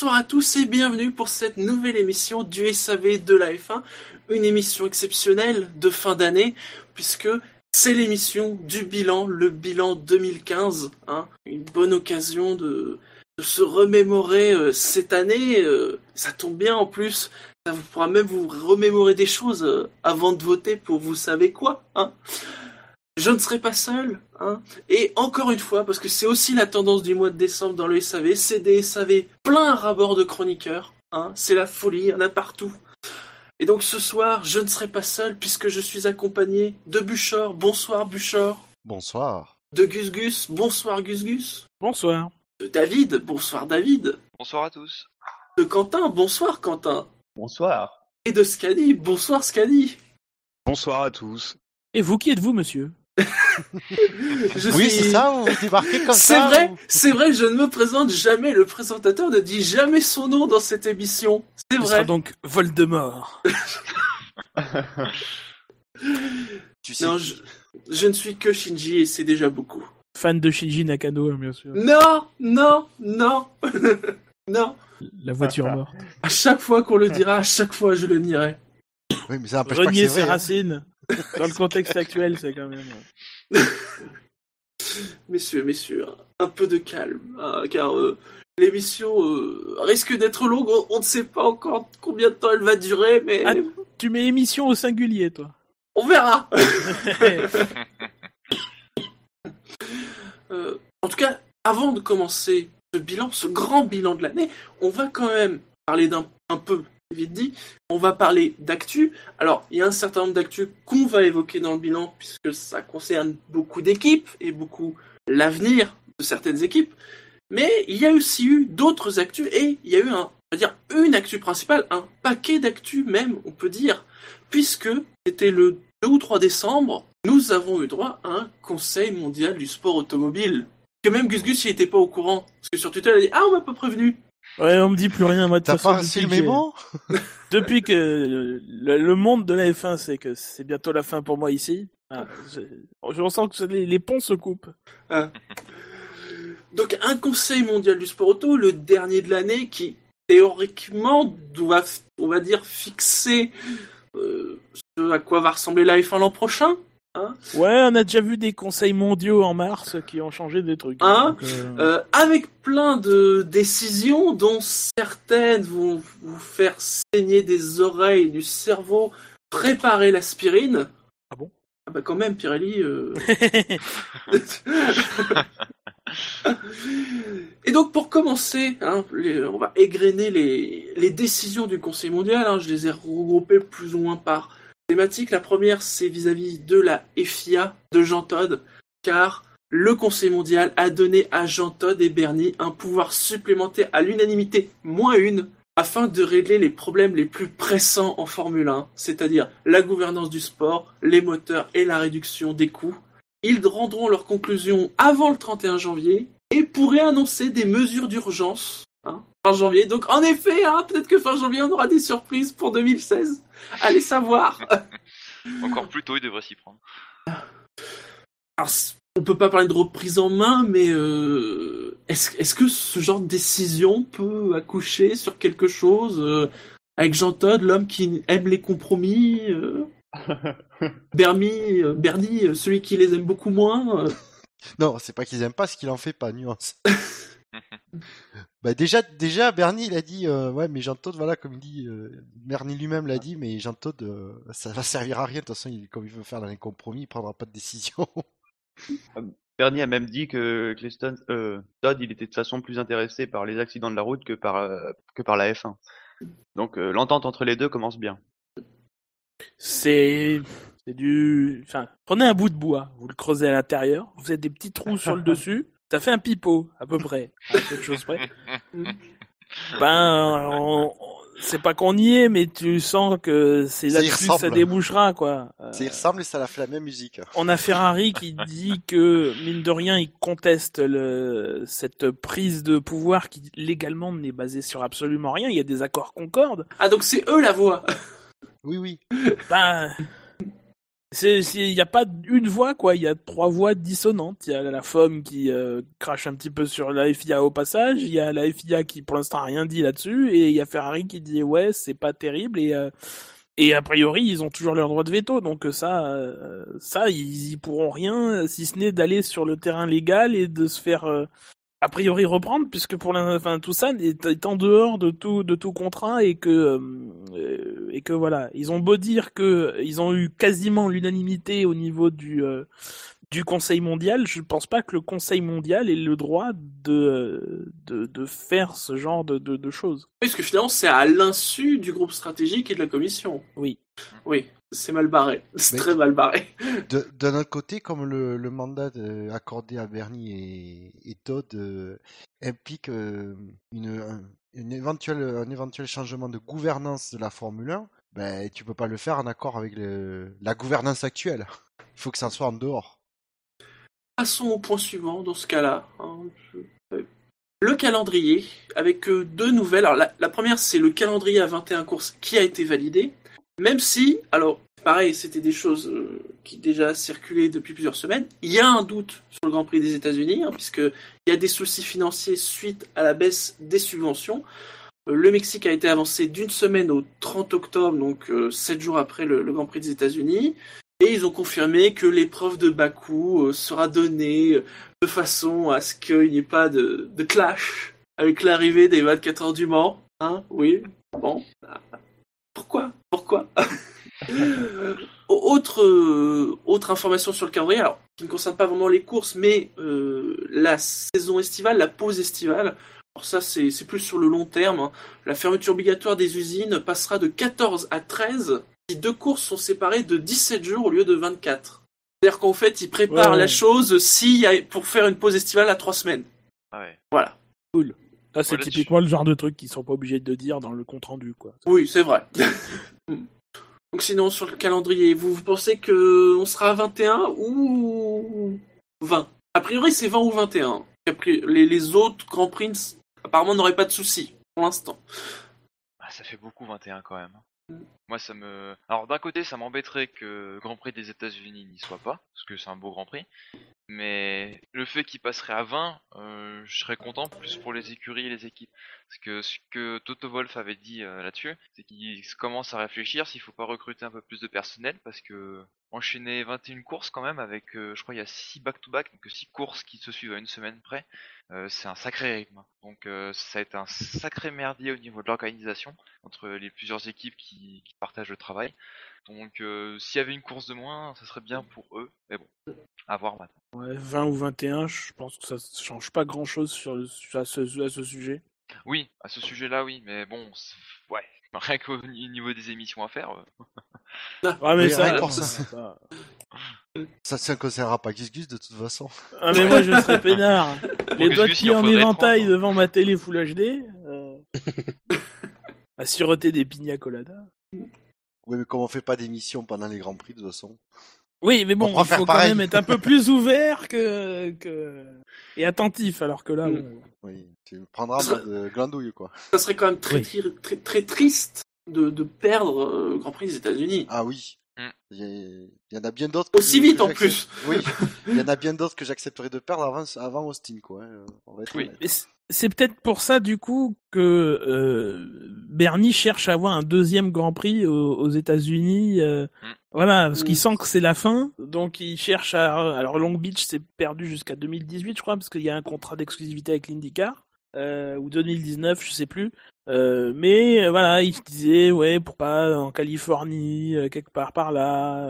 bonsoir à tous et bienvenue pour cette nouvelle émission du SAV de la F1, une émission exceptionnelle de fin d'année puisque c'est l'émission du bilan, le bilan 2015, hein, une bonne occasion de, se remémorer euh, cette année, euh, ça tombe bien en plus, ça vous pourra même vous remémorer des choses euh, avant de voter pour vous savez quoi, hein. Je ne serai pas seul, hein. Et encore une fois, parce que c'est aussi la tendance du mois de décembre dans le SAV, c'est des SAV plein à rabord de chroniqueurs, hein. C'est la folie, il y en a partout. Et donc ce soir, je ne serai pas seul puisque je suis accompagné de Buchor. Bonsoir Buchor. Bonsoir. De Gus Gus. Bonsoir Gus Gus. Bonsoir. De David. Bonsoir David. Bonsoir à tous. De Quentin. Bonsoir Quentin. Bonsoir. Et de Scadi. Bonsoir Scadi. Bonsoir à tous. Et vous, qui êtes-vous, monsieur? Je Oui, suis- c'est ça, vous débarquez comme C'est ça vrai, ou- c'est vrai, je ne me présente jamais. Le présentateur ne dit jamais son nom dans cette émission. C'est Ce vrai. sera donc Voldemort. Tu sais Non, je, je ne suis que Shinji et c'est déjà beaucoup. Fan de Shinji Nakano, hein, bien sûr. Non, non, non, non. La voiture morte. À chaque fois qu'on le dira, à chaque fois je le nierai. Oui, mais ça n'empêche pas que Renier ses vrai. hein. racines. Dans le contexte actuel, c'est quand même. Messieurs, messieurs, un peu de calme, hein, car euh, l'émission euh, risque d'être longue. On, ne sait pas encore combien de temps elle va durer, mais Ah. Tu mets émission au singulier, toi. on verra. Euh, en tout cas, avant de commencer ce bilan, ce grand bilan de l'année, on va quand même parler d'un un peu vite dit. On va parler d'actu. Alors, il y a un certain nombre d'actu qu'on va évoquer dans le bilan puisque ça concerne beaucoup d'équipes et beaucoup l'avenir de certaines équipes. Mais il y a aussi eu d'autres actus et il y a eu un, on dire une actu principale, un paquet d'actu même, on peut dire, puisque c'était le 2 ou 3 décembre, nous avons eu droit à un Conseil mondial du sport automobile. Que même Gus Gus, il était pas au courant. Parce que sur Twitter, il a dit Ah, on m'a pas prévenu. Ouais, on me dit plus rien, moi, de T'as toute façon, pas depuis que- Depuis que le, le monde de la F1, c'est que c'est bientôt la fin pour moi ici. Ah, je, je ressens que les, les ponts se coupent. Donc, un Conseil mondial du sport auto, le dernier de l'année, qui théoriquement doit, on va dire, fixer euh, ce à quoi va ressembler la F1 l'an prochain? Ouais, on a déjà vu des conseils mondiaux en mars qui ont changé des trucs. Hein Donc, euh, Euh, avec plein de décisions dont certaines vont vous faire saigner des oreilles du cerveau, préparer l'aspirine. Ah bon? Ah bah quand même, Pirelli. euh, Et donc pour commencer, hein, les- on va égrener les, les décisions du Conseil mondial. hein, je les ai regroupées plus ou moins par La première, c'est vis-à-vis de la FIA de Jean Todt, car le Conseil mondial a donné à Jean Todt et Bernie un pouvoir supplémentaire à l'unanimité moins une afin de régler les problèmes les plus pressants en Formule 1, c'est-à-dire la gouvernance du sport, les moteurs et la réduction des coûts. Ils rendront leurs conclusions avant le 31 janvier et pourraient annoncer des mesures d'urgence fin janvier. Donc en effet, hein, peut-être que fin janvier on aura des surprises pour 2016. Allez savoir. Encore plus tôt, il devrait s'y prendre. Alors, on peut pas parler de reprise en main, mais euh, est-ce que ce genre de décision peut accoucher sur quelque chose euh, avec Jean Todt, l'homme qui aime les compromis, euh, Bernie, euh, Bernie, celui qui les aime beaucoup moins. euh, Non, c'est pas qu'ils aiment pas, c'est qu'il en fait pas, nuance. bah déjà, déjà, Bernie, il a dit, euh, ouais, mais Jean Todt, voilà, comme il dit, euh, Bernie lui-même l'a dit, mais Jean Todt, euh, ça va servir à rien, de toute façon, il, comme il veut faire dans les compromis, il prendra pas de décision. Bernie a même dit que Cliston, euh, Todd, il était de toute façon plus intéressé par les accidents de la route que par, euh, que par la F1. Donc euh, l'entente entre les deux commence bien. C'est c'est du. Enfin, prenez un bout de bois, vous le creusez à l'intérieur, vous faites des petits trous sur le dessus, ça fait un pipeau à peu près, à quelque chose près. Ben, on- on- c'est pas qu'on y est, mais tu sens que c'est là-dessus que ça débouchera, quoi. Euh, Ça y ressemble et ça a fait la même musique. on a Ferrari qui dit que, mine de rien, il conteste le, cette prise de pouvoir qui, légalement, n'est basée sur absolument rien. Il y a des accords concordes. Ah donc c'est eux la voix. Oui, oui. Ben, il n'y a pas une voix, quoi. Il y a trois voix dissonantes. Il y a la femme qui euh, crache un petit peu sur la FIA au passage. Il y a la FIA qui, pour l'instant, a rien dit là-dessus. Et il y a Ferrari qui dit, ouais, c'est pas terrible. Et, euh, et a priori, ils ont toujours leur droit de veto. Donc ça, euh, ça, ils y pourront rien, si ce n'est d'aller sur le terrain légal et de se faire, euh, a priori, reprendre, puisque pour l'in- enfin, tout ça est, en dehors de tout, de tout contrat et que, euh, et que voilà, ils ont beau dire que ils ont eu quasiment l'unanimité au niveau du, euh, du Conseil mondial, je pense pas que le Conseil mondial ait le droit de, de, de faire ce genre de, de, de choses. Parce que finalement, c'est à l'insu du groupe stratégique et de la commission. Oui. Oui, c'est mal barré. C'est très mal barré. De- D'un autre côté, comme le, le mandat de- accordé à Bernie et, et Todd euh, implique euh, une, un, une éventuelle, un éventuel changement de gouvernance de la Formule 1, ben, tu peux pas le faire en accord avec le- la gouvernance actuelle. Il faut que ça soit en dehors. Passons au point suivant dans ce cas-là. hein. Le calendrier, avec euh, deux nouvelles. Alors, la, la première, c'est le calendrier à 21 courses qui a été validé. Même si, alors, pareil, c'était des choses euh, qui déjà circulaient depuis plusieurs semaines. Il y a un doute sur le Grand Prix des États-Unis, hein, puisqu'il y a des soucis financiers suite à la baisse des subventions. Euh, Le Mexique a été avancé d'une semaine au 30 octobre, donc euh, sept jours après le, Grand Prix des États-Unis. Et ils ont confirmé que l'épreuve de Bakou euh, sera donnée de façon à ce qu'il n'y ait pas de, de clash avec l'arrivée des 24 heures du Mans. Hein oui, bon. Pourquoi? Pourquoi autre, euh, autre information sur le calendrier, alors, qui ne concerne pas vraiment les courses, mais euh, la saison estivale, la pause estivale. Alors ça, c'est c'est plus sur le long terme. hein. La fermeture obligatoire des usines passera de 14 à 13 si deux courses sont séparées de 17 jours au lieu de 24. C'est-à-dire qu'en fait, ils préparent Ouais, ouais. la chose a, pour faire une pause estivale à 3 semaines. Ah ouais. Voilà. Ça, c'est Voilà, tu- typiquement le genre de truc qu'ils sont pas obligés de dire dans le compte rendu, quoi. Oui, c'est vrai. Donc sinon, sur le calendrier, vous, vous pensez que on sera à 21 ou 20 A priori, c'est 20 ou 21. A priori, Les, les autres Grands Prix, apparemment, n'auraient pas de soucis pour l'instant. Ah, ça fait beaucoup 21 quand même. Moi, ça me. Alors, d'un côté, ça m'embêterait que Grand Prix des États-Unis n'y soit pas, parce que c'est un beau Grand Prix. Mais le fait qu'il passerait à 20, euh, je serais content plus pour les écuries et les équipes. Parce que ce que Toto Wolf avait dit euh, là-dessus, c'est qu'il commence à réfléchir s'il faut pas recruter un peu plus de personnel, parce que enchaîner 21 courses quand même avec, euh, je crois, il y a 6 back-to-back, donc 6 courses qui se suivent à une semaine près, euh, c'est un sacré rythme. Donc euh, ça a été un sacré merdier au niveau de l'organisation entre les plusieurs équipes qui, qui partagent le travail. Donc euh, s'il y avait une course de moins, ça serait bien pour eux. Mais bon, à voir maintenant. Ouais, 20 ou 21, je pense que ça change pas grand chose sur le, à, ce, à ce sujet. Oui, à ce sujet-là, oui, mais bon, ouais, rien qu'au ni- niveau des émissions à faire. euh, Ah, mais Oui, ça, rien ça, ça. ça- Ça, ça ne concernera pas Gus Gus de toute façon. Ah, mais moi, je serais peinard. Les doigts qui en éventail 30, devant ma télé Full HD. euh, à siroter des pina coladas. Oui, mais comme on fait pas d'émission pendant les Grands Prix, de toute façon. Oui, mais On bon, il faut quand même être un peu plus ouvert que, que... et attentif, alors que là, bon, Oui, tu prendras en mode euh, glandouille, quoi. Ça serait quand même très, Oui. très, très, triste de, de perdre euh, le Grand Prix des États-Unis. Ah oui. Mm. Il y, en a bien d'autres. que- Aussi vite que en j'accepte- Oui, il y en a bien d'autres que j'accepterais de perdre avant, avant Austin, quoi. hein, On va être Oui. C'est peut-être pour ça, du coup, que euh, Bernie cherche à avoir un deuxième Grand Prix aux, aux États-Unis. euh, Mm. Voilà, parce qu'il Mm. sent que c'est la fin, donc il cherche à. Alors Long Beach s'est perdu jusqu'à 2018, je crois, parce qu'il y a un contrat d'exclusivité avec l'IndyCar, euh, ou 2019, je sais plus. Euh, mais euh, voilà, il se disait, ouais, pour pas en Californie, euh, quelque part par là.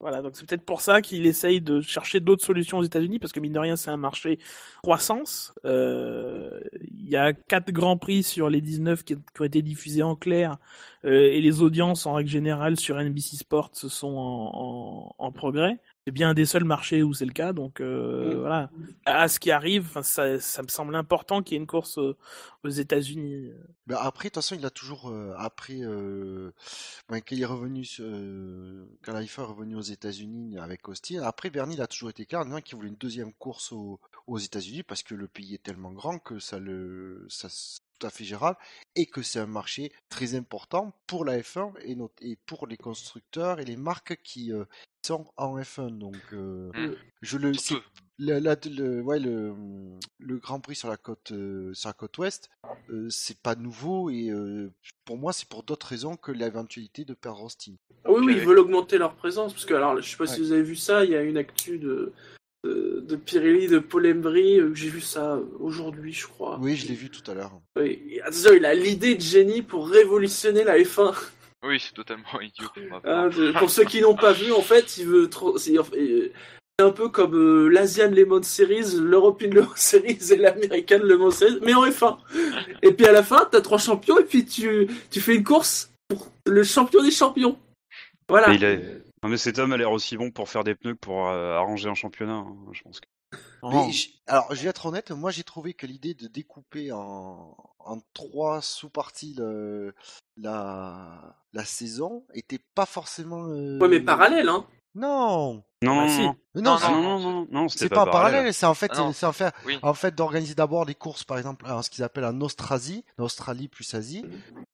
Voilà, donc c'est peut-être pour ça qu'il essaye de chercher d'autres solutions aux États-Unis, parce que mine de rien, c'est un marché croissance. Euh, Il y a quatre grands prix sur les 19 qui, qui ont été diffusés en clair, euh, et les audiences en règle générale sur NBC Sports sont en, en, en progrès. C'est bien un des seuls marchés où c'est le cas, donc euh, voilà. À ce qui arrive, ça, ça me semble important qu'il y ait une course euh, aux États-Unis. Mais après, de toute façon, il a toujours, euh, après, euh, ben, quand il est revenu, euh, quand la IFA est revenu aux États-Unis avec Austin, après, Bernie, il a toujours été clair en disant qu'il voulait une deuxième course aux, aux États-Unis parce que le pays est tellement grand que ça le, ça, tout à fait gérable et que c'est un marché très important pour la F1 et, not- et pour les constructeurs et les marques qui euh, sont en F1. Donc, euh, Mm. je le, le, la- le- ouais, le, le Grand Prix sur la côte, euh, sur la côte ouest, euh, c'est pas nouveau et euh, pour moi, c'est pour d'autres raisons que l'éventualité de perdre Austin. Ah oui, oui, ils veulent augmenter leur présence. Parce que, alors, je sais pas si vous avez vu ça, il y a une actu de, de, de Pirelli, de Paul Embry, euh, j'ai vu ça aujourd'hui, je crois. Oui, je l'ai vu tout à l'heure. Oui. Attention, il a l'idée de génie pour révolutionner la F1. Oui, c'est totalement idiot. Hein, pour ceux qui n'ont pas vu, en fait, il veut trop. C'est euh, c'est un peu comme euh, l'Asian Lemon Series, l'European Lemon Series et l'American Lemon Series, mais en F1. Et puis à la fin, t'as trois champions et puis tu, tu fais une course pour le champion des champions. Voilà. Mais il est- Non, mais cet homme a l'air aussi bon pour faire des pneus que pour euh, arranger un championnat. hein, je pense que. Mais alors, je vais être honnête, moi j'ai trouvé que l'idée de découper en, en trois sous-parties le- la, la saison était pas forcément. euh, Ouais, mais parallèle, hein. Non, Non, Ah, non, si. non, Non, non, c'est- non, non, non, non, c'est c'était pas, parallèle, c'est en fait, Ah c'est en fait, Oui. en fait d'organiser d'abord des courses, par exemple, en ce qu'ils appellent en Austrasie, Australie plus Asie,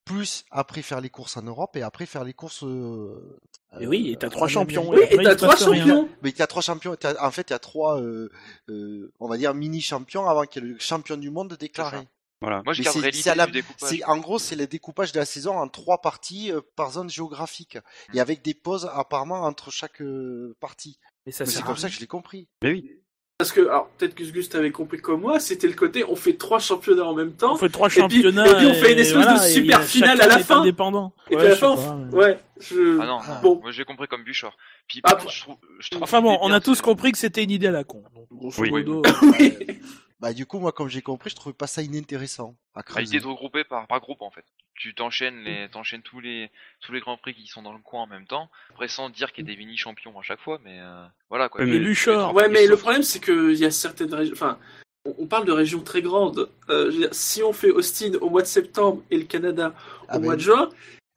plus après faire les courses en Europe et après faire les courses. euh, Et oui, et t'as euh, trois champions. Oui, et il t'as trois champions. Mais il y a trois champions. t'as- En fait, il y a trois, euh, euh, on va dire, mini champions avant qu'il y ait le champion du monde déclaré. Voilà. Moi, je garderais l'idée du découpage. En gros, c'est le découpage de la saison en trois parties euh, par zone géographique et avec des pauses apparemment entre chaque euh, partie. Mais ça Mais c'est comme ça que je l'ai compris. Mais oui. Parce que, alors, peut-être que Gus t'avait compris comme moi, c'était le côté, on fait trois championnats en même temps. On fait trois championnats. et puis on fait une espèce de voilà, super finale à la fin. Indépendant. Et Ouais, puis à la je sais fin, pas, mais- ouais, je... Ah non, Ah. bon. moi j'ai compris comme Bouchard. Puis Ah, contre, je trouve, je trouve Enfin bon, on a tous compris que c'était une idée à la con. Donc, grosso Oui. modo, Oui. Bah du coup, moi, comme j'ai compris, je trouvais pas ça inintéressant à Ah, l'idée de regrouper par, par groupe en fait. Tu t'enchaînes les, t'enchaînes tous les, tous les grands prix qui sont dans le coin en même temps. Après, sans dire qu'il y a des mini champions à chaque fois, mais euh, voilà quoi. Mais tu Luchor. Ouais, mais le problème, c'est qu'il y a certaines régions. Enfin, on on parle de régions très grandes. Euh, je veux dire, si on fait Austin au mois de septembre et le Canada Ah au ben, mois de juin,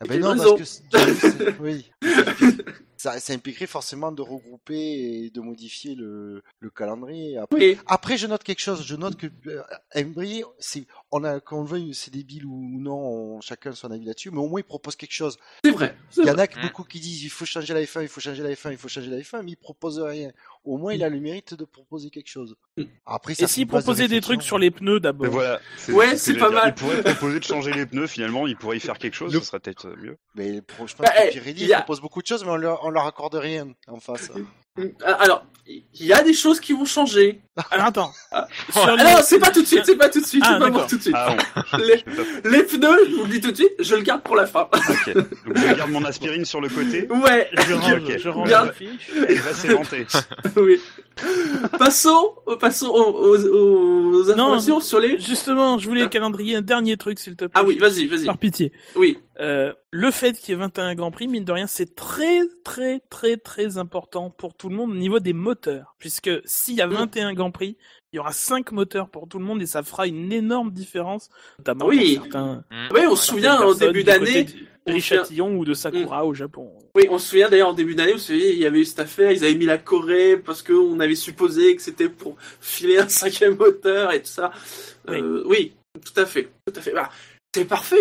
ah il y ben a non, une parce raison. que oui. Ça, ça impliquerait forcément de regrouper et de modifier le, le calendrier. Après, oui, Après, je note quelque chose. Je note que euh, Embry, c'est, on a, qu'on le veuille, c'est débile ou non, on- chacun son avis là-dessus, mais au moins il propose quelque chose. c'est vrai. Il y en a beaucoup qui disent il faut changer la F1, il faut changer la F1, il faut changer la F1, mais il propose rien. Au moins, il a le mérite de proposer quelque chose. Mm. Après, ça Et s'il proposait des trucs sur les pneus d'abord voilà. Ouais, c'est pas mal. Il pourrait proposer de changer les pneus, finalement, il pourrait y faire quelque chose, Le- ce serait peut-être mieux. Mais je pense Bah, que eh, Pirelli il y a- propose beaucoup de choses, mais on leur, on leur accorde rien en face. Ah, Alors, il y a des choses qui vont changer. Alors attends. Ah, Sur Ah les- non, c'est pas tout de suite, c'est pas tout de suite, Ah, c'est pas d'accord. moi tout de suite. Ah bon, Les, pas- les pneus, je vous le dis tout de suite, je le garde pour la fin. ok. Donc je garde mon aspirine sur le côté, Ouais, Je range, ok. je range la fiche. elle va s'éventer. oui. Passons, passons aux, aux- aux informations sur les. Justement, je voulais calendrier un dernier truc, s'il te plaît. Ah oui, vas-y, vas-y. Par pitié. Oui. Euh, le fait qu'il y ait 21 Grands Prix, mine de rien, c'est très, très, très, très important pour tout le monde au niveau des moteurs. Puisque s'il y a Mm. 21 Grands Prix, il y aura 5 moteurs pour tout le monde et ça fera une énorme différence, notamment Oui. pour certains. Mmh. Oui, on se souvient au début d'année. Richatillon ou de Sakura au Japon. Oui, on se souvient d'ailleurs en début d'année, vous savez, il y avait eu cette affaire, ils avaient mis la Corée parce qu'on avait supposé que c'était pour filer un cinquième moteur et tout ça. Euh, oui, tout à fait, tout à fait. Bah, c'est parfait,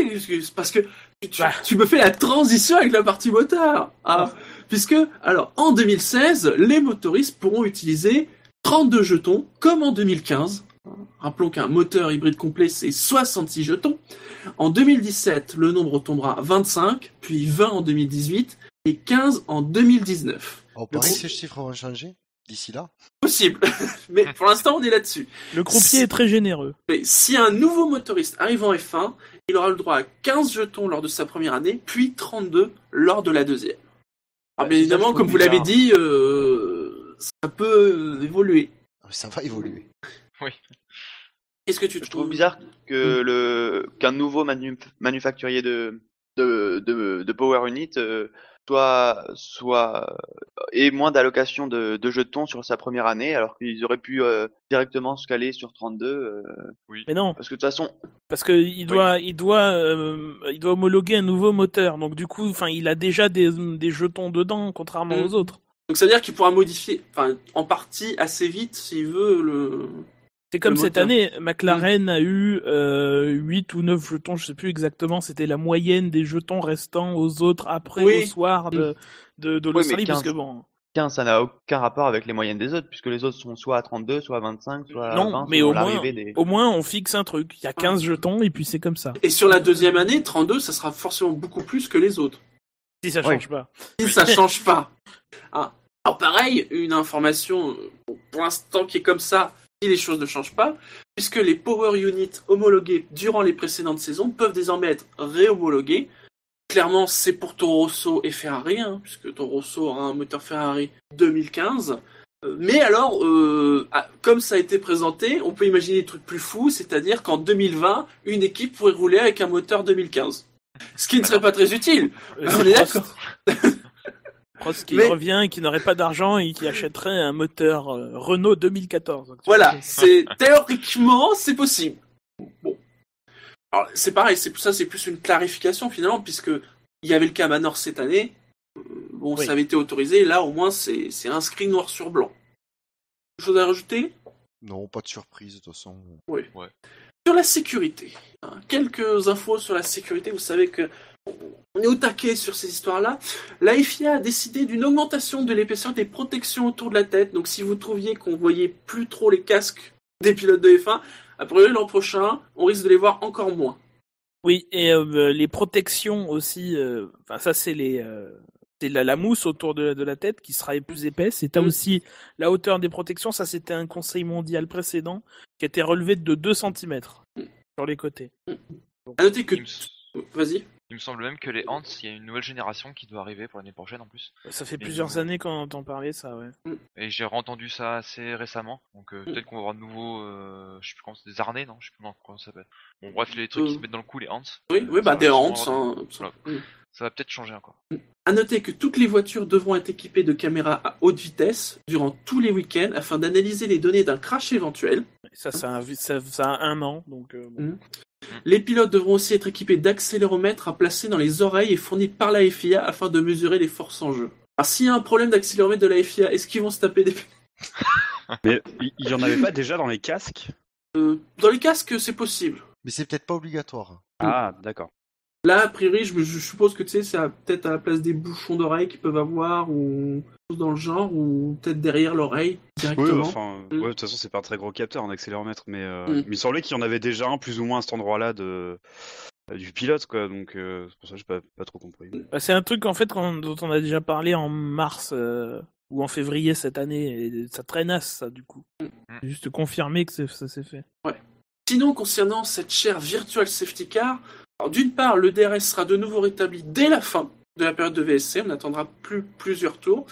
parce que tu, tu- Bah. tu me fais la transition avec la partie moteur. Ah, puisque, alors, en 2016, les motoristes pourront utiliser 32 jetons, comme en 2015. Rappelons qu'un moteur hybride complet, c'est 66 jetons. En 2017, le nombre tombera à 25, puis 20 en 2018 et 15 en 2019. On que ces chiffres vont changer d'ici là. Possible, mais pour l'instant, on est là-dessus. Le croupier est très généreux. Mais si un nouveau motoriste arrive en F1, il aura le droit à 15 jetons lors de sa première année, puis 32 lors de la deuxième. Bien c'est évidemment, comme vous l'avez bizarre. dit, euh, ça peut euh, évoluer. Ah, Ça va évoluer. Qu'est-ce que tu Je trouve bizarre que le qu'un nouveau manu- manufacturier de de, de, de Power Unit euh, soit soit ait moins d'allocation de, de jetons sur sa première année, alors qu'ils auraient pu euh, directement se caler sur 32. euh, Mais non, parce que de toute façon, parce que il doit, il doit, euh, il doit homologuer un nouveau moteur. Donc du coup, enfin, il a déjà des, des jetons dedans, contrairement Mm. aux autres. Donc ça veut dire qu'il pourra modifier, enfin, en partie assez vite s'il veut le. C'est comme Le cette année, McLaren a eu euh, 8 ou 9 jetons, je sais plus exactement, c'était la moyenne des jetons restants aux autres après Oui. au soir de, de, de Oui, mais l'Australie, parce 15. que bon... 15, ça n'a aucun rapport avec les moyennes des autres, puisque les autres sont soit à 32, soit à 25, soit à Non, 20, mais au moins, des... au moins on fixe un truc. Il y a 15 jetons et puis c'est comme ça. Et sur la deuxième année, 32, ça sera forcément beaucoup plus que les autres. Si ça change pas. Si ça change pas. Ah. Alors pareil, une information euh, pour l'instant qui est comme ça, si les choses ne changent pas, puisque les power units homologués durant les précédentes saisons peuvent désormais être réhomologués. Clairement, c'est pour Toro Rosso et Ferrari, hein, puisque Toro Rosso a un moteur Ferrari 2015. Euh, Mais alors, euh, ah, comme ça a été présenté, on peut imaginer des trucs plus fous, c'est-à-dire qu'en 2020, une équipe pourrait rouler avec un moteur 2015. Ce qui ne serait pas très utile. Euh, On est d'accord. Prost. Qui Mais- revient et qui n'aurait pas d'argent et qui achèterait un moteur euh, Renault 2014. Donc, tu Voilà, c'est théoriquement c'est possible. Bon, alors c'est pareil, c'est ça, c'est plus une clarification finalement puisque il y avait le cas Manor cette année. Euh, Bon, Oui. ça avait été autorisé. Là, au moins, c'est c'est inscrit noir sur blanc. Quelque chose à rajouter? Non, pas de surprise de toute façon. sur la sécurité. hein, quelques infos sur la sécurité. Vous savez que on est au taquet sur ces histoires-là. La FIA a décidé d'une augmentation de l'épaisseur des protections autour de la tête. Donc, si vous trouviez qu'on voyait plus trop les casques des pilotes de F1, a priori l'an prochain, on risque de les voir encore moins. Oui, et euh, les protections aussi. euh, Enfin, ça c'est les. euh, c'est la, la mousse autour de, de la tête qui sera plus épaisse. Et Mm. aussi la hauteur des protections. Ça, c'était un conseil mondial précédent qui était relevé de 2 cm sur les côtés. À noter que. Vas-y. Il me semble même que les Ants, il y a une nouvelle génération qui doit arriver pour l'année prochaine en plus. Ça fait Et plusieurs années qu'on entend parler ça, ouais. Et j'ai entendu ça assez récemment, donc euh, Mm. peut-être qu'on va avoir de nouveau, euh, je sais plus comment c'est, des harnais, non? Je sais plus comment ça s'appelle. Bon bref, les trucs qui Euh. se mettent dans le cou, les Ants. Oui, Euh, oui, bah des des- hein, ça. Voilà. Mm. Ça va peut-être changer encore. À noter que toutes les voitures devront être équipées de caméras à haute vitesse durant tous les week-ends afin d'analyser les données d'un crash éventuel. Ça, ça, a, ça, ça a un an, donc. euh, bon. Mm. Les pilotes devront aussi être équipés d'accéléromètres à placer dans les oreilles et fournis par la FIA afin de mesurer les forces en jeu. Alors s'il y a un problème d'accéléromètre de la FIA, est-ce qu'ils vont se taper des... Mais il il y en avait pas déjà dans les casques? Euh, dans les casques, c'est possible. Mais c'est peut-être pas obligatoire. Ah, d'accord. Là, a priori, je, suppose que tu sais, c'est peut-être à la place des bouchons d'oreilles qu'ils peuvent avoir ou dans le genre ou peut-être derrière l'oreille Oui, directement. enfin, Mm. ouais, de toute façon, c'est pas un très gros capteur en accéléromètre, mais, euh, Mm. mais il semblait qu'il y en avait déjà un plus ou moins à cet endroit-là de euh, du pilote, quoi. Donc euh, c'est pour ça que j'ai pas, pas trop compris. Bah, c'est un truc en fait dont on a déjà parlé en mars euh, ou en février cette année. Et ça traînasse, ça, du coup. C'est Juste confirmer que ça s'est fait. Sinon, concernant cette chère Virtual Safety Car, d'une part, le DRS sera de nouveau rétabli dès la fin de la période de VSC, on n'attendra plus plusieurs tours.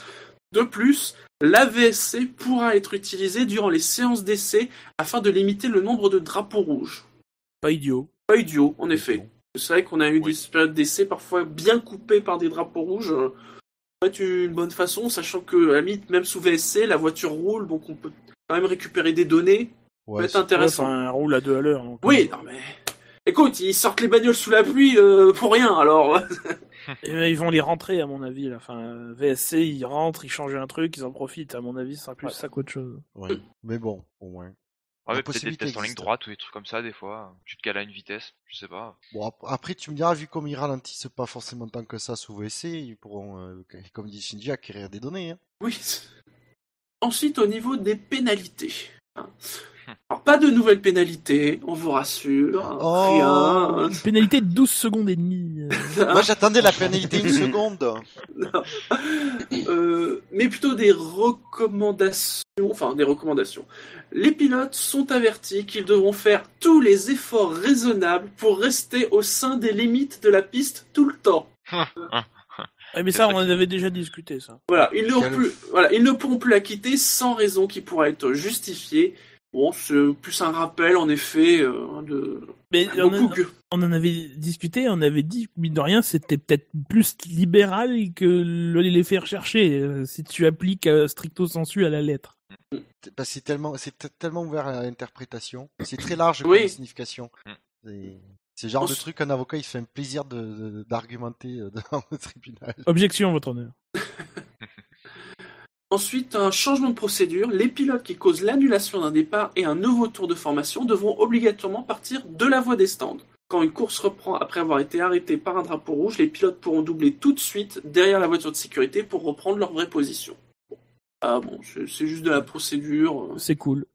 De plus, la VSC pourra être utilisée durant les séances d'essai afin de limiter le nombre de drapeaux rouges. Pas idiot. Pas idiot, en effet. C'est vrai qu'on a eu Oui. des périodes d'essai parfois bien coupées par des drapeaux rouges. euh, Ça peut être une bonne façon, sachant que, à la limite, même sous VSC, la voiture roule, donc on peut quand même récupérer des données. Ça Ouais, peut être c'est- intéressant. Enfin, un roule à deux à l'heure. donc, Oui, non mais. Écoute, ils sortent les bagnoles sous la pluie euh, pour rien, alors. Et, euh, ils vont les rentrer, à mon avis. Là. Enfin, VSC, ils rentrent, ils changent un truc, ils en profitent. À mon avis, ce sera plus Ouais. ça qu'autre chose. ouais. Mais bon, au moins. Ouais, peut-être des tests en ligne droite ou des trucs comme ça, des fois. Tu te cales à une vitesse, je sais pas. Bon, ap- après, tu me diras, vu comme ils ralentissent pas forcément tant que ça sous VSC, ils pourront, euh, comme dit Shinji, acquérir des données. Hein. Oui. Ensuite, au niveau des pénalités. hein. Alors, pas de nouvelles pénalités, on vous rassure. Oh. Rien. Une pénalité de 12 secondes et demie. Moi, j'attendais la pénalité une seconde. Euh, mais plutôt des recommandations. Enfin, des recommandations. Les pilotes sont avertis qu'ils devront faire tous les efforts raisonnables pour rester au sein des limites de la piste tout le temps. Ouais, mais ça, on en avait déjà discuté, ça. Voilà, ils, plus, voilà, ils ne pourront plus la quitter sans raison qui pourra être justifiée. Bon, c'est plus un rappel, en effet, euh, de Mais on, en avait discuté, on avait dit, mine de rien, c'était peut-être plus libéral que le- les faire chercher, euh, si tu appliques euh, stricto sensu à la lettre. Parce que c'est tellement, c'est tellement ouvert à l'interprétation. C'est très large Oui. comme signification. Mm. C'est- genre On de truc qu'un avocat il se fait un plaisir de- de- d'argumenter euh, devant le tribunal. Objection, votre honneur. Ensuite, un changement de procédure. Les pilotes qui causent l'annulation d'un départ et un nouveau tour de formation devront obligatoirement partir de la voie des stands. Quand une course reprend après avoir été arrêtée par un drapeau rouge, les pilotes pourront doubler tout de suite derrière la voiture de sécurité pour reprendre leur vraie position. Bon. Ah bon, c'est juste de la procédure. C'est cool.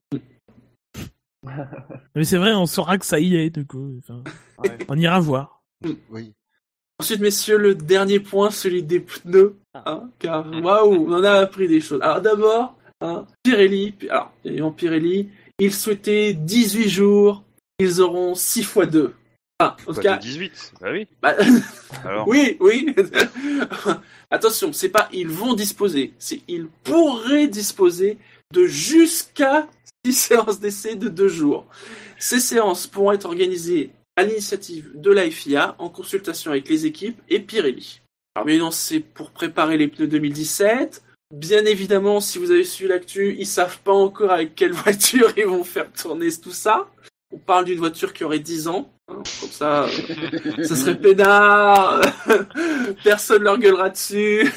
Mais c'est vrai, on saura que ça y est, du coup. Enfin, Ouais. on ira voir. Oui. Ensuite, messieurs, le dernier point, celui des pneus. hein, car waouh, on en a appris des choses. Alors d'abord, hein, Pirelli, alors évidemment Pirelli, ils souhaitaient 18 jours, ils auront 6 fois 2. Enfin, en tout cas, de 18. Bah oui. bah, Alors. oui, oui. Attention, c'est pas ils vont disposer, c'est ils pourraient disposer de jusqu'à 6 séances d'essai de 2 jours. Ces séances pourront être organisées à l'initiative de la FIA en consultation avec les équipes et Pirelli. Alors bien évidemment, c'est pour préparer les pneus 2017. Bien évidemment, si vous avez suivi l'actu, ils savent pas encore avec quelle voiture ils vont faire tourner tout ça. On parle d'une voiture qui aurait 10 ans. hein, comme ça, euh, ça serait peinard. Personne leur gueulera dessus.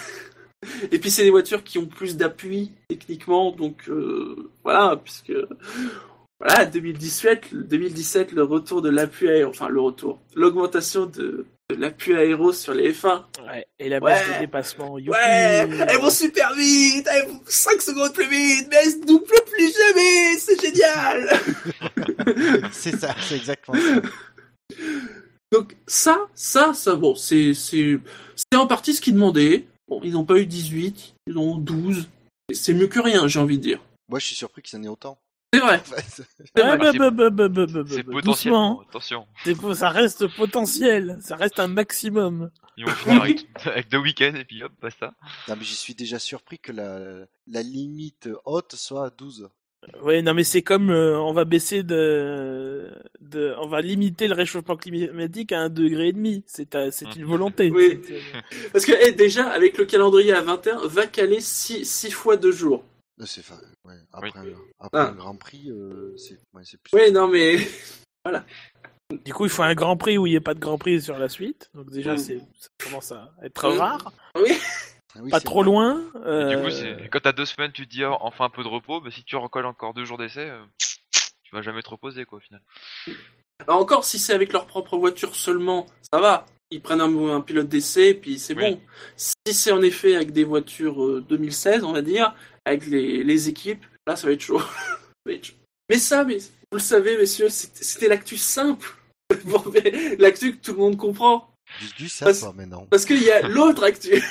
Et puis c'est des voitures qui ont plus d'appui techniquement, donc euh, voilà, puisque voilà 2017, le- 2017 le retour de l'appui aéro, enfin le retour, l'augmentation de, de l'appui aéro sur les F1. Ouais. Et la baisse Ouais. des dépassements. youpi. Ouais, elles vont super vite, elles vont 5 secondes plus vite, mais elles se doublent plus jamais, c'est génial. c'est ça, c'est exactement ça. Donc ça, ça, ça, bon, c'est c'est c'est en partie ce qu'ils demandaient. Bon, ils n'ont pas eu 18, ils ont 12. C'est mieux que rien, j'ai envie de dire. Moi, je suis surpris qu'il y en ait autant. C'est vrai. C'est Ah, vrai. bah, bah, bah, bah, bah, bah, C'est bah, potentiellement. doucement. Attention. C'est po- Ça reste potentiel. Ça reste un maximum. Ils vont finir avec, avec deux week-ends et puis hop, basta. Non, mais je suis déjà surpris que la, la limite haute soit à 12. Ouais, non, mais c'est comme euh, on va baisser de, de, on va limiter le réchauffement climatique à un degré et demi. C'est c'est une volonté. Oui. Parce que eh, déjà, avec le calendrier à 21, va caler 6 fois 2 jours. Euh, C'est fa- ouais, après, Oui. un- après Ah. un Grand Prix, euh, c'est ouais, plus. Ouais, non mais... Du coup, il faut un Grand Prix où il n'y ait pas de Grand Prix sur la suite. Donc déjà, Mm. c'est ça commence à être Mm. rare. Ah oui, Pas c'est trop vrai. loin. Et euh, du coup, c'est- quand t'as deux semaines, tu te dis ah, enfin un peu de repos, bah si tu recolles encore deux jours d'essai, euh, tu vas jamais te reposer quoi au final. Alors encore, si c'est avec leur propre voiture seulement, ça va. Ils prennent un, un pilote d'essai, puis c'est Oui. bon. Si c'est en effet avec des voitures euh, 2016, on va dire, avec les, les équipes, là, ça va être chaud. Mais ça, mais, vous le savez, messieurs, c'était l'actu simple. L'actu que tout le monde comprend. Du, du ça, Parce-. Parce qu'il y a l'autre actu.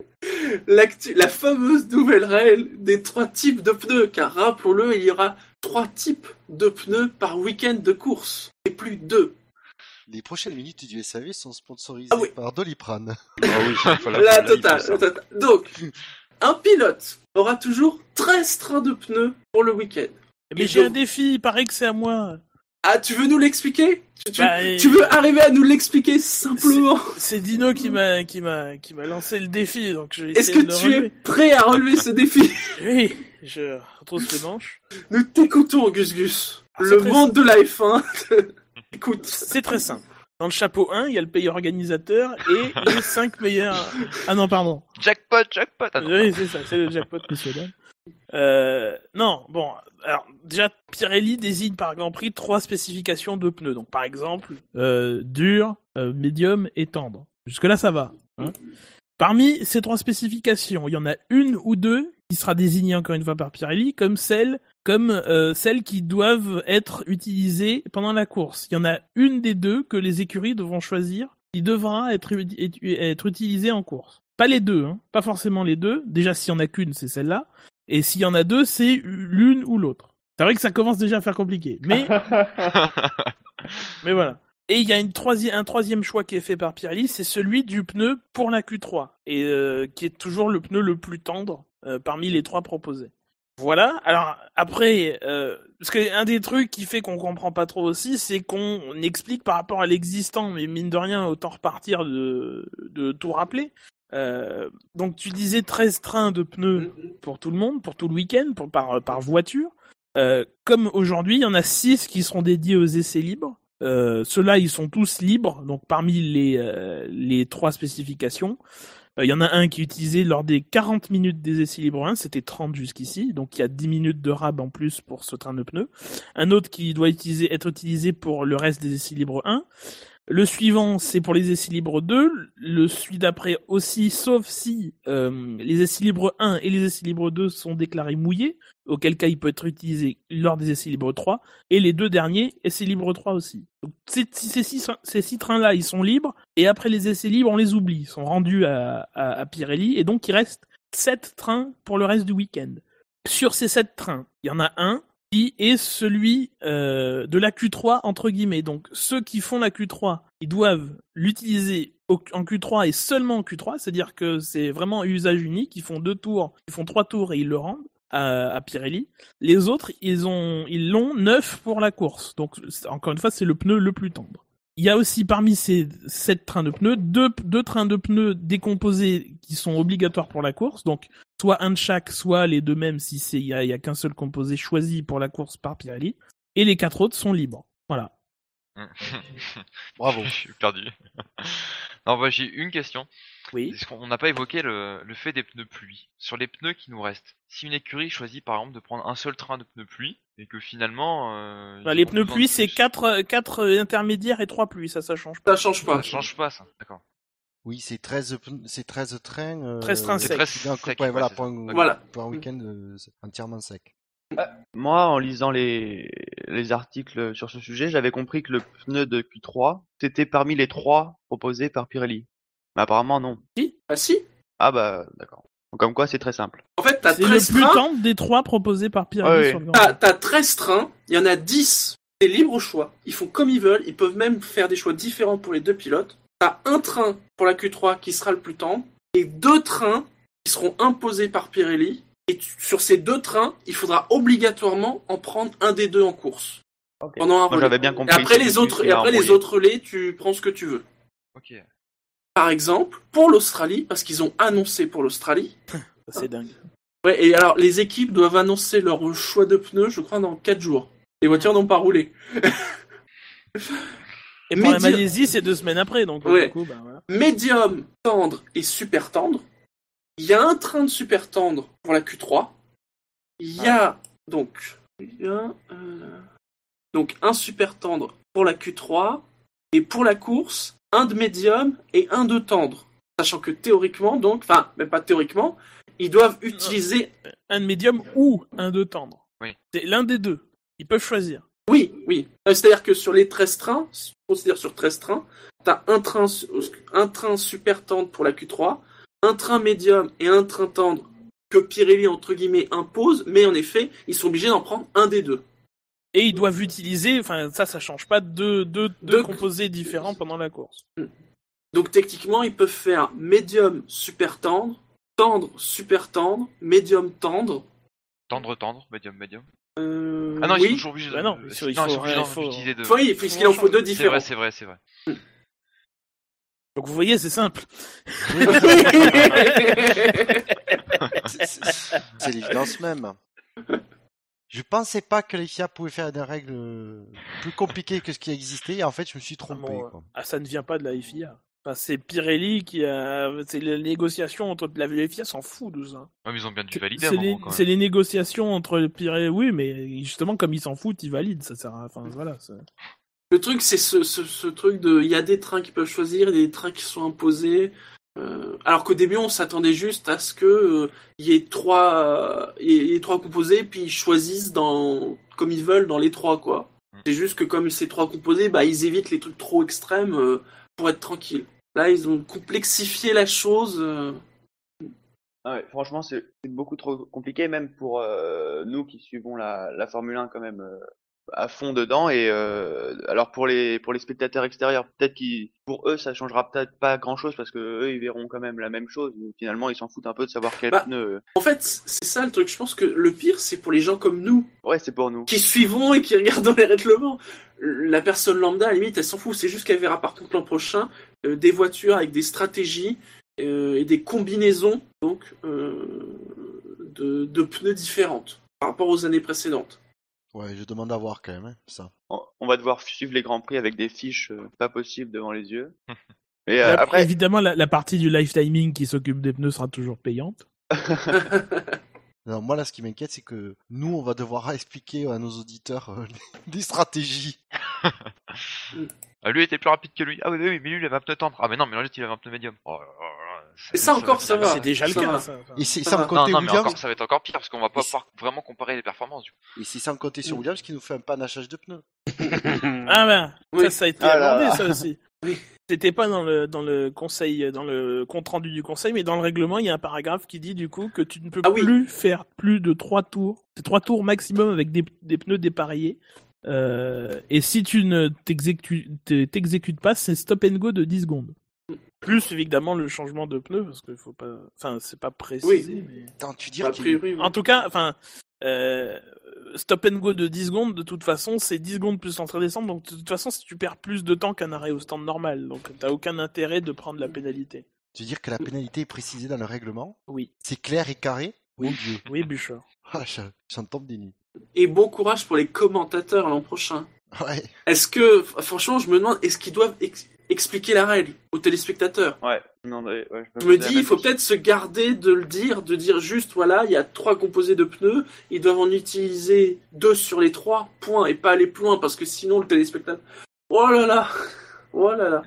L'actu, la fameuse nouvelle règle des trois types de pneus. Car rappelons-le, il y aura trois types de pneus par week-end de course. Et plus deux. Les prochaines minutes du SAV sont sponsorisées Ah oui. par Doliprane. Ah oui, la- totale, ça. la totale. Donc, un pilote aura toujours 13 trains de pneus pour le week-end. Mais Et j'ai donc- un défi, il paraît que c'est à moi. Ah, tu veux nous l'expliquer? Tu, tu- Bah, et- tu veux arriver à nous l'expliquer simplement? C'est Dino qui m'a qui m'a qui m'a lancé le défi, donc je vais Est-ce que de le tu es prêt à relever ce défi? Oui, je retrousse les manches. Nous t'écoutons, Gus Gus. Ah, Le monde de la F1. Écoute. C'est très simple. Dans le chapeau 1, il y a le pays organisateur et les 5 meilleurs. Ah non, pardon. Jackpot, jackpot. Ah non. Oui, c'est ça, c'est le jackpot, monsieur. Euh, non, bon, alors déjà Pirelli désigne par Grand Prix trois spécifications de pneus. Donc par exemple, euh, dur, euh, médium et tendre. Jusque là, ça va. hein. Parmi ces trois spécifications, il y en a une ou deux qui sera désignée encore une fois par Pirelli comme celle comme euh, celles qui doivent être utilisées pendant la course. Il y en a une des deux que les écuries devront choisir qui devra être, ut- être utilisée en course. Pas les deux, hein. pas forcément les deux. Déjà, s'il y en a qu'une, c'est celle-là. Et s'il y en a deux, c'est l'une ou l'autre. C'est vrai que ça commence déjà à faire compliqué. Mais, mais voilà. Et il y a une un troisième choix qui est fait par Pirelli, c'est celui du pneu pour la Q3, et euh, qui est toujours le pneu le plus tendre euh, parmi les trois proposés. Voilà. Alors après, euh, parce que un des trucs qui fait qu'on comprend pas trop aussi, c'est qu'on explique par rapport à l'existant, mais mine de rien, autant repartir de, tout rappeler. Euh, donc tu disais 13 trains de pneus pour tout le monde, pour tout le week-end, pour, par, par voiture. Euh, comme aujourd'hui, il y en a 6 qui seront dédiés aux essais libres. Euh, Ceux-là, ils sont tous libres, donc parmi les, euh, les trois spécifications. Euh, Il y en a un qui est utilisé lors des 40 minutes des essais libres 1, c'était 30 jusqu'ici, donc il y a 10 minutes de rab en plus pour ce train de pneus. Un autre qui doit être utilisé pour le reste des essais libres 1. Le suivant, c'est pour les essais libres 2. Le celui d'après aussi, sauf si euh, les essais libres 1 et les essais libres 2 sont déclarés mouillés, auquel cas il peut être utilisé lors des essais libres 3. Et les deux derniers, essais libres 3 aussi. Donc ces, six, trains-là, ils sont libres. Et après les essais libres, on les oublie. Ils sont rendus à, Pirelli. Et donc il reste sept trains pour le reste du week-end. Sur ces sept trains, il y en a un qui est celui euh, de la Q3 entre guillemets. Donc ceux qui font la Q3, ils doivent l'utiliser en Q3 et seulement en Q3, c'est-à-dire que c'est vraiment usage unique. Ils font deux tours, ils font trois tours et ils le rendent à, à Pirelli. Les autres, ils ont ils l'ont neuf pour la course. Donc encore une fois, c'est le pneu le plus tendre. Il y a aussi parmi ces sept trains de pneus deux, deux trains de pneus décomposés qui sont obligatoires pour la course. Donc soit un de chaque, soit les deux mêmes si c'est il y a, il y a qu'un seul composé choisi pour la course par Pirelli. Et les quatre autres sont libres. Voilà. Bravo. Je suis perdu. non, bah, j'ai une question. Oui. Qu'on n'a pas évoqué le, le fait des pneus pluie Sur les pneus qui nous restent, si une écurie choisit par exemple de prendre un seul train de pneus pluie et que finalement. euh, Bah, les pneus pluie, c'est plus, quatre, quatre intermédiaires et trois pluies. Ça, ça change pas. Ça change Ça pas. change pas ça, d'accord. Oui, c'est 13, pn- c'est 13 trains. euh, 13 trains C'est secs. sec, ouais, voilà, pour ça. un, Voilà. pour un week-end euh, entièrement sec. Moi, en lisant les, les articles sur ce sujet, j'avais compris que le pneu de Q3, c'était parmi les trois proposés par Pirelli. Mais apparemment, non. Ah si Ah bah, d'accord. Donc, Comme quoi, c'est très simple. En fait, t'as C'est le 13 plus trains, tendre des trois proposés par Pirelli Ouais, sur le Grand t'as, Prix. t'as 13 trains, il y en a 10, c'est libre au choix. Ils font comme ils veulent, ils peuvent même faire des choix différents pour les deux pilotes. T'as un train pour la Q3 qui sera le plus tendre, et deux trains qui seront imposés par Pirelli. Et tu- sur ces deux trains, il faudra obligatoirement en prendre un des deux en course. Pendant un relais. j'avais bien Et compris. après c'est les autres, et après les relais, tu prends ce que tu veux. Ok. Par exemple, pour l'Australie, parce qu'ils ont annoncé pour l'Australie. C'est dingue. Ouais, et alors les équipes doivent annoncer leur choix de pneus, je crois, dans 4 jours. Les voitures n'ont pas roulé. Et pour la Malaisie, c'est deux semaines après. Donc, Ouais. du coup, bah, voilà. Médium, tendre et super tendre. Il y a un train de super tendre pour la Q3. Il y a donc il y a, euh, donc un super tendre pour la Q3 et pour la course un de médium et un de tendre. Sachant que théoriquement, donc, enfin, même pas théoriquement, ils doivent utiliser. un de médium ou un de tendre. Oui. C'est l'un des deux. Ils peuvent choisir. Oui, oui. Euh, C'est-à-dire que sur les 13 trains, si on considère sur 13 trains, t'as un train, un train super tendre pour la Q3, un train médium et un train tendre que Pirelli, entre guillemets, impose, mais en effet, ils sont obligés d'en prendre un des deux. Et ils doivent utiliser, enfin ça, ça change pas, deux, deux, deux Deux- composés différents pendant la course. Donc techniquement, ils peuvent faire médium super tendre, tendre super tendre, médium tendre. Tendre, tendre, médium, médium. Euh, Ah non, ils sont toujours obligés de. Bah non, il faut- il non, ils faut- sont obligés il faut- d'utiliser deux. Oui, puisqu'il en faut deux C'est différents. vrai, c'est vrai, c'est vrai. Donc vous voyez, c'est simple. C'est- c'est c'est l'évidence même. Je pensais pas que les FIA pouvaient faire des règles euh, plus compliquées que ce qui existait. Et en fait, je me suis trompé. bon, quoi. Ah, ça ne vient pas de la FIA. Enfin, c'est Pirelli qui a. C'est les négociations entre. La la FIA s'en fout de ça. Ouais, mais ils ont bien dû C'est valider c'est les, c'est les négociations entre Pirelli. Oui, mais justement, comme ils s'en foutent, ils valident. Ça sert à. Enfin, voilà. c'est- Le truc, c'est ce, ce, ce truc de. Il y a des trains qui peuvent choisir, il y a des trains qui sont imposés. Euh, alors qu'au début, on s'attendait juste à ce que euh, il y ait trois, euh, y ait trois composés, puis ils choisissent dans comme ils veulent dans les trois, quoi. Mm. C'est juste que comme c'est trois composés, bah ils évitent les trucs trop extrêmes euh, pour être tranquilles. Là, ils ont complexifié la chose. euh. Ah ouais, franchement, c'est beaucoup trop compliqué, même pour euh, nous qui suivons la, la Formule 1 quand même euh, à fond dedans. Et euh, alors pour les pour les spectateurs extérieurs, peut-être qu'ils pour eux ça changera peut-être pas grand-chose parce que eux ils verront quand même la même chose. Mais finalement, ils s'en foutent un peu de savoir quel Bah. pneu. En fait, c'est ça le truc. Je pense que le pire, c'est pour les gens comme nous Ouais, c'est pour nous. qui suivront et qui regardons les règlements. La personne lambda, à la limite, elle s'en fout. C'est juste qu'elle verra par contre l'an prochain euh, des voitures avec des stratégies euh, et des combinaisons donc euh, de, de pneus différentes par rapport aux années précédentes. Ouais, je demande à voir quand même, hein, ça. On on va devoir suivre les grands prix avec des fiches euh, pas possibles devant les yeux. Et euh, Après, après, évidemment, la, la partie du life timing qui s'occupe des pneus sera toujours payante. Non, moi là, ce qui m'inquiète, c'est que nous, on va devoir expliquer à nos auditeurs euh, des stratégies. Ah, lui était plus rapide que lui. Ah oui, oui, oui, mais lui il avait un pneu tendre. Ah mais non, mais l'autre il avait un pneu médium. Oh ça encore, ça va. C'est déjà le ça cas, ça. Et c'est Ça sans va. Non, mais encore, ça va être encore pire parce qu'on va pas pouvoir vraiment comparer les performances du coup. Et c'est sans compter sur. Williams qui nous fait un panachage de pneus. Ah ben, Oui. ça, ça a été Ah abordé, là. ça aussi. Oui. C'était pas dans le dans le conseil, dans le compte rendu du conseil, mais dans le règlement, il y a un paragraphe qui dit du coup que tu ne peux Ah oui. plus faire plus de trois tours. C'est trois tours maximum avec des, des pneus dépareillés. Euh, et si tu ne t'exécu- t'e- t'exécutes pas, c'est stop and go de 10 secondes. Plus évidemment le changement de pneus parce qu'il faut pas, enfin c'est pas précisé. mais- Attends, tu priori, oui. En tout cas, enfin, euh, stop and go de 10 secondes, de toute façon, c'est 10 secondes plus l'entrée descente. Donc, de toute façon, si tu perds plus de temps qu'un arrêt au stand normal, donc t'as aucun intérêt de prendre la pénalité. tu veux dire que la pénalité est précisée dans le règlement? Oui, C'est clair et carré? Mon Dieu. oui, Bûcheur. Ah, je- j'en tombe des nues. Et bon courage pour les commentateurs l'an prochain. Ouais. Est-ce que, franchement, je me demande, est-ce qu'ils doivent ex- expliquer la règle aux téléspectateurs? Ouais, non, ouais, ouais, Je me dis, il faut peut-être se garder de le dire, de dire juste, voilà, il y a trois composés de pneus, ils doivent en utiliser deux sur les trois, point, et pas aller plus loin, parce que sinon le téléspectateur... Oh là là Oh là là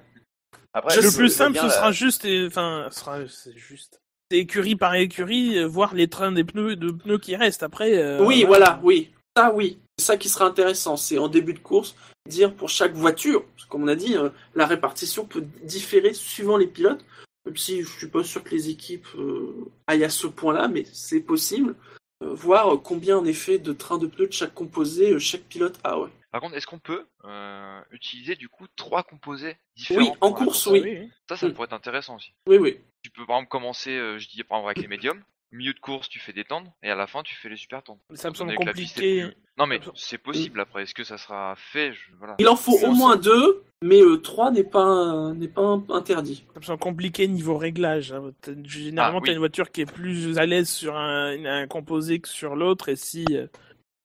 Après, Je le plus simple, ce sera juste, et- enfin, sera, c'est juste. C'est écurie par écurie, euh, voir les trains des pneus, de pneus qui restent. Après. euh, Oui, voilà, oui. Ça, oui. C'est ça qui sera intéressant. C'est en début de course, dire pour chaque voiture, parce que comme on a dit, euh, la répartition peut différer suivant les pilotes, même si je suis pas sûr que les équipes euh, aillent à ce point-là, mais c'est possible. Euh, voir combien en effet de trains de pneus de chaque composé euh, chaque pilote a. Ouais. Par contre, est-ce qu'on peut euh, utiliser du coup trois composés différents Oui, en course, oui. oui. Ça, ça Mm. pourrait être intéressant aussi. Oui, oui. Tu peux par exemple commencer, euh, je dis par exemple avec les médiums. Milieu de course, tu fais des tendres, et à la fin, tu fais les super tendres. Mais Ça me semble compliqué. plus- Non mais c'est possible après. Est-ce que ça sera fait? Je... voilà. Il en faut au ça- moins deux, mais euh, trois n'est pas, n'est pas interdit. Ça me semble compliqué niveau réglage. hein. Généralement, Ah, t'as oui. une voiture qui est plus à l'aise sur un, un composé que sur l'autre, et si. euh,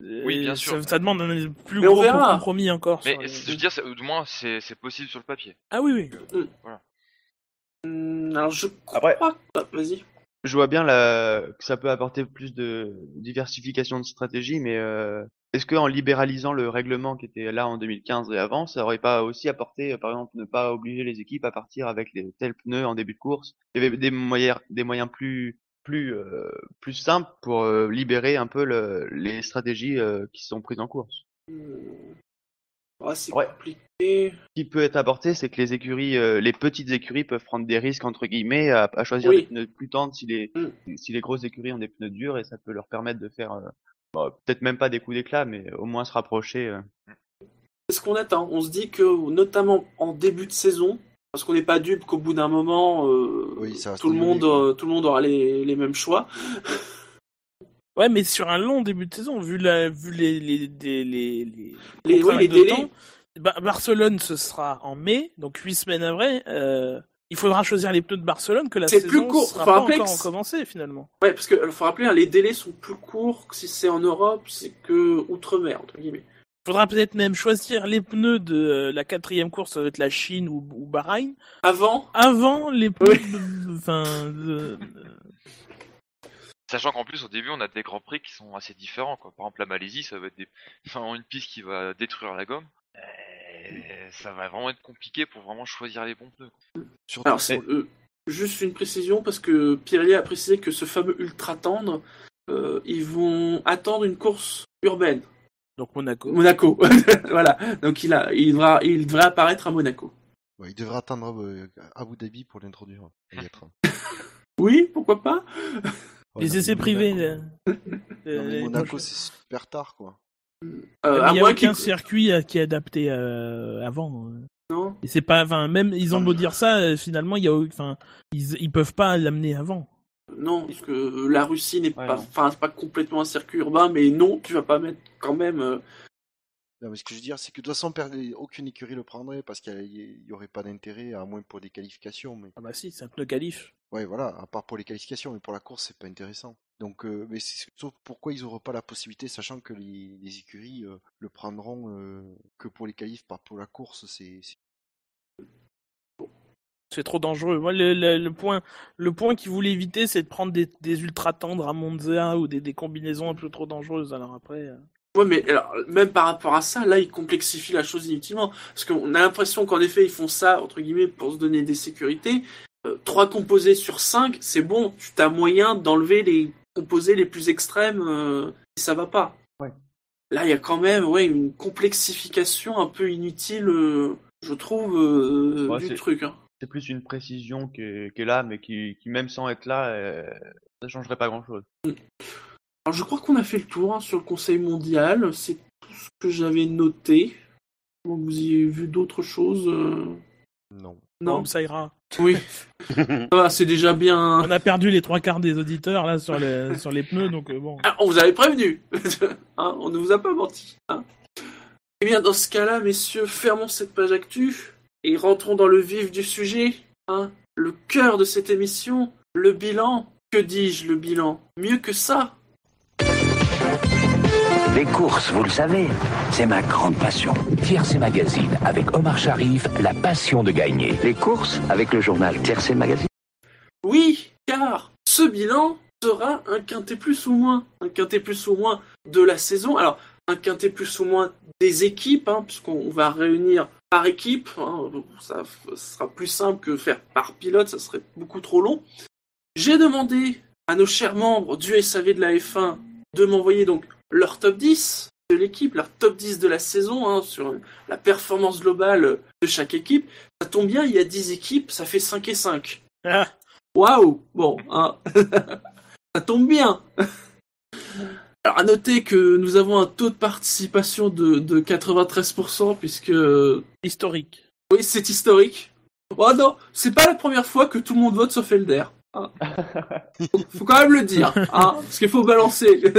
Oui, bien euh, sûr. Ça, ça demande un plus Mais gros compromis encore. Mais les- je veux dire, du moins, c'est c'est possible sur le papier. Ah oui, oui. Hum, alors je crois. Après- Vas-y. je vois bien la... que ça peut apporter plus de diversification de stratégie, mais euh, est-ce qu'en libéralisant le règlement qui était là en 2015 et avant, ça aurait pas aussi apporté, euh, par exemple, ne pas obliger les équipes à partir avec les tels pneus en début de course Il y avait des moyens, des moyens plus plus euh, plus simples pour euh, libérer un peu le- les stratégies qui sont prises en course? Ah, c'est Ouais. compliqué. Ce qui peut être apporté, c'est que les écuries, euh, les petites écuries peuvent prendre des risques entre guillemets à, à choisir Oui. des pneus plus tendres si les Mm. si les grosses écuries ont des pneus durs et ça peut leur permettre de faire euh, bon, peut-être même pas des coups d'éclat, mais au moins se rapprocher. euh. C'est ce qu'on attend. On se dit que, notamment en début de saison, parce qu'on n'est pas dupe qu'au bout d'un moment, euh, Oui, ça va tout, le monde, euh, tout le monde aura les, les mêmes choix. Ouais, mais sur un long début de saison, vu, la, vu les, les, les, les, les, Les, oui, délais. temps, Barcelone, ce sera en mai, donc huit semaines après. euh, il faudra choisir les pneus de Barcelone que la saison plus court. sera Faut pas encore que commencée finalement. Ouais, parce que faut rappeler, hein, les délais sont plus courts que si c'est en Europe, c'est que outre-mer, entre guillemets. Il faudra peut-être même choisir les pneus de euh, la quatrième course, ça va être la Chine ou, ou Bahreïn, Avant, avant les pneus Oui. de- enfin, de- Sachant qu'en plus au début on a des grands prix qui sont assez différents quoi. Par exemple la Malaisie ça va être des... enfin, une piste qui va détruire la gomme. Et ça va vraiment être compliqué pour vraiment choisir les bons pneus. Surtout, alors c'est euh, juste une précision parce que Pirelli a précisé que ce fameux ultra tendre, euh, ils vont attendre une course urbaine, donc Monaco. Monaco. voilà, donc il a, il devra, il devrait apparaître à Monaco. ouais, il devrait attendre euh, Abu Dhabi pour l'introduire. et y être. Oui, pourquoi pas? Les essais privés. Monaco- euh, Non, mais euh, Monaco, c'est super tard, quoi. Euh, à Il n'y a aucun circuit qui est adapté euh, avant. euh. Non. Et c'est pas, enfin, même ils ont beau dire ça, finalement, il y a, enfin, ils, ils peuvent pas l'amener avant. Non, parce que la Russie n'est Ouais, pas, enfin, c'est pas complètement un circuit urbain, mais non, tu vas pas mettre quand même. Non, mais ce que je veux dire, c'est que de toute façon, aucune écurie le prendrait parce qu'il n'y aurait pas d'intérêt, à moins pour des qualifications. Mais Ah bah si, c'est un pneu qualif. ouais, voilà, à part pour les qualifications, mais pour la course, c'est pas intéressant. Donc, euh, mais c'est surtout pourquoi ils n'auront pas la possibilité, sachant que les, les écuries euh, le prendront euh, que pour les qualifs, pas pour la course. C'est c'est- trop dangereux. Moi, le, le, le point, le point qu'il voulait éviter, c'est de prendre des, des ultra tendres à Monza ou des, des combinaisons un peu trop dangereuses. Alors après, Ouais, mais alors, même par rapport à ça, là, ils complexifient la chose inutilement. Parce qu'on a l'impression qu'en effet, ils font ça, entre guillemets, pour se donner des sécurités. Euh, Trois composés sur cinq, c'est bon, tu as moyen d'enlever les composés les plus extrêmes euh, si ça va pas. Ouais. Là, il y a quand même ouais, une complexification un peu inutile, euh, je trouve, euh, Ouais, du truc. hein. C'est plus une précision qui est, qui est là, mais qui, qui, même sans être là, euh, ça changerait pas grand chose. Alors, je crois qu'on a fait le tour hein, sur le Conseil mondial. C'est tout ce que j'avais noté. Donc, vous y avez vu d'autres choses euh, Non. Non. ça ira. Oui. Ça va, c'est déjà bien. On a perdu les trois quarts des auditeurs là sur les, sur les pneus, donc euh, bon. Ah, on vous avait prévenu. Hein, on ne vous a pas menti. Hein. Eh bien, dans ce cas-là, messieurs, fermons cette page actu et rentrons dans le vif du sujet. Hein. Le cœur de cette émission, le bilan. Que dis-je, le bilan? Mieux que ça? Les courses, vous le savez, c'est ma grande passion. Tiercé Magazine, avec Omar Sharif, la passion de gagner. Les courses, avec le journal Tiercé Magazine. Oui, car ce bilan sera un quintet plus ou moins. Un quintet plus ou moins de la saison. Alors, un quintet plus ou moins des équipes, hein, puisqu'on va réunir par équipe. hein. sera plus simple que faire par pilote, ça serait beaucoup trop long. J'ai demandé à nos chers membres du SAV de la F1 de m'envoyer donc leur top 10 de l'équipe, leur top 10 de la saison, hein, sur la performance globale de chaque équipe. Ça tombe bien, il y a 10 équipes, ça fait 5 et 5. Ah, Waouh Bon, hein. ça tombe bien. Alors, à noter que nous avons un taux de participation de, de 93%, puisque... historique. Oui, c'est historique. Oh non, c'est pas la première fois que tout le monde vote sauf Elder. Hein. Faut, faut quand même le dire, hein, parce qu'il faut balancer.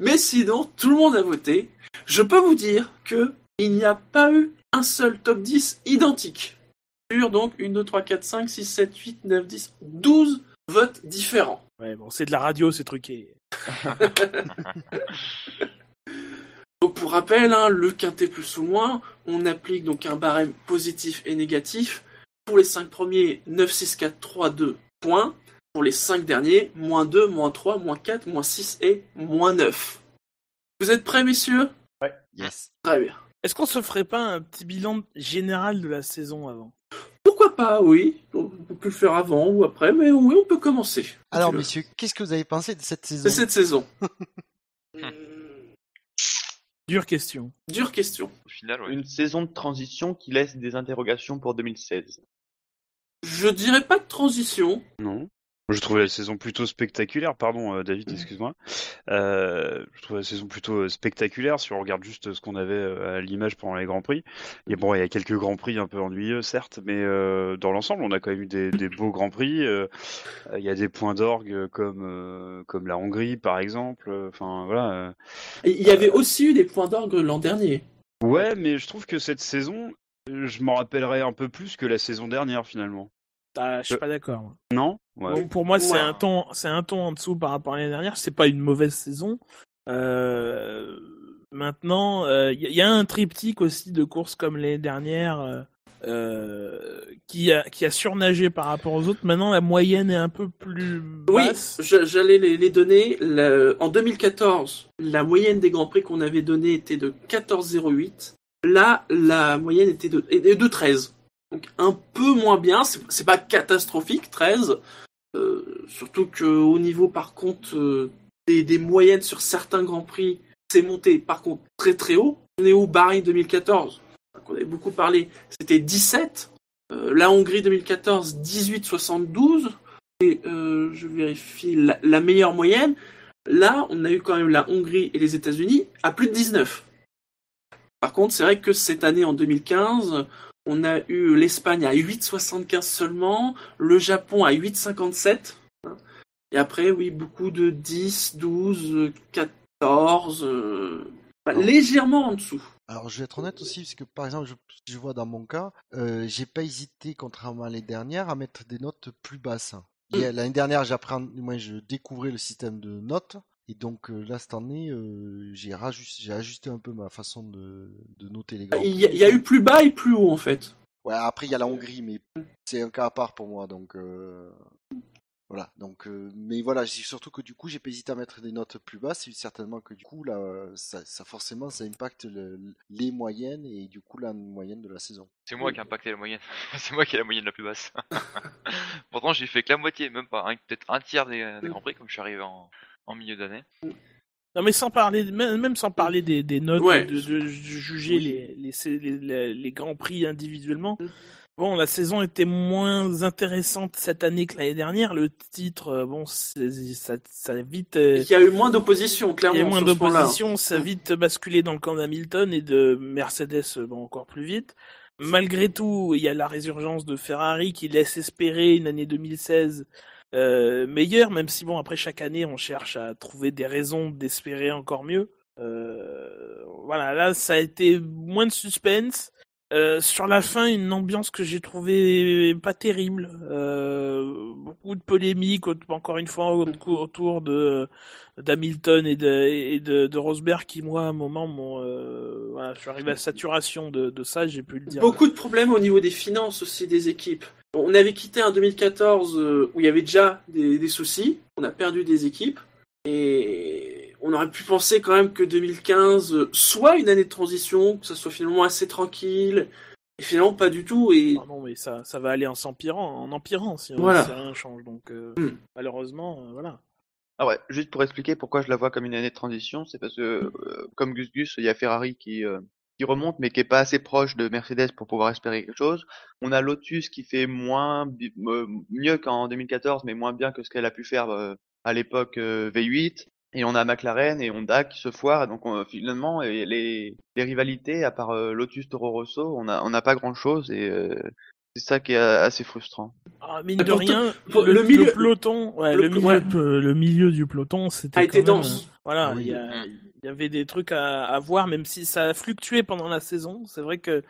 Mais sinon, tout le monde a voté. Je peux vous dire que il n'y a pas eu un seul top 10 identique. Sur donc 1, 2, 3, 4, 5, 6, 7, 8, 9, 10, 12 votes différents. Ouais, bon, c'est de la radio, c'est truqué. Donc pour rappel, hein, le quintet plus ou moins, on applique donc un barème positif et négatif. Pour les 5 premiers, 9, 6, 4, 3, 2 points. Pour les 5 derniers, moins 2, moins 3, moins 4, moins 6 et moins 9. Vous êtes prêts, messieurs? Yes. Très bien. Est-ce qu'on se ferait pas un petit bilan général de la saison avant? Pourquoi pas, oui. On peut le faire avant ou après, mais oui, on peut commencer. Alors, messieurs, qu'est-ce que vous avez pensé de cette saison? C'est cette saison. Dure question. Dure question. Au final, ouais. Une saison de transition qui laisse des interrogations pour 2016. Je dirais pas de transition. Non. Je trouvais la saison plutôt spectaculaire, pardon euh, David, Mm. excuse-moi. Euh, je trouvais la saison plutôt euh, spectaculaire si on regarde juste ce qu'on avait à l'image pendant les Grands Prix. Et bon, il y a quelques Grands Prix un peu ennuyeux, certes, mais euh, dans l'ensemble, on a quand même eu des, des beaux Grands Prix. euh, Il y a des points d'orgue comme, comme la Hongrie, par exemple. Enfin, voilà. Il y avait aussi eu des points d'orgue l'an dernier. Ouais, mais je trouve que cette saison, je m'en rappellerai un peu plus que la saison dernière, finalement. Ah, je suis Euh, pas d'accord. moi. Non? Ouais. Bon, pour moi, c'est Ouais. un ton, c'est un ton en dessous par rapport à l'année dernière. C'est pas une mauvaise saison. Euh, maintenant, il y, y a un triptyque aussi de courses comme l'année dernière euh, euh, qui a qui a surnagé par rapport aux autres. Maintenant, la moyenne est un peu plus Oui, basse. je- j'allais les, les donner. En 2014, la moyenne des Grands Prix qu'on avait donné était de 14,08. Là, la moyenne était de, de 13. Donc un peu moins bien. C'est pas catastrophique, 13. Euh, surtout qu'au niveau, par contre, euh, des, moyennes sur certains Grands Prix, c'est monté, par contre, très très haut. Néo Bahreïn 2014, qu'on avait beaucoup parlé, c'était 17. Euh, la Hongrie 2014, 18,72 et je vérifie la, la meilleure moyenne. Là, on a eu quand même la Hongrie et les États-Unis à plus de 19. Par contre, c'est vrai que cette année, en 2015, on a eu l'Espagne à 8,75 seulement, le Japon à 8,57. hein. Et après, oui, beaucoup de 10, 12, 14, euh, bah, légèrement en dessous. Alors, je vais être honnête aussi, parce que par exemple, je, je vois dans mon cas, euh, j'ai pas hésité, contrairement à l'année dernière, à mettre des notes plus basses. A- L'année dernière, j'apprends, moi, je découvrais le système de notes. Et donc euh, là, cette année, euh, j'ai rajusté, j'ai ajusté un peu ma façon de, de noter les grands Il y, a- prix. il y a eu plus bas et plus haut, en fait. Ouais, après il y a la Hongrie, mais c'est un cas à part pour moi, donc euh, voilà. Donc, euh, mais voilà, c'est surtout que du coup, j'ai pas hésité à mettre des notes plus basses. C'est certainement que du coup, là, ça, ça forcément, ça impacte le- les moyennes et du coup la moyenne de la saison. C'est moi qui ai impacté la moyenne. c'est moi qui ai la moyenne la plus basse. Pourtant, j'ai fait que la moitié, même pas. hein, Peut-être un tiers des, des Grands Prix, comme je suis arrivé en, en milieu d'année. Non mais sans parler, même sans parler des, des notes, Ouais. de, de- de juger les, les, les, les- les grands prix individuellement. Bon, la saison était moins intéressante cette année que l'année dernière. Le titre, euh, bon, ça, ça a vite, euh, Il y a eu moins d'opposition, il y clairement. a eu moins d'opposition, ça a vite basculé dans le camp d'Hamilton et de Mercedes, euh, bon, encore plus vite. Malgré tout, il y a la résurgence de Ferrari qui laisse espérer une année 2016 euh, meilleure, même si bon, après chaque année, on cherche à trouver des raisons d'espérer encore mieux. Euh, voilà, là, ça a été moins de suspense. Euh, sur la fin, une ambiance que j'ai trouvée pas terrible. Euh, beaucoup de polémiques, encore une fois, au- autour de d'Hamilton et de, Rosberg qui, moi, à un moment, voilà, je suis arrivé à saturation de ça, j'ai pu le dire. Beaucoup de problèmes au niveau des finances aussi des équipes. On avait quitté un 2014 euh, où il y avait déjà des, des soucis. On a perdu des équipes. Et on aurait pu penser quand même que 2015 euh, soit une année de transition, que ça soit finalement assez tranquille. Et finalement, pas du tout. Et Ah non, mais ça, ça va aller en s'empirant, en empirant si, Voilà. si rien change. Donc, euh, Hmm. malheureusement, euh, voilà. Ah ouais, juste pour expliquer pourquoi je la vois comme une année de transition, c'est parce que, euh, comme Gus Gus, il y a Ferrari qui, euh, qui remonte, mais qui est pas assez proche de Mercedes pour pouvoir espérer quelque chose. On a Lotus qui fait moins, mieux qu'en 2014, mais moins bien que ce qu'elle a pu faire euh, à l'époque euh, V8. Et on a McLaren et Honda qui se foirent. Donc on- finalement, les, rivalités, à part euh, Lotus Toro Rosso, on a, n'a pas grand chose et c'est ça qui est assez frustrant. Ah, mine de rien, le, le milieu- le peloton, ouais, le milieu, ouais. pe- le milieu du peloton, c'était a été quand même, dense. euh, voilà, oui. il y, avait des trucs à, à voir, même si ça a fluctué pendant la saison. C'est vrai que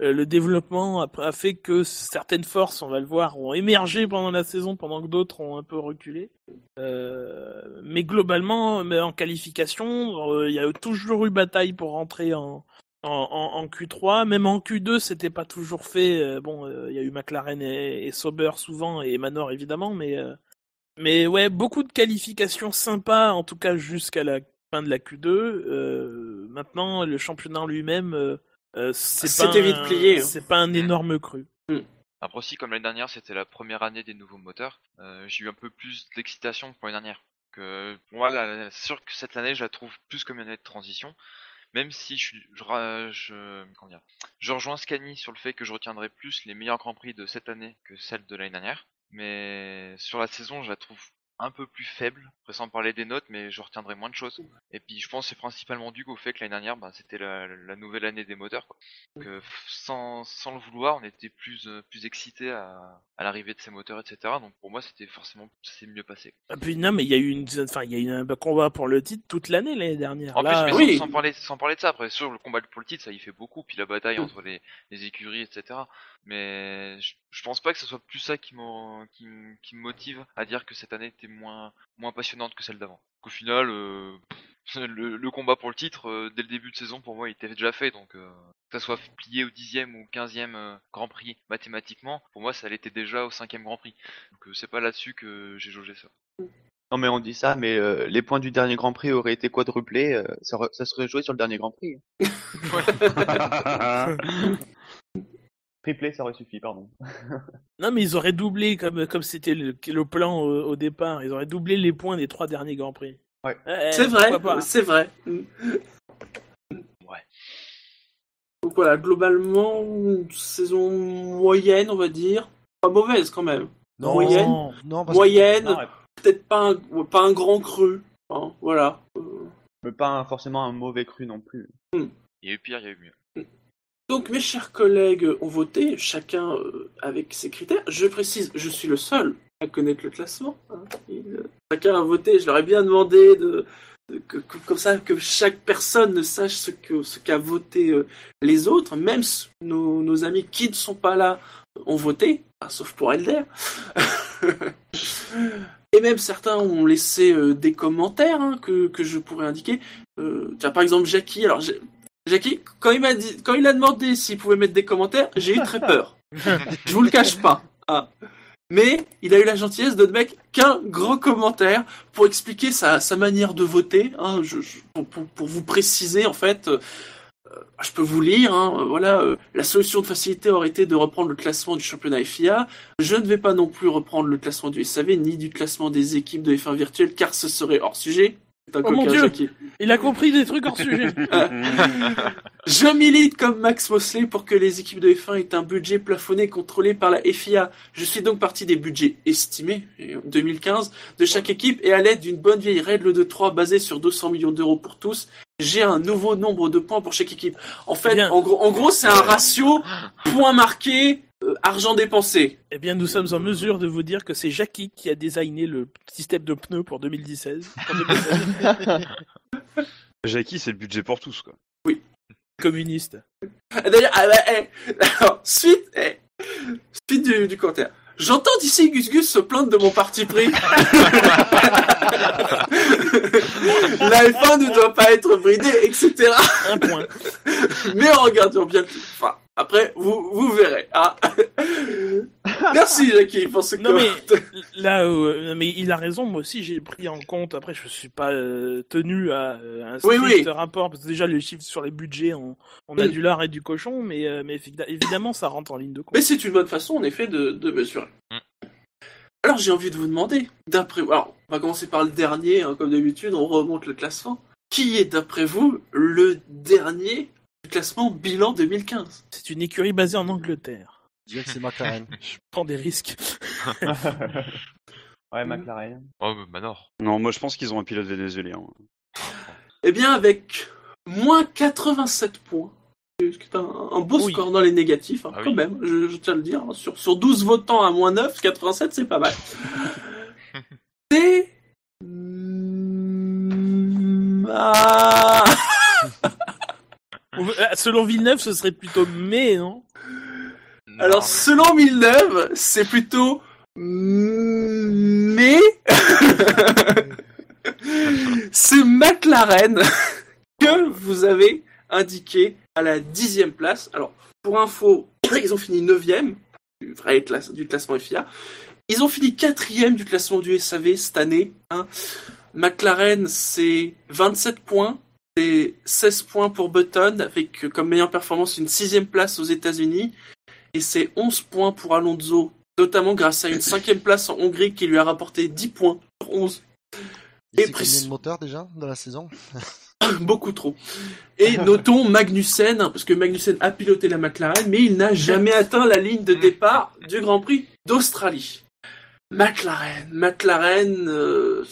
euh, le développement a, a fait que certaines forces, on va le voir, ont émergé pendant la saison, pendant que d'autres ont un peu reculé. Euh, mais globalement, mais en qualification, euh, il y a toujours eu bataille pour rentrer en, en, en, en Q3. Même en Q2, c'était pas toujours fait. Euh, bon, euh, il y a eu McLaren et, et Sauber souvent et Manor évidemment, mais euh, mais ouais, beaucoup de qualifications sympas, en tout cas jusqu'à la fin de la Q2. Euh, maintenant, le championnat en lui-même, c'est pas C'était vite un- plié, hein. C'est pas un énorme cru. Après aussi, comme l'année dernière, c'était la première année des nouveaux moteurs, euh, j'ai eu un peu plus d'excitation pour l'année dernière. Que, pour moi, c'est sûr que cette année, je la trouve plus comme une année de transition. Même si je, je, je, je rejoins Scani sur le fait que je retiendrai plus les meilleurs grands prix de cette année que celles de l'année dernière. Mais sur la saison, je la trouve un peu plus faible, après sans parler des notes, mais je retiendrai moins de choses. Et puis je pense que c'est principalement dû au fait que l'année dernière, bah, c'était la, la nouvelle année des moteurs. Quoi. Donc, euh, sans, sans le vouloir, on était plus, euh, plus excité à, à l'arrivée de ces moteurs, etc. Donc pour moi, c'était forcément, ça s'est mieux passé. Et puis non, mais il y a eu une, enfin, il y a eu un combat pour le titre toute l'année l'année dernière. En Là, plus, mais oui. sans, sans parler, sans parler de ça, après, sur le combat pour le titre, ça y fait beaucoup, puis la bataille entre les, les écuries, etc. Mais je, je pense pas que ce soit plus ça qui, qui, qui me motive à dire que cette année était moins, moins passionnante que celle d'avant. Qu'au final, euh, le, le combat pour le titre, euh, dès le début de saison, pour moi, il était déjà fait, donc euh, que ça soit plié au dixième ou quinzième euh, Grand Prix mathématiquement, pour moi, ça l'était déjà au cinquième Grand Prix. Donc euh, c'est pas là-dessus que j'ai jaugé ça. Non mais on dit ça, mais euh, les points du dernier Grand Prix auraient été quadruplés, euh, ça, ça serait joué sur le dernier Grand Prix. Triplé, ça aurait suffi, pardon. Non, mais ils auraient doublé comme comme c'était le, le plan au, au départ. Ils auraient doublé les points des trois derniers grands prix. Ouais. Eh, c'est vrai, pas. c'est vrai. Ouais. Donc voilà, globalement, une saison moyenne, on va dire. Pas mauvaise quand même. Non, Moyenne. non, parce que- Moyenne, ouais, peut-être pas un, pas un grand cru. hein, voilà. Euh, mais pas un- forcément un mauvais cru non plus. Il y a eu pire, il y a eu mieux. Donc mes chers collègues ont voté, chacun euh, avec ses critères. Je précise, je suis le seul à connaître le classement. hein. Euh, chacun a voté, je leur ai bien demandé de, que, comme ça que chaque personne ne sache ce que qu'a voté euh, les autres, même nos, amis qui ne sont pas là ont voté, sauf pour Elder. Et même certains ont laissé des commentaires hein, que, je pourrais indiquer. Par exemple, Jackie. Alors, Jackie, quand il m'a dit, quand il a demandé s'il pouvait mettre des commentaires, j'ai eu très peur. Je vous le cache pas. Ah. Mais il a eu la gentillesse de ne mettre qu'un grand commentaire pour expliquer sa, sa manière de voter. hein, je- je- pour, pour- pour vous préciser, en fait, euh, je peux vous lire. hein, voilà, euh, la solution de facilité aurait été de reprendre le classement du championnat FIA. Je ne vais pas non plus reprendre le classement du SAV ni du classement des équipes de F1 virtuelle, car ce serait hors sujet. Oh mon Dieu. Jackie. Il a compris des trucs hors sujet. Je milite comme Max Mosley pour que les équipes de F1 aient un budget plafonné contrôlé par la FIA. Je suis donc parti des budgets estimés, en 2015, de chaque équipe et à l'aide d'une bonne vieille règle de 3 basée sur 200 millions d'euros pour tous, j'ai un nouveau nombre de points pour chaque équipe. En fait, Bien. en gros, en gros, c'est un ratio points marqués, euh, argent dépensé. Eh bien, nous sommes en mesure de vous dire que c'est Jackie qui a designé le système de pneus pour 2016. Pour 2016. Jackie, c'est le budget pour tous, quoi. Communiste. Ah, D'ailleurs, ah, bah, eh, alors, suite, eh, suite du, du commentaire. J'entends d'ici Gus Gus se plaindre de mon parti pris. La F1 ne doit pas être bridée, etc. Un point. Mais en regardant bien le Enfin, après, vous, vous verrez. Ah. Merci, Jackie, pour ce Non mais commentaire. là, euh, mais il a raison. Moi aussi, j'ai pris en compte. Après, je suis pas euh, tenu à euh, un Oui, rapport parce que déjà les chiffres sur les budgets, on, on a Mm. du lard et du cochon, mais euh, mais évi- évidemment, ça rentre en ligne de compte. Mais c'est une bonne façon, en effet, de, de mesurer. Mm. Alors, j'ai envie de vous demander, d'après alors, on va commencer par le dernier, hein, comme d'habitude, on remonte le classement. Qui est, d'après vous, le dernier du classement bilan 2015 C'est une écurie basée en Angleterre. Je dirais que c'est McLaren. Je prends des risques. Ouais, McLaren. Oh, bah, Manor. Non, moi je pense qu'ils ont un pilote vénézuélien. Eh bien, avec moins 87 points, ce qui est un, un beau Oui. score dans les négatifs, hein, Ah quand oui. même, je, je tiens à le dire. hein. Sur, sur 12 votants à moins 9, 87, c'est pas mal. c'est... Hmm, Ah... On veut- ah, Selon Villeneuve, ce serait plutôt mai, non? Alors, selon Villeneuve, c'est plutôt... Mais... c'est McLaren que vous avez indiqué à la dixième place. Alors, pour info, ils ont fini neuvième du vrai classe, du classement FIA. Ils ont fini quatrième du classement du SAV cette année. hein. McLaren, c'est 27 points. C'est 16 points pour Button, avec euh, comme meilleure performance une sixième place aux États-Unis. Et c'est 11 points pour Alonso, notamment grâce à une cinquième place en Hongrie qui lui a rapporté 10 points sur 11. Il Et de moteurs déjà dans la saison Beaucoup trop. Et notons Magnussen, hein, parce que Magnussen a piloté la McLaren, mais il n'a jamais atteint la ligne de départ du Grand Prix d'Australie. McLaren, McLaren, euh,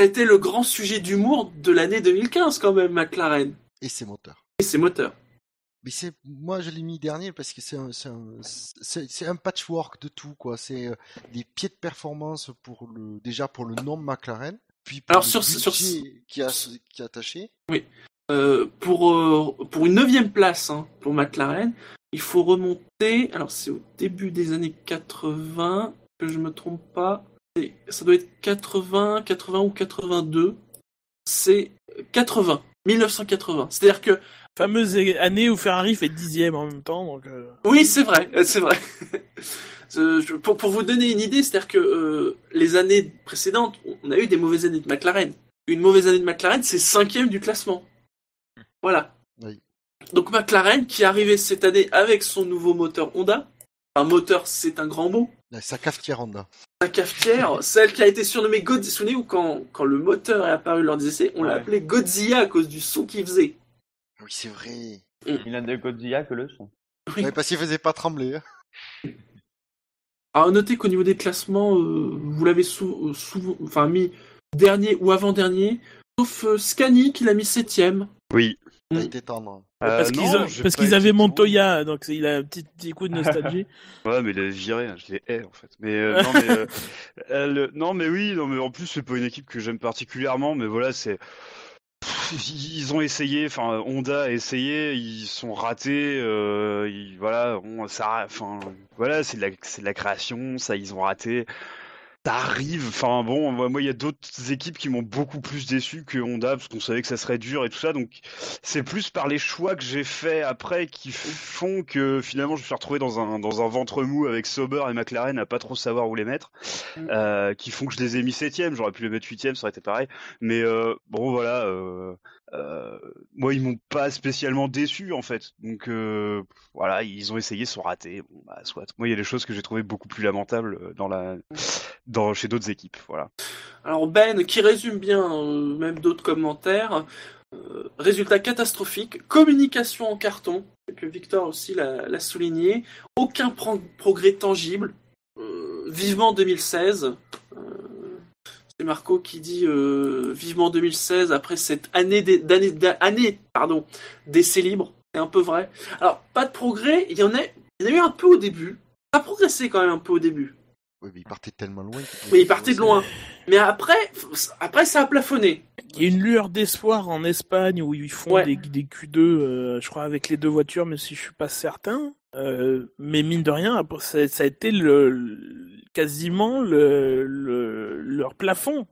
a été le grand sujet d'humour de l'année 2015 quand même, McLaren. Et ses moteurs. Et ses moteurs. Mais c'est, moi je l'ai mis dernier parce que c'est un, c'est un, c'est, c'est un patchwork de tout quoi. C'est euh, des pieds de performance pour le, déjà pour le nom McLaren, puis pour Alors, le sur- sur- qui a, qui est attaché. Euh, pour, euh, pour une neuvième place hein, pour McLaren, il faut remonter. Alors c'est au début des années 80, que je me trompe pas. C'est- Ça doit être 80, 80 ou 82. C'est 80, 1980. C'est-à-dire que Fameuse année où Ferrari fait dixième en même temps, donc. euh, oui, c'est vrai, euh, c'est vrai. Euh, pour, pour vous donner une idée, c'est-à-dire que euh, les années précédentes, on a eu des mauvaises années de McLaren. Une mauvaise année de McLaren, c'est cinquième du classement. Voilà. Oui. Donc McLaren qui est arrivé cette année avec son nouveau moteur Honda. Un moteur, c'est un grand mot. Sa cafetière Honda. La cafetière, celle qui a été surnommée Godzilla. Souvenez-vous quand, quand le moteur est apparu lors des essais, on l'a appelé Godzilla à cause du son qu'il faisait. Oui, c'est vrai. Il a de Godzilla que le son. Oui. Ouais, parce qu'il faisait pas trembler. hein. Alors notez qu'au niveau des classements, euh, vous l'avez sou- euh, souvent, enfin mis dernier ou avant-dernier, sauf euh, Scani qui l'a mis septième. Oui. Mm. été tendre. parce Euh, qu'ils non, parce qu'ils avaient. Montoya, donc il a un petit, petit coup de nostalgie. Ouais, mais il est viré, hein, je les hais en fait. Mais euh, non, mais euh, elle- non, mais oui, non, mais en plus c'est pas une équipe que j'aime particulièrement, mais voilà, c'est ils ont essayé, enfin Honda a essayé, ils sont ratés, euh, ils- voilà, on, ça, enfin voilà, c'est de la, c'est de la création, ça ils ont raté. T'arrives, enfin bon, moi il y a d'autres équipes qui m'ont beaucoup plus déçu que Honda parce qu'on savait que ça serait dur et tout ça, donc c'est plus par les choix que j'ai fait après qui font que finalement je me suis retrouvé dans un dans un ventre mou avec Sauber et McLaren à pas trop savoir où les mettre, Mm. euh, qui font que je les ai mis septième, j'aurais pu les mettre huitième, ça aurait été pareil, mais euh, bon voilà, euh, euh, moi ils m'ont pas spécialement déçu en fait, donc euh, voilà, ils ont essayé, sont ratés, bon bah soit. Moi il y a des choses que j'ai trouvé beaucoup plus lamentables euh, dans la dans chez d'autres équipes, voilà. Alors Ben, qui résume bien euh, même d'autres commentaires, résultat catastrophique, communication en carton, et que Victor aussi l'a souligné, aucun pro- progrès tangible, vivement 2016. C'est Marco qui dit euh, vivement 2016 après cette année d'e- d'année d'a- année, pardon d'essai libre. C'est un peu vrai. Alors pas de progrès, il y en a, il y en a eu un peu au début. Ça a progressé quand même un peu au début. Oui, mais il partait tellement loin. Mais il partait de loin. Mais après, après ça a plafonné. Il y a une lueur d'espoir en Espagne où ils font Ouais. des, des Q2, euh, je crois, avec les deux voitures, même si je suis pas certain. Euh, mais mine de rien, ça, ça a été le, quasiment le, le- leur plafond.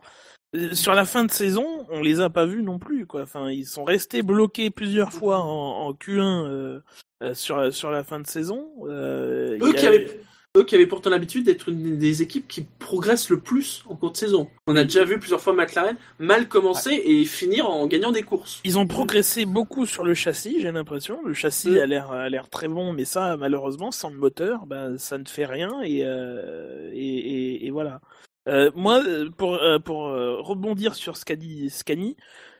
Euh, Sur la fin de saison, on les a pas vus non plus. Quoi. Enfin, ils sont restés bloqués plusieurs fois en, en Q1 euh, euh, sur, sur la fin de saison. Euh, Eux qui, avaient, eux qui avaient pourtant l'habitude d'être une des équipes qui progressent le plus en cours de saison. On a déjà vu plusieurs fois McLaren mal commencer et finir en gagnant des courses. Ils ont progressé beaucoup sur le châssis, j'ai l'impression. Le châssis Mm. a l'air a l'air très bon, mais ça, malheureusement, sans le moteur, bah, ça ne fait rien et euh, et, et, et voilà. Euh, moi, pour euh, pour rebondir sur ce qu'a dit Scani,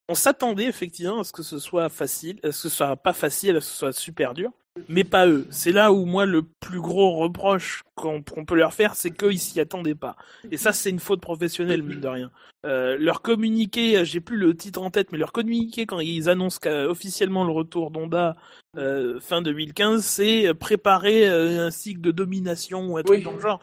on s'attendait effectivement à ce que ce soit facile, à ce que ce soit pas facile, à ce que ce soit super dur, mais pas eux. C'est là où moi le plus gros reproche qu'on peut leur faire, c'est qu'ils s'y attendaient pas. Et ça, c'est une faute professionnelle mine de rien. Euh, leur communiqué, j'ai plus le titre en tête, mais leur communiqué quand ils annoncent officiellement le retour d'Honda euh, fin 2015, c'est préparer euh, un cycle de domination ou un truc Oui. dans le genre.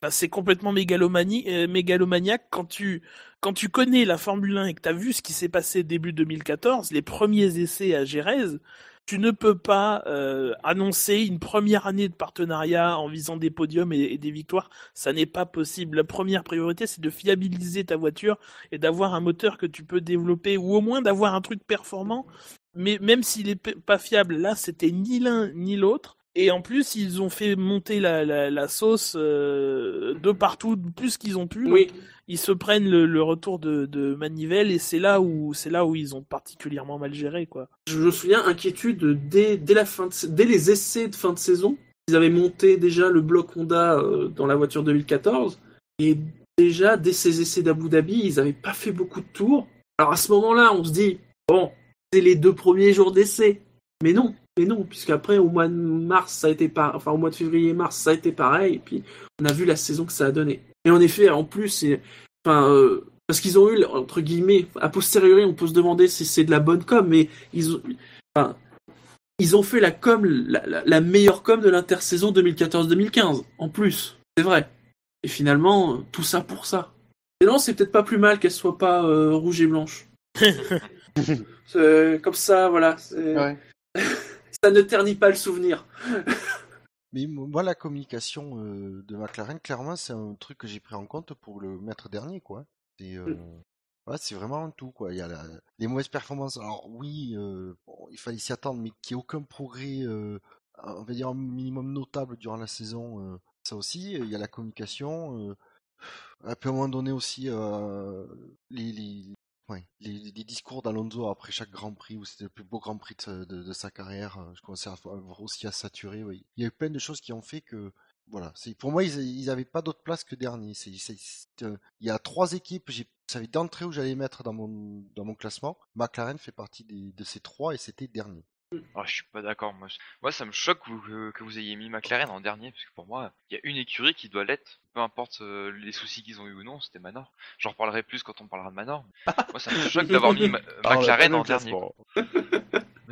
Enfin, c'est complètement mégalomanie, euh, mégalomaniaque quand tu quand tu connais la Formule 1 et que tu as vu ce qui s'est passé début 2014, les premiers essais à Gérèse, tu ne peux pas euh, annoncer une première année de partenariat en visant des podiums et, et des victoires. Ça n'est pas possible. La première priorité, c'est de fiabiliser ta voiture et d'avoir un moteur que tu peux développer ou au moins d'avoir un truc performant. Mais même s'il est p- pas fiable, là, c'était ni l'un ni l'autre. Et en plus, ils ont fait monter la, la, la sauce euh, de partout, plus qu'ils ont pu. Oui, ils se prennent le, le retour de, de Manivelle et c'est là où c'est là où ils ont particulièrement mal géré quoi. je me souviens, inquiétude dès, dès, la fin de, sa- dès les essais de fin de saison. Ils avaient monté déjà le bloc Honda euh, dans la voiture 2014. Et déjà, dès ces essais d'Abu Dhabi, ils n'avaient pas fait beaucoup de tours. Alors à ce moment-là, on se dit, bon, c'est les deux premiers jours d'essai. Mais non, mais non, puisqu'après, au mois de mars, ça a été par... enfin, au mois de février-mars, ça a été pareil. Et puis, on a vu la saison que ça a donné. Et en effet, en plus, c'est, enfin, euh, parce qu'ils ont eu, entre guillemets, a posteriori, on peut se demander si c'est de la bonne com, mais ils ont, enfin, ils ont fait la com, la, la- la meilleure com de l'intersaison 2014-2015, en plus. C'est vrai. Et finalement, tout ça pour ça. Et non, c'est peut-être pas plus mal qu'elle soit pas euh, rouge et blanche. C'est comme ça, voilà. Ça ne ternit pas le souvenir. Mais moi, la communication euh, de McLaren, clairement, c'est un truc que j'ai pris en compte pour le mettre dernier, quoi. C'est euh, ouais, c'est vraiment un tout, quoi. Il y a la- les mauvaises performances. Alors oui, euh, bon, il fallait s'y attendre, mais qu'il n'y ait aucun progrès, euh, on va dire un minimum notable durant la saison. ça aussi, il y a la communication. à un moment donné aussi, les, les, les, discours d'Alonso après chaque Grand Prix, où c'était le plus beau Grand Prix de, sa- carrière, euh, je commençais à voir aussi à saturer. Il y a eu plein de choses qui ont fait que, voilà, pour moi ils n'avaient pas d'autre place que dernier. Euh, il y a trois équipes, j'ai savais d'entrée où j'allais mettre dans mon dans mon classement. McLaren fait partie de ces trois et c'était dernier. Ah, je suis pas d'accord. Moi, moi, ça me choque que vous, que, que vous ayez mis McLaren en dernier, parce que pour moi, il y a une écurie qui doit l'être. Peu importe euh, les soucis qu'ils ont eu ou non, c'était Manor. J'en reparlerai plus quand on parlera de Manor. mais Moi, ça me choque d'avoir mis Ma- McLaren en dernier.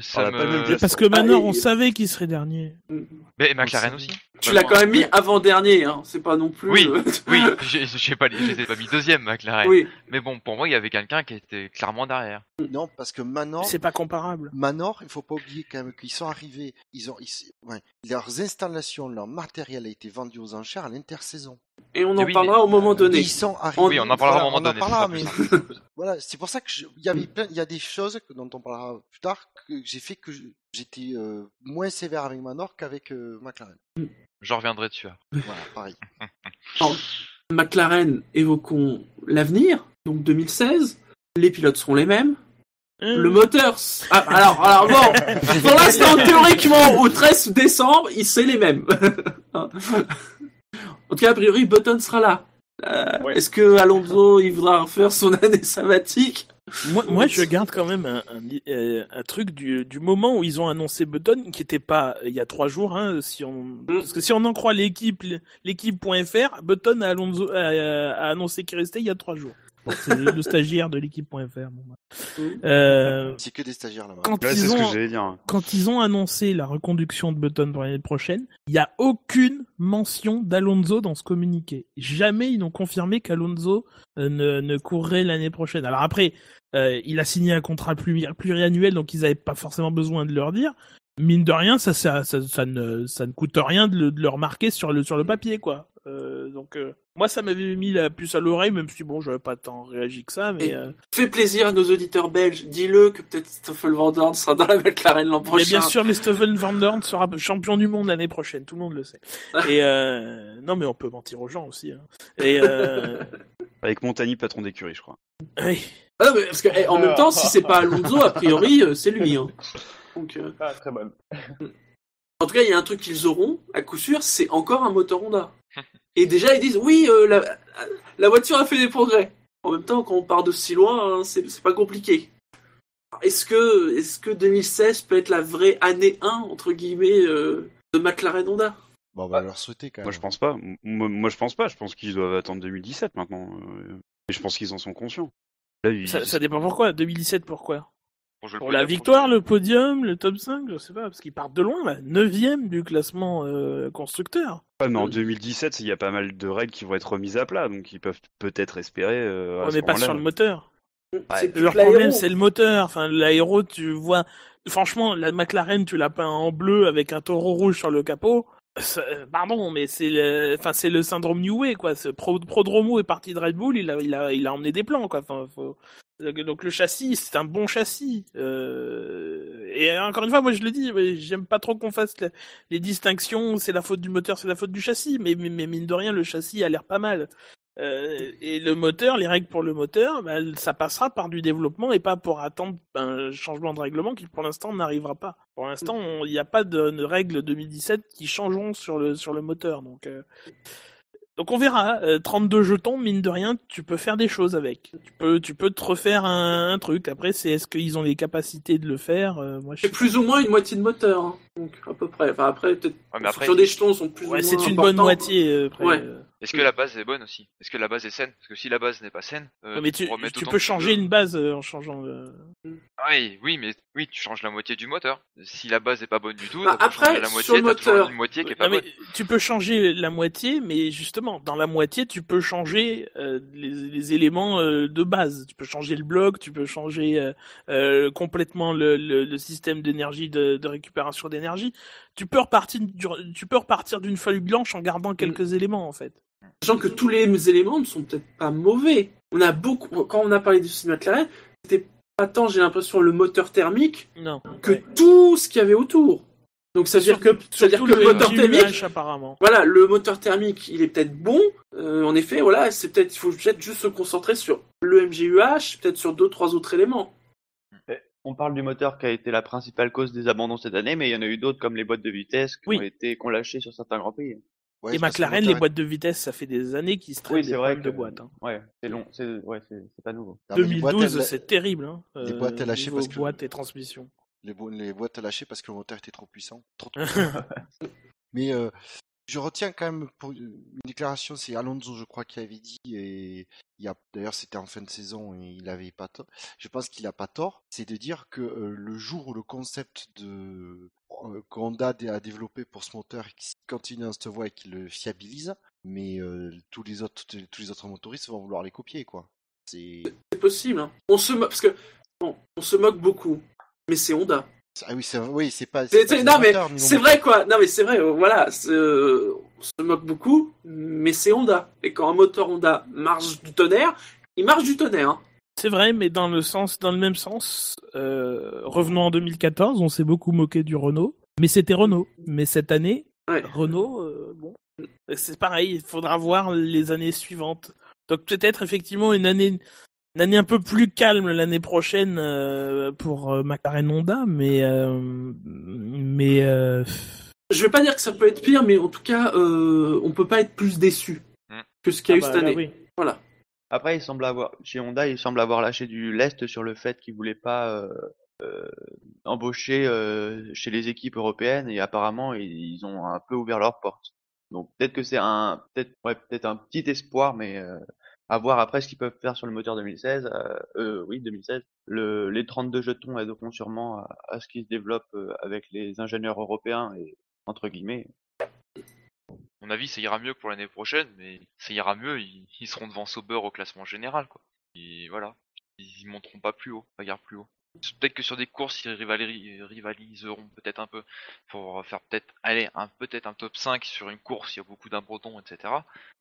Ça pas me... Parce que maintenant Ah, on et- savait qu'il serait dernier. Mais McLaren Aussi. Tu Bah, l'as moi- quand même mis avant-dernier, hein. c'est pas non plus. Oui, euh, Oui, pas, je les ai pas mis deuxième McLaren. oui. Mais bon, pour moi, il y avait quelqu'un qui était clairement derrière. Non, parce que Manor, C'est pas comparable. Manor, il faut pas oublier quand même qu'ils sont arrivés, ils ont, ils- ouais, leurs installations, leur matériel a été vendu aux enchères à l'intersaison. et on en oui, parlera au moment donné. Ils sont arrivés. Oui, on en parlera Voilà, un moment on en donné. parlera, mais-. Voilà, c'est pour ça que je- il y avait plein, il y a des choses que- dont on parlera plus tard que j'ai fait que j'étais euh, moins sévère avec Manor qu'avavec euh, McLaren. J'en reviendrai dessus. Voilà, pareil. McLaren, évoquons l'avenir, donc 2016. Les pilotes seront les mêmes. Le moteur. Ah, alors, alors bon, pour l'instant, théoriquement, au 13 décembre, il c'est les mêmes. en tout cas, a priori, Button sera là. Euh, Ouais. Est-ce que Alonso, il voudra faire son année sabbatique? Moi, moi, je garde quand même un, un, euh, un truc du, du moment où ils ont annoncé Button, qui était pas euh, il y a trois jours, hein, si on, parce que si on en croit l'équipe, l'équipe.fr, Button a, Alonso, a, a annoncé qu'il restait il y a trois jours. Bon, c'est le, stagiaire de l'équipe.fr. Bon, euh, C'est que des stagiaires là-bas. quand, ce que dire. quand ils ont annoncé la reconduction de Button pour l'année prochaine, il n'y a aucune mention d'Alonso dans ce communiqué. Jamais ils n'ont confirmé qu'Alonso euh, ne, ne courrait l'année prochaine. Alors après, euh, il a signé un contrat pluri- pluriannuel, donc ils n'avaient pas forcément besoin de leur dire. Mine de rien, ça, ça, ça, ça ne, ça ne coûte rien de le, de le remarquer sur le, sur le papier, quoi. Euh, donc, euh, moi, ça m'avait mis la puce à l'oreille, même si bon, j'avais pas tant réagi que ça, mais. Euh, Fais plaisir à nos auditeurs belges. Dis-le que peut-être Stoffel Van Dorn sera dans la McLaren l'an Mais prochain. bien sûr, mais Steven Van Dorn sera champion du monde l'année prochaine, tout le monde le sait. Et euh, non, mais on peut mentir aux gens aussi. hein. Et euh, Avec Montagny, patron d'écurie, je crois. oui. Ah mais parce que, eh, en même temps, si c'est pas Alonso, a priori, c'est lui. Hein. Donc, euh, Ah, très bonne. En tout cas, il y a un truc qu'ils auront, à coup sûr, c'est encore un moteur Honda. Et déjà, ils disent, oui, euh, la, la voiture a fait des progrès. En même temps, quand on part de si loin, hein, c'est pas compliqué. Est-ce que, est que 2016 peut être la vraie année 1, entre guillemets, euh, de McLaren Honda? Bon, on va leur souhaiter quand même. Moi, je pense pas. Moi, moi, je pense pas. Je pense qu'ils doivent attendre 2017 maintenant. euh, Et je pense qu'ils en sont conscients. Là, ils- Ça, ça dépend pourquoi. 2017, pourquoi? Pour, la victoire, le podium, le top 5, je sais pas, parce qu'ils partent de loin, là. 9ème du classement euh, constructeur. Ouais, mais en 2017, il y a pas mal de règles qui vont être remises à plat, donc ils peuvent peut-être espérer. euh, à On n'est pas sur le moteur. Leur problème, c'est le moteur. Enfin, l'aéro, tu vois. Franchement, la McLaren, tu l'as peint en bleu avec un taureau rouge sur le capot. Pardon, mais c'est le, enfin, c'est le syndrome New Way, quoi. Ce Pro, Prodromo est parti de Red Bull, il a, il a, il a emmené des plans, quoi. Enfin, faut- Donc le châssis, c'est un bon châssis. Euh, Et encore une fois, moi je le dis, j'aime pas trop qu'on fasse les distinctions. C'est la faute du moteur, c'est la faute du châssis. Mais, mine de rien, le châssis a l'air pas mal. Euh, et le moteur, les règles pour le moteur, bah, ça passera par du développement et pas pour attendre un changement de règlement qui pour l'instant n'arrivera pas. Pour l'instant, il n'y a pas de, de règles 2017 qui changeront sur le sur le moteur. Donc euh, donc on verra. Euh, 32 jetons, mine de rien, tu peux faire des choses avec. Tu peux tu peux te refaire un, un truc. Après, c'est est-ce qu'ils ont les capacités de le faire Euh, Moi, C'est plus ou moins une moitié de moteur. hein. Donc, à peu près. Enfin, après, peut-être. Ouais, mais après, sur des jetons sont plus Ouais, ou c'est une bonne moitié. euh, après, Ouais. euh. Est-ce que la base est bonne aussi? Est-ce que la base est saine? Parce que si la base n'est pas saine, euh, mais tu, peux tu changer une base euh, en changeant. le- Oui, oui, mais oui, tu changes la moitié du moteur. Si la base est pas bonne du tout, Bah, après, la sur moitié, le moteur- une moitié qui est pas Non, mais bonne. tu peux changer la moitié, mais justement, dans la moitié, tu peux changer euh, les, les éléments euh, de base. Tu peux changer le bloc, tu peux changer euh, complètement le, le, le système d'énergie de, de récupération d'énergie. Tu peux repartir, tu peux repartir d'une feuille blanche en gardant quelques éléments en fait. Sachant que tous les éléments ne sont peut-être pas mauvais. On a beaucoup, quand on a parlé du style McLaren, c'était pas tant, j'ai l'impression, le moteur thermique Non. que Ouais. tout ce qu'il y avait autour. Donc ça veut dire que, ça veut dire que le moteur thermique, apparemment. voilà, le moteur thermique, il est peut-être bon. Euh, en effet, voilà, c'est peut-être, il faut peut-être juste se concentrer sur le MGUH, peut-être sur deux, trois autres éléments. On parle du moteur qui a été la principale cause des abandons cette année, mais il y en a eu d'autres comme les boîtes de vitesse qui Oui. ont été qu'on lâché sur certains grands prix. Ouais, Et McLaren, les boîtes de vitesse, ça fait des années qu'ils se traînent Oui, des c'est vrai problèmes que de boîtes. hein. ouais, c'est long, c'est ouais, pas nouveau. est- Non, mais les boîtes, 2012, elles- c'est terrible. Hein, les boîtes à euh, lâcher parce que- boîtes et transmission. Les, bo- les boîtes à lâcher parce que le moteur était trop puissant. Trop, trop Mais euh, je retiens quand même pour une déclaration, c'est Alonso, je crois, qui avait dit, et il y a d'ailleurs c'était en fin de saison et il avait pas tort. Je pense qu'il a pas tort, c'est de dire que euh, le jour où le concept de euh, qu'Honda a développé pour ce moteur qui continue dans cette voie et qui le fiabilise, mais euh, tous les autres tous les autres motoristes vont vouloir les copier quoi. C'est C'est possible. hein. On se moque, parce que, bon, on se moque beaucoup. Mais c'est Honda. ah oui c'est oui c'est pas, C'est- pas non mais c'est vrai quoi. Non mais c'est vrai. euh, voilà. euh, on se moque beaucoup, mais c'est Honda. Et quand un moteur Honda marche du tonnerre, il marche du tonnerre. hein. C'est vrai, mais dans le sens, dans le même sens, euh, revenons en 2014, on s'est beaucoup moqué du Renault, mais c'était Renault. Mais cette année, Ouais. Renault, euh, bon, c'est pareil, il faudra voir les années suivantes. Donc peut-être effectivement une année, une année un peu plus calme l'année prochaine euh, pour euh, McLaren Honda, mais euh, mais euh, Je vais pas dire que ça peut être pire, mais en tout cas, euh, on peut pas être plus déçu Mm. que ce qu'il y a ah eu bah, cette là, année. oui. Voilà. Après, il semble avoir, chez Honda, il semble avoir lâché du lest sur le fait qu'il voulait pas euh, euh, embaucher euh, chez les équipes européennes et apparemment ils, ils ont un peu ouvert leurs portes. Donc peut-être que c'est un, peut-être, ouais, peut-être un petit espoir, mais euh, à voir après ce qu'ils peuvent faire sur le moteur 2016. Euh, euh, oui, 2016. Le, les 32 jetons aideront sûrement à, ce qui se développe euh, avec les ingénieurs européens et entre guillemets. Mon avis, ça ira mieux pour l'année prochaine, mais ça ira mieux, ils, ils seront devant Sauber au classement général, quoi. Et voilà. Ils, monteront pas plus haut, pas garde plus haut. Peut-être que sur des courses, ils rivali- rivaliseront peut-être un peu pour faire peut-être, allez, un, peut-être un top 5 sur une course, il y a beaucoup d'imbretons, etc.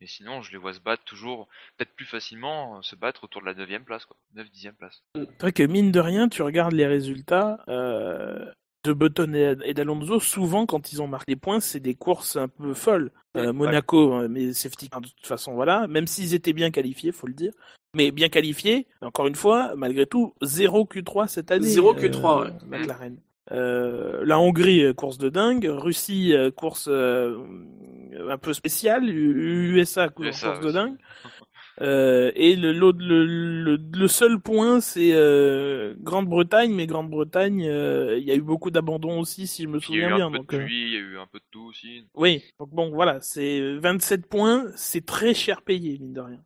Mais sinon, je les vois se battre toujours, peut-être plus facilement, euh, se battre autour de la 9ème place, quoi. 9-10ème place. C'est vrai que mine de rien, tu regardes les résultats euh, de Button et d'Alonso, souvent quand ils ont marqué des points, c'est des courses un peu folles. Euh, Ouais. Monaco, euh, mais safety de toute façon, voilà. Même s'ils étaient bien qualifiés, faut le dire. Mais bien qualifiés, encore une fois, malgré tout, 0 Q3 cette année. Zéro Q3, ouais. McLaren. Euh, la Hongrie, euh, course de dingue. Russie, euh, course euh, un peu spéciale. U- USA, course USA de dingue. Euh, et le, l'autre- le, le, le seul point, c'est euh, Grande-Bretagne, mais Grande-Bretagne, euh, il y a eu beaucoup d'abandon aussi, si je me Puis il y a souviens eu bien. un peu Donc, de euh, pluie, il y a eu un peu de tout aussi. oui, donc bon, voilà, c'est 27 points, c'est très cher payé, mine de rien.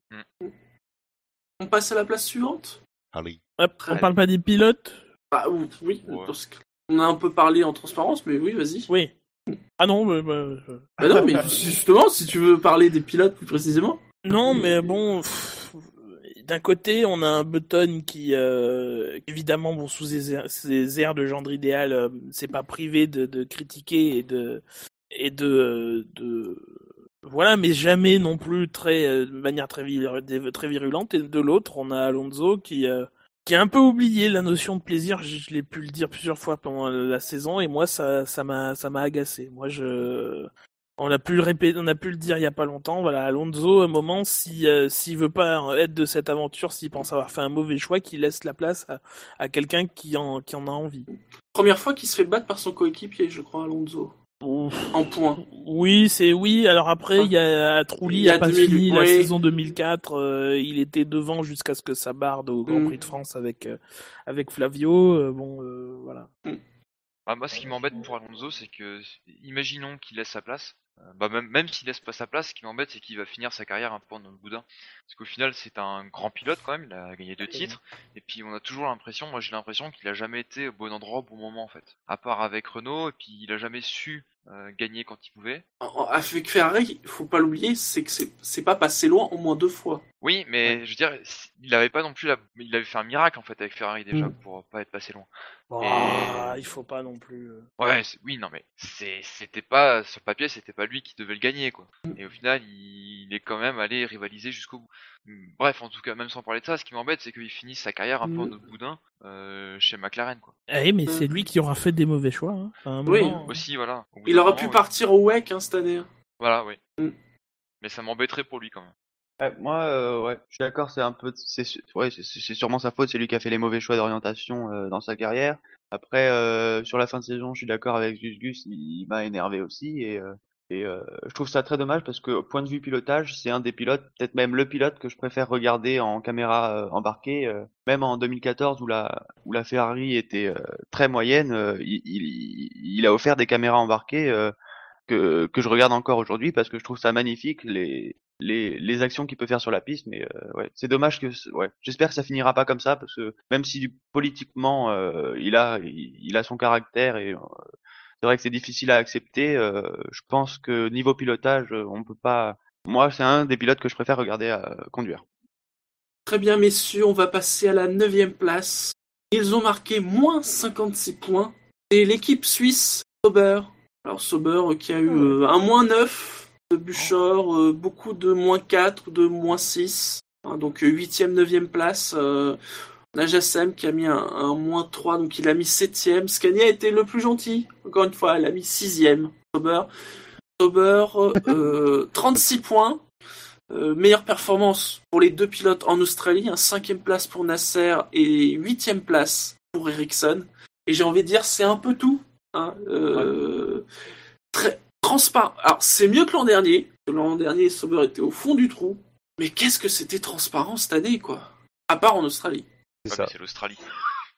On passe à la place suivante Allez. Hop, on parle pas des pilotes Bah ou- oui, Ouais. parce que on a un peu parlé en transparence, mais oui, vas-y. Oui. Ah non, mais, bah, Bah non, mais justement, si tu veux parler des pilotes plus précisément. Non, mais bon, pff, d'un côté, on a un Button qui, euh, évidemment, bon, sous ses airs, ses airs de gendre idéal, euh, c'est pas privé de, de critiquer et de et de, de voilà, mais jamais non plus très euh, de manière très vir- très virulente. Et de l'autre, on a Alonso qui euh, qui a un peu oublié la notion de plaisir. Je, l'ai pu le dire plusieurs fois pendant la saison, et moi, ça m'a ça agacé. Moi, je on a pu le répéter, on a pu le dire il y a pas longtemps. Voilà, Alonso, à un moment, si euh, veut pas être de cette aventure, s'il pense avoir fait un mauvais choix, qu'il laisse la place à, à quelqu'un qui en qui en a envie. Première fois qu'il se fait battre par son coéquipier, je crois, Alonso. En points. Oui, c'est oui. Alors après, il y a Trulli a a pas 2000, fini la oui. saison 2004. euh, il était devant jusqu'à ce que ça barde au Grand Mm. Prix de France avec euh, avec Flavio. euh, bon, euh, voilà. Ah, moi, ce qui m'embête pour Alonso, c'est que, imaginons qu'il laisse sa place. Euh, bah, même, même s'il laisse pas sa place, ce qui m'embête, c'est qu'il va finir sa carrière un peu dans le boudin. Parce qu'au final, c'est un grand pilote quand même, il a gagné deux titres. Et puis, on a toujours l'impression, moi j'ai l'impression qu'il a jamais été au bon endroit au bon moment en fait. À part avec Renault, et puis il a jamais su euh, gagner quand il pouvait. En- en- Avec Ferrari, faut pas l'oublier, c'est que c'est c'est pas passé loin au moins deux fois. Oui, mais je veux dire, il avait pas non plus la... il avait fait un miracle en fait avec Ferrari déjà Mm. pour pas être passé loin. Ah, il faut pas non plus. euh. Ouais, oui, non mais c'est c'était pas sur papier, c'était pas lui qui devait le gagner quoi. Mm. Et au final, il, il est quand même allé rivaliser jusqu'au bout. Mm, Bref, en tout cas, même sans parler de ça, ce qui m'embête, c'est qu'il finisse sa carrière un peu en Mm. autre boudin euh, chez McLaren quoi. Eh, mais c'est lui qui aura fait des mauvais choix. Hein, à un Oui. moment. Aussi, voilà. Au Il moment, pu ouais. partir au WEC hein, cette année. Voilà, oui. Mm. Mais ça m'embêterait pour lui quand même. Ouais, moi, euh, ouais, je suis d'accord, c'est un peu, c'est, ouais, c'est sûrement sa faute, c'est lui qui a fait les mauvais choix d'orientation euh, dans sa carrière. Après, euh, sur la fin de saison, je suis d'accord avec Gus Gus, il, il m'a énervé aussi et, euh, et euh, je trouve ça très dommage parce que au point de vue pilotage, c'est un des pilotes, peut-être même le pilote que je préfère regarder en caméra euh, embarquée, euh, même en 2014 où la où la Ferrari était euh, très moyenne, euh, il, il, il a offert des caméras embarquées euh, que que je regarde encore aujourd'hui parce que je trouve ça magnifique les les, les actions qu'il peut faire sur la piste, mais euh, ouais, c'est dommage que ouais, j'espère que ça finira pas comme ça parce que même si politiquement euh, il a il, il a son caractère et euh, c'est vrai que c'est difficile à accepter, euh, je pense que niveau pilotage, on peut pas. Moi, c'est un des pilotes que je préfère regarder à conduire. Très bien, messieurs, on va passer à la neuvième place. Ils ont marqué moins 56 points. Et l'équipe suisse, Sauber. Alors Sauber qui a eu euh, un moins 9 de Buchor, euh, beaucoup de moins 4 ou de moins 6. Hein, donc 8e, 9e place. Euh, Najassem qui a mis un, un, moins 3, donc il a mis 7e. Scania été le plus gentil, encore une fois, elle a mis 6e. Sauber, Sauber euh, 36 points. Euh, meilleure performance pour les deux pilotes en Australie, un cinquième place pour Nasser et huitième place pour Ericsson. Et j'ai envie de dire, c'est un peu tout. Hein. Euh, très transparent. Alors, c'est mieux que l'an dernier. L'an dernier, Sauber était au fond du trou. Mais qu'est-ce que c'était transparent cette année, quoi? À part en Australie. C'est ouais, l'Australie.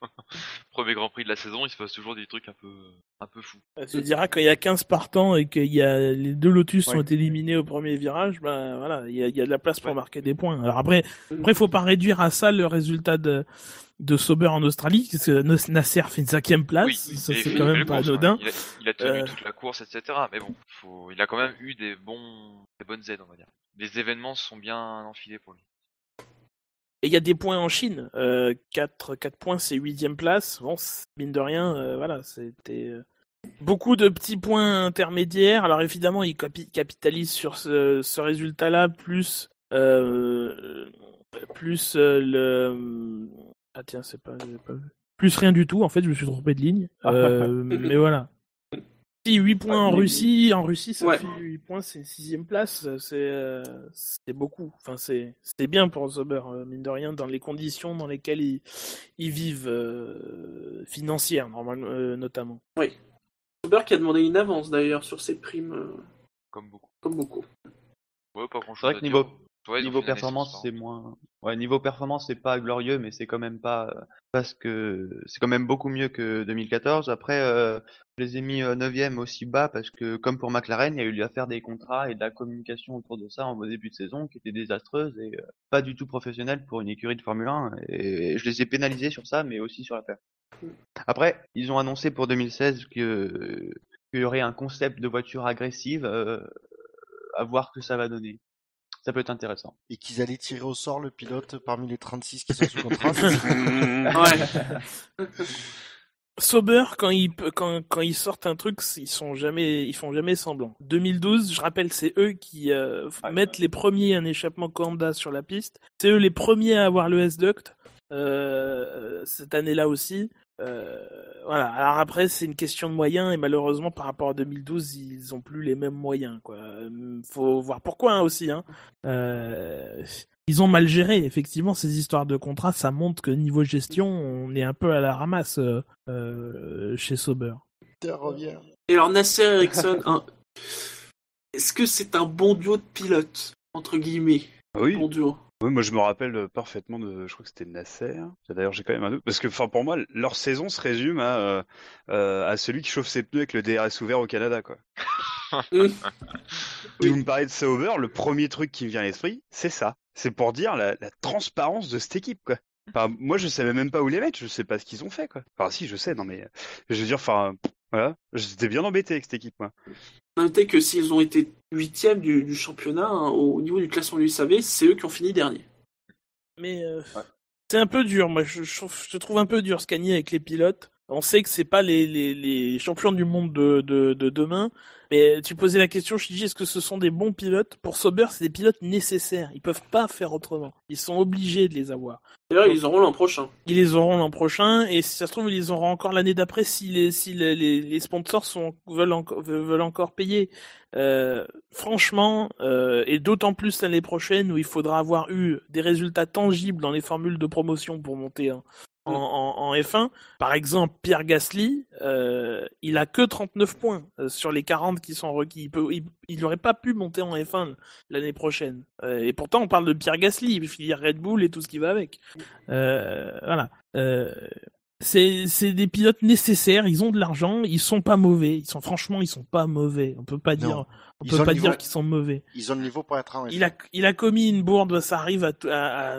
Premier Grand Prix de la saison, il se passe toujours des trucs un peu, un peu fous. Tu diras quand il y a 15 partants et que y a les deux Lotus ouais. sont éliminés au premier virage, bah voilà, il y a, y a, de la place pour ouais. marquer des points. Alors après, après, faut pas réduire à ça le résultat de de Sauber en Australie, parce que Nasser fait une cinquième place, oui, ça c'est quand même pas anodin. Il a, il a tenu euh... toute la course, etc. Mais bon, faut... il a quand même eu des bons, des bonnes aides, on va dire. Les événements sont bien enfilés pour lui. Et il y a des points en Chine. Euh, 4, 4 points, c'est huitième place. Bon, mine de rien, euh, voilà, c'était euh, beaucoup de petits points intermédiaires. Alors évidemment, il capi capitalise sur ce, ce résultat-là, plus euh, plus le ah tiens, c'est pas, pas, plus rien du tout. En fait, je me suis trompé de ligne. mais voilà. Si 8 points en Russie, en Russie ça ouais. fait 8 points, c'est une sixième place, c'est euh, c'est beaucoup. Enfin c'est c'est bien pour Sauber euh, mine de rien dans les conditions dans lesquelles ils, ils vivent euh, financières normalement euh, notamment. Oui. Sauber qui a demandé une avance d'ailleurs sur ses primes. euh, Comme beaucoup. Comme beaucoup. Ouais, pas grand C'est vrai chose. que niveau, Ouais, niveau performance, c'est moins. Ouais, niveau performance, c'est pas glorieux, mais c'est quand même pas parce que c'est quand même beaucoup mieux que 2014. Après, euh, je les ai mis euh, 9 aussi bas parce que, comme pour McLaren, il y a eu l'affaire des contrats et de la communication autour de ça en début de saison qui était désastreuse et euh, pas du tout professionnelle pour une écurie de Formule 1. Et je les ai pénalisés sur ça, mais aussi sur la perte. Après, ils ont annoncé pour 2016 que qu'il y aurait un concept de voiture agressive. Euh, à voir que ça va donner ça peut être intéressant. Et qu'ils allaient tirer au sort le pilote parmi les 36 qui sont sous contrat. ouais. Sauber, quand ils, quand, quand ils sortent un truc, ils sont jamais, ils font jamais semblant. 2012, je rappelle, c'est eux qui euh, ouais, mettent ouais. les premiers un échappement Kanda sur la piste. C'est eux les premiers à avoir le S-Duct. Euh, cette année-là aussi. Euh, voilà. Alors après, c'est une question de moyens et malheureusement, par rapport à 2012, ils ont plus les mêmes moyens. Quoi. Faut voir pourquoi hein, aussi. Hein. Euh, ils ont mal géré. Effectivement, ces histoires de contrats, ça montre que niveau gestion, on est un peu à la ramasse euh, chez Sauber. Et alors Nasser Ericsson, est-ce que c'est un bon duo de pilotes entre guillemets? Oui. Bon duo. Oui, moi je me rappelle parfaitement de, je crois que c'était Nasser. D'ailleurs, j'ai quand même un doute parce que, enfin, pour moi, leur saison se résume à, euh, euh, à celui qui chauffe ses pneus avec le DRS ouvert au Canada, quoi. si vous me parlez de Sauber, le premier truc qui me vient à l'esprit, c'est ça. C'est pour dire la, la, transparence de cette équipe, quoi. Enfin, moi, je savais même pas où les mettre. Je sais pas ce qu'ils ont fait, quoi. Enfin, si, je sais. Non, mais je veux dire, enfin, voilà, j'étais bien embêté avec cette équipe, moi. Notez que s'ils ont été huitièmes du, du championnat, hein, au niveau du classement du SAV, c'est eux qui ont fini dernier. Mais euh, ouais. c'est un peu dur, moi je, je, je, trouve un peu dur ce gagner avec les pilotes. On sait que c'est pas les, les, les, champions du monde de, de, de, demain, mais tu posais la question, je dis est-ce que ce sont des bons pilotes? Pour Sauber, c'est des pilotes nécessaires. Ils peuvent pas faire autrement. Ils sont obligés de les avoir. D'ailleurs, ils les auront l'an prochain. Ils les auront l'an prochain, et si ça se trouve, ils les auront encore l'année d'après si les si les, les, sponsors sont veulent encore veulent encore payer. Euh, franchement, euh, et d'autant plus l'année prochaine où il faudra avoir eu des résultats tangibles dans les formules de promotion pour monter hein, en, en, en, F1. Par exemple, Pierre Gasly, euh, il a que 39 points euh, sur les 40 qui sont requis. Il n'aurait pas pu monter en F1 l'année prochaine. Euh, et pourtant, on parle de Pierre Gasly, filière Red Bull et tout ce qui va avec. Euh, voilà. C'est c'est des pilotes nécessaires. Ils ont de l'argent. Ils sont pas mauvais. Ils sont franchement, ils sont pas mauvais. On peut pas non. dire. On ils peut pas niveau... dire qu'ils sont mauvais. Ils ont le niveau pour être en Il a, il a commis une bourde, ça arrive à, à,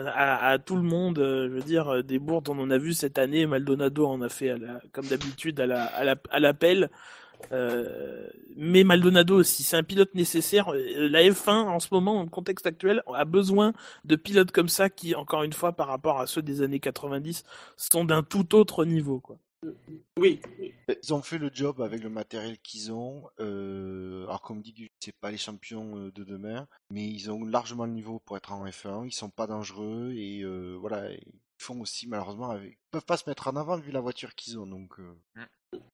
à, à tout le monde. Je veux dire, des bourdes, on en a vu cette année. Maldonado en a fait, à la, comme d'habitude, à la, à la, à l'appel. Euh, mais Maldonado aussi, c'est un pilote nécessaire. La F1 en ce moment, en contexte actuel, a besoin de pilotes comme ça qui, encore une fois, par rapport à ceux des années 90, sont d'un tout autre niveau. Quoi. Oui. Ils ont fait le job avec le matériel qu'ils ont. Euh, alors comme dit, c'est pas les champions euh, de demain, mais ils ont largement le niveau pour être en F1. Ils sont pas dangereux et euh, voilà, ils font aussi malheureusement avec. Ils peuvent pas se mettre en avant vu la voiture qu'ils ont. Donc. euh.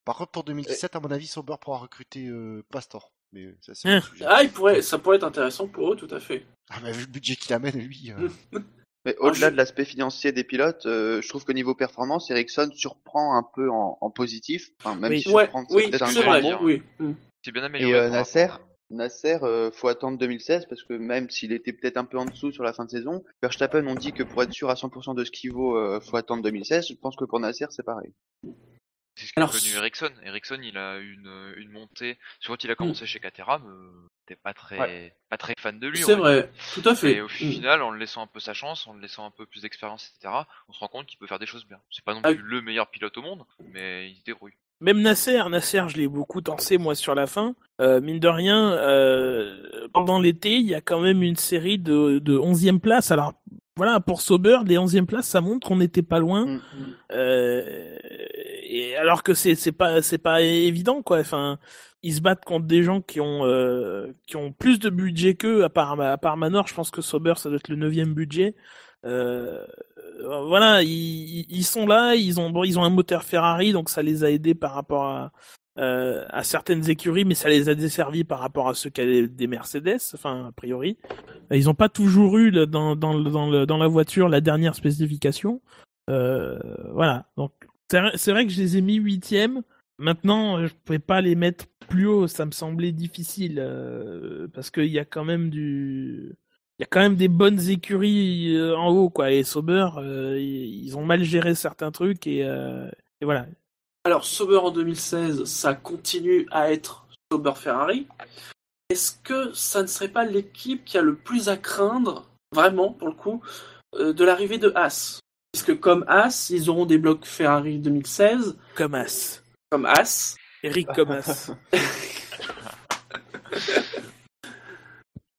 Par contre, pour 2017, à mon avis, Sauber pourra recruter euh, Pastor. Mais ça c'est Hein. un sujet. Ah, il pourrait, ça pourrait être intéressant pour eux, tout à fait. Ah, bah, vu le budget qu'il amène, lui. euh, Mais au-delà je- de l'aspect financier des pilotes, euh, je trouve que niveau performance, Ericsson surprend un peu en, en positif. Enfin, même Oui. si Ouais, surprendre, c'est oui, peut-être un c'est grand vrai. mot. dire. Oui. Mm. C'est bien Et amélioré. euh, par Nasser, rapport- Nasser, euh, faut attendre 2016 parce que même s'il était peut-être un peu en dessous sur la fin de saison, Verstappen ont dit que pour être sûr à 100% de ce qu'il vaut, euh, faut attendre 2016. Je pense que pour Nasser, c'est pareil. C'est ce qu'a Alors, Ericsson. Ericsson, il a une, une montée. Sur quand il a commencé chez Caterham, euh, t'es pas très, pas très fan de lui. C'est vrai, tout à fait. Et au Mm. final, en le laissant un peu sa chance, en le laissant un peu plus d'expérience, etc., on se rend compte qu'il peut faire des choses bien. C'est pas non Ah. plus le meilleur pilote au monde, mais il se débrouille. Même Nasser, Nasser, je l'ai beaucoup tensé moi sur la fin. Euh, mine de rien, euh, pendant l'été, il y a quand même une série de, de 11e place. Alors voilà, pour Sauber, les 11e places, ça montre qu'on n'était pas loin. Mm. Euh, et alors que c'est c'est pas c'est pas évident quoi. Enfin, ils se battent contre des gens qui ont euh, qui ont plus de budget qu'eux. À part à part Manor, je pense que Sauber ça doit être le neuvième budget. Euh, voilà, ils, ils sont là, ils ont bon, ils ont un moteur Ferrari, donc ça les a aidés par rapport à euh, à certaines écuries, mais ça les a desservis par rapport à ceux qui avaient des Mercedes, enfin a priori. Ils ont pas toujours eu dans dans dans, le, dans la voiture la dernière spécification. Euh, voilà, donc c'est vrai- que je les ai mis huitième. Maintenant, je pouvais pas les mettre plus haut, ça me semblait difficile euh, parce qu'il y a quand même du, il y a quand même des bonnes écuries en haut quoi. Et Sauber, ils ont mal géré certains trucs et voilà. Alors, Sauber en 2016, ça continue à être Sauber Ferrari. Est-ce que ça ne serait pas l'équipe qui a le plus à craindre, vraiment, pour le coup, euh, de l'arrivée de Haas? Puisque comme Haas, ils auront des blocs Ferrari 2016, Comas, comme Haas. Eric Comas.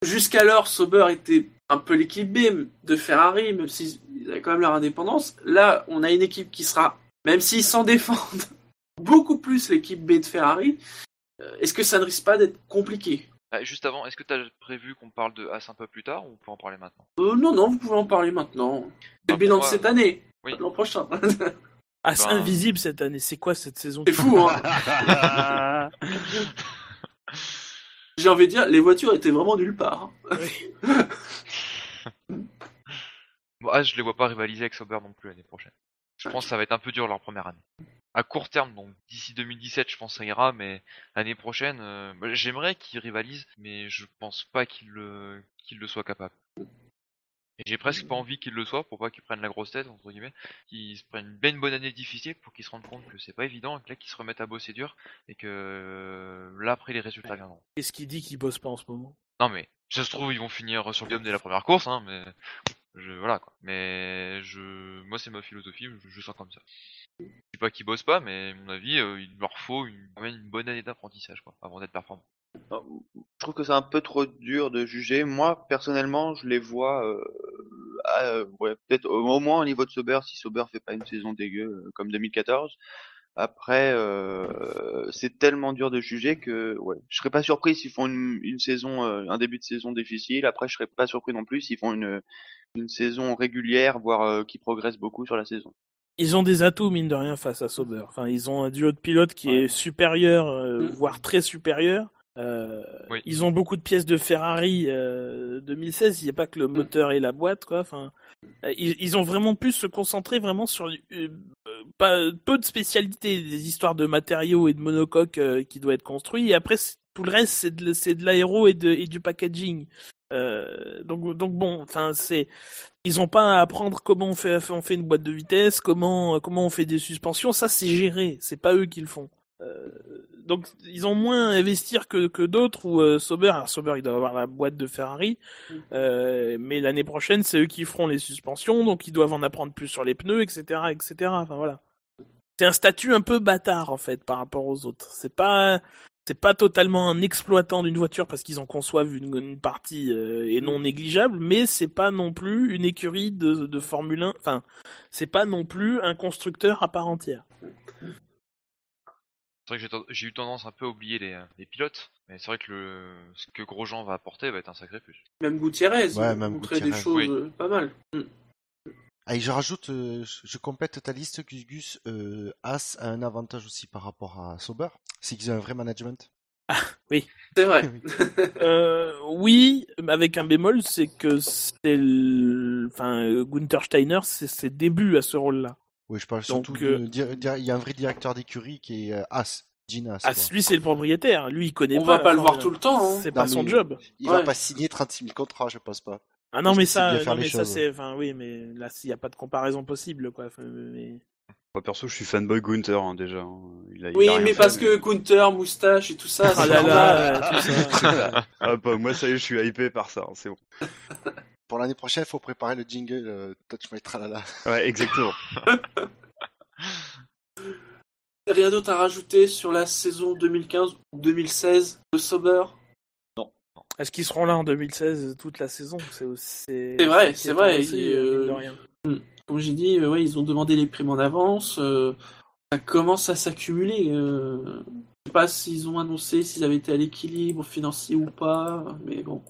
Jusqu'alors, Sauber était un peu l'équipe B de Ferrari, même s'ils avaient quand même leur indépendance. Là, on a une équipe qui sera, même s'ils s'en défendent, beaucoup plus l'équipe B de Ferrari. Euh, Est-ce que ça ne risque pas d'être compliqué? Ah, juste avant, est-ce que t'as prévu qu'on parle de As un peu plus tard ou on peut en parler maintenant? Euh, Non, non, vous pouvez en parler maintenant. C'est Bah, le bilan de cette année, oui. l'an prochain. Ah, c'est Ben- invisible cette année. C'est quoi cette saison C'est fou, hein J'ai envie de dire, les voitures étaient vraiment nulle part. hein. Bon, As, je les vois pas rivaliser avec Sauber non plus l'année prochaine. Je pense que ça va être un peu dur leur première année. À court terme, donc d'ici 2017, je pense que ça ira, mais l'année prochaine, euh, bah, j'aimerais qu'ils rivalisent, mais je pense pas qu'ils le, qu'ils le soient capables. Et j'ai presque pas envie qu'ils le soient pour pas qu'ils prennent la grosse tête, entre guillemets, qu'ils se prennent bien une bonne année difficile pour qu'ils se rendent compte que c'est pas évident et que là qu'ils se remettent à bosser dur et que euh, là après les résultats viendront. Qu'est-ce qu'il dit qu'il bosse pas en ce moment? Non mais, ça se trouve, ils vont finir sur le podium dès la première course, hein, mais je, voilà quoi. Mais je, moi c'est ma philosophie, je, je sens comme ça. Je dis pas qu'ils bossent pas, mais à mon avis, euh, il leur faut une, une bonne année d'apprentissage quoi, avant d'être performant. Je trouve que c'est un peu trop dur de juger. Moi, personnellement, je les vois euh, ouais, peut-être au, moins au niveau de Sauber, si Sauber fait pas une saison dégueu euh, comme 2014. Après, euh, c'est tellement dur de juger que ouais, je serais pas surpris s'ils font une, une saison, euh, un début de saison difficile. Après, je serais pas surpris non plus s'ils font une, une saison régulière, voire euh, qui progressent beaucoup sur la saison. Ils ont des atouts mine de rien face à Sauber. Enfin, ils ont un duo de pilotes qui Ouais. est supérieur, euh, Mm. voire très supérieur. Euh, Oui. Ils ont beaucoup de pièces de Ferrari euh, 2016. Il n'y a pas que le moteur et la boîte, quoi. Enfin, ils, ils ont vraiment pu se concentrer vraiment sur pas peu de spécialités, des histoires de matériaux et de monocoques euh, qui doivent être construits. Et après, tout le reste, c'est de, l'aéro et du packaging. Euh, donc, donc bon, enfin, c'est ils ont pas à apprendre comment on fait, on fait une boîte de vitesse, comment, comment on fait des suspensions. Ça, c'est géré. C'est pas eux qui le font. Euh, donc, ils ont moins à investir que, que d'autres ou euh, Sauber. Alors, Sauber, il doit avoir la boîte de Ferrari. Euh, mais l'année prochaine, c'est eux qui feront les suspensions. Donc, ils doivent en apprendre plus sur les pneus, etc., etc. Enfin, voilà. C'est un statut un peu bâtard, en fait, par rapport aux autres. C'est pas, c'est pas totalement un exploitant d'une voiture parce qu'ils en conçoivent une, une partie euh, et non négligeable, mais c'est pas non plus une écurie de, de Formule 1. Enfin, c'est pas non plus un constructeur à part entière. C'est vrai que j'ai eu tendance un peu à oublier les, euh, les pilotes, mais c'est vrai que le, ce que Grosjean va apporter va être un sacré plus. Même Gutiérrez, Ouais, il a même montré des Gutiérrez. choses Oui. euh, pas mal. Mm. Ah, et je rajoute, euh, je je complète ta liste, Gus Gus. Euh, As a un avantage aussi par rapport à Sauber, c'est qu'ils ont un vrai management. C'est vrai. Euh, oui, mais avec un bémol, c'est que c'est le... enfin, euh, Gunther Steiner, c'est ses débuts à ce rôle-là. Oui, je parle Donc, surtout euh, de, dir- il y a un vrai directeur d'écurie qui est euh, As, Gene As. Ah, lui, c'est le propriétaire. Lui, il connaît On pas. va pas le voir tout le temps. Hein. C'est pas son job. Il va Ouais. pas signer 36 000 contrats, je pense pas. Ah non, Parce mais ça, non, mais c'est, enfin, oui, mais là, il n'y a pas de comparaison possible, quoi. Enfin, mais... Moi, perso, je suis fanboy Gunther hein, déjà. hein. Il a, il Oui, a mais fait, parce que Gunther, moustache et tout ça, Ah là là, tout ça. ah, bah, moi, ça y est, je suis hypé par ça. hein, c'est bon. Pour l'année prochaine, il faut préparer le jingle euh, Touch My Tralala. Ouais, exactement. Rien d'autre à rajouter sur la saison 2015 ou 2016 de Sauber Est-ce qu'ils seront là en 2016 toute la saison? C'est vrai, c'est vrai, il, euh. Comme j'ai dit, euh, ouais, ils ont demandé les primes en avance. euh, ça commence à s'accumuler. Euh, je sais pas s'ils ont annoncé s'ils avaient été à l'équilibre financier ou pas, mais bon.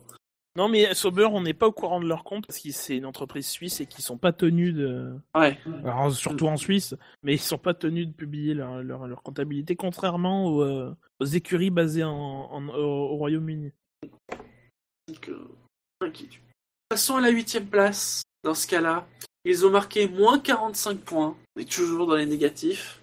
Non, mais Sauber, on n'est pas au courant de leur compte parce que c'est une entreprise suisse et qu'ils sont pas tenus de. Ouais. Alors, surtout en Suisse, mais ils sont pas tenus de publier leur, leur, leur comptabilité, contrairement aux, euh, aux écuries basées en, en- au, au Royaume-Uni. Donc, euh, inquiétude. Passons à la huitième place. Dans ce cas-là, ils ont marqué moins 45 points. On est toujours dans les négatifs.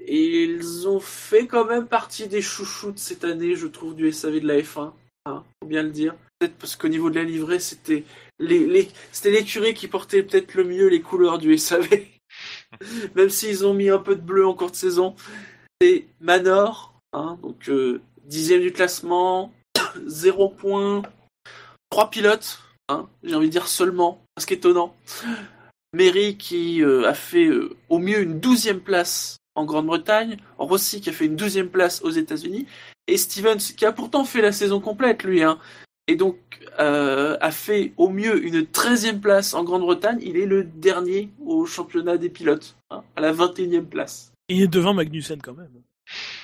Et ils ont fait quand même partie des chouchous de cette année, je trouve, du SAV de la F1. Hein, faut bien le dire. Peut-être parce qu'au niveau de la livrée, c'était les, les, c'était l'écurie qui portait peut-être le mieux les couleurs du SAV. même s'ils ont mis un peu de bleu en cours de saison. C'est Manor, hein, donc euh, dixième du classement, 0 points, trois pilotes, hein, j'ai envie de dire seulement, ce qui est étonnant. Mary qui euh, a fait euh, au mieux une douzième place en Grande-Bretagne, Rossi qui a fait une douzième place aux États-Unis, et Stevens qui a pourtant fait la saison complète lui, hein, et donc euh, a fait au mieux une treizième place en Grande-Bretagne. Il est le dernier au championnat des pilotes, hein, à la 21e place. Il est devant Magnussen quand même.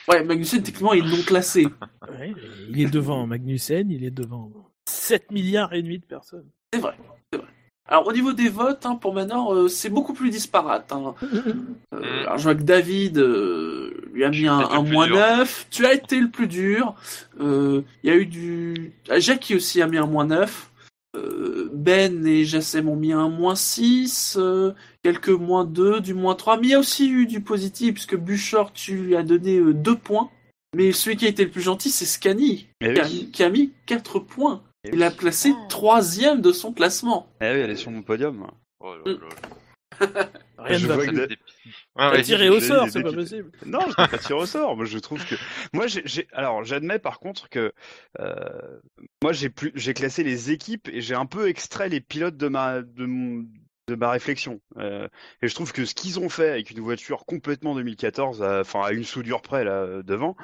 Ouais, Magnussen techniquement il est non classé. Ouais, il est devant Magnussen, il est devant 7 milliards et demi de personnes. C'est vrai, c'est vrai. Alors au niveau des votes, hein, pour Manor, euh, c'est beaucoup plus disparate. hein. Euh, alors je vois que David euh, lui a mis un, moins dur. 9. Tu as été le plus dur. Euh, Il y a eu du... ah, Jackie aussi a mis un moins 9. Euh, ben et Jassem ont mis un moins 6. euh, quelques moins 2, du moins 3. Mais il y a aussi eu du positif, puisque Buchor, tu lui as donné 2 points. Mais celui qui a été le plus gentil, c'est Scani, Eh qui, oui. qui a mis 4 points. Il a placé troisième de son classement. Eh oui, elle est sur mon podium. Oh là là. Rien Je vois que de- dépite. Ouais, T'as ouais, tiré au sort, c'est pas possible. Non, je n'ai pas tiré au sort. Moi, je trouve que moi, j'ai, j'ai- alors, j'admets par contre que euh, moi, j'ai plus, j'ai classé les équipes et j'ai un peu extrait les pilotes de ma, de mon- de ma réflexion. Euh, et je trouve que ce qu'ils ont fait avec une voiture complètement 2014, à- enfin à une soudure près là euh, devant,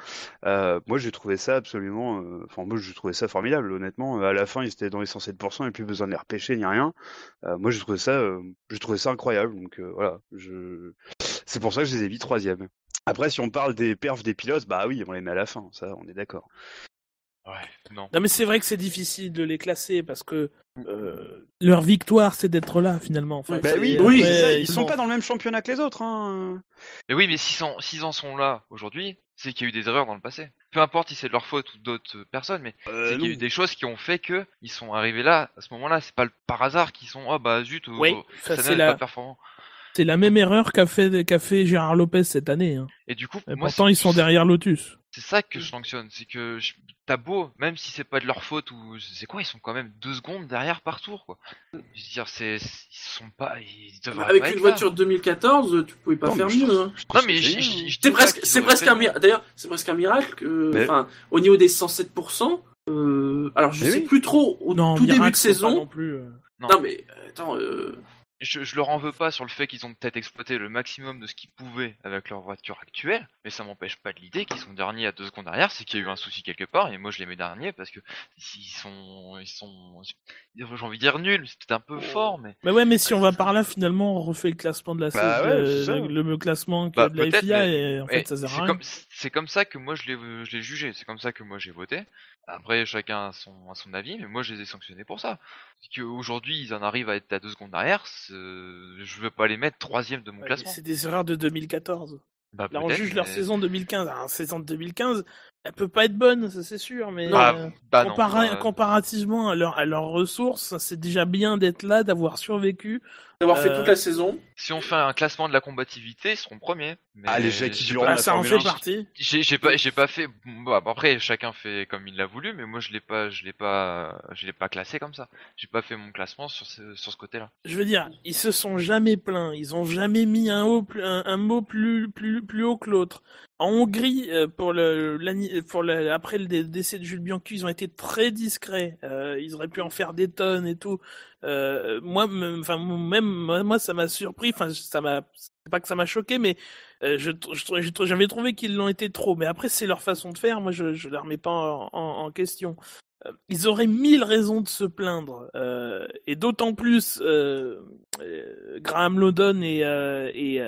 euh, moi j'ai trouvé ça absolument, euh, enfin moi j'ai trouvé ça formidable honnêtement. À la fin ils étaient dans les 107%, et plus besoin de les repêcher ni rien. Euh, moi j'ai trouvé ça, euh, j'ai trouvé ça incroyable. Donc euh, voilà, je, c'est pour ça que je les ai mis troisième. Après si on parle des perfs des pilotes, bah oui on les met à la fin, ça on est d'accord. Ouais, non. Non mais c'est vrai que c'est difficile de les classer parce que euh, leur victoire c'est d'être là finalement. Enfin, Bah oui, après, oui, c'est ça, ils ils sont ont- pas dans le même championnat que les autres. Hein. Mais oui, mais s'ils en, sont là aujourd'hui, c'est qu'il y a eu des erreurs dans le passé. Peu importe si c'est de leur faute ou d'autres euh, personnes, mais Euh, c'est qu'il y a eu des choses qui ont fait que ils sont arrivés là à ce moment-là. C'est pas le- par hasard qu'ils sont oh bah zut, euh, Oui, euh, ça, cette c'est année, elle est la- pas performant. C'est la même erreur qu'a fait, qu'a fait Gérard Lopez cette année. Hein. Et du coup, Et moi, pourtant ils sont derrière Lotus. C'est ça que je sanctionne, c'est que je- t'as beau, même si c'est pas de leur faute ou c'est quoi, ils sont quand même deux secondes derrière par tour quoi. Je veux dire, c'est, ils sont pas, ils devraient Avec pas une être voiture 2014, tu pouvais pas Non, faire mieux. trouve- hein. là. Non mais C'est presque, c'est presque un miracle. D'ailleurs, c'est presque un miracle. que- Mais- Enfin, au niveau des 107%. euh, alors, je Mais sais oui. plus trop au Non, tout début de saison. non plus. euh. Non. Non mais attends, euh, je, je leur en veux pas sur le fait qu'ils ont peut-être exploité le maximum de ce qu'ils pouvaient avec leur voiture actuelle, mais ça m'empêche pas de l'idée qu'ils sont derniers à deux secondes derrière, c'est qu'il y a eu un souci quelque part, et moi je les mets derniers parce que ils sont, ils sont, j'ai envie de dire nuls, c'est peut-être un peu fort, mais Mais ouais, mais si on va par là, finalement, on refait le classement de la Bah saison, ouais, le, le- le classement que Bah, de la FIA, mais- et en fait, ça sert à rien. comme, c'est comme ça que moi je l'ai, jugé, c'est comme ça que moi j'ai voté. Après, chacun a son, a son avis, mais moi je les ai sanctionnés pour ça. Parce qu'aujourd'hui, ils en arrivent à être à deux secondes derrière, c'est- je veux pas les mettre troisième de mon Ouais, classement. C'est des erreurs de 2014. Bah, Là, on juge leur saison 2015. Alors, saison de 2015, elle peut pas être bonne, ça c'est sûr, mais Bah, euh, bah non, bah, comparativement à, leur, à leurs ressources, c'est déjà bien d'être là, d'avoir survécu. D'avoir fait Euh, toute la saison. Si on fait un classement de la combativité, ils seront premiers. Mais Ah, les Jackie j'ai Durand, pas- Bah, la ça en fait 1, partie. J'ai pas, j'ai pas fait. Bon, après, chacun fait comme il l'a voulu, mais moi je l'ai pas, je l'ai pas, je l'ai pas classé comme ça. J'ai pas fait mon classement sur ce, sur ce côté-là. Je veux dire, ils se sont jamais plaints, ils ont jamais mis un, haut, un mot plus, plus, plus haut que l'autre. En Hongrie, euh, pour le, pour le, après le dé- décès de Jules Bianchi, ils ont été très discrets. Euh, ils auraient pu en faire des tonnes et tout. Euh, moi, enfin même moi, ça m'a surpris. Enfin, ça m'a, pas que ça m'a choqué, mais euh, je, j'avais trouvé qu'ils l'ont été trop. Mais après, c'est leur façon de faire. Moi, je, je les remets pas en, en, en question. Euh, Ils auraient mille raisons de se plaindre, euh, et d'autant plus Graham Lodon et et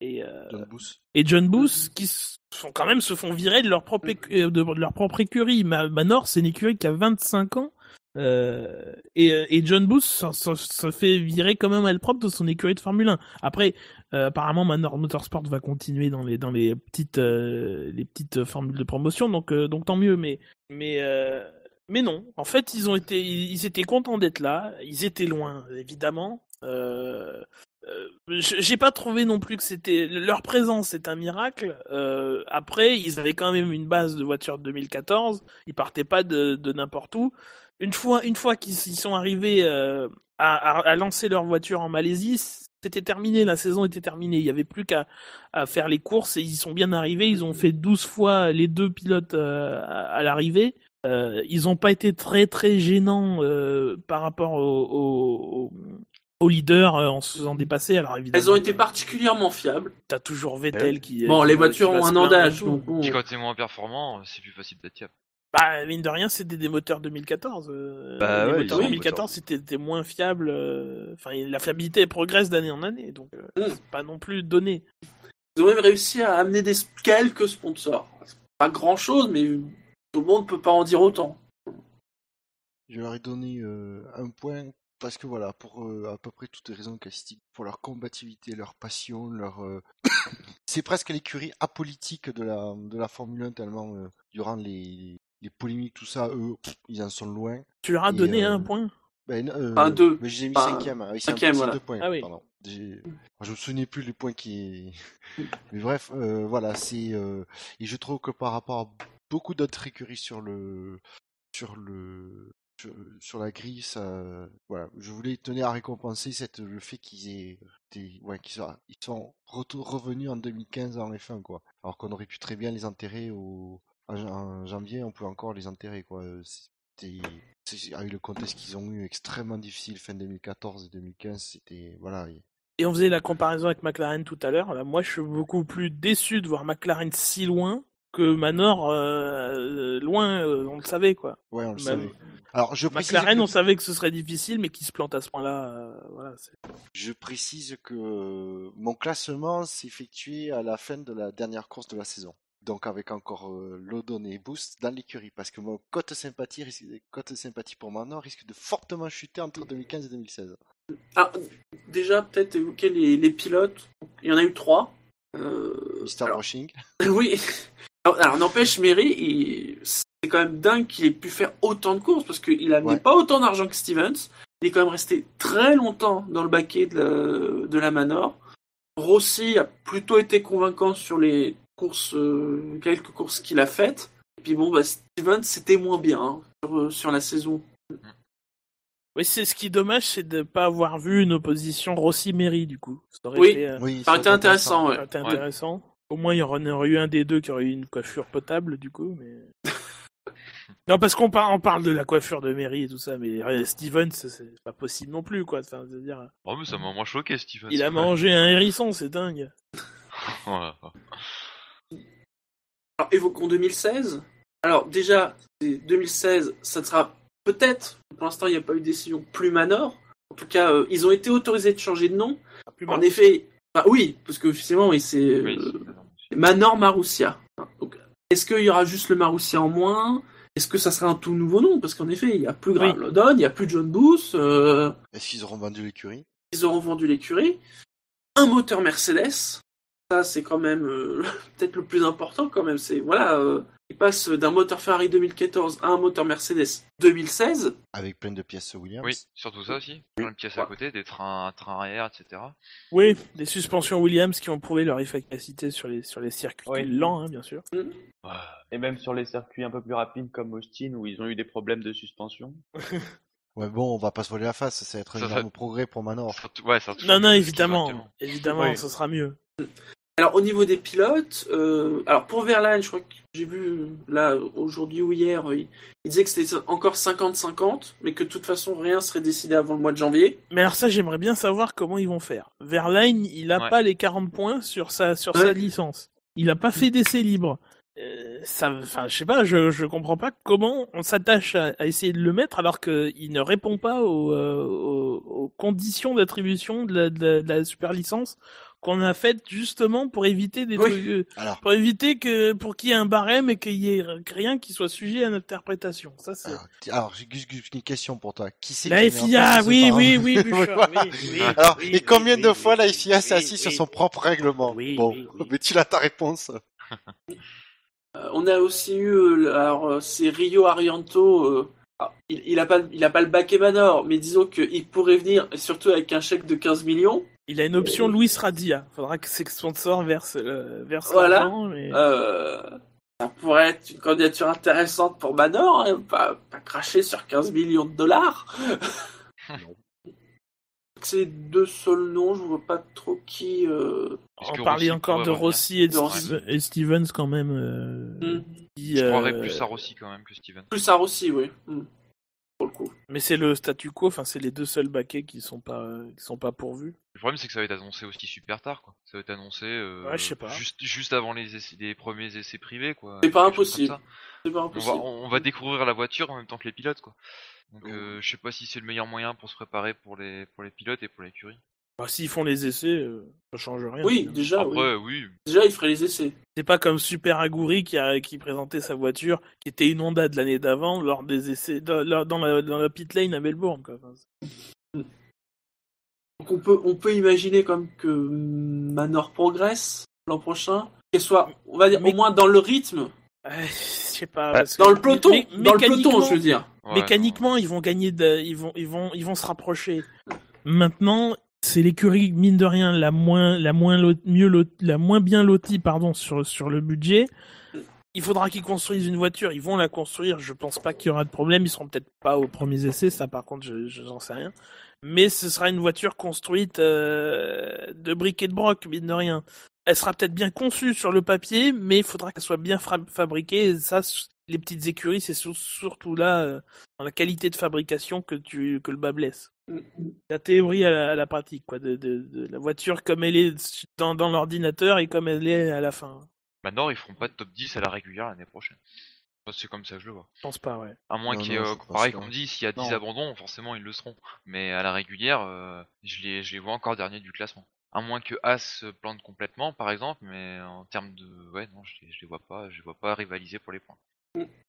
et, euh, John Booth. et John Booth qui sont quand même se font virer de leur propre écu- euh, de, leur propre écurie. Ma- Manor, c'est une écurie qui a 25 ans. Euh, et, et John Booth se, se- se fait virer quand même à elle propre de son écurie de Formule 1. Après, euh, apparemment, Manor Motorsport va continuer dans les dans les petites euh, les petites formules de promotion, donc donc tant mieux. Mais mais mais non, en fait, ils ont été, ils étaient contents d'être là. Ils étaient loin, évidemment. Euh, j'ai pas trouvé non plus que c'était leur présence, c'est un miracle. Euh, après, ils avaient quand même une base de voitures de 2014. Ils partaient pas de, n'importe où. Une fois, une fois qu'ils sont arrivés euh, à, lancer leur voiture en Malaisie, c'était terminé. La saison était terminée. Il y avait plus qu'à faire les courses et ils sont bien arrivés. Ils ont fait 12 fois les deux pilotes à, l'arrivée. Ils ont pas été très très gênants par rapport au, au, au- au leader euh, en se faisant dépasser. Alors évidemment, Elles ont été particulièrement fiables. t'as toujours Vettel qui. Bon, qui- les voitures ont un an d'âge, donc bon. Puis quand t'es moins performant, c'est plus facile d'être fiable. Bah, mine de rien, c'était des moteurs 2014. euh, Bah les ouais, moteurs ils ont 2014, c'était moins fiable. euh, Enfin, la fiabilité elle progresse d'année en année, donc Mm. c'est pas non plus donné. Ils ont même réussi à amener des quelques sponsors. Pas grand chose, mais tout le monde peut pas en dire autant. Je leur ai donné euh, un point parce que voilà, pour euh, à peu près toutes les raisons calistiques, pour leur combativité, leur passion, leur. euh, C'est presque l'écurie apolitique de la, de la Formule 1, tellement euh, durant les, les polémiques, tout ça, eux, pff, ils en sont loin. Tu leur as Et, donné euh, un point? Ben, euh, Un deux. Mais j'ai mis Pas- cinquième. hein. Oui, c'est un- cinquième, voilà. deux points. Ah oui. Pardon. Je me souvenais plus les points qui. Mais bref, euh, voilà, c'est euh, et je trouve que par rapport à beaucoup d'autres écuries sur le sur le sur, sur la grille, ça, voilà, je voulais tenir à récompenser le fait qu'ils aient ouais, qu'ils soient, ils sont revenus en 2015 en F1 quoi. Alors qu'on aurait pu très bien les enterrer au en, jan- en janvier, on peut encore les enterrer quoi. Euh, C'était avec le contexte qu'ils ont eu extrêmement difficile fin 2014 et 2015, c'était voilà. et- on faisait la comparaison avec McLaren tout à l'heure. Moi, je suis beaucoup plus déçu de voir McLaren si loin que Manor euh, loin. euh, on le savait quoi. Ouais, on le Même- savait. Alors je précise, McLaren, que, on savait que ce serait difficile, mais qu'il se plante à ce point-là, euh, voilà. je précise que euh, mon classement s'est effectué à la fin de la dernière course de la saison. Donc avec encore euh, Lodon et Boost dans l'écurie, parce que mon cote sympathie, risque, cote sympathie pour Manon risque de fortement chuter entre 2015 et 2016. Ah, déjà, peut-être évoquer les, les pilotes. Il y en a eu trois. Euh, Mister alors, Brushing. oui. Alors, alors, n'empêche, Mary, il- c'est quand même dingue qu'il ait pu faire autant de courses parce qu'il a amené Ouais. pas autant d'argent que Stevens. Il est quand même resté très longtemps dans le baquet de la, de la Manor. Rossi a plutôt été convaincant sur les courses, euh, quelques courses qu'il a faites. Et puis bon, bah, Stevens, c'était moins bien hein, sur, euh, sur la saison. Oui, c'est ce qui est dommage, c'est de pas avoir vu une opposition Rossi-Méry du coup. Ça aurait Oui. été, euh, Oui, Ça aurait été intéressant, ça ouais. aurait été intéressant. Au moins, il y en aurait eu un des deux qui aurait eu une coiffure potable du coup, mais. Non, parce qu'on par- on parle de la coiffure de Mary et tout ça, mais euh, Steven, c'est- pas possible non plus, quoi. Enfin, c'est-à-dire, Oh, mais ça m'a moins choqué, Steven. il a mangé un hérisson, c'est dingue. Voilà. Alors, évoquons 2016. Alors, déjà, c'est 2016, ça ne sera peut-être, pour l'instant, il n'y a pas eu de décision, plus Manor. En tout cas, euh, ils ont été autorisés de changer de nom. Plus En effet, bah oui, parce que officiellement, oui, c'est Oui, euh, c'est- Manor Marussia. Donc, est-ce qu'il y aura juste le Marussia en moins? Est-ce que ça sera un tout nouveau nom? Parce qu'en effet, il n'y a plus Graham Lodon, il n'y a plus John Booth, euh, Est-ce qu'ils auront vendu l'écurie? ils auront vendu l'écurie. Un moteur Mercedes, ça c'est quand même euh, peut-être le plus important quand même. C'est voilà, euh, ils passent d'un moteur Ferrari 2014 à un moteur Mercedes 2016. Avec plein de pièces Williams Oui, surtout ça aussi. Plein de pièces à côté, des trains, trains arrière, etc. Oui, des suspensions Williams qui ont prouvé leur efficacité sur les, sur les circuits Oui. lents, hein, bien sûr. Et même sur les circuits un peu plus rapides comme Austin où ils ont eu des problèmes de suspension. Ouais, bon, on va pas se voler la face, ça va être un Ça, progrès pour Manor. Ça t- Ouais, ça touche Non, non, évidemment, évidemment, Oui. ça sera mieux. Alors au niveau des pilotes, euh, alors pour Verlaine, je crois que j'ai vu là aujourd'hui ou hier, euh, il, il disait que c'était encore 50-50, mais que de toute façon rien serait décidé avant le mois de janvier. Mais alors ça, j'aimerais bien savoir comment ils vont faire. Verlaine, il a Ouais. pas les 40 points sur sa sur Ouais. sa licence. Il a pas fait d'essai libre. Euh, ça, enfin, je sais pas, je je comprends pas comment on s'attache à, à essayer de le mettre alors qu'il ne répond pas aux, euh, aux, aux conditions d'attribution de la, de, la, de la super licence qu'on a faites justement pour éviter des Oui. trucs, euh, Alors, pour éviter que pour qu'il y ait un barème et qu'il y ait rien qui soit sujet à l'interprétation. Ça c'est. alors, alors, j'ai une question pour toi. Qui c'est La qui FIA, oui, oui, oui, Bouchard, Voilà. oui, oui, Alors, oui, et combien oui, de oui, fois la oui, FIA s'est oui, assise sur son propre règlement Oui, Bon, oui, oui. mais tu as ta réponse? Euh, on a aussi eu, euh, alors c'est Rio Arianto. euh, ah, il, il a pas, il a pas le baquet Manor, mais disons qu'il pourrait venir, et surtout avec un chèque de 15 millions. Il a une option Luis Radia. Faudra que ses sponsors versent, euh, versent Voilà. l'argent, mais- Euh, ça pourrait être une candidature intéressante pour Manor, hein, pas, pas cracher sur 15 millions de dollars. Les deux seuls noms, je vois pas trop qui. euh, On parlait Rossi encore de Rossi et de Rossi. Et Stevens quand même. euh, Hmm. qui, Je croirais plus à Rossi quand même que Steven. Plus à Rossi, oui. Hmm. Pour le coup. Mais c'est le statu quo. Enfin, c'est les deux seuls baquets qui sont pas, euh, qui sont pas pourvus. Le problème, c'est que ça va être annoncé aussi super tard, quoi. Ça va être annoncé euh, Ouais, je sais pas. Juste, juste avant les, essais- les premiers essais privés, quoi. C'est pas Quelque chose comme impossible. ça. C'est pas On va, impossible. on va découvrir la voiture en même temps que les pilotes, quoi. Donc, Oh. euh, je sais pas si c'est le meilleur moyen pour se préparer pour les, pour les pilotes et pour l'écurie. Bah, S'ils font les essais, euh, ça change rien. Oui, finalement. déjà, oui. Après, oui. Déjà, il ferait les essais. C'est pas comme Super Aguri qui, a, qui présentait sa voiture, qui était une Honda de l'année d'avant, lors des essais, dans, la- dans la, dans la pit lane à Melbourne. Quoi. Enfin, c'est- Donc on peut, on peut imaginer comme que Manor progresse l'an prochain, qu'elle soit, on va dire, Mais- au moins dans le rythme, Ouais, je sais pas. Bah, que dans le peloton, mé- dans le peloton, mécaniquement- je veux dire. Ouais, mécaniquement, ils vont gagner, de- ils vont, ils vont, ils vont se rapprocher. Maintenant, c'est l'écurie mine de rien la moins, la moins mieux la moins bien lotie, pardon, sur sur le budget. Il faudra qu'ils construisent une voiture. Ils vont la construire. Je pense pas qu'il y aura de problème. Ils seront peut-être pas aux premiers essais. Ça, par contre, je, je j'en sais rien. Mais ce sera une voiture construite euh, de briques et de broc, mine de rien. Elle sera peut-être bien conçue sur le papier, mais il faudra qu'elle soit bien fabriquée. Ça, les petites écuries, c'est sur- surtout là, euh, dans la qualité de fabrication que tu que le bas blesse. La théorie à la, à la pratique, quoi, de, de, de la voiture comme elle est dans, dans l'ordinateur et comme elle est à la fin. Maintenant, ils feront pas de top 10 à la régulière l'année prochaine. C'est comme ça que je le vois. Je pense pas, ouais. À moins qu'il y ait, euh, pareil qu'on dit, s'il y a 10 Non. abandons, forcément ils le seront. Mais à la régulière, euh, je, les, je les vois encore derniers du classement. À moins que As se plante complètement, par exemple, mais en termes de. Ouais, non, je les, je les vois pas, je les vois pas rivaliser pour les points.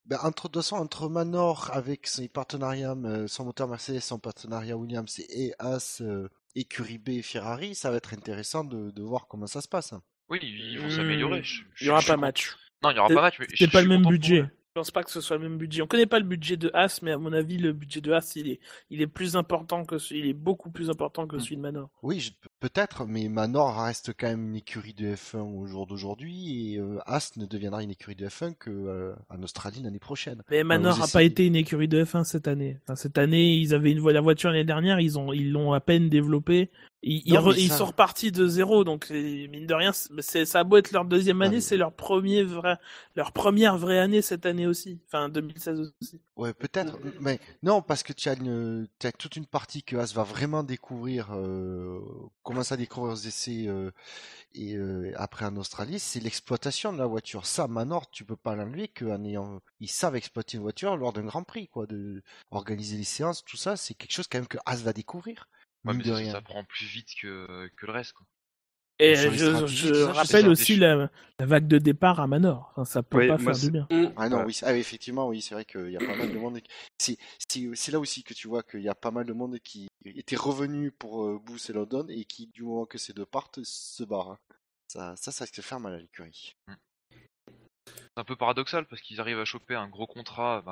Ben, entre, de toute façon, entre Manor avec ses partenariats, euh, son moteur Mercedes, son partenariat Williams et As, euh, écurie B, Ferrari, ça va être intéressant de, de voir comment ça se passe. Oui, ils vont Hmm, s'améliorer. je- Il je- y aura pas match. Non, il y aura pas match, C'est pas le même pour budget. Je pense pas que ce soit le même budget. On connaît pas le budget de As, mais à mon avis, le budget de As, il est, il est plus important que celui, il est beaucoup plus important que celui de Manor. Oui, je- peut-être, mais Manor reste quand même une écurie de F1 au jour d'aujourd'hui et euh, As ne deviendra une écurie de F1 que euh, en Australie l'année prochaine. Mais Manor vous n'a pas été une écurie de F1 cette année. Enfin, cette année, ils avaient une la voiture l'année dernière, ils ont, ils l'ont à peine développée Ils, re- sont repartis de zéro, donc mine de rien, c'est- ça a beau être leur deuxième Ah, année, mais- c'est leur premier vrai, leur première vraie année cette année aussi, enfin 2016 aussi. Ouais, peut-être. Mais non, parce que tu as, une, tu as toute une partie que As va vraiment découvrir, euh, commencer à découvrir aux essais euh, et euh, après en Australie, c'est l'exploitation de la voiture. Ça, Manor, tu peux pas l'enlever qu'en ayant, ils savent exploiter une voiture lors d'un Grand Prix, quoi, de organiser les séances, tout ça, c'est quelque chose quand même que As va découvrir. Ouais, mais de ça, rien. ça prend plus vite que, que le reste, quoi. Et je, rappelle aussi la, la vague de départ à Manor, enfin, ça peut pas faire du bien. Mm. Ah non, Ouais. oui, ah, effectivement, oui, c'est vrai qu'il y a pas mal de monde. qui- C'est, là aussi que tu vois qu'il y a pas mal de monde qui était revenu pour euh, Booth et London et qui, du moment que ces deux partent, se barrent. hein. Ça, ça, ça se fait mal à l'écurie. C'est un peu paradoxal parce qu'ils arrivent à choper un gros contrat,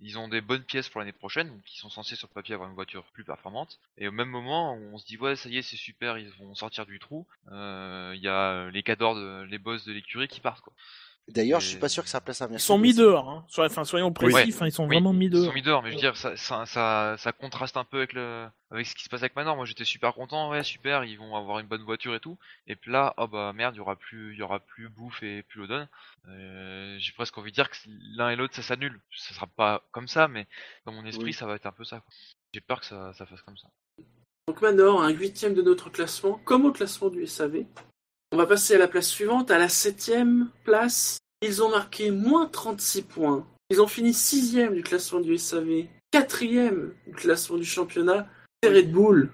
ils ont des bonnes pièces pour l'année prochaine, donc ils sont censés sur le papier avoir une voiture plus performante. Et au même moment, on se dit ouais ça y est c'est super, ils vont sortir du trou. Euh, Il y a les cadors, les boss de l'écurie qui partent quoi. D'ailleurs, je suis pas sûr que ça plaise à Ils Mercedes. sont mis dehors, hein. Enfin soyons précis, enfin ils sont Oui, vraiment mis Ils dehors. sont mis dehors, mais je veux dire ça, ça, ça, ça contraste un peu avec le, avec ce qui se passe avec Manor. Moi j'étais super content, ouais super, ils vont avoir une bonne voiture et tout. Et puis là, oh bah merde, il y aura plus, il y aura plus bouffe et plus Lodon. Euh, J'ai presque envie de dire que l'un et l'autre ça s'annule. Ça sera pas comme ça, mais dans mon esprit Oui. ça va être un peu ça. J'ai peur que ça, ça fasse comme ça. Donc Manor, un huitième de notre classement, comme au classement du SAV. On va passer à la place suivante, à la septième place. Ils ont marqué moins 36 points. Ils ont fini sixième du classement du SAV, quatrième du classement du championnat. C'est Red Bull.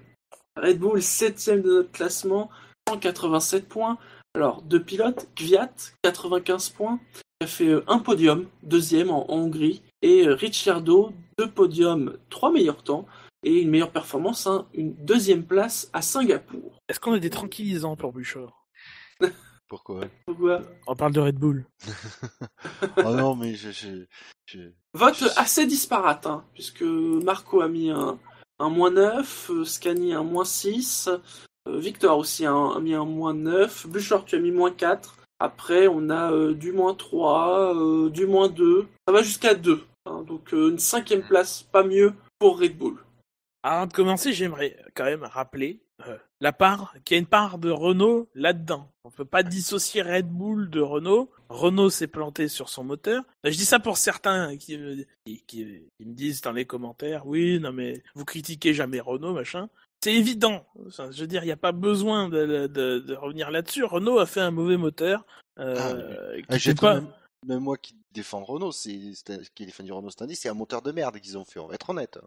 Red Bull, septième de notre classement, 187 points. Alors, deux pilotes, Gviat, 95 points, qui a fait euh, un podium, deuxième en, Hongrie, et euh, Ricciardo, deux podiums, trois meilleurs temps, et une meilleure performance, hein, une deuxième place à Singapour. Est-ce qu'on a des tranquillisants pour Buchor Pourquoi? Pourquoi? On parle de Red Bull. Oh non, mais je, je, je- Vote assez disparate, hein, puisque Marco a mis un, un moins 9, euh, Scani un moins 6, euh, Victor aussi a, un- a mis un moins 9, Buchor tu as mis moins 4, après on a euh, du moins 3, euh, du moins 2, ça va jusqu'à 2, hein, donc euh, une cinquième place, pas mieux pour Red Bull. Avant de commencer, j'aimerais quand même rappeler la part, qu'il y a une part de Renault là-dedans. On peut pas dissocier Red Bull de Renault. Renault s'est planté sur son moteur. Je dis ça pour certains qui, me- qui, qui- qui me disent dans les commentaires, oui, non mais vous critiquez jamais Renault, machin. C'est évident. Enfin, je veux dire, il n'y a pas besoin de, de- de revenir là-dessus. Renault a fait un mauvais moteur. Euh, Ah, pas... même, même moi qui défends Renault, c'est, qui défend du Renault cette année, c'est un moteur de merde qu'ils ont fait, on va être honnête.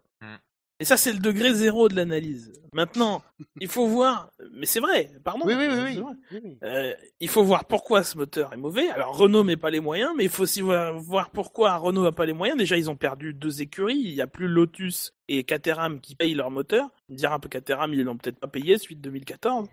Et ça, c'est le degré zéro de l'analyse. Maintenant, il faut voir, mais c'est vrai, pardon. Oui, oui, oui, oui. Euh, il faut voir pourquoi ce moteur est mauvais. Alors Renault met pas les moyens, mais il faut aussi voir, pourquoi Renault a pas les moyens. Déjà, ils ont perdu deux écuries. Il y a plus Lotus et Caterham qui payent leur moteur. On dira un peu Caterham, ils l'ont peut-être pas payé suite 2014.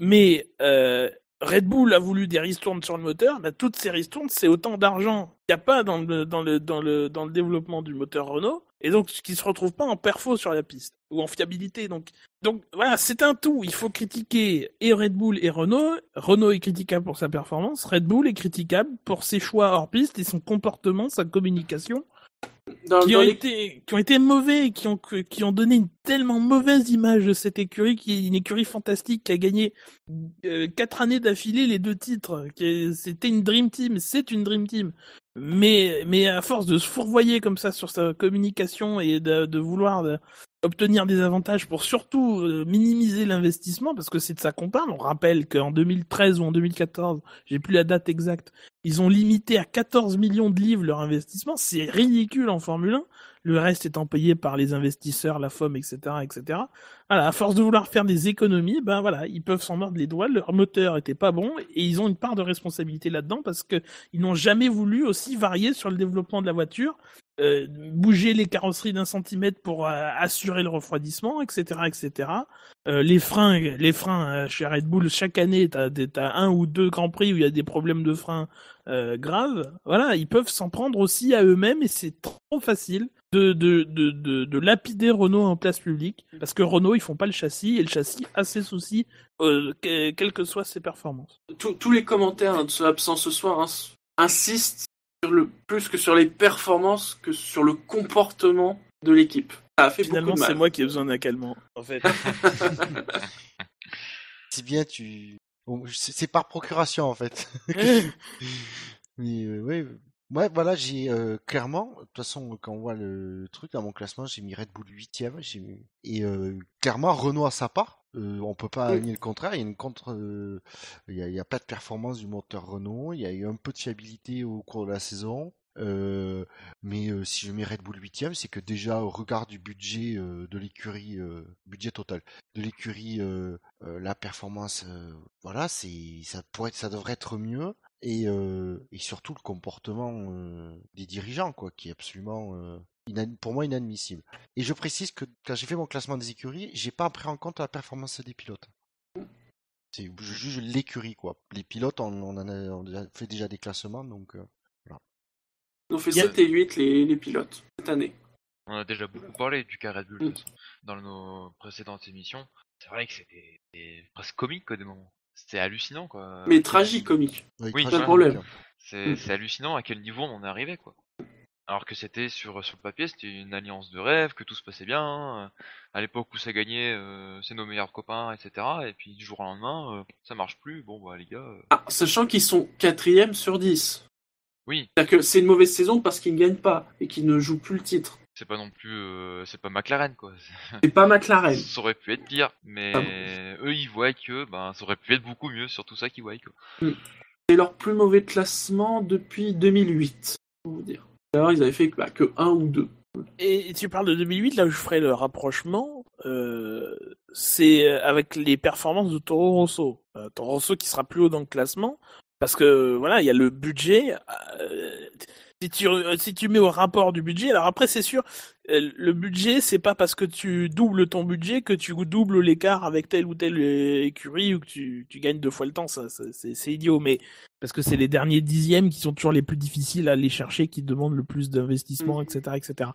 Mais euh, Red Bull a voulu des ristournes sur le moteur. Bah, toutes ces ristournes, c'est autant d'argent qu'il n'y a pas dans le, dans, le, dans, le, dans le développement du moteur Renault. Et donc, qui se retrouve pas en perfo sur la piste ou en fiabilité. Donc, donc voilà, c'est un tout. Il faut critiquer et Red Bull et Renault. Renault est critiquable pour sa performance. Red Bull est critiquable pour ses choix hors piste et son comportement, sa communication, Dans, qui dans ont les- été, qui ont été mauvais, qui ont, qui ont donné une tellement mauvaise image de cette écurie, qui est une écurie fantastique, qui a gagné euh, quatre années d'affilée les deux titres. C'était une dream team, c'est une dream team. Mais, mais à force de se fourvoyer comme ça sur sa communication et de, de vouloir de- obtenir des avantages pour surtout euh, minimiser l'investissement, parce que c'est de ça qu'on parle. On rappelle qu'en 2013 ou en 2014, j'ai plus la date exacte, ils ont limité à 14 millions de livres leur investissement. C'est ridicule en Formule 1. Le reste étant payé par les investisseurs, la FOM, etc., etc. Voilà, à force de vouloir faire des économies, ben voilà, ils peuvent s'en mordre les doigts. Leur moteur était pas bon et ils ont une part de responsabilité là-dedans parce que ils n'ont jamais voulu aussi varier sur le développement de la voiture, euh, bouger les carrosseries d'un centimètre pour euh, assurer le refroidissement, etc., etc. Euh, les freins, les freins chez Red Bull chaque année, t'as t'as un ou deux grands prix où il y a des problèmes de freins graves. Voilà, ils peuvent s'en prendre aussi à eux-mêmes et c'est trop facile de, de, de, de, de lapider Renault en place publique parce que Renault ils font pas le châssis et le châssis a ses soucis que- quelles que soient ses performances. tous- les commentaires hein, de ceux absents ce soir hein, insistent le, plus que sur les performances que sur le comportement de l'équipe. Ça a fait Finalement, beaucoup de c'est moi qui ai besoin d'un calmant, en fait. Si bien tu. Bon, c'est par procuration en fait. Mais euh, ouais, ouais, voilà, j'ai euh, clairement, de toute façon, quand on voit le truc dans mon classement, j'ai mis Red Bull 8ème, j'ai mis... et euh, clairement Renault à sa part. Euh, on peut pas Oui. nier le contraire. Il y a une contre, euh, il y a, il y a pas de performance du moteur Renault. Il y a eu un peu de fiabilité au cours de la saison. Euh, mais euh, si je mets Red Bull 8ème, c'est que déjà au regard du budget euh, de l'écurie, budget total de l'écurie, la performance, voilà, c'est ça pourrait, ça devrait être mieux et, euh, et surtout le comportement euh, des dirigeants, quoi, qui est absolument euh, pour moi inadmissible. Et je précise que quand j'ai fait mon classement des écuries, j'ai pas pris en compte la performance des pilotes. C'est je juge l'écurie, quoi. Les pilotes, on, on en a, on a fait déjà des classements, donc. euh, Ils ont fait Il y a- 7 et 8 les, les pilotes cette année. On a déjà beaucoup parlé du cas Red Bull Mm. façon, dans nos précédentes émissions. C'est vrai que c'était presque comique quoi des moments. C'était hallucinant quoi. Mais tragicomique. oui, Oui, tragique, pas de problème. C'est hallucinant à quel niveau on en est arrivé quoi. Alors que c'était sur, sur le papier, c'était une alliance de rêve, que tout se passait bien. euh, À l'époque où ça gagnait, euh, c'est nos meilleurs copains, etc. Et puis du jour au lendemain, euh, ça marche plus. Bon bah les gars, euh, Ah, sachant qu'ils sont quatrième sur 10. oui, C'est-à-dire que c'est une mauvaise saison parce qu'ils ne gagnent pas et qu'ils ne jouent plus le titre. C'est pas non plus, euh, c'est pas McLaren quoi. C'est pas McLaren. Ça aurait pu être pire, mais Ah eux ils voient que ben ça aurait pu être beaucoup mieux, sur tout ça qu'ils voient quoi. C'est leur plus mauvais classement depuis 2008, pour vous dire. Alors ils avaient fait bah, que 1 ou 2. Et tu parles de 2008, là où je ferai le rapprochement, euh, c'est avec les performances de Toro Rosso. Euh, Toro Rosso qui sera plus haut dans le classement, parce que voilà, il y a le budget. Euh, si tu, si tu mets au rapport du budget, alors après c'est sûr, euh, le budget c'est pas parce que tu doubles ton budget que tu doubles l'écart avec telle ou telle écurie ou que tu, tu gagnes deux fois le temps, ça, ça, c'est idiot, mais parce que c'est les derniers dixièmes qui sont toujours les plus difficiles à aller chercher, qui demandent le plus d'investissement, Mhm. etc., etc.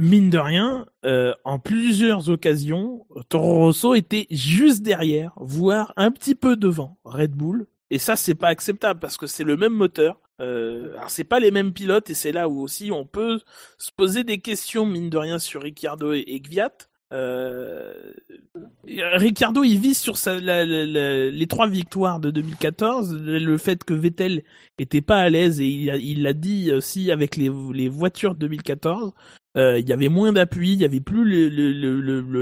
Mine de rien, euh, en plusieurs occasions, Toro Rosso était juste derrière, voire un petit peu devant Red Bull. Et ça, c'est pas acceptable parce que c'est le même moteur. Euh, alors c'est pas les mêmes pilotes et c'est là où aussi on peut se poser des questions mine de rien sur Ricciardo et, et Gviat. Euh, Ricciardo, il vise sur sa, la- la- la- les trois victoires de 2014, le fait que Vettel était pas à l'aise et il l'a dit aussi avec les, les voitures de 2014. Euh, il y avait moins d'appui, il y avait plus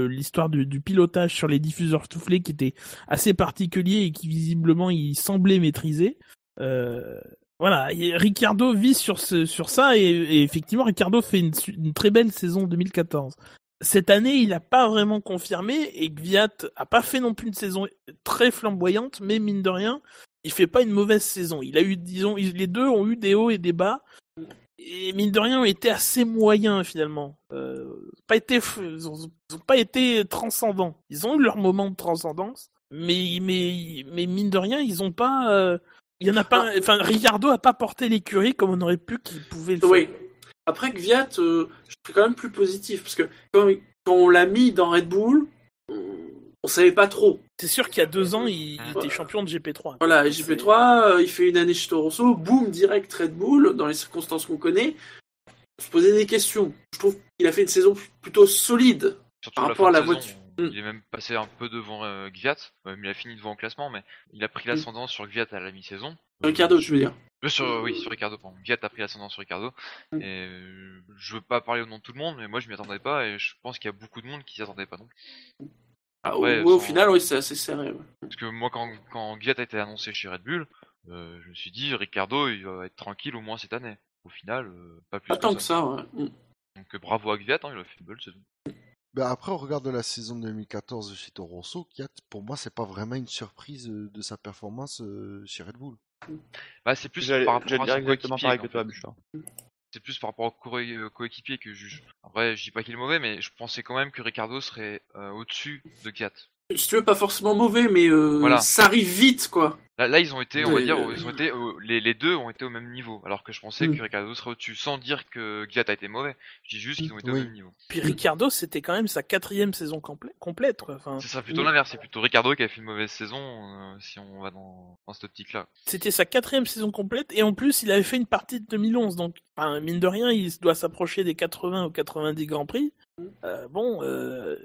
l'histoire du, du pilotage sur les diffuseurs soufflés qui était assez particulier et qui visiblement il semblait maîtriser. Euh, voilà, et Ricciardo vise sur ce, sur ça et, effectivement Ricciardo fait une, très belle saison 2014. Cette année, il n'a pas vraiment confirmé et Gviat a pas fait non plus une saison très flamboyante, mais mine de rien, il fait pas une mauvaise saison. Il a eu, disons, les deux ont eu des hauts et des bas et mine de rien ont été assez moyens finalement. Euh, pas été, ils ont pas été transcendants. Ils ont eu leur moment de transcendance, mais mais mais mine de rien, ils ont pas. euh, il y en a pas. Enfin, Ricardo a pas porté l'écurie comme on aurait pu qu'il pouvait le faire. Oui. Après Gviat, euh, je suis quand même plus positif parce que quand, quand on l'a mis dans Red Bull, on, savait pas trop. C'est sûr qu'il y a deux ans, il, il était champion de GP3. Voilà, GP3, euh, il fait une année chez Toro Rosso, boum, direct Red Bull, dans les circonstances qu'on connaît. On se posait des questions. Je trouve qu'il a fait une saison plutôt solide. Surtout Par rapport à la voiture. Mm. Il est même passé un peu devant euh, Gviat, il a fini devant au classement, mais il a pris l'ascendant sur Gviat à la mi-saison. Ricardo, je veux dire. Euh, sur, oui, sur Ricardo, pardon. Gviat a pris l'ascendant sur Ricardo. Mm. Et euh, je veux pas parler au nom de tout le monde, mais moi je m'y attendais pas et je pense qu'il y a beaucoup de monde qui s'y attendait pas non plus. Ah, ouais, au final, oui, c'est assez serré. ouais. Parce que moi, quand, quand Gviat a été annoncé chez Red Bull, euh, je me suis dit, Ricardo, il va être tranquille au moins cette année. Au final, pas plus Pas que tant ça. que ça, ouais. Mm. Donc bravo à Gviat, hein, il a fait une belle saison. Ben après, au regard de la saison 2014 chez Toro Rosso, Kiat, pour moi, c'est pas vraiment une surprise euh, de sa performance euh, chez Red Bull. Bah, c'est plus par rapport à exactement pareil que toi. C'est plus par rapport au euh, coéquipier que je juge. En vrai, je dis pas qu'il est mauvais, mais je pensais quand même que Ricardo serait euh, au-dessus de Gviat. Si tu veux, pas forcément mauvais, mais euh, Voilà. ça arrive vite, quoi. Là, là, ils ont été, on va dire, euh, ils ont été, euh, les, les deux ont été au même niveau. Alors que je pensais Mm. que Ricardo serait au-dessus, sans dire que Gviat a été mauvais. Je dis juste qu'ils ont été Oui. au même niveau. Puis Ricardo, c'était quand même sa quatrième saison complè- complète. Quoi. Enfin, C'est ça plutôt l'inverse, c'est plutôt Ricardo qui a fait une mauvaise saison, euh, si on va dans, dans cette optique-là. c'était sa quatrième saison complète et en plus il avait fait une partie de 2011 donc enfin, mine de rien il doit s'approcher des 80 ou 90 grands prix Euh, bon euh,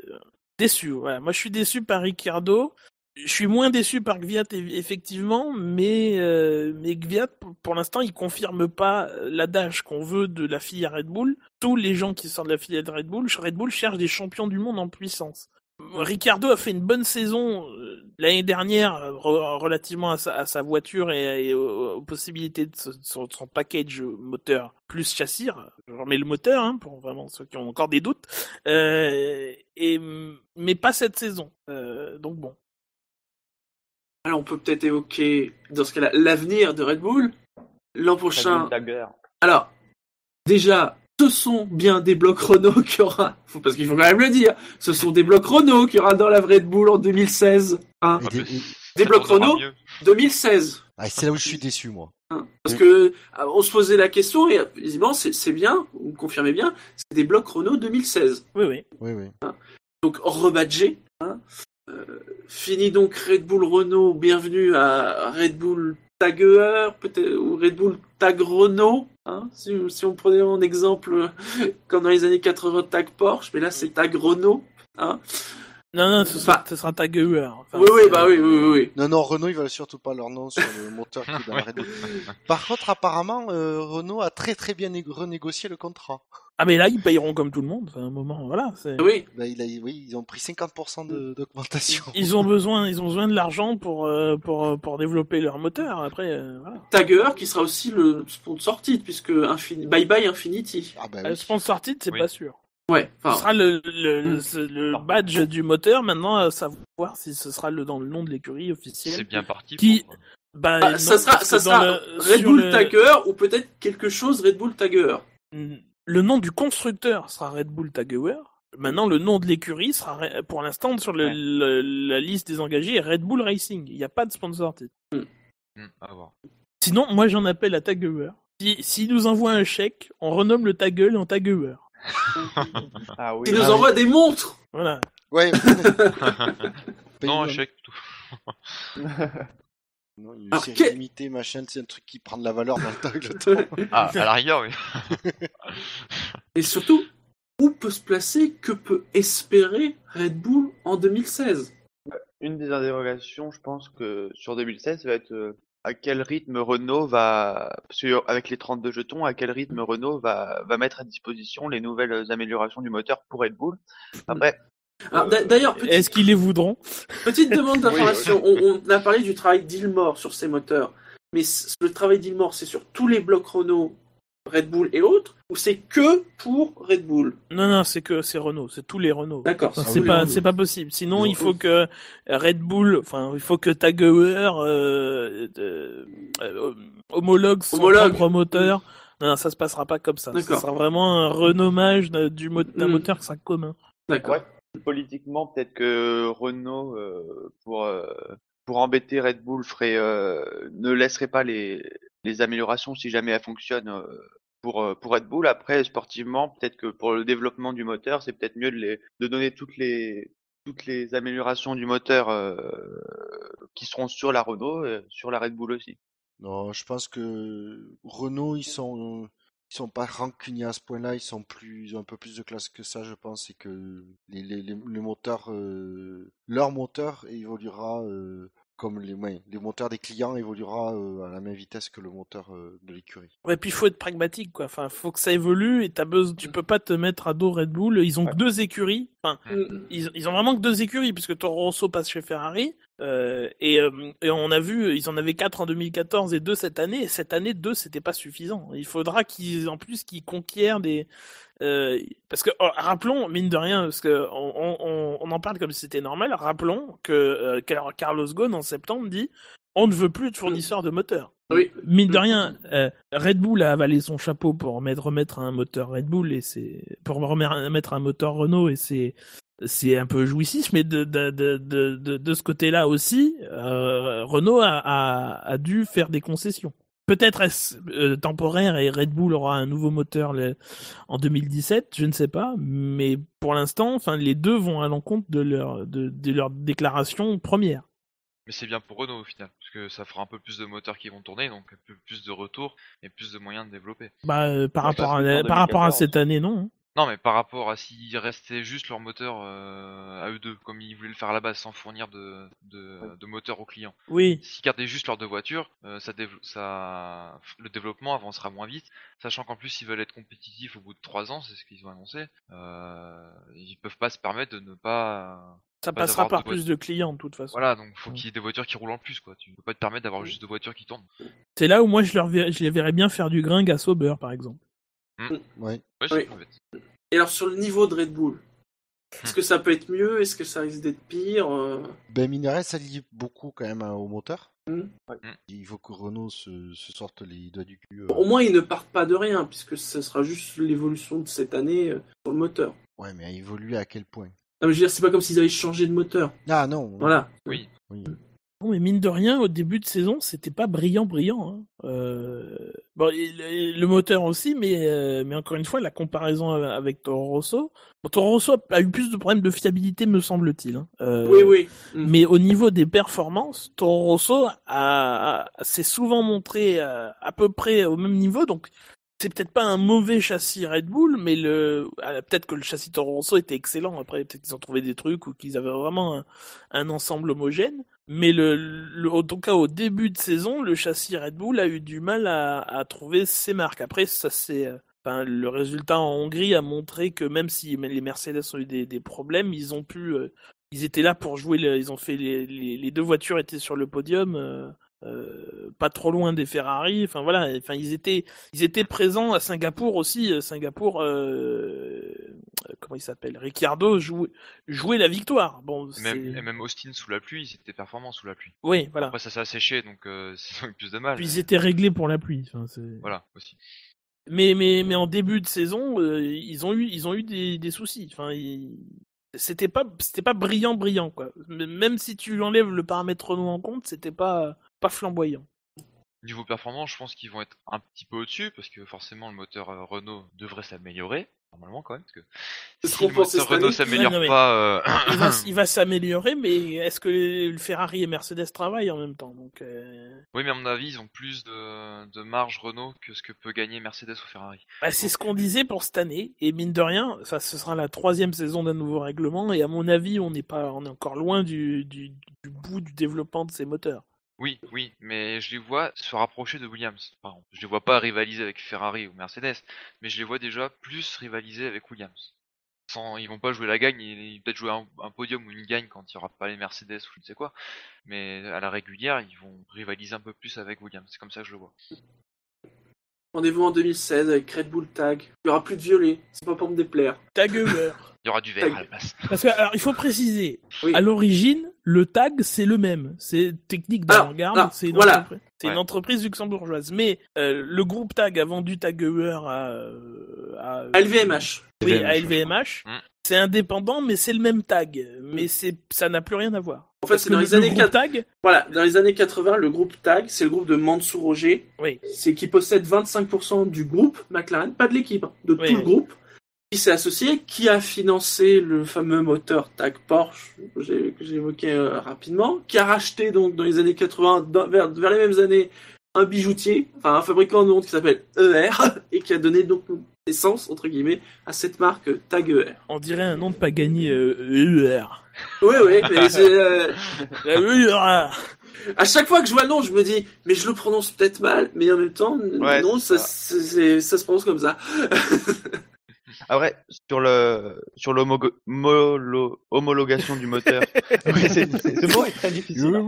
déçu moi je suis déçu par Ricciardo. Je suis moins déçu par Gviat eff- effectivement mais euh, Gviat pour, l'instant il confirme pas l'adage qu'on veut de la filière Red Bull. Tous les gens qui sortent de la filière de Red Bull Red Bull cherche des champions du monde en puissance Ricardo a fait une bonne saison euh, l'année dernière euh, re- relativement à sa, à sa voiture et, et aux, aux possibilités de, son, package moteur plus châssis. Je remets le moteur hein, pour vraiment ceux qui ont encore des doutes. Euh, et, mais pas cette saison. Euh, donc bon. Alors, on peut peut-être évoquer, dans ce cas-là, l'avenir de Red Bull. L'an prochain. Alors, déjà, ce sont bien des blocs Renault qu'il y aura. Parce qu'il faut quand même le dire. Ce sont des blocs Renault qu'il y aura dans la Red Bull en 2016. Hein. Ah, des- blocs Renault mieux. 2016. ah, c'est là où je suis déçu, moi. hein. Parce que euh, on se posait la question et visiblement c'est bien, vous me confirmez bien, c'est des blocs Renault 2016. Oui, oui. Oui, oui. Donc rebadgé. Hein. Euh, fini donc Red Bull Renault, bienvenue à Red Bull Tagueur, peut-être ou Red Bull Tag Renault. Hein, si, on prenait en exemple euh, comme dans les années 80 Tag Porsche, mais là c'est Tag Renault. Hein. Non, non, ce sera, Bah. ce sera Taguer. Enfin, oui, oui, bah oui, oui, oui, oui. Non, non, Renault, ils veulent surtout pas leur nom sur le moteur qui est Red Bull. Par contre, apparemment, euh, Renault a très très bien né- renégocié le contrat. Ah, mais là, ils payeront comme tout le monde. Enfin, à un moment, voilà. Oui, Bah, il a, oui, ils ont pris 50% de- d'augmentation. Ils ont besoin, ils ont besoin de l'argent pour, euh, pour, euh, pour développer leur moteur. Après, euh, voilà. Tagueur qui sera aussi le sponsor titre puisque Infin- Bye Bye Infinity. Ah, bah Le sponsor titre, c'est Oui. pas sûr. Ouais, Ce sera le, le, le- le badge du moteur. Maintenant, à savoir si ce sera le, dans le nom de l'écurie C'est officielle. bien parti. Qui- pour- Bah, ah, non, ça sera, ça sera le- Red Bull le- Tagueur ou peut-être quelque chose Red Bull Tagueur. Le nom du constructeur sera Red Bull Taguer. Maintenant, le nom de l'écurie sera, pour l'instant, sur le- Ouais. le- la liste des engagés, Red Bull Racing. Il n'y a pas de sponsor. Hmm, à voir. Sinon, moi, j'en appelle à Taguer. Si, s'il nous envoie un chèque, on renomme le Taguel en Taguer. Ah oui. Il nous Ah oui. envoie des montres. Voilà. Ouais. non, chèque plutôt. Non, une Alors, série limitée, machin, c'est un truc qui prend de la valeur dans le tag. le temps. Ah, à la rigueur, oui. Et surtout, où peut se placer, que peut espérer Red Bull en 2016 Une des interrogations, je pense que sur 2016, ça va être euh, à quel rythme Renault va, avec les 32 jetons, à quel rythme Renault va, va mettre à disposition les nouvelles améliorations du moteur pour Red Bull. Après, Alors, d'a- D'ailleurs, petite, Est-ce qu'ils les voudront? petite demande d'information. on, on a parlé du travail d'Ilmore sur ces moteurs. Mais le travail d'Ilmore, c'est sur tous les blocs Renault, Red Bull et autres, ou c'est que pour Red Bull Non, non, c'est que c'est Renault. C'est tous les Renault. D'accord. Enfin, Ah c'est oui, pas, c'est pas possible. Sinon, Non, il faut que Red Bull, enfin, il faut que Taguer euh, euh, euh, homologue son Homologue. propre moteur. Non, non, ça se passera pas comme ça. Ça sera vraiment un renommage d'un du mo- d'un Mm. moteur qui sera commun. D'accord. Ouais. politiquement, peut-être que Renault, euh, pour euh, pour embêter Red Bull, ferait euh, ne laisserait pas les les améliorations si jamais elles fonctionnent euh, pour euh, pour Red Bull. Après, sportivement, peut-être que pour le développement du moteur, c'est peut-être mieux de donner toutes les améliorations du moteur euh, qui seront sur la Renault, et sur la Red Bull aussi. Non, je pense que Renault, ils sont, sont pas rancuniers à ce point-là, ils sont plus, ils ont un peu plus de classe que ça, je pense, et que les, moteurs, euh, leur moteur évoluera euh, comme les, ouais, les moteurs des clients évoluera euh, à la même vitesse que le moteur euh, de l'écurie. Ouais, puis il faut être pragmatique, quoi. Enfin, faut que ça évolue et t'as besoin, tu peux pas te mettre à dos Red Bull. Ils ont que deux écuries. Enfin, Mm. ils, ils ont vraiment que deux écuries puisque Toro Rosso passe chez Ferrari euh, et, euh, et on a vu ils en avaient quatre en 2014 et deux cette année et cette année deux c'était pas suffisant. Il faudra qu'ils en plus qu'ils conquièrent des euh, parce que oh, rappelons mine de rien parce que on, on, on- en parle comme si c'était normal rappelons que euh, Car- Carlos Ghosn en septembre dit on ne veut plus de fournisseurs de moteurs Oui. mine de rien, euh, Red Bull a avalé son chapeau pour remettre, remettre un moteur Red Bull et c'est pour remettre un moteur Renault et c'est c'est un peu jouissif, mais de, de, de, de, de, de ce côté-là aussi, euh, Renault a, a, a dû faire des concessions. Peut-être est-ce euh, temporaire et Red Bull aura un nouveau moteur le- en 2017, je ne sais pas, mais pour l'instant, enfin les deux vont à l'encontre de leur de, de leur déclaration première. Mais c'est bien pour Renault au final, que ça fera un peu plus de moteurs qui vont tourner, donc un peu plus de retours et plus de moyens de développer. Bah euh, par rapport à par rapport à 2014, cette année, non. Non, mais par rapport à s'ils restaient juste leur moteur euh, à eux deux, comme ils voulaient le faire à la base, sans fournir de, de, de moteur aux clients. Oui, S'ils gardaient juste leurs deux voitures, euh, ça, dév- ça, le développement avancera moins vite, sachant qu'en plus ils veulent être compétitifs au bout de trois ans, c'est ce qu'ils ont annoncé. Euh, ils peuvent pas se permettre de ne pas. ça pas passera par de plus de clients de toute façon. Voilà, donc faut Ouais. qu'il y ait des voitures qui roulent en plus, quoi. Tu peux pas te permettre d'avoir juste deux voitures qui tournent. C'est là où moi je, leur verrais- je les verrais bien faire du gringue à Sauber par exemple. Ouais. Ouais, Oui. Et alors sur le niveau de Red Bull, Hmm. est-ce que ça peut être mieux? Est-ce que ça risque d'être pire Euh, Ben, rien, ça lie beaucoup quand même hein, au moteur. Ouais. Il faut que Renault se, se sorte les doigts du cul. euh. Au moins ils ne partent pas de rien, puisque ce sera juste l'évolution de cette année euh, sur le moteur. Ouais, mais évoluer à quel point? Non, mais je veux dire, c'est pas comme s'ils avaient changé de moteur. Ah non. Voilà. Oui. Oui. Bon, mais mine de rien, au début de saison, c'était pas brillant, brillant. Hein. Euh... Bon, le, le moteur aussi, mais, euh, mais encore une fois, la comparaison avec Toro Rosso. Bon, Toro Rosso a eu plus de problèmes de fiabilité, me semble-t-il. hein. Euh, Oui, oui. Mm. Mais au niveau des performances, Toro Rosso a, a- s'est souvent montré à peu près au même niveau, donc c'est peut-être pas un mauvais châssis Red Bull, mais le peut-être que le châssis Toro Rosso était excellent. Après, peut-être qu'ils ont trouvé des trucs ou qu'ils avaient vraiment un, un ensemble homogène. Mais le, en tout cas, au début de saison, le châssis Red Bull a eu du mal à, trouver ses marques. Après, ça c'est euh, le résultat en Hongrie a montré que même si les Mercedes ont eu des, problèmes, ils ont pu, euh, ils étaient là pour jouer. ils ont fait les deux voitures étaient sur le podium, euh, euh, pas trop loin des Ferrari. Enfin voilà, enfin ils étaient, ils étaient présents à Singapour aussi. euh, Singapour, euh, comment il s'appelle Ricciardo jouait, jouait la victoire. Bon, Et même, c'est- et même Austin sous la pluie, ils étaient performants sous la pluie. oui, voilà. Après ça s'est asséché, donc euh, eu plus de mal. Puis ils étaient réglés pour la pluie. Enfin, c'est- Voilà, aussi. Mais, mais, mais en début de saison, ils ont eu, ils ont eu des, des soucis. Enfin, ils- c'était pas, c'était pas brillant, brillant quoi. Même si tu enlèves le paramètre Renault en compte, c'était pas, pas flamboyant. Niveau performance, je pense qu'ils vont être un petit peu au-dessus, parce que forcément le moteur euh, Renault devrait s'améliorer, normalement quand même, parce que si le moteur Renault s'améliore Ouais, pas... euh, Il va, s'améliorer, mais est-ce que le Ferrari et Mercedes travaillent en même temps? Donc, euh, Oui, mais à mon avis, ils ont plus de, de marge Renault que ce que peut gagner Mercedes ou Ferrari. bah, c'est ce qu'on disait pour cette année. Et mine de rien, ça, ce sera la troisième saison d'un nouveau règlement. Et à mon avis, on n'est pas, on est encore loin du, du, du bout du développement de ces moteurs. Oui, oui, mais je les vois se rapprocher de Williams, par exemple. Je les vois pas rivaliser avec Ferrari ou Mercedes, mais je les vois déjà plus rivaliser avec Williams. Sans, ils vont pas jouer la gagne, ils, vont peut-être jouer un, un podium ou une gagne quand il y aura pas les Mercedes ou je ne sais quoi, mais à la régulière, ils vont rivaliser un peu plus avec Williams. C'est comme ça que je le vois. Rendez-vous en 2016 avec Red Bull Tag. Il y aura plus de violet. C'est pas pour me déplaire. Tagueur. Il y aura du vert à la place. Parce que, alors, il faut préciser, Oui. à l'origine, le tag, c'est le même. C'est technique d'avant-garde, c'est une, voilà. entreprise- c'est Ouais. une entreprise luxembourgeoise. Mais euh, le groupe tag a vendu Tagueur à, euh, à, À LVMH. Oui, LVMH, à LVMH. C'est indépendant, mais c'est le même tag. Mais c'est, ça n'a plus rien à voir. En fait, c'est dans le, les le années groupe 4... tag, Voilà, dans les années 80, le groupe Tag, c'est le groupe de Mansour Roger. oui, C'est qui possède 25% du groupe McLaren, pas de l'équipe, hein, de Oui, tout oui. le groupe. Qui s'est associé, qui a financé le fameux moteur Tag Porsche que évoqué euh, rapidement, qui a racheté donc dans les années 80, dans- vers, vers les mêmes années, un bijoutier, enfin un fabricant de montres qui s'appelle ER, et qui a donné donc naissance, entre guillemets, à cette marque Tag ER. on dirait un nom de euh, EUR. Oui, oui, mais c'est, euh, La EUR. à chaque fois que je vois le nom, je me dis, mais je le prononce peut-être mal, mais en même temps, Ouais, non, ça, se prononce comme ça. Après, sur le sur l'homogo- molo- homologation du moteur. oui, c'est, ce mot est très difficile. hein.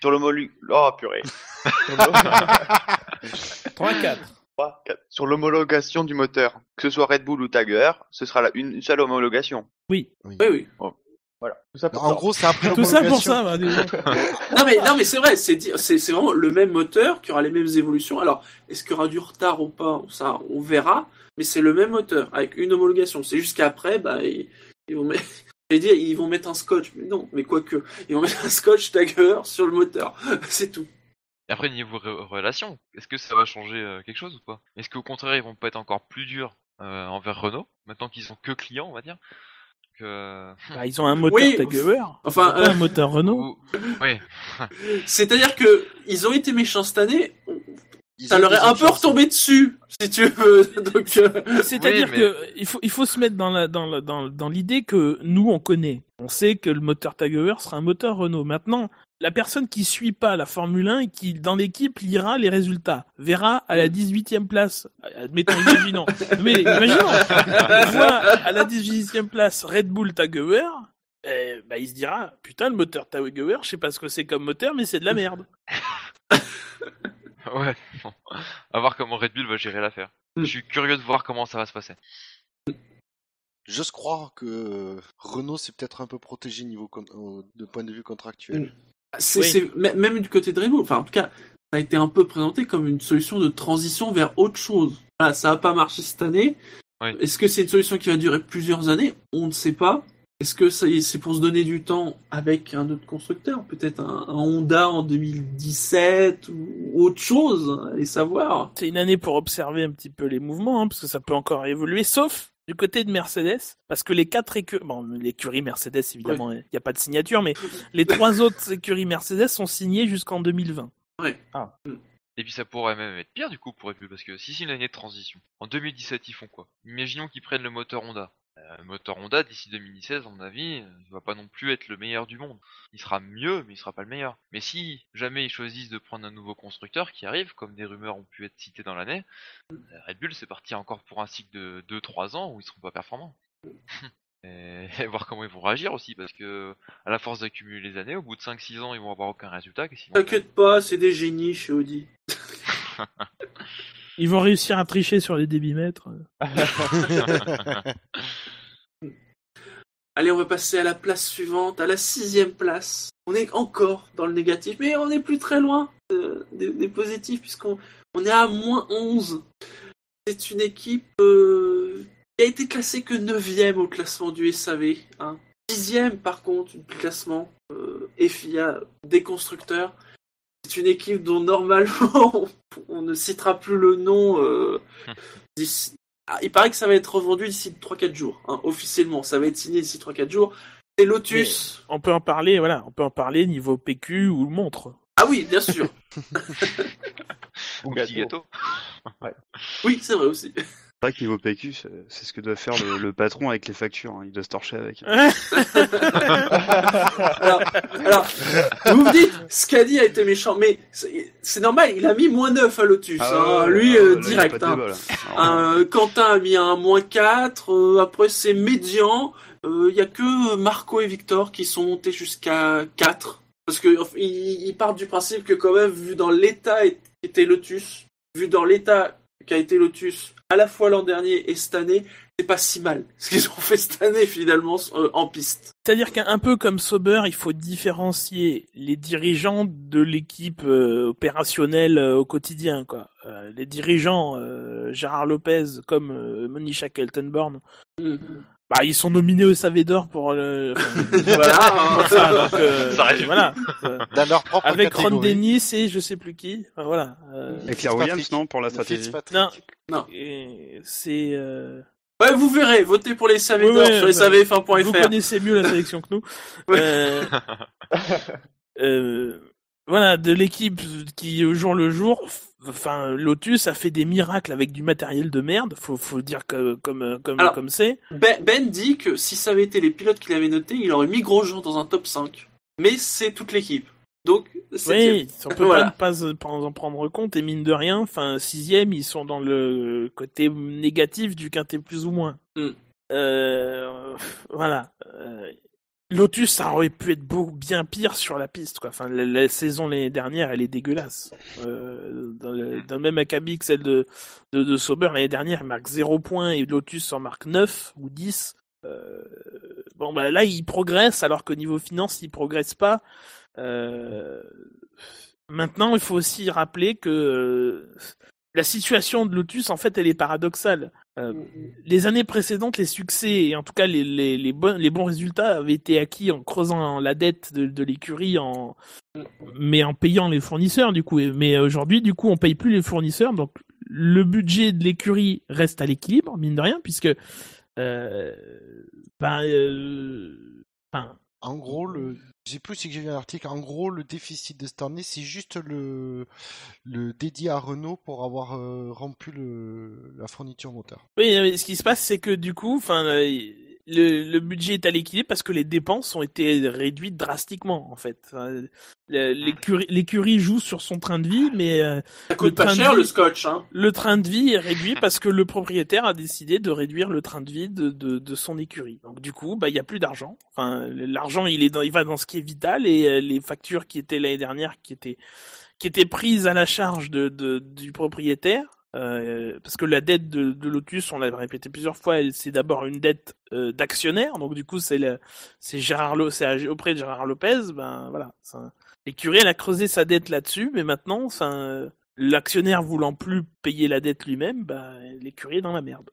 Sur l'homolu... Oh purée. Sur l'hom- 3-4. Sur l'homologation du moteur, que ce soit Red Bull ou Tiger, ce sera la- une, seule homologation. Oui. Oui, oui. Ouais, Voilà. Tout ça pour En ça. gros, c'est après Tout ça pour ça, bah. Non mais non mais c'est vrai, c'est dire- c'est c'est vraiment le même moteur qui aura les mêmes évolutions. Alors est-ce qu'il y aura du retard ou pas? Ça on verra, mais c'est le même moteur avec une homologation. C'est juste qu'après bah ils, ils vont mettre dire, ils vont mettre un scotch, mais non, mais quoique, ils vont mettre un scotch Tiger sur le moteur, c'est tout. Et après, niveau re- relation, est-ce que ça va changer euh, quelque chose ou pas? Est-ce qu'au contraire, ils vont pas être encore plus durs euh, envers Renault, maintenant qu'ils sont que clients, on va dire? Que... Bah, ils ont un moteur Oui. Jaguar. Enfin, ont euh, un moteur Renault. Ou- Oui, C'est-à-dire que ils ont été méchants cette année, Ils ça ont leur est un peu retombé dessus, si tu veux. Euh, C'est-à-dire Oui, mais- que il faut il faut se mettre dans la dans la- dans, dans l'idée que nous on connaît. On sait que le moteur Jaguar sera un moteur Renault. Maintenant, la personne qui suit pas la Formule 1 et qui dans l'équipe lira les résultats, verra à la 18e place, admettons imaginons. Mais imaginons, voit à la 18e place Red Bull Jaguar, eh, bah il se dira putain le moteur Jaguar, je sais pas ce que c'est comme moteur mais c'est de la merde. ouais. bon. À voir comment Red Bull va gérer l'affaire. Mm. Je suis curieux de voir comment ça va se passer. J'ose croire que Renault s'est peut-être un peu protégé niveau con- euh, de point de vue contractuel. C'est Oui. même du côté de Red Bull, enfin en tout cas, ça a été un peu présenté comme une solution de transition vers autre chose. Voilà, ça n'a pas marché cette année. Oui. Est-ce que c'est une solution qui va durer plusieurs années? On ne sait pas. Est-ce que c'est pour se donner du temps avec un autre constructeur Peut-être un, un Honda en 2017 ou autre chose? Allez savoir. C'est une année pour observer un petit peu les mouvements, hein, parce que ça peut encore évoluer, sauf du côté de Mercedes, parce que les quatre écuries, bon, l'écurie Mercedes, évidemment, il n'y a pas de signature, mais les trois autres écuries Mercedes sont signées jusqu'en 2020. Et puis ça pourrait même être pire du coup pour Red Bull, parce que si c'est une année de transition, en 2017 ils font quoi? Imaginons qu'ils prennent le moteur Honda. Euh, le moteur Honda d'ici 2016, à mon avis, euh, il va pas non plus être le meilleur du monde. Il sera mieux, mais il sera pas le meilleur. Mais si jamais ils choisissent de prendre un nouveau constructeur qui arrive, comme des rumeurs ont pu être citées dans l'année, euh, Red Bull c'est parti encore pour un cycle de 2-3 ans où ils seront pas performants. Et, et voir comment ils vont réagir aussi, parce que à la force d'accumuler les années, au bout de 5-6 ans ils vont avoir aucun résultat. T'inquiète pas, c'est des génies chez Audi. Ils vont réussir à tricher sur les débitmètres. Allez, on va passer à la place suivante, à la sixième place. On est encore dans le négatif, mais on n'est plus très loin euh, des, positifs, puisqu'on on est à moins 11. C'est une équipe euh, qui a été classée que 9 au classement du SAV. Hein. 10 par contre, du classement euh, FIA des constructeurs. C'est une équipe dont normalement on, on ne citera plus le nom euh, ah, il paraît que ça va être revendu d'ici 3-4 jours, hein, officiellement. Ça va être signé d'ici 3-4 jours. C'est Lotus. On peut en parler, voilà, on peut en parler niveau PQ ou montre. Ah oui, bien sûr. Ou petit gâteau. gâteau. oui, c'est vrai aussi. Vrai que niveau PQ, c'est ce que doit faire le, le patron avec les factures. hein. Il doit se torcher avec. Alors, alors, vous me dites, Scadi a été méchant, mais c'est normal, il a mis moins 9 à Lotus. hein, lui, ah euh, là, direct. hein. débat, Euh, Quentin a mis un moins 4, euh, après c'est médian, il y a que Marco et Victor qui sont montés jusqu'à 4. Parce que ils, ils partent du principe que quand même, vu dans l'état était Lotus, vu dans l'état qu'a été Lotus à la fois l'an dernier et cette année, c'est pas si mal ce qu'ils ont fait cette année finalement euh, en piste. C'est-à-dire qu'un peu comme Sauber, il faut différencier les dirigeants de l'équipe euh, opérationnelle euh, au quotidien. Quoi. Les dirigeants, Gérard Lopez comme Monisha Keltenborn, bah, ils sont nominés au SAV d'or pour le... voilà. Enfin, donc, euh, Ça résume. voilà. Euh, Dans leur propre Avec Ron. Dennis et je sais plus qui. Enfin, voilà. Euh, Et Claire Williams, non, pour la stratégie non, et c'est... euh, Ouais, vous verrez, votez pour les SAV Ouais, d'or ouais, sur les bah, Vous savf1.fr. connaissez mieux la sélection que nous. Ouais. Euh, euh, voilà, de l'équipe qui au jour le jour, enfin Lotus a fait des miracles avec du matériel de merde. Faut, faut dire que comme comme Alors, comme c'est. Ben, Ben dit que si ça avait été les pilotes qu'il avait notés, il aurait mis Grosjean dans un top 5. Mais c'est toute l'équipe. Donc, Oui, on peut Voilà. pas pas en prendre compte et mine de rien, enfin sixième, ils sont dans le côté négatif du quintet plus ou moins. Mm. Euh, voilà. Euh, Lotus, ça aurait pu être bien pire sur la piste, la, saison l'année dernière, elle est dégueulasse. Euh, dans, le, même acabit que celle de, de, Sauber l'année dernière, il marque 0 points et Lotus en marque 9 ou 10. euh, bon, bah là, il progresse, alors qu'au niveau finance, il progresse pas. Euh, maintenant, il faut aussi rappeler que la situation de Lotus, en fait, elle est paradoxale. Euh, les années précédentes, les succès, et en tout cas les, les, les, bons, les bons résultats avaient été acquis en creusant la dette de, de l'écurie, en... mais en payant les fournisseurs, du coup. Mais aujourd'hui, du coup, on paye plus les fournisseurs, donc le budget de l'écurie reste à l'équilibre, mine de rien, puisque euh, ben, euh, ben, En gros, le, j'ai plus si j'ai vu un article. En gros, le déficit de cette année, c'est juste le, le dédié à Renault pour avoir euh, rompu le, la fourniture moteur. Oui, mais ce qui se passe, c'est que du coup, enfin, euh, le, le budget est à l'équilibre parce que les dépenses ont été réduites drastiquement, en fait. Enfin, le- L'écurie joue sur son train de vie, mais euh, Ça coûte pas train de cher vie- le scotch, hein. le train de vie est réduit parce que le propriétaire a décidé de réduire le train de vie de, de, de son écurie. Donc du coup, bah il y a plus d'argent. Enfin, l'argent il est dans, il va dans ce qui est vital et euh, les factures qui étaient l'année dernière, qui étaient qui étaient prises à la charge de, de du propriétaire. Euh, parce que la dette de, Lotus, on l'a répété plusieurs fois, c'est d'abord une dette euh, d'actionnaire. Donc du coup, c'est Gérard auprès de Gérard Lopez. Ben voilà, l'écurie elle a creusé sa dette là-dessus, mais maintenant, euh, l'actionnaire voulant plus payer la dette lui-même, bah, l'écurie est dans la merde.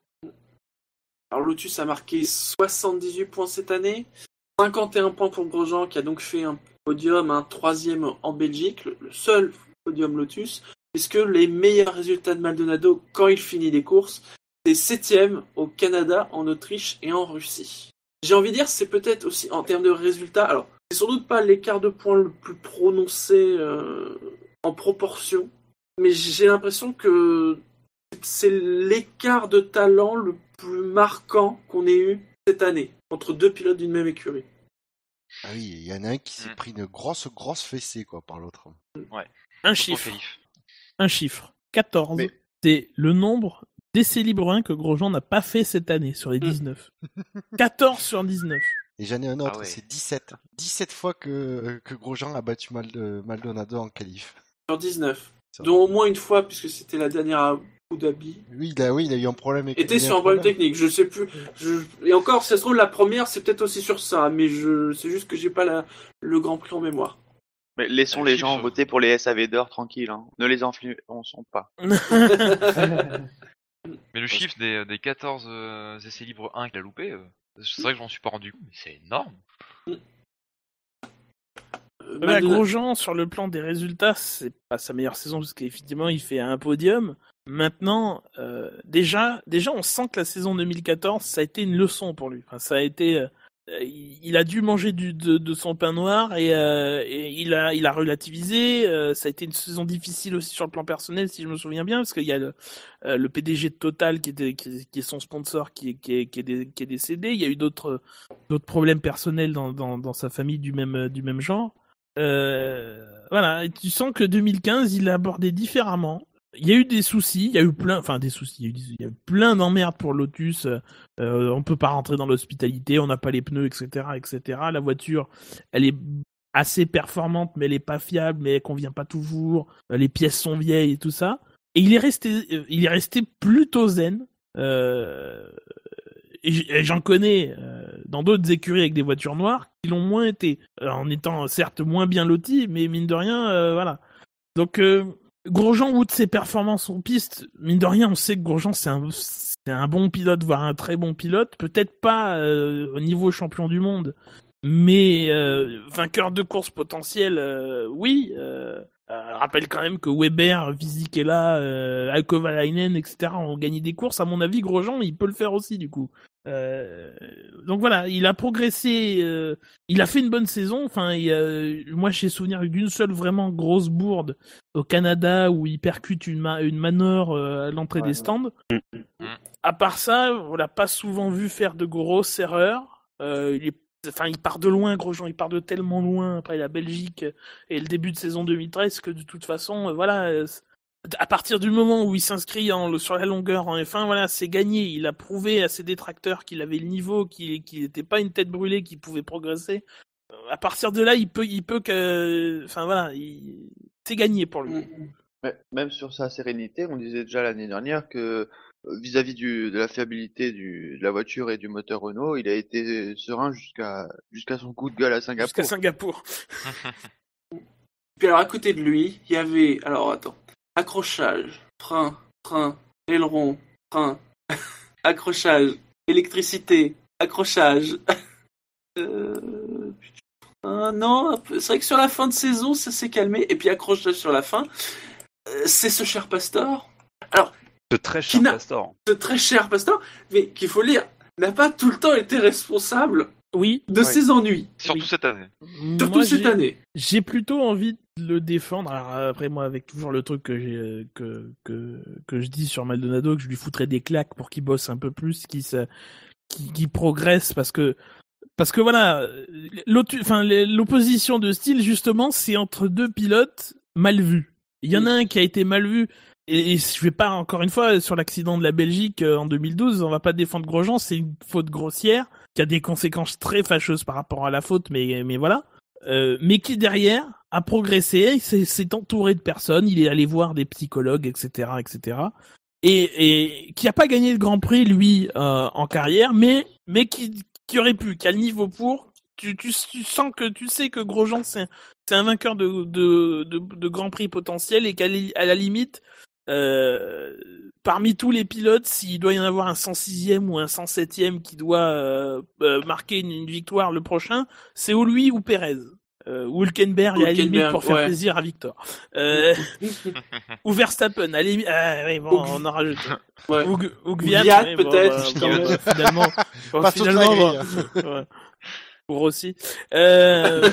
Alors Lotus a marqué 78 points cette année, 51 points pour Grosjean qui a donc fait un podium, un troisième en Belgique, le seul podium Lotus, puisque les meilleurs résultats de Maldonado quand il finit des courses, c'est septième au Canada, en Autriche et en Russie? J'ai envie de dire, c'est peut-être aussi en termes de résultats, alors c'est sans doute pas l'écart de points le plus prononcé euh, en proportion, mais j'ai l'impression que c'est l'écart de talent le plus marquant qu'on ait eu cette année entre deux pilotes d'une même écurie. Ah oui, il y en a un qui s'est Mm. pris une grosse, grosse fessée, quoi, par l'autre. Un Surtout en chiffre. Un chiffre, 14, Mais- c'est le nombre d'essais libres 1 que Grosjean n'a pas fait cette année sur les 19. 14 sur 19. Et j'en ai un autre, Ah ouais. c'est 17. 17 fois que, que Grosjean a battu Mal- euh, Maldonado en qualif. Sur 19. Sur- Dont au moins une fois, puisque c'était la dernière à Abu Dhabi. Oui, il a, oui, il a eu un problème. avec- Était sur un problème technique, je sais plus. Je... Et encore, si ça se trouve, la première, c'est peut-être aussi sur ça, mais je... c'est juste que j'ai pas la... le Grand Prix en mémoire. Mais laissons Un les gens voter pour les SAV d'heure tranquilles. Hein. Ne les influençons pas. Mais le chiffre des, des 14 euh, essais libres 1 qu'il a loupé, euh, c'est vrai que j'en suis pas rendu compte, mais c'est énorme. Bah, Grosjean, sur le plan des résultats, c'est pas sa meilleure saison parce qu'effectivement, il fait un podium. Maintenant, euh, déjà, déjà, on sent que la saison 2014, ça a été une leçon pour lui. Enfin, ça a été, euh, il il a dû manger de, son pain noir et, euh, il a, relativisé. euh, ça a été une saison difficile aussi sur le plan personnel, si je me souviens bien, parce qu'il y a le, euh, PDG de Total qui, est son sponsor qui est, décédé. Il y a eu d'autres, problèmes personnels dans, sa famille du même, genre. Euh, voilà, tu sens que 2015, il l'a abordé différemment. Il y a eu des soucis, il y a eu plein, enfin des soucis, il y a eu, plein d'emmerdes pour Lotus. Euh, on peut pas rentrer dans l'hospitalité, on n'a pas les pneus, etc., etc. La voiture, elle est assez performante, mais elle est pas fiable, mais elle convient pas toujours. Euh, Les pièces sont vieilles et tout ça. Et il est resté, euh, il est resté plutôt zen. Euh, et j'en connais euh, dans d'autres écuries avec des voitures noires qui l'ont moins été, en étant certes moins bien lotis, mais mine de rien, euh, voilà. Donc euh, Grosjean, outre ses performances en piste, mine de rien, on sait que Grosjean c'est un, c'est un bon pilote, voire un très bon pilote. Peut-être pas euh, au niveau champion du monde, mais euh, vainqueur de course potentiel, euh, oui. Euh, rappelle quand même que Weber, Vizikela, euh, etc. ont gagné des courses. À mon avis, Grosjean, il peut le faire aussi du coup. Euh, donc voilà, il a progressé, euh, il a fait une bonne saison. Enfin, il a- moi j'ai souvenir d'une seule vraiment grosse bourde au Canada où il percute une, ma- une manor euh, à l'entrée Ouais, des stands. Mm. À part ça, on l'a pas souvent vu faire de grosses erreurs. Euh, il est Enfin, il part de loin, Grosjean, il part de tellement loin après la Belgique et le début de saison 2013 que de toute façon, euh, voilà, euh, à partir du moment où il s'inscrit en- sur la longueur en F1, voilà, c'est gagné. Il a prouvé à ses détracteurs qu'il avait le niveau, qu'il n'était pas une tête brûlée, qu'il pouvait progresser. Euh, À partir de là, il peut, il peut que, enfin voilà, il- c'est gagné pour lui. Mm. Mais même sur sa sérénité, on disait déjà l'année dernière que vis-à-vis du de la fiabilité du de la voiture et du moteur Renault, il a été serein jusqu'à jusqu'à son coup de gueule à Singapour. Jusqu'à Singapour. Puis alors à côté de lui, il y avait alors attends, accrochage, frein, frein, aileron, frein, accrochage, électricité, accrochage. Euh, putain, non, c'est vrai que sur la fin de saison, ça s'est calmé. Et puis accrochage sur la fin, euh, c'est ce cher Pastor, Ce très cher Pastor. ce très cher Pastor, mais qu'il faut lire, n'a pas tout le temps été responsable Oui. de Ouais. ses ennuis. Surtout Oui. cette année. Surtout Moi, cette j'ai- année. J'ai plutôt envie de le défendre. Alors après moi, avec toujours le truc que j'ai que, que que je dis sur Maldonado, que je lui foutrais des claques pour qu'il bosse un peu plus, qu'il se- qu'il qu'il progresse, parce que parce que voilà, enfin l'opposition de style justement, c'est entre deux pilotes mal vus. Il y en a un qui a été mal vu. Et, et je vais pas encore une fois sur l'accident de la Belgique euh, en 2012, on va pas défendre Grosjean, c'est une faute grossière qui a des conséquences très fâcheuses par rapport à la faute, mais mais voilà. Euh, mais qui derrière a progressé, s'est entouré de personnes, il est allé voir des psychologues, etc., etc. Et, et qui a pas gagné le Grand Prix lui euh, en carrière, mais mais qui qui aurait pu, qui a le niveau pour. Tu, tu, tu sens que tu sais que Grosjean c'est un vainqueur de de, de, de Grand Prix potentiel et qu'à la limite euh, parmi tous les pilotes, s'il doit y en avoir un 106e ou un 107e qui doit euh, euh, marquer une, une victoire le prochain, c'est ou lui ou Perez. Euh, ou Hülkenberg, à la limite pour faire ouais. plaisir à Victor. Euh, ou Verstappen, à limite. Ah, oui, bon, Ou- on en rajoute. Ouais. Ou, Gviat, bon, peut-être, bah, finalement. bon, bah, finalement. bon, Pas toute la finalement, bon, ouais. Ou Rossi. Euh,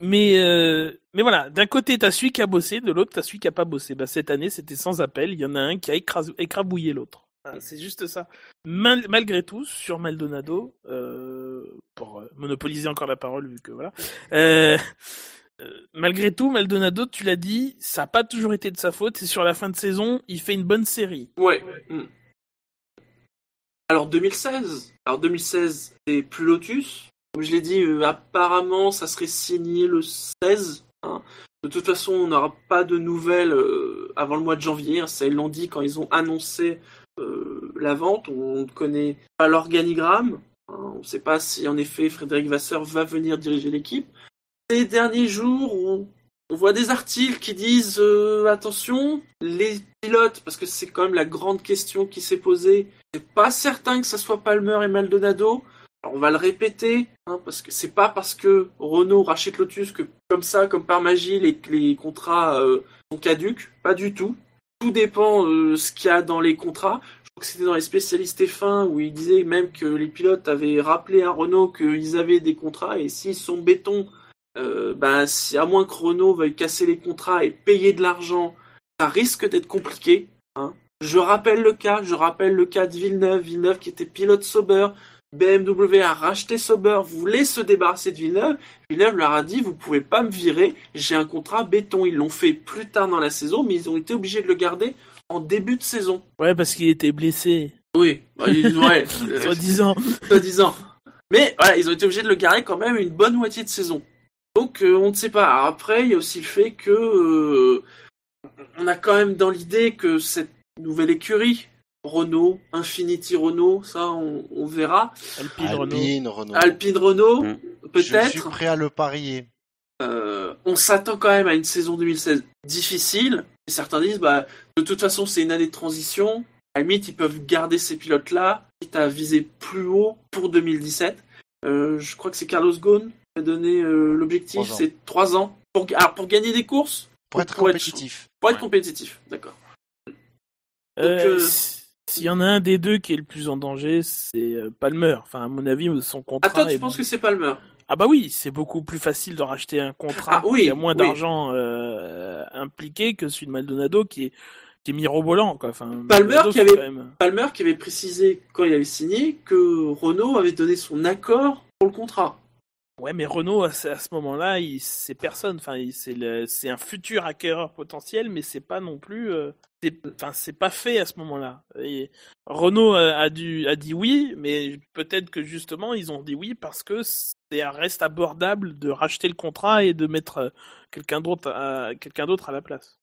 mais euh, mais voilà, d'un côté t'as celui qui a bossé, de l'autre t'as celui qui a pas bossé. Bah cette année c'était sans appel, il y en a un qui a écrabouillé l'autre. Voilà, c'est juste ça. Mal- malgré tout, sur Maldonado, euh, pour euh, monopoliser encore la parole vu que voilà. Euh, malgré tout, Maldonado, tu l'as dit, ça a pas toujours été de sa faute. C'est sur la fin de saison, il fait une bonne série. Ouais. mm. Alors 2016. Alors 2016, c'est plus Lotus. Comme je l'ai dit, euh, apparemment, ça serait signé le 16. Hein. De toute façon, on n'aura pas de nouvelles euh, avant le mois de janvier. hein. Ça, ils l'ont dit quand ils ont annoncé euh, la vente. On ne connaît pas l'organigramme. hein. On ne sait pas si, en effet, Frédéric Vasseur va venir diriger l'équipe. Ces derniers jours, on, voit des articles qui disent euh, attention, les pilotes, parce que c'est quand même la grande question qui s'est posée. C'est pas certain que ça soit Palmer et Maldonado. On va le répéter, hein, parce que c'est pas parce que Renault rachète Lotus que comme ça, comme par magie, les, contrats euh, sont caduques. Pas du tout. Tout dépend euh, ce qu'il y a dans les contrats. Je crois que c'était dans les spécialistes F1 où ils disaient même que les pilotes avaient rappelé à Renault qu'ils avaient des contrats et s'ils sont béton, euh, bah, si, à moins que Renault veuille casser les contrats et payer de l'argent, ça risque d'être compliqué. hein. Je rappelle le cas, je rappelle le cas de Villeneuve, Villeneuve qui était pilote Sauber, BMW a racheté Sauber, voulait se débarrasser de Villeneuve, Villeneuve leur a dit vous pouvez pas me virer, j'ai un contrat béton. Ils l'ont fait plus tard dans la saison, mais ils ont été obligés de le garder en début de saison. Ouais, parce qu'il était blessé, Oui, ouais, euh, soi-disant. soi-disant. Mais voilà, ils ont été obligés de le garder quand même une bonne moitié de saison. Donc euh, on ne sait pas. Alors, après, il y a aussi le fait que euh, on a quand même dans l'idée que cette nouvelle écurie, Renault, Infinity Renault, ça on, on verra. Alpine Renault. Alpine, Renault. Alpine Renault, Mm. Je suis peut-être. prêt à le parier. Euh, on s'attend quand même à une saison 2016 difficile. Et certains disent, bah, de toute façon, c'est une année de transition. À la limite, ils peuvent garder ces pilotes-là, quitte à viser plus haut pour 2017. Euh, je crois que c'est Carlos Ghosn qui a donné euh, l'objectif, c'est 3 ans. Pour, alors, pour gagner des courses, Pour être Pour être compétitif. pour être compétitif, d'accord. Euh, euh, S'il y en a un des deux qui est le plus en danger, c'est euh, Palmer. Enfin, à mon avis, son contrat. Ah, toi, tu est- penses que c'est Palmer? Ah bah oui, c'est beaucoup plus facile de racheter un contrat Ah oui, qui a moins oui. d'argent euh, impliqué que celui de Maldonado qui est qui est mirobolant quoi. Enfin, Palmer Maldonado, qui c'est avait- quand même- Palmer qui avait précisé quand il avait signé que Renault avait donné son accord pour le contrat. Ouais, mais Renault à ce, moment-là, c'est personne. Enfin, c'est un futur acquéreur potentiel, mais c'est pas non plus. euh, c'est enfin c'est pas fait à ce moment-là. Renault a, a dû a dit oui, mais peut-être que justement ils ont dit oui parce que c'est reste abordable de racheter le contrat et de mettre euh, quelqu'un d'autre à quelqu'un d'autre à la place.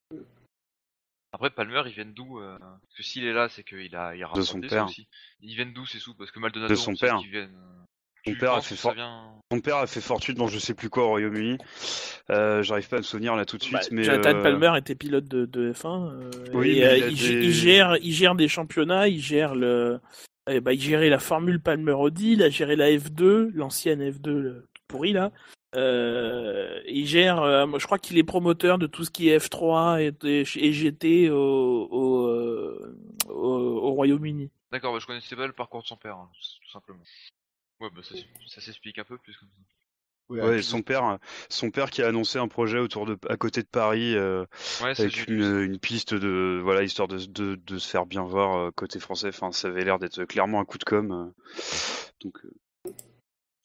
Après, Palmer, ils viennent d'où euh, Parce que s'il est là, c'est qu'il a, il a De son père. aussi. Ils viennent d'où ces sous? Parce que Maldonado, De son père. qu'ils viennent. Son tu père a fait Son père a fortune dans je sais plus quoi au Royaume-Uni. Euh, J'arrive pas à me souvenir là tout de suite, Bah, mais Jonathan euh, Palmer était pilote de, de F1. euh, Oui, et, mais il a il, des- gé- il gère, il gère des championnats, il gère le, eh ben, il gérait la Formule Palmer Audi, il a géré la F2, l'ancienne F2 le- toute pourrie là. Euh, il gère, euh, moi, je crois qu'il est promoteur de tout ce qui est F3 et, et, et GT au, au, au, au Royaume-Uni. D'accord, bah, je connaissais pas le parcours de son père, hein, tout simplement. Ouais, bah ça, s- ça s'explique un peu plus comme ça. Ouais, son père, son père qui a annoncé un projet autour de, à côté de Paris, euh, Ouais, avec une, piste de, voilà, histoire de, de, de se faire bien voir euh, côté français. Enfin, ça avait l'air d'être clairement un coup de com. euh. Donc, euh,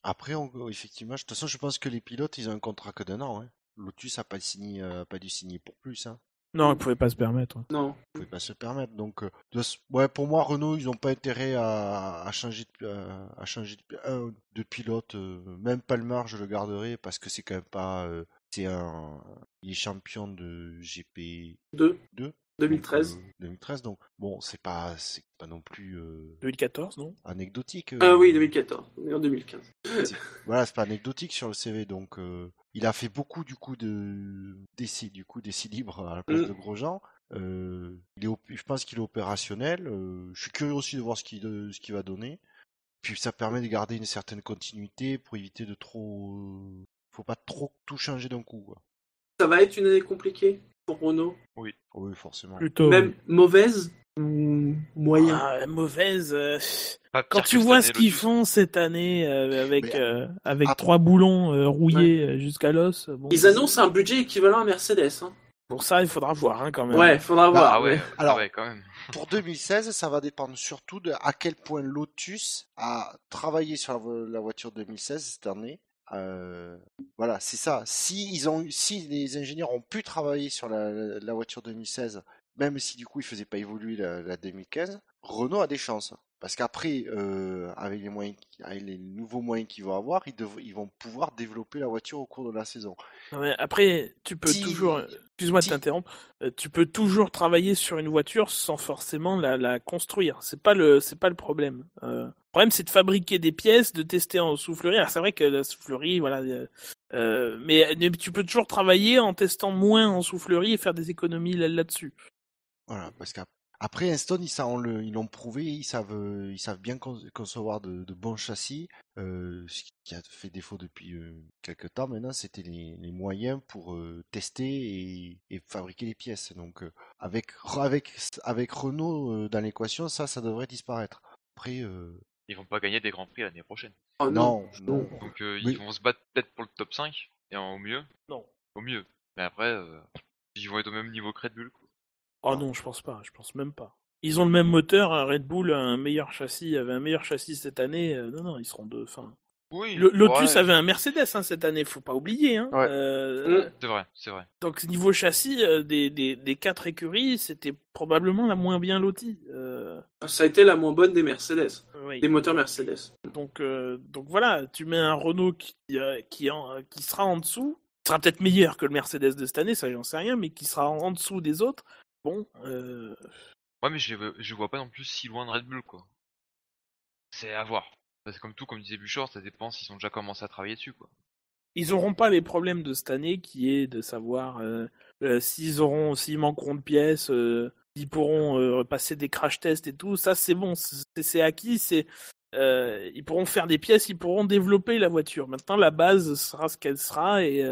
Après, on- effectivement, de toute façon, je pense que les pilotes, ils ont un contrat que d'un an. Hein. Lotus a pas signé, euh, pas dû signer pour plus. Hein. Non, il pouvait pas se permettre. Non. Ils pouvaient pas se permettre. Donc, euh, ouais, pour moi, Renault, ils ont pas intérêt à, à changer, de, euh, à changer de, euh, de pilote. euh, même Palmer, je le garderai parce que c'est quand même pas, euh, c'est un, il est champion de GP 2. 2 2013. Donc, euh, 2013. Donc, bon, c'est pas, c'est pas non plus euh, 2014, non? anecdotique. Ah euh, oui, 2014. On est en 2015. Voilà, c'est pas anecdotique sur le CV, donc euh, il a fait beaucoup du coup de d'essais, du coup d'essais libres à la place Mm. de Grosjean. Euh, il est, op- je pense qu'il est opérationnel. euh, je suis curieux aussi de voir ce qu'il de- ce qu'il va donner. Puis ça permet de garder une certaine continuité pour éviter de trop. euh, faut pas trop tout changer d'un coup. Quoi. Ça va être une année compliquée pour Renault? Oui, forcément. Plutôt. Même mauvaise? Moyen. Ah, mauvaise. euh, Pas Quand tu vois ce qu'ils font cette année euh, avec Mais- euh, avec Ah. trois boulons euh, rouillés jusqu'à l'os, bon, Ils annoncent un budget équivalent à Mercedes. Hein. pour ça il faudra voir hein, quand même. Ouais, faudra voir. Ah ouais, mais- ah Alors- ouais, quand même. Pour 2016, ça va dépendre surtout de à quel point Lotus a travaillé sur la, vo- la voiture 2016 cette année. Euh, voilà, c'est ça. Si ils ont, si les ingénieurs ont pu travailler sur la, la voiture 2016, même si du coup ils faisaient pas évoluer la, la 2015, Renault a des chances. Parce qu'après, euh, avec les moyens, qui- avec les nouveaux moyens qu'ils vont avoir, ils, vont pouvoir développer la voiture au cours de la saison. Ouais, après, tu peux Si- toujours, excuse-moi de t'interrompre, euh, tu peux toujours travailler sur une voiture sans forcément la, la construire. C'est pas le, c'est pas le problème. Euh, le problème, c'est de fabriquer des pièces, de tester en soufflerie. Alors, c'est vrai que la soufflerie, voilà, euh, euh, mais, mais tu peux toujours travailler en testant moins en soufflerie et faire des économies là- là-dessus. Voilà, parce qu'après Stone, ils le- ils l'ont prouvé, ils savent, euh, ils savent bien con- concevoir de, de bons châssis. Euh, ce qui a fait défaut depuis euh, quelques temps maintenant, c'était les, les moyens pour euh, tester et, et fabriquer les pièces. Donc euh, avec avec avec Renault euh, dans l'équation, ça, ça devrait disparaître. Après, euh, Ils vont pas gagner des grands prix l'année prochaine. Oh non, non. Donc euh, Oui. ils vont se battre peut-être pour le top 5, et en- au mieux. Non. Au mieux. Mais après, euh, ils vont être au même niveau que Red Bull. Quoi. Oh non, je pense pas, je pense même pas. Ils ont le même moteur, un Red Bull a un meilleur châssis, avait un meilleur châssis cette année. euh, non, non, ils seront deux. Enfin, Oui, le, Lotus ouais, avait un Mercedes hein, cette année, faut pas oublier. Hein. Ouais. Euh, Mm. C'est vrai, c'est vrai. Donc niveau châssis, euh, des, des, des quatre écuries, c'était probablement la moins bien lotie. Euh, Ça a été la moins bonne des Mercedes. oui. Des moteurs Mercedes. Donc, euh, donc voilà, tu mets un Renault qui, euh, qui, en- qui sera en dessous, qui sera peut-être meilleur que le Mercedes de cette année, ça j'en sais rien, mais qui sera en, en dessous des autres. Bon, euh, Ouais, mais je, je vois pas non plus si loin de Red Bull, quoi. C'est à voir. C'est comme tout, comme disait Bouchard, ça dépend s'ils ont déjà commencé à travailler dessus, quoi. ils auront pas les problèmes de cette année qui est de savoir euh, euh, s'ils auront, s'ils manqueront de pièces, ils pourront passer des crash tests et tout. Ça c'est bon, c'est c'est acquis, c'est ils pourront faire des pièces, ils pourront développer la voiture. Maintenant la base sera ce qu'elle sera et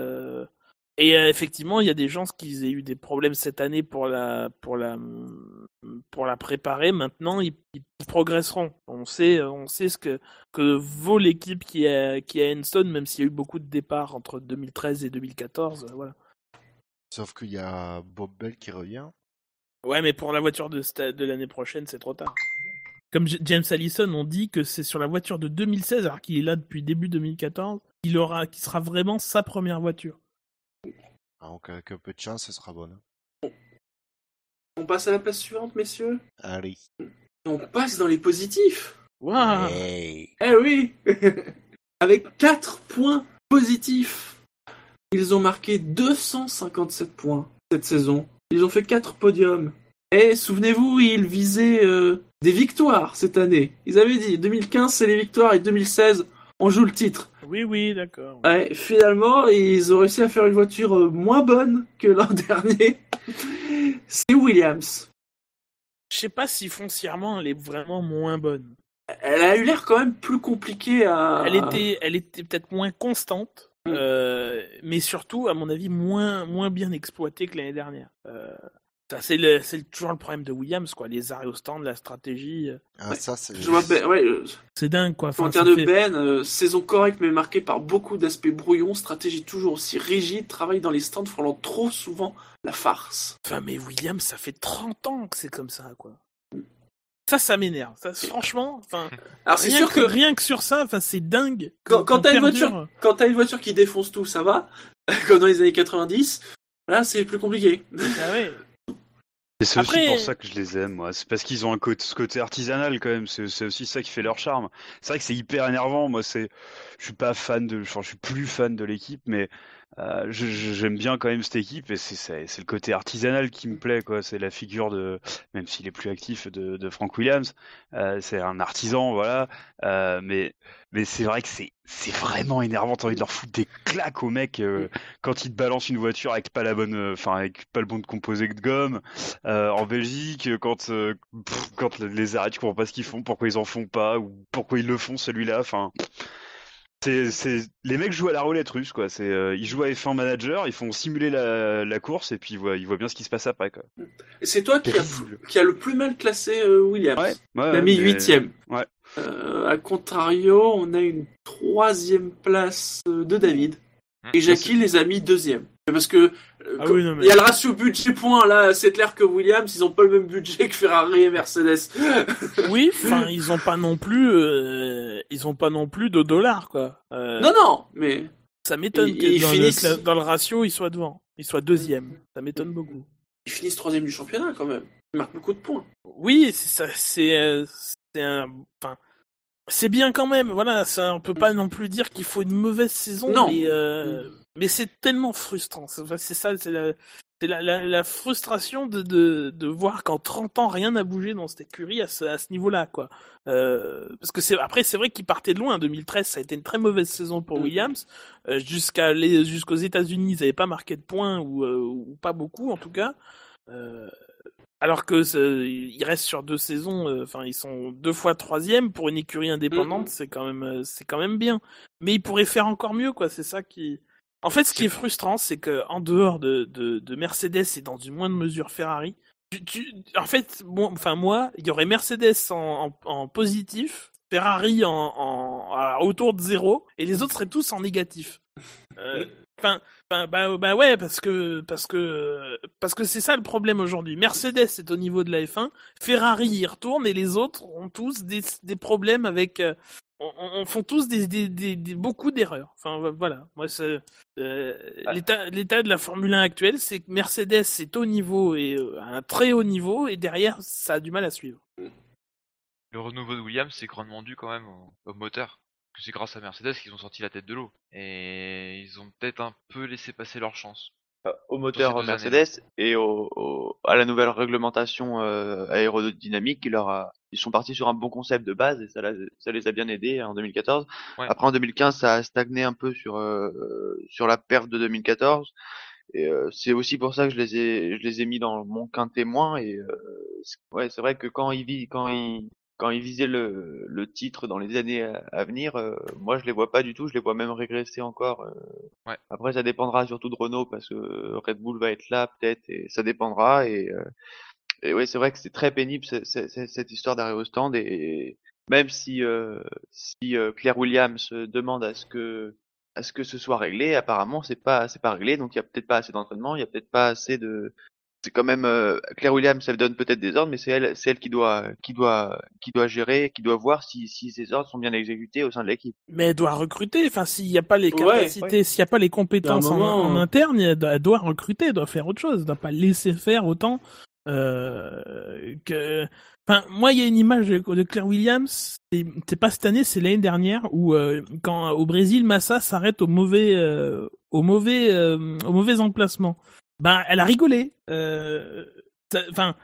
et euh, effectivement il y a des gens qui aient eu des problèmes cette année pour la pour la pour la préparer. Maintenant ils, ils progresseront. On sait on sait ce que que vaut l'équipe qui est qui est Enstone, même s'il y a eu beaucoup de départs entre 2013 et 2014. euh, voilà. Sauf qu'il y a Bob Bell qui revient. Ouais, mais pour la voiture de, l'année prochaine, c'est trop tard. Comme James Allison, on dit que c'est sur la voiture de 2016, alors qu'il est là depuis début 2014, qu'il aura, qui sera vraiment sa première voiture. Ah, Donc avec un peu de chance, ce sera bonne. On passe à la place suivante, messieurs? Allez. On passe dans les positifs. Waouh Hey. Eh oui Avec 4 points positifs. Ils ont marqué 257 points cette saison. Ils ont fait quatre podiums. Et souvenez-vous, ils visaient euh, des victoires cette année. Ils avaient dit 2015 c'est les victoires et 2016 on joue le titre. Oui, oui, d'accord. Ouais, finalement, ils ont réussi à faire une voiture euh, moins bonne que l'an dernier. c'est Williams. Je sais pas si foncièrement elle est vraiment moins bonne. Elle a eu l'air quand même plus compliquée à. Elle était, elle était peut-être moins constante, Mm. euh, mais surtout, à mon avis, moins, moins bien exploitée que l'année dernière. Euh, c'est le, c'est toujours le problème de Williams, quoi. Les arrêts au stand, la stratégie, euh, Ah, ça, c'est... Je vois Ben, ouais, euh, c'est dingue, quoi. Enfin, commentaire ça de fait- Ben, euh, saison correcte mais marquée par beaucoup d'aspects brouillons, stratégie toujours aussi rigide, travail dans les stands frôlant trop souvent la farce. Enfin, mais Williams, ça fait 30 ans que c'est comme ça, quoi. Ça, ça m'énerve. Ça, franchement, enfin, Alors c'est rien sûr que rien que sur ça, enfin, c'est dingue. quand, t'as une voiture, quand t'as une voiture qui défonce tout, ça va. Comme dans les années 90, là c'est plus compliqué. Ah ouais. Et c'est Après- aussi pour ça que je les aime, moi. C'est parce qu'ils ont un côté, ce côté artisanal quand même. C'est c'est aussi ça qui fait leur charme. C'est vrai que c'est hyper énervant. Moi, c'est, je suis pas fan de, enfin, je suis plus fan de l'équipe, mais euh, j'aime bien quand même cette équipe. Et c'est- le côté artisanal qui me plaît, quoi. C'est la figure de, même s'il est plus actif, de, de Frank Williams. Euh, c'est un artisan, voilà. Euh, mais mais c'est vrai que c'est c'est vraiment énervant. T'as envie de leur foutre des claques aux mecs euh, quand ils te balancent une voiture avec pas la bonne, euh, enfin avec pas le bon composé de gomme. Euh, en Belgique, quand euh, pff, quand les arrêts, tu comprends pas ce qu'ils font, pourquoi ils en font pas ou pourquoi ils le font celui-là. Enfin, c'est c'est les mecs jouent à la roulette russe quoi. C'est euh, ils jouent à F1 manager, ils font simuler la, la course et puis ils voient ils voient bien ce qui se passe après quoi. Et c'est toi qui a, qui a le plus mal classé euh, Williams. Ouais, a mis mais- huitième. ouais. Euh, à contrario, on a une troisième place de David. Hmm. Et Jackie les a mis deuxième. Parce que euh, Ah comme- oui, non, mais- il y a le ratio budget point là, c'est clair que Williams, ils ont pas le même budget que Ferrari et Mercedes. Oui, enfin, ils ont pas non plus, euh, ils ont pas non plus de dollars, quoi. Euh, non, non, mais ça m'étonne ils- que dans, finissent- le, dans le ratio, ils soient devant. Ils soient deuxième. Ça m'étonne beaucoup. ils finissent troisième du championnat quand même. Ils marquent beaucoup de points. Oui, c'est ça, c'est, c'est un, enfin, c'est bien quand même. Voilà, ça, on peut pas non plus dire qu'il faut une mauvaise saison, Non. mais, euh, mais c'est tellement frustrant. C'est ça, c'est la, c'est la, la, la frustration de, de, de voir qu'en 30 ans rien n'a bougé dans cette écurie à ce, à ce niveau-là, quoi. Euh, parce que c'est après c'est vrai qu'ils partaient de loin. 2013, ça a été une très mauvaise saison pour Mhm. Williams. Euh, jusqu'à les jusqu'aux États-Unis, ils n'avaient pas marqué de points ou, euh, ou pas beaucoup en tout cas. Alors que ils restent sur deux saisons, enfin ils sont deux fois troisième pour une écurie indépendante, Mhm. c'est quand même c'est quand même bien. Mais ils pourraient faire encore mieux, quoi. C'est ça qui. En fait, ce qui est frustrant, c'est que en dehors de, de, de Mercedes et dans une moindre mesure Ferrari, tu, tu- en fait, bon, enfin moi, il y aurait Mercedes en, en, en positif, Ferrari en, en autour de zéro, et les autres seraient tous en négatif. Euh, Enfin, enfin, bah, bah ouais, parce que parce que parce que c'est ça le problème aujourd'hui. Mercedes est au niveau de la F1, Ferrari y retourne et les autres ont tous des, des problèmes avec, euh, on, on- on font tous des, des, des, des- beaucoup d'erreurs. Enfin voilà, moi euh, l'état l'état de la Formule 1 actuelle, c'est que Mercedes est au niveau et euh, à un très haut niveau et derrière ça a du mal à suivre. Le renouveau de Williams, c'est grandement dû quand même au, au moteur. Que c'est grâce à Mercedes qu'ils ont sorti la tête de l'eau. Et ils ont peut-être un peu laissé passer leur chance. Euh, au moteur Mercedes et au, au- à la nouvelle réglementation euh, aérodynamique qui leur a ils sont partis sur un bon concept de base et ça, ça les a bien aidés en 2014 Ouais. après en 2015 ça a stagné un peu sur euh, sur la perte de 2014 et euh, c'est aussi pour ça que je les ai je les ai mis dans mon quin témoin et euh, c'est- ouais c'est vrai que quand ils vi- quand ils quand ils visaient le, le titre dans les années à, venir, euh, moi je les vois pas du tout, je les vois même régresser encore. euh, Ouais. après, ça dépendra surtout de Renault parce que Red Bull va être là peut-être et ça dépendra. Et, euh, et ouais, c'est vrai que c'est très pénible c'est- c'est- cette histoire d'arrêt au stand. Et même si, euh, si euh, Claire Williams demande à ce que à ce que ce soit réglé, apparemment c'est pas c'est pas réglé. Donc il y a peut-être pas assez d'entraînement, il y a peut-être pas assez de c'est quand même euh, Claire Williams, elle donne peut-être des ordres, mais c'est elle, c'est elle qui doit, qui doit, qui doit gérer, qui doit voir si, si ces ordres sont bien exécutés au sein de l'équipe. Mais elle doit recruter. Enfin, s'il n'y a pas les Ouais, capacités, s'il n'y a pas les compétences en- moment- en, interne, elle doit, elle doit recruter, elle doit faire autre chose, elle doit pas laisser faire autant euh, que. Enfin, moi, il y a une image de, de Claire Williams. C'est c'est pas cette année, c'est l'année dernière où, euh, quand au Brésil, Massa s'arrête au mauvais, euh, au mauvais, euh, au mauvais emplacement. Ben, elle a rigolé. Euh, Enfin,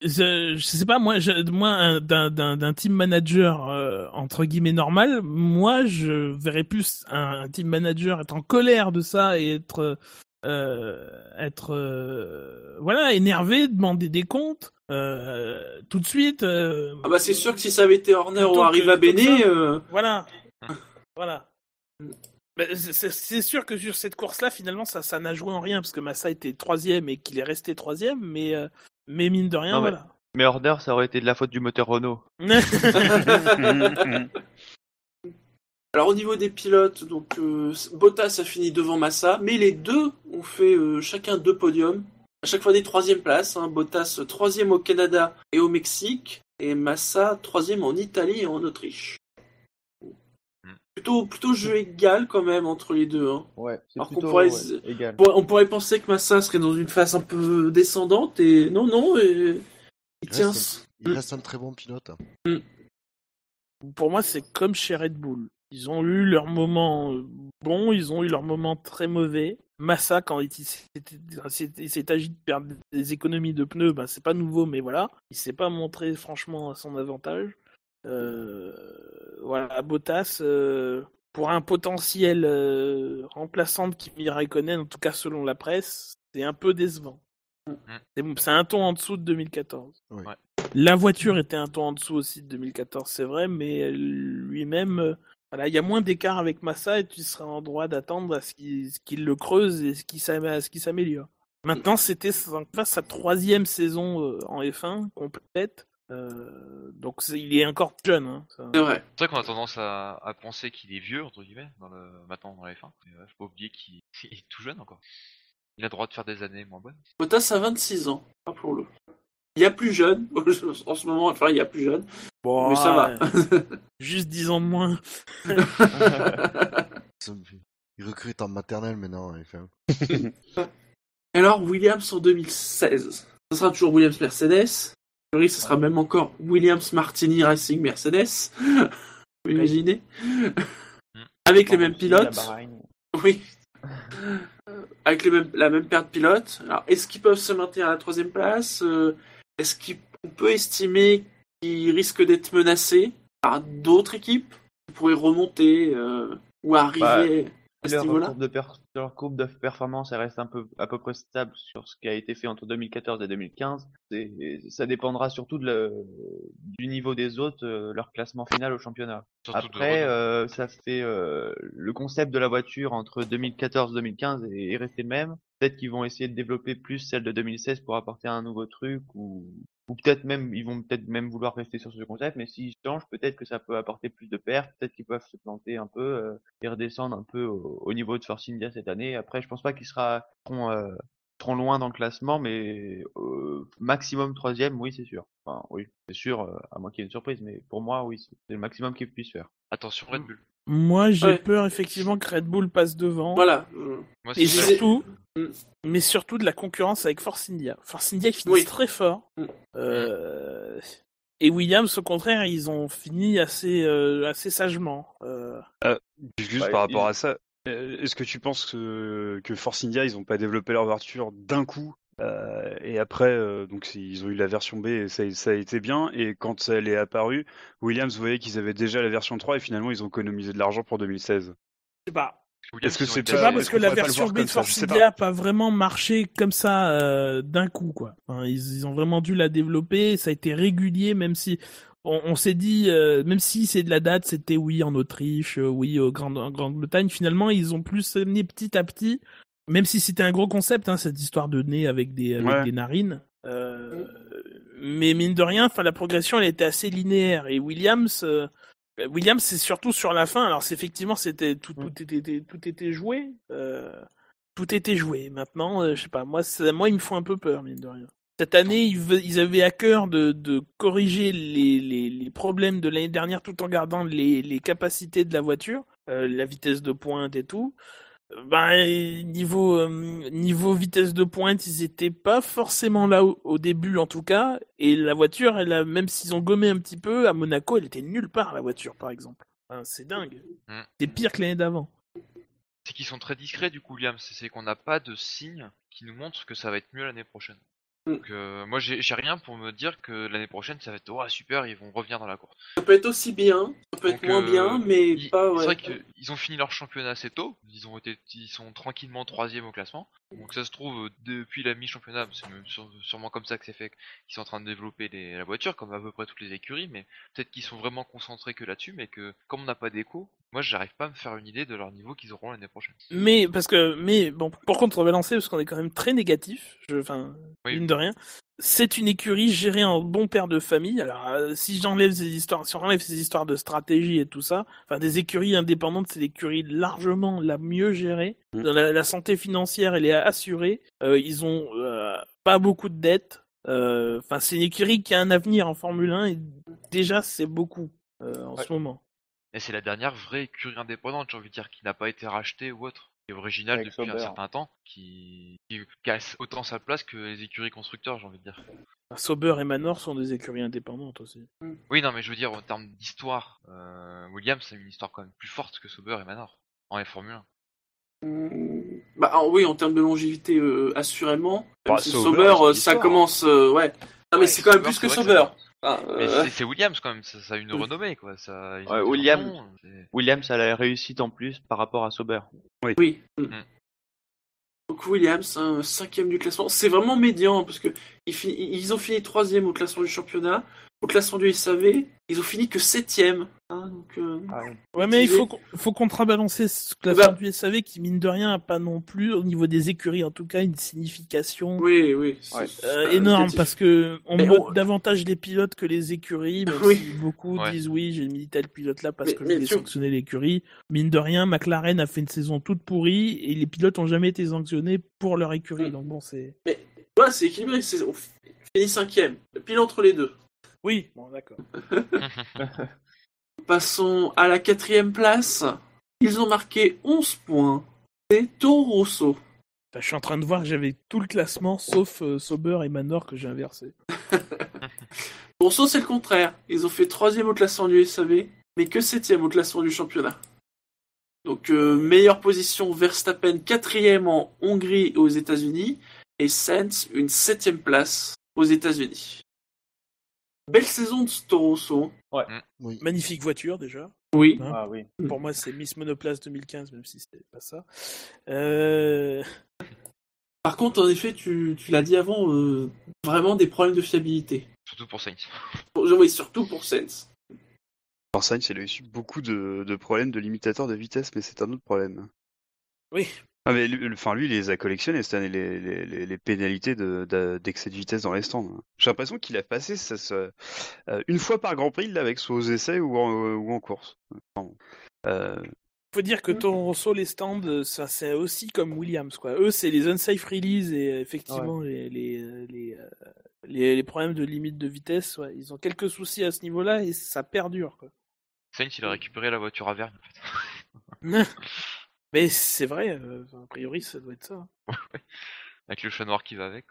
je, je sais pas, moi, je, moi un- d'un- d'un d'un team manager euh, entre guillemets normal, moi, je verrais plus un, un team manager être en colère de ça et être euh, être euh, voilà énervé, demander des comptes tout de suite. Ah bah c'est sûr que si ça avait été Horner ou Arriva Bene, Voilà. voilà. Mais c'est- sûr que sur cette course-là, finalement, ça ça n'a joué en rien parce que Massa était troisième et qu'il est resté troisième, mais euh, mais mine de rien, Non, mais- voilà. Mais Order, ça aurait été de la faute du moteur Renault. Alors au niveau des pilotes, donc euh, Bottas a fini devant Massa, mais les deux ont fait euh, chacun deux podiums. À chaque fois des troisième places. Hein. Bottas troisième au Canada et au Mexique, et Massa troisième en Italie et en Autriche. Plutôt plutôt jeu égal quand même entre les deux. Hein. Ouais, c'est Alors qu'on pourrait- ouais, égal. On pourrait- penser que Massa serait dans une phase un peu descendante, et non non, et... il tient. reste, il reste un très bon pilote. Pour moi, c'est comme chez Red Bull. Ils ont eu leur moment euh, bon, ils ont eu leur moment très mauvais. Massa, quand il s'est- il s'est agi de perdre des économies de pneus, ben, c'est pas nouveau, mais voilà. Il s'est pas montré franchement à son avantage. Euh, voilà, Bottas, euh, pour un potentiel euh, remplaçant de Kimi Raikkonen, en tout cas selon la presse, c'est un peu décevant. C'est c'est un ton en dessous de 2014. Oui. Ouais. La voiture était un ton en dessous aussi de 2014, c'est vrai, mais lui-même, euh, voilà, il y a moins d'écart avec Massa et tu seras en droit d'attendre à ce qu'il le creuse et ce qu'il s'am- à ce qu'il s'améliore. Maintenant, c'était sa sa troisième saison euh, en F1 complète, euh, donc il est encore jeune. Hein. C'est vrai. C'est vrai qu'on a tendance à, à penser qu'il est vieux, entre guillemets, dans le, maintenant dans les fins. Mais, euh, faut pas oublier qu'il il est tout jeune encore. Il a le droit de faire des années moins bonnes. Bottas a 26 ans, rappelons-le. Il y a plus jeune, en ce moment, enfin il y a plus jeune, Bon, mais ça va. Juste 10 ans de moins. Il recrute en maternelle maintenant. Et Alors, Williams en 2016. Ce sera toujours Williams Mercedes. Priori, ce sera même encore Williams Martini Racing Mercedes. Vous imaginez Avec les mêmes pilotes. Oui. Euh, Avec les mêmes, la même paire de pilotes. Alors, est-ce qu'ils peuvent se maintenir à la troisième place? Euh, Est-ce qu'on peut estimer qu'ils risquent d'être menacés par d'autres équipes qui pourraient remonter euh, ou arriver? à ce Leur courbe, de per- leur courbe de performance, elle reste un peu à peu près stable sur ce qui a été fait entre 2014 et 2015. C'est- Ça dépendra surtout de le- du niveau des autres, euh, leur classement final au championnat. Surtout Après, euh, ça fait euh, le concept de la voiture entre 2014-2015 est, est resté le même. Peut-être qu'ils vont essayer de développer plus celle de 2016 pour apporter un nouveau truc ou ou peut-être même ils vont peut-être même vouloir rester sur ce concept. Mais s'ils changent, peut-être que ça peut apporter plus de pertes. Peut-être qu'ils peuvent se planter un peu euh, et redescendre un peu au, au niveau de Force India cette année. Après, je pense pas qu'ils sera- seront euh, seront loin dans le classement, mais euh, maximum troisième, oui, c'est sûr. Enfin, oui, c'est sûr, euh, à moins qu'il y ait une surprise, mais pour moi, oui, c'est c'est le maximum qu'ils puissent faire. Attention Red Bull. Moi, j'ai Ouais. peur effectivement que Red Bull passe devant. Voilà. Moi, Et surtout, Mm. mais surtout de la concurrence avec Force India. Force India qui finit Oui. très fort. Mm. Euh, et Williams, au contraire, ils ont fini assez, euh, assez sagement. Euh, Juste Ouais, par rapport il- à ça, est-ce que tu penses que, que Force India, ils ont pas développé leur voiture d'un coup euh, et après, euh, donc ils ont eu la version B et ça, ça a été bien. Et quand elle est apparue, Williams voyait qu'ils avaient déjà la version 3 et finalement ils ont économisé de l'argent pour 2016. je sais pas. Est-ce que c'est été- Je sais pas- pas parce est-ce que la version B de sais pas. Pas vraiment marché comme ça euh, d'un coup, quoi. Enfin, ils, ils ont vraiment dû la développer. Ça a été régulier, même si on, on s'est dit, euh, même si c'est de la date, c'était oui en Autriche, oui au Grand- en Grande-Bretagne. Finalement, ils ont plus né petit à petit, même si c'était un gros concept, hein, cette histoire de nez avec des, avec Ouais. des narines. Euh, mais mine de rien, enfin la progression elle était assez linéaire et Williams. euh, euh, Williams, c'est surtout sur la fin. Alors, c'est effectivement, c'était tout, tout était, tout était joué. euh, tout était joué. Maintenant, euh, je sais pas. Moi, moi, il me faut un peu peur, mine de rien. Cette année, ils, ils avaient à cœur de, de corriger les, les, les problèmes de l'année dernière, tout en gardant les, les capacités de la voiture, euh, la vitesse de pointe et tout. Ben, niveau euh, niveau vitesse de pointe, ils étaient pas forcément là au, au début en tout cas. Et la voiture, elle a, même s'ils ont gommé un petit peu, à Monaco, elle était nulle part la voiture, par exemple. Enfin, c'est dingue. Mm. C'est pire que l'année d'avant. c'est qu'ils sont très discrets du coup, Williams. C'est qu'on n'a pas de signes qui nous montrent que ça va être mieux l'année prochaine. Mm. Donc euh, moi j'ai rien pour me dire que l'année prochaine ça va être oh, super, ils vont revenir dans la course. Ça peut être aussi bien, ça peut être moins euh, bien, mais Il- pas. C'est Ouais. vrai qu'ils ont fini leur championnat assez tôt. Ils ont été, ils sont tranquillement troisième au classement. Donc ça se trouve euh, depuis la mi-championnat, c'est sûrement comme ça que c'est fait, qu'ils sont en train de développer les- la voiture, comme à peu près toutes les écuries. Mais peut-être qu'ils sont vraiment concentrés que là-dessus, mais que comme on n'a pas d'écho, moi j'arrive pas à me faire une idée de leur niveau qu'ils auront l'année prochaine. Mais parce que, mais bon, pour contrebalancer, parce qu'on est quand même très négatif, je, enfin, Oui. De rien. C'est une écurie gérée en bon père de famille. Alors, euh, si j'enlève ces histoires, si on enlève ces histoires de stratégie et tout ça, enfin, des écuries indépendantes, c'est l'écurie largement la mieux gérée. Mm. La, la santé financière, elle est assurée. Euh, ils ont euh, pas beaucoup de dettes. Euh, Enfin, c'est une écurie qui a un avenir en Formule 1 et déjà, c'est beaucoup euh, en Ouais. ce moment. Et c'est la dernière vraie écurie indépendante, j'ai envie de dire, qui n'a pas été rachetée ou autre. Qui est originale Avec depuis un certain temps, qui... qui casse autant sa place que les écuries constructeurs, j'ai envie de dire. Sauber et Manor sont des écuries indépendantes aussi. Oui, non, mais je veux dire, en termes d'histoire, euh, Williams, c'est une histoire quand même plus forte que Sauber et Manor, en Formule 1. Mm, Bah ah, oui, en termes de longévité, euh, assurément. Bah, Sauber, Sauber, euh, ça histoire. commence, euh, ouais. Non mais Ouais, c'est quand même Sauber, plus que Sauber. Mais euh, c'est- c'est Williams quand même, ça, ça a une renommée, quoi. Ça, Ouais, Williams. Williams a la réussite en plus par rapport à Sauber. Oui. Mm. Donc Williams, un cinquième du classement. C'est vraiment médian parce que ils, fi- ils ont fini troisième au classement du championnat. Au classement du SAV, ils ont fini que septième. Hein, donc, euh, Ouais, mais il faut, qu'on- faut contrebalancer ce classement Bah- du SAV qui, mine de rien, a pas non plus, au niveau des écuries en tout cas, une signification oui, oui. c'est- Ouais. c'est euh, énorme parce que on Mais davantage les pilotes que les écuries, même Oui. si beaucoup Ouais. disent oui, j'ai mis tel pilote là parce Mais- que mais je vais sanctionner l'écurie. Mine de rien, McLaren a fait une saison toute pourrie et les pilotes ont jamais été sanctionnés pour leur écurie. Mm. Donc bon, c'est. Ouais, c'est équilibré. c'est- On finit cinquième. Pile entre les deux. Oui, bon, d'accord. Passons à la quatrième place. Ils ont marqué 11 points. C'est Toro Rosso. Enfin, je suis en train de voir que j'avais tout le classement sauf euh, Sauber et Manor que j'ai inversé. Rosso, c'est le contraire. Ils ont fait troisième au classement du SAV, mais que septième au classement du championnat. Donc, euh, meilleure position Verstappen, quatrième en Hongrie et aux États-Unis, et Sainz, une septième place aux États-Unis. Belle saison de Toro Rosso. Oui. Magnifique voiture déjà. Oui. Hein Ah oui. Pour moi, c'est Miss Monoplace 2015, même si c'était pas ça. Euh... Par contre, en effet, tu, tu l'as dit avant, euh, vraiment des problèmes de fiabilité. Surtout pour Sainz. Oui, surtout pour Sainz. Alors Sainz, il a eu beaucoup de, de problèmes de limitateurs de vitesse, mais c'est un autre problème. Oui. Ah mais lui, enfin, lui, il les a collectionnés cette année, les, les, les, les pénalités de- de- d'excès de, vitesse dans les stands. J'ai l'impression qu'il a passé ça, ça- euh, une fois par Grand Prix, il l'avait, soit aux essais ou en, euh, ou en course. Enfin, euh, faut dire que Toro Rosso, les stands, euh, ça c'est aussi comme Williams, quoi. Eux, c'est les unsafe release et effectivement les les, les, les les problèmes de limite de vitesse, ouais, ils ont quelques soucis à ce niveau-là et ça perdure, quoi. Sainz, il a récupéré la voiture à Vergne, en fait. Mais c'est vrai, euh, a priori, ça doit être ça. Avec le chat noir qui va avec.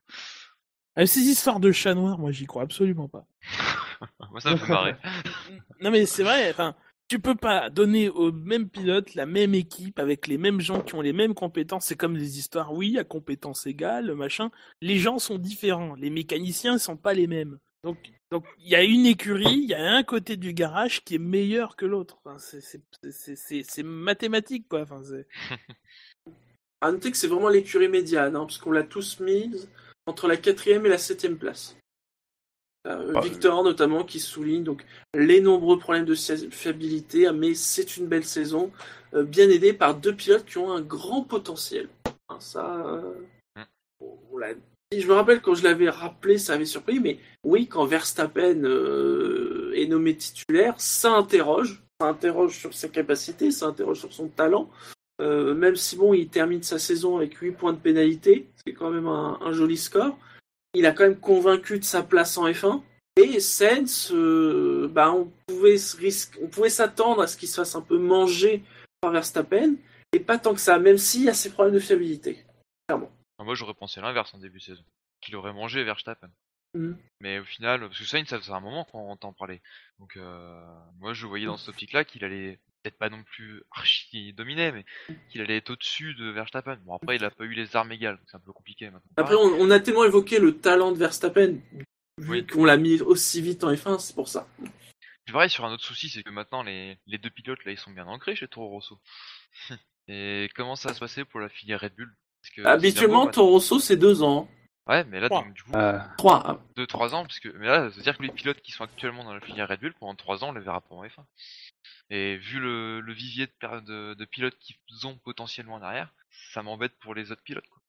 Euh, ces histoires de chat noir, moi, j'y crois absolument pas. Moi, ça me fait marrer. Non, mais c'est vrai, enfin, tu peux pas donner au même pilote la même équipe avec les mêmes gens qui ont les mêmes compétences. C'est comme les histoires, oui, à compétences égales, machin. Les gens sont différents. Les mécaniciens sont pas les mêmes. Donc, donc, il y a une écurie, il y a un côté du garage qui est meilleur que l'autre. Enfin, c'est- mathématique, quoi. Enfin, À noter que c'est vraiment l'écurie médiane, hein, parce qu'on l'a tous mise entre la quatrième et la septième place. Euh, Ah, Victor notamment qui souligne donc les nombreux problèmes de fiabilité, hein, mais c'est une belle saison, euh, bien aidée par deux pilotes qui ont un grand potentiel. Hein, ça, euh, Mm. on l'a. Je me rappelle quand je l'avais rappelé, ça avait surpris, mais oui, quand Verstappen euh, est nommé titulaire, ça interroge, ça interroge sur ses capacités, ça interroge sur son talent. Euh, même si bon, il termine sa saison avec 8 points de pénalité, c'est quand même un, joli score. Il a quand même convaincu de sa place en F1. Et Sainz, euh, bah, on pouvait s'attendre à ce qu'il se fasse un peu manger par Verstappen, et pas tant que ça, même s'il y a ses problèmes de fiabilité. Moi, j'aurais pensé l'inverse en début de saison. Qu'il aurait mangé Verstappen. Mm. Mais au final, parce que Sainz, ça faisait un moment qu'on entend parler. Donc euh, moi, je voyais dans cette optique-là qu'il allait peut-être pas non plus archi dominer, mais qu'il allait être au-dessus de Verstappen. Bon, après, il a pas eu les armes égales, donc c'est un peu compliqué maintenant. Après, on, on a tellement évoqué le talent de Verstappen, vu Oui. qu'on l'a mis aussi vite en F1, c'est pour ça. Puis pareil, sur un autre souci, c'est que maintenant, les, les deux pilotes, là, ils sont bien ancrés chez Toro Rosso. Et comment ça va se passer pour la filière Red Bull? Que Habituellement, finalement, Toro Rosso, c'est deux ans. Ouais, mais là, Trois. donc, du coup, Euh, Trois. 2-3 ans, parce que mais là, c'est-à-dire que les pilotes qui sont actuellement dans la filière Red Bull, pendant 3 ans, on les verra pas en F1. Et vu le, le vivier de, de, de pilotes qu'ils ont potentiellement derrière, ça m'embête pour les autres pilotes. Quoi.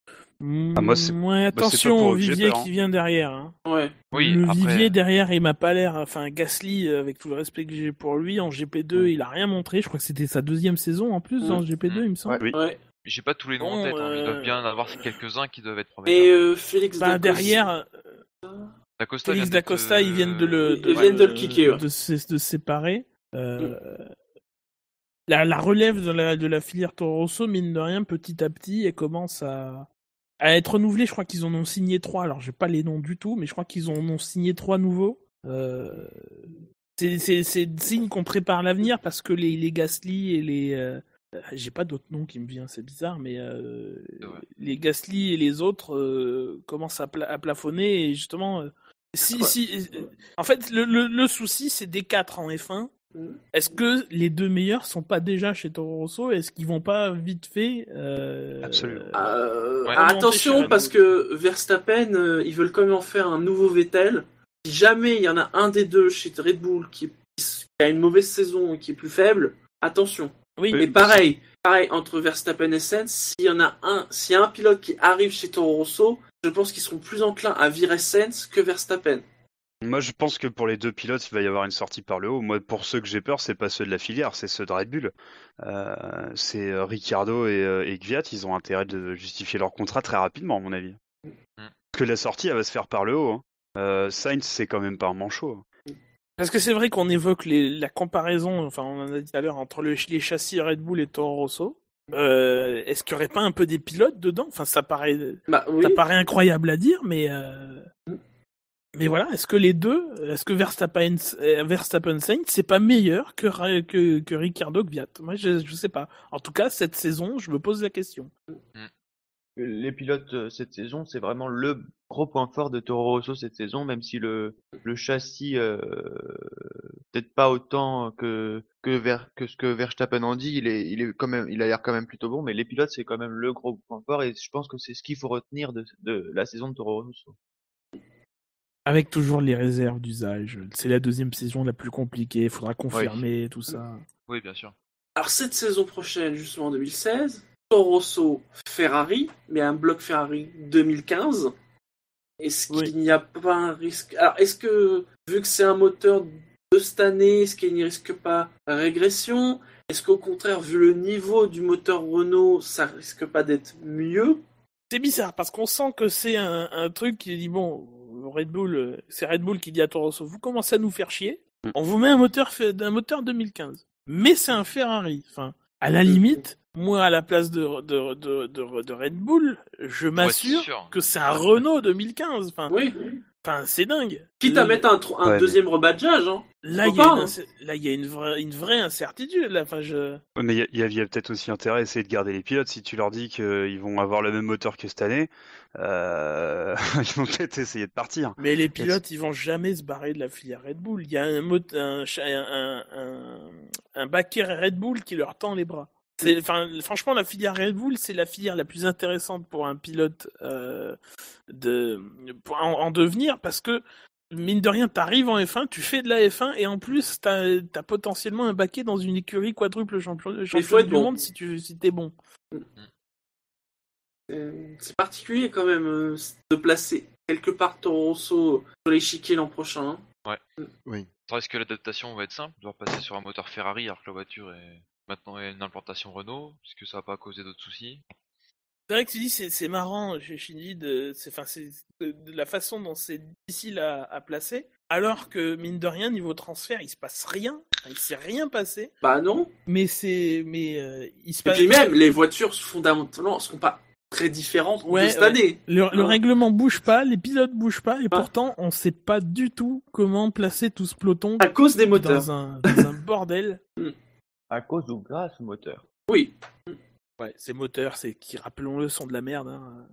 Ah, moi, Ouais, pas attention au vivier peur, hein. qui vient derrière. hein. Ouais. Oui, le après, vivier derrière, il m'a pas l'air. Enfin, Gasly, euh, avec tout le respect que j'ai pour lui, en GP2, il a rien montré. Je crois que c'était sa deuxième saison en plus dans Mm. GP2, il me semble. Oui. J'ai pas tous les noms en tête, hein, mais il doit euh, bien en avoir quelques-uns qui doivent être Et prometteurs. euh, Félix Bah, Dacosta- derrière, D'Acosta Félix Dacosta, ils viennent de le, Ils viennent de le kicker, de, se, de se séparer. Euh, la, la relève de la, de la filière Toro Rosso, mine de rien, petit à petit, elle commence à, à être renouvelée. Je crois qu'ils en ont signé trois. Alors, j'ai pas les noms du tout, mais je crois qu'ils en ont signé trois nouveaux. Euh, c'est, c'est, c'est signe qu'on prépare l'avenir parce que les, les Gasly et les. Euh, j'ai pas d'autres noms qui me viennent, c'est bizarre, mais euh, les Gasly et les autres euh, commencent à, pla- à plafonner et justement. euh, si, Ouais. si, euh, en fait, le, le, le souci, c'est des quatre en F1. Mm. Est-ce que les deux meilleurs sont pas déjà chez Toro Rosso? Est-ce qu'ils vont pas vite fait euh, Absolument. Euh, Ouais. attention parce que Verstappen, euh, ils veulent quand même en faire un nouveau Vettel. Si jamais il y en a un des deux chez Red Bull qui, qui a une mauvaise saison et qui est plus faible, attention. Oui, Et pareil, pareil entre Verstappen et Sainz, s'il y en a un, s'il y a un pilote qui arrive chez Toro Rosso, je pense qu'ils seront plus enclins à virer Sainz que Verstappen. Moi, je pense que pour les deux pilotes, il va y avoir une sortie par le haut. Moi, pour ceux que j'ai peur, c'est pas ceux de la filière, c'est ceux de Red Bull. Euh, c'est euh, Ricciardo et, euh, et Kvyat, ils ont intérêt de justifier leur contrat très rapidement, à mon avis. Parce que la sortie, elle va se faire par le haut. Hein. Euh, Sainz, c'est quand même pas un manchot. Parce que c'est vrai qu'on évoque les, la comparaison, enfin on en a dit tout à l'heure, entre le- les châssis Red Bull et Toro Rosso. Euh, Est-ce qu'il n'y aurait pas un peu des pilotes dedans? Enfin, ça paraît, Bah oui. ça paraît incroyable à dire, mais euh, mais voilà, est-ce que les deux, est-ce que Verstappen, Verstappen Sainz, c'est pas meilleur que que, que Ricciardo Kvyat Moi, je, je sais pas. En tout cas, cette saison, je me pose la question. Les pilotes euh, cette saison, c'est vraiment le gros point fort de Toro Rosso cette saison, même si le, le châssis, euh, peut-être pas autant que, que, Ver- que ce que Verstappen en dit, il est, il est quand même, il a l'air quand même plutôt bon, mais les pilotes, c'est quand même le gros point fort et je pense que c'est ce qu'il faut retenir de, de la saison de Toro Rosso. Avec toujours les réserves d'usage. C'est la deuxième saison la plus compliquée. Il faudra confirmer tout ça. Oui, bien sûr. Alors cette saison prochaine, justement en 2016, Toro Ferrari, mais un bloc Ferrari 2015. Est-ce qu'il Oui. n'y a pas un risque? Alors est-ce que, vu que c'est un moteur de cette année, est-ce qu'il n'y risque pas régression? Est-ce qu'au contraire, vu le niveau du moteur Renault, ça risque pas d'être mieux? C'est bizarre parce qu'on sent que c'est un, un truc qui dit bon, Red Bull, c'est Red Bull qui dit à Toro vous commencez à nous faire chier. On vous met un moteur fait un moteur 2015, mais c'est un Ferrari. Enfin, à la limite, moi à la place de de de, de, de Red Bull, je m'assure que c'est un Renault 2015. Enfin, Oui. enfin c'est dingue. Quitte à mettre un, tro- un Ouais, mais- deuxième rebadgeage, hein. Là, il y Pourquoi, a une, hein là, il y a une vraie, une vraie incertitude. Là. Enfin, je... Ouais, Mais il y a, peut-être aussi intérêt à essayer de garder les pilotes. Si tu leur dis qu'ils vont avoir le même moteur que cette année, euh, ils vont peut-être essayer de partir. Mais les pilotes, ils vont jamais se barrer de la filière Red Bull. Il y a un, mot- un, un, un, un baquet Red Bull qui leur tend les bras. C'est, enfin, franchement, la filière Red Bull, c'est la filière la plus intéressante pour un pilote euh, de, pour en, en devenir parce que mine de rien, t'arrives en F1, tu fais de la F1 et en plus, t'as as potentiellement un baquet dans une écurie quadruple champion, champion du bon. monde si tu si t'es bon. Euh, C'est particulier quand même euh, de placer quelque part Toro Rosso sur l'échiquier l'an prochain. hein. Est-ce que l'adaptation va être simple? De passer sur un moteur Ferrari alors que la voiture est maintenant est une implantation Renault Puisque ça va pas causer d'autres soucis C'est vrai que tu dis c'est c'est marrant chez Shinji de, c'est, enfin, c'est de, de la façon dont c'est difficile à, à placer, alors que mine de rien niveau transfert il se passe rien, il s'est rien passé, Bah non. mais c'est mais euh, il se Et passe. puis même, les voitures fondamentalement seront pas très différente Ouais, de cette ouais. année. Le, le Non. règlement bouge pas, les pilotes bougent pas, et Ah. pourtant on sait pas du tout comment placer tout ce peloton À cause des moteurs. dans un, dans un bordel. À cause ou grâce au moteur. Oui. Ouais, ces moteurs, c'est qui, rappelons-le, sont de la merde. Hein.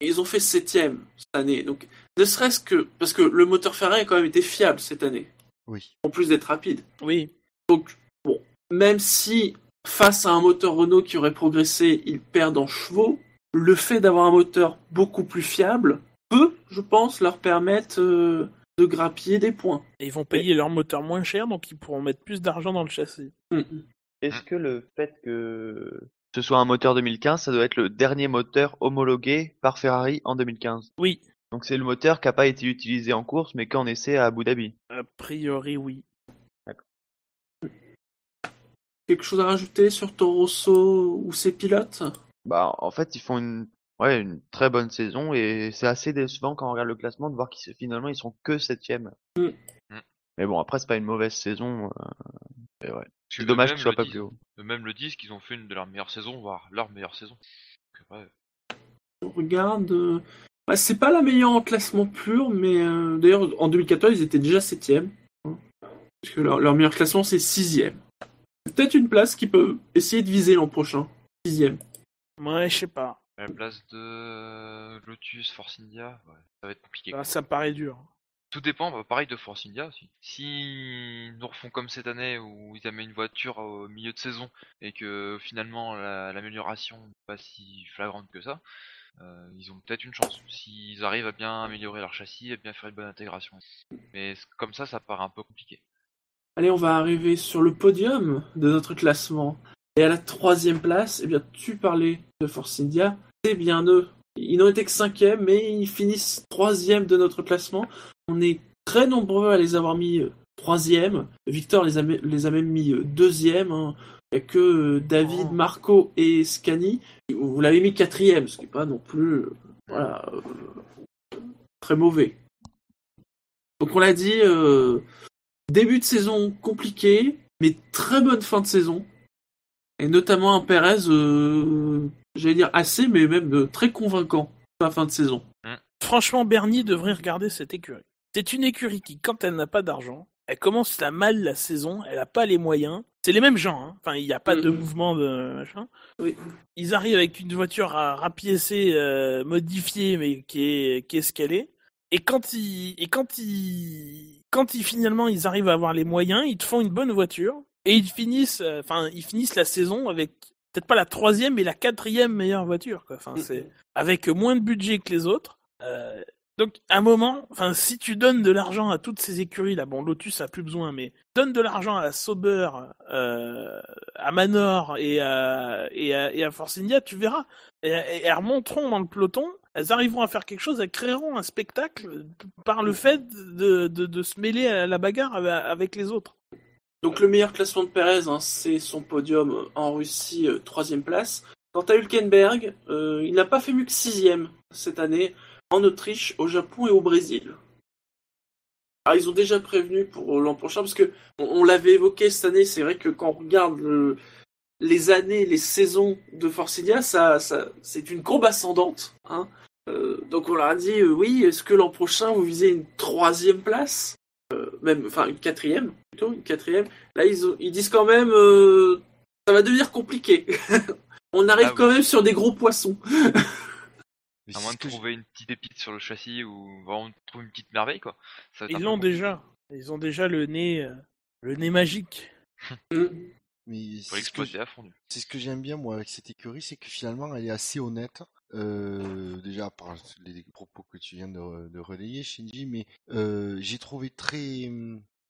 Ils ont fait septième cette année. Donc, ne serait-ce que parce que le moteur Ferrari a quand même été fiable cette année, Oui. en plus d'être rapide. Oui, Donc, bon, même si face à un moteur Renault qui aurait progressé, ils perdent en chevaux, le fait d'avoir un moteur beaucoup plus fiable peut, je pense, leur permettre euh, de grappiller des points. et ils vont payer leur moteur moins cher, donc ils pourront mettre plus d'argent dans le châssis. Mm. Est-ce que le fait que ce soit un moteur 2015, ça doit être le dernier moteur homologué par Ferrari en 2015 Oui, Donc c'est le moteur qui n'a pas été utilisé en course, mais qu'en essai à Abu Dhabi. a priori, oui. Quelque chose à rajouter sur Toro Rosso ou ses pilotes? Bah en fait ils font une ouais une très bonne saison et c'est assez décevant quand on regarde le classement de voir qu'ils finalement ils sont que septième. Mm. Mm. Mais bon après c'est pas une mauvaise saison. euh, ouais. C'est dommage qu'ils soient pas plus haut. Eux-mêmes le disent qu'ils ont fait une de leurs meilleures saisons, voire leur meilleure saison. Donc, ouais. On regarde. euh, bah, c'est pas la meilleure en classement pur, mais euh, d'ailleurs en 2014 ils étaient déjà septième. hein. Parce que leur, leur meilleur classement c'est sixième. C'est peut-être une place qu'ils peuvent essayer de viser l'an prochain. Sixième. Ouais, je sais pas. À la place de Lotus, Force India, ouais, ça va être compliqué. Ah, quoi. ça paraît dur. Tout dépend, bah, pareil de Force India aussi. Si nous refont comme cette année où ils amènent une voiture au milieu de saison et que finalement la- l'amélioration n'est pas si flagrante que ça, euh, ils ont peut-être une chance. S'ils arrivent à bien améliorer leur châssis et à bien faire une bonne intégration. Mais comme ça, ça paraît un peu compliqué. Allez, on va arriver sur le podium de notre classement. Et à la troisième place, eh bien, tu parlais de Force India. C'est bien eux. Ils n'ont été que cinquième, mais ils finissent troisième de notre classement. On est très nombreux à les avoir mis euh, troisième. Victor les a, les a même mis euh, deuxième. hein. Il n'y a que euh, David, Oh. Marco et Scani. Vous l'avez mis quatrième, ce qui n'est pas non plus voilà, euh, très mauvais. Donc on l'a dit, euh, Début de saison compliqué, mais très bonne fin de saison. Et notamment un Perez, euh, j'allais dire assez, mais même euh, très convaincant à la fin de saison. Franchement, Bernie devrait regarder cette écurie. C'est une écurie qui, quand elle n'a pas d'argent, elle commence la mal la saison, elle n'a pas les moyens. C'est les mêmes gens, hein. enfin, il n'y a pas de Mhm. mouvement de machin. Oui. Ils arrivent avec une voiture à rapiécer, euh, modifiée, mais qui est, qui est ce qu'elle est. Et quand ils, et quand ils, quand ils finalement ils arrivent à avoir les moyens, ils te font une bonne voiture et ils finissent, euh, enfin, ils finissent la saison avec peut-être pas la troisième, mais la quatrième meilleure voiture, quoi. Enfin, c'est avec moins de budget que les autres. Euh, donc, à un moment, enfin, si tu donnes de l'argent à toutes ces écuries là, bon, Lotus a plus besoin, mais donne de l'argent à Sauber, euh, à Manor et à, et à, et à Force India, tu verras. Et, et elles remonteront dans le peloton, elles arriveront à faire quelque chose, elles créeront un spectacle par le fait de, de, de se mêler à la bagarre avec les autres. Donc le meilleur classement de Perez, hein, c'est son podium en Russie, euh, troisième place. Quant à Hülkenberg, euh, il n'a pas fait mieux que sixième cette année en Autriche, au Japon et au Brésil. Alors, ils ont déjà prévenu pour l'an prochain, parce que on, l'avait évoqué cette année, c'est vrai que quand on regarde le- les années, les saisons de Force India, ça, c'est une courbe ascendante. Hein. Euh, donc on leur a dit, oui, est-ce que l'an prochain vous visez une troisième place? Même, enfin une quatrième, plutôt, une quatrième. Là, ils, ont- ils disent quand même, euh, ça va devenir compliqué. on arrive Ah oui. quand même sur des gros poissons. À moins de trouver une petite pépite sur le châssis ou vraiment trouver une petite merveille, quoi. Ça Ils l'ont déjà. Ils ont déjà le nez, euh, le nez magique. Mm. Mais Faut c'est ce que l'exploiter à fond. C'est ce que j'aime bien moi avec cette écurie, c'est que finalement elle est assez honnête. Euh, déjà par les propos que tu viens de, relayer, Shinji, mais euh, j'ai trouvé très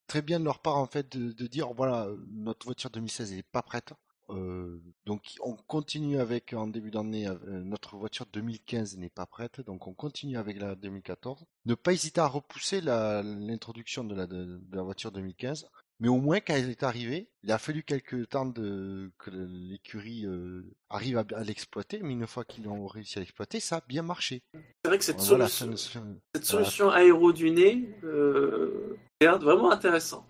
très bien de leur part en fait de, dire voilà notre voiture 2016 elle est pas prête. Euh, donc on continue avec en début d'année notre voiture 2015 n'est pas prête donc on continue avec la 2014 ne pas hésiter à repousser l'introduction de la voiture 2015 mais au moins, quand elle est arrivée, il a fallu quelques temps de, que l'écurie euh, arrive à, à l'exploiter, mais une fois qu'ils ont réussi à l'exploiter, ça a bien marché. C'est vrai que cette Voilà, solution, cette solution aéro du nez, euh, c'est vraiment intéressant.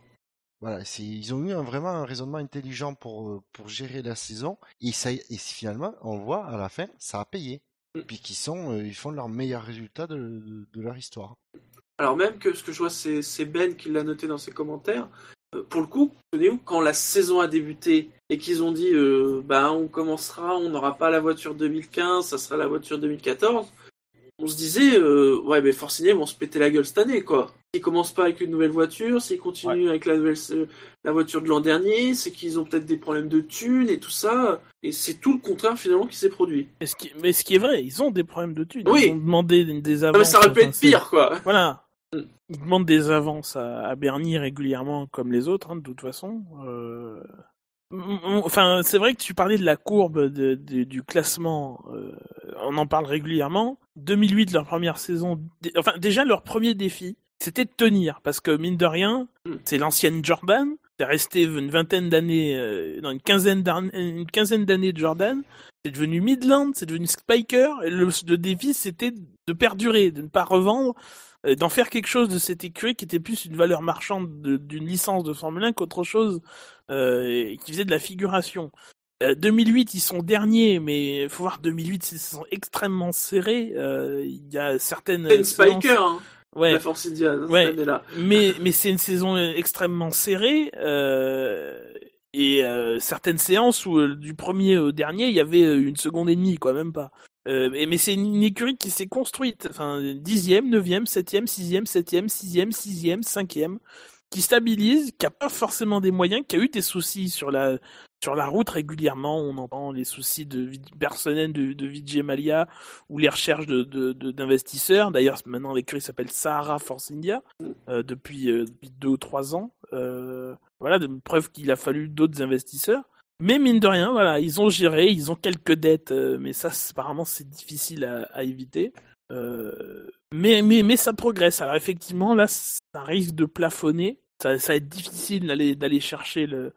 Voilà, ils ont eu un, vraiment un raisonnement intelligent pour euh, pour gérer la saison et ça et finalement on voit à la fin ça a payé. Mm. Puis qu'ils sont euh, ils font leur meilleur résultat de, de, de leur histoire. Alors même que ce que je vois, c'est Ben qui l'a noté dans ses commentaires. Euh, pour le coup, quand la saison a débuté et qu'ils ont dit, euh, bah, on commencera, on n'aura pas la voiture 2015, ça sera la voiture 2014, on se disait, euh, ouais, mais Forciné vont se péter la gueule cette année, quoi. S'ils commencent pas avec une nouvelle voiture, s'ils continuent avec la nouvelle, la voiture de l'an dernier, c'est qu'ils ont peut-être des problèmes de thunes et tout ça. Et c'est tout le contraire finalement qui s'est produit. Mais ce, qui, mais ce qui est vrai, ils ont des problèmes de thunes. Oui. Ils ont demandé des, avances. mais ça aurait pu être pire, quoi. Voilà. Ils demandent des avances à, à Bernie régulièrement, comme les autres, hein, de toute façon. Euh, Enfin, c'est vrai que tu parlais de la courbe de- de- du classement. euh, on en parle régulièrement. 2008, leur première saison. Enfin, déjà, leur premier défi, c'était de tenir. Parce que, mine de rien, Mm. c'est l'ancienne Jordan. C'est resté une vingtaine d'années, euh, dans une quinzaine d'an- une quinzaine d'années de Jordan. C'est devenu Midland, c'est devenu Spiker. Et le, le défi, c'était de perdurer, de ne pas revendre, euh, d'en faire quelque chose de cette écurie qui était plus une valeur marchande de- d'une licence de Formule 1 qu'autre chose euh, qui faisait de la figuration. Euh, 2008, ils sont derniers, mais il faut voir 2008, c'est- ils sont extrêmement serrés. Euh, Il y a certaines C'est une séances- Spiker, hein, Ouais. la Force Indiana, Ouais. cette année-là. mais mais c'est une saison extrêmement serrée euh, et euh, certaines séances où euh, du premier au dernier il y avait euh, une seconde et demie quoi même pas euh, mais c'est une écurie qui s'est construite enfin dixième neuvième septième sixième septième sixième sixième cinquième qui stabilise qui a pas forcément des moyens qui a eu des soucis sur la sur la route régulièrement on entend les soucis de de, de Vijay Mallya ou les recherches d'investisseurs d'ailleurs maintenant l'écurie s'appelle Sahara Force India euh, depuis, euh, depuis deux ou trois ans. Voilà, preuve qu'il a fallu d'autres investisseurs. Mais mine de rien, voilà, ils ont géré, ils ont quelques dettes, euh, mais ça, apparemment, c'est difficile à, à éviter. Euh, mais, mais, mais ça progresse. Alors effectivement, là, ça risque de plafonner. Ça, ça va être difficile d'aller d'aller chercher le,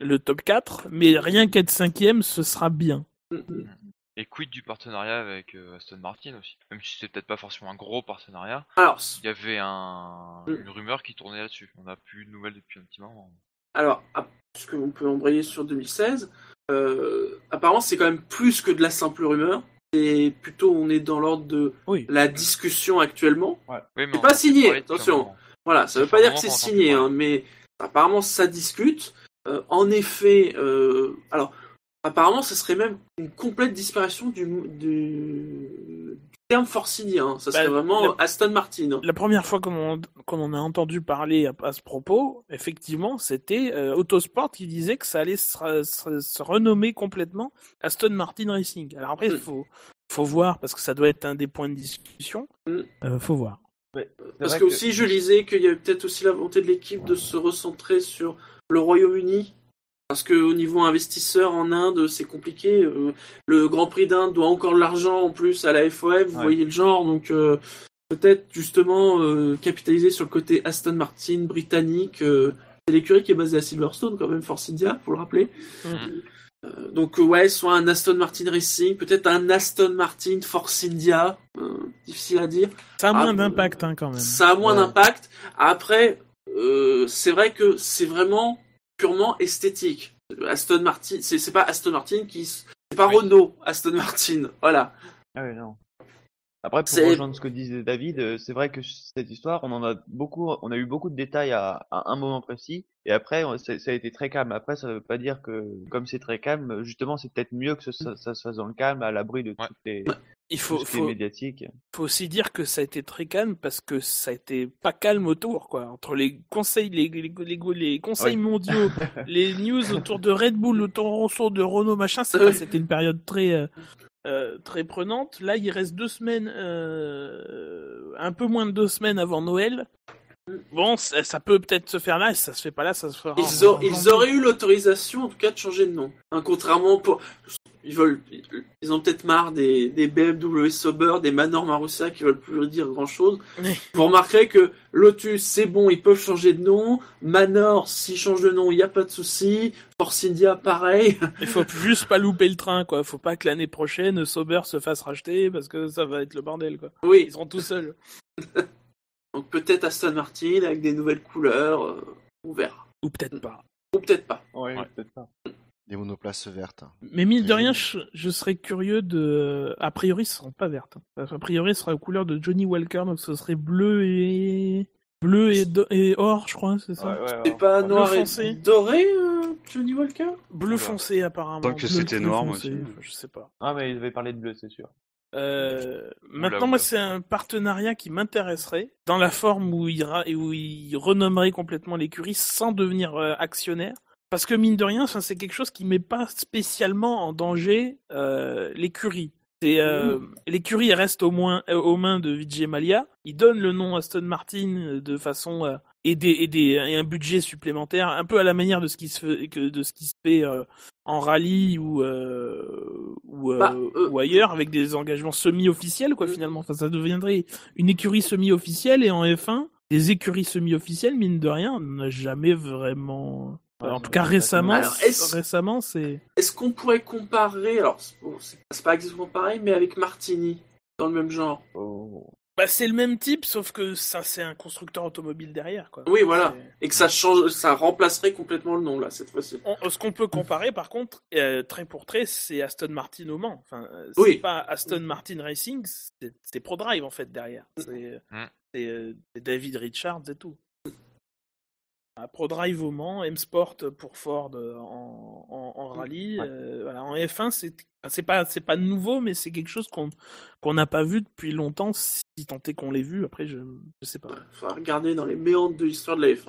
le top 4, mais rien qu'être cinquième, ce sera bien. Et quid du partenariat avec euh, Aston Martin aussi? Même si c'est peut-être pas forcément un gros partenariat, Alors, il y avait un... Mm. une rumeur qui tournait là-dessus. On n'a plus de nouvelles depuis un petit moment. Alors, ah, puisque on peut embrayer sur 2016, euh, apparemment c'est quand même plus que de la simple rumeur. Et plutôt on est dans l'ordre de Oui. la discussion actuellement. Oui, C'est pas signé, attention. Voilà, ça veut pas dire que c'est qu'on signé, hein, mais apparemment ça discute. Euh, en effet, euh, alors apparemment ce serait même une complète disparition du terme Forcinia. hein. Ça serait Bah, vraiment le- Aston Martin. hein. La première fois qu'on en, a entendu parler à, à ce propos, effectivement, c'était euh, Autosport qui disait que ça allait se, se- se renommer complètement Aston Martin Racing. Alors après, il Mm. faut, faut voir, parce que ça doit être un des points de discussion. Mm. Euh, faut voir. Parce que aussi je lisais qu'il y avait peut-être aussi la volonté de l'équipe de se recentrer sur le Royaume-Uni. Parce que au niveau investisseur en Inde, c'est compliqué. Euh, le Grand Prix d'Inde doit encore de l'argent en plus à la FOM, vous Ouais. voyez le genre. Donc euh, peut-être justement euh, capitaliser sur le côté Aston Martin britannique. c'est l'écurie qui est basée à Silverstone quand même, Force India, faut le rappeler. Donc ouais, soit un Aston Martin Racing, peut-être un Aston Martin Force India, euh, difficile à dire. Ça a Ah, moins euh, d'impact hein, quand même. Ça a moins Ouais. d'impact. Après, euh, c'est vrai que c'est vraiment purement esthétique. Aston Martin, c'est pas Aston Martin qui, c'est pas Oui. Renault, Aston Martin. Voilà. Ah ouais, non. Après, pour rejoindre ce que disait David, euh, c'est vrai que cette histoire, on en a beaucoup, on a eu beaucoup de détails à, à un moment précis, et après, on- ça a été très calme. Après, ça veut pas dire que, comme c'est très calme, justement, c'est peut-être mieux que ce- ça, ça se fasse dans le calme, à l'abri de Ouais. toutes les, Il tout faut, ce faut, médiatique. faut aussi dire que ça a été très calme parce que ça a été pas calme autour, quoi. Entre les conseils, les, les, les, les conseils Oui. mondiaux, les news autour de Red Bull, autour de Renault, machin, c'était une période très, euh, très prenante. Là, il reste deux semaines, euh, un peu moins de deux semaines avant Noël. Bon, ça, ça peut peut-être se faire là, si ça se fait pas là, ça se fera. Ils, en- ils auraient eu l'autorisation, en tout cas, de changer de nom. Hein, contrairement pour, ils veulent, ils ont peut-être marre des, des BMW Sauber, des Manor Marussia qui veulent plus dire grand chose. Oui. Vous remarquerez que Lotus, c'est bon, ils peuvent changer de nom. Manor, s'ils changent de nom, il n'y a pas de souci. Force India, pareil. Il faut juste pas louper le train, quoi. Faut pas que l'année prochaine, Sauber se fasse racheter parce que ça va être le bordel, quoi. Oui. Ils seront tout seuls. Donc peut-être Aston Martin avec des nouvelles couleurs. euh, on verra. Ou peut-être pas. Ou peut-être pas. Ouais, Ouais. peut-être pas. Des monoplaces vertes. Mais mine de rien, je, je serais curieux de. A priori, ce seront pas vertes. hein. A priori, ce sera aux couleurs de Johnny Walker, donc ce serait bleu et. Bleu et, do- et or, je crois, c'est ça? Ouais, ouais, C'est pas Bleu noir et foncé. doré, euh, Johnny Walker? Bleu foncé, apparemment. Tant que c'était noir, moi aussi. je sais pas. Ah, mais il avait parlé de bleu, c'est sûr. Euh, maintenant, moi, c'est un partenariat qui m'intéresserait, dans la forme où il, ra- où il renommerait complètement l'écurie sans devenir euh, actionnaire. Parce que mine de rien, ça, c'est quelque chose qui met pas spécialement en danger euh, l'écurie. Euh, l'écurie reste au moins euh, aux mains de Vijay Malia. Il donne le nom Aston Martin de façon euh, et, des, et, des, et un budget supplémentaire, un peu à la manière de ce qui se fait, que, de ce qui se fait en rallye ou ou, Bah, ou ailleurs avec des engagements semi-officiels quoi finalement. Enfin, ça deviendrait une écurie semi-officielle et en F1 des écuries semi-officielles mine de rien on n'a jamais vraiment. En tout cas récemment, Alors, est-ce- récemment c'est. Est-ce qu'on pourrait comparer, alors c'est bon, c'est c'est pas exactement pareil, mais avec Martini, dans le même genre Oh. Bah, c'est le même type, sauf que ça, c'est un constructeur automobile derrière, quoi. Oui, voilà. C'est- Et que ça change, ça remplacerait complètement le nom, là, cette fois-ci. On- ce qu'on peut comparer, par contre, euh, trait pour trait, c'est Aston Martin au Mans. Enfin, euh, c'est Oui. pas Aston Martin Racing, c'est c'est ProDrive, en fait, derrière. C'est Mm. c'est, euh, c'est David Richards et tout. ProDrive au Mans, M-Sport pour Ford euh, en, en, en rallye. Ouais. euh, voilà. En F1, c'est c'est pas, c'est pas nouveau, mais c'est quelque chose qu'on qu'on n'a pas vu depuis longtemps, si tant est qu'on l'ait vu. Après, je, je sais pas. Il faudra regarder dans les méandres de l'histoire de la F1.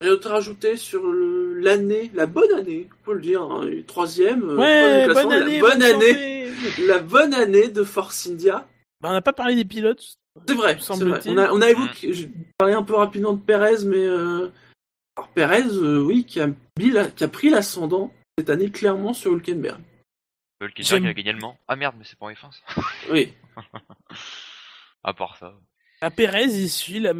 Rien d'autre à rajouter sur le- l'année, la bonne année, on peut le dire, hein, troisième. euh, Ouais, troisième classement, bonne année, la bonne bonne année, la bonne année de Force India. Bah, on n'a pas parlé des pilotes. C'est vrai, c'est vrai. On a, on a évoqué, je parlais un peu rapidement de Perez, mais euh, alors Perez, euh, oui, qui a, mis la- qui a pris l'ascendant cette année clairement sur Hülkenberg. Hülkenberg a gagné le Mans. Ah merde, mais c'est pas en F1 ça. Oui, À part ça. À Perez, il suit la.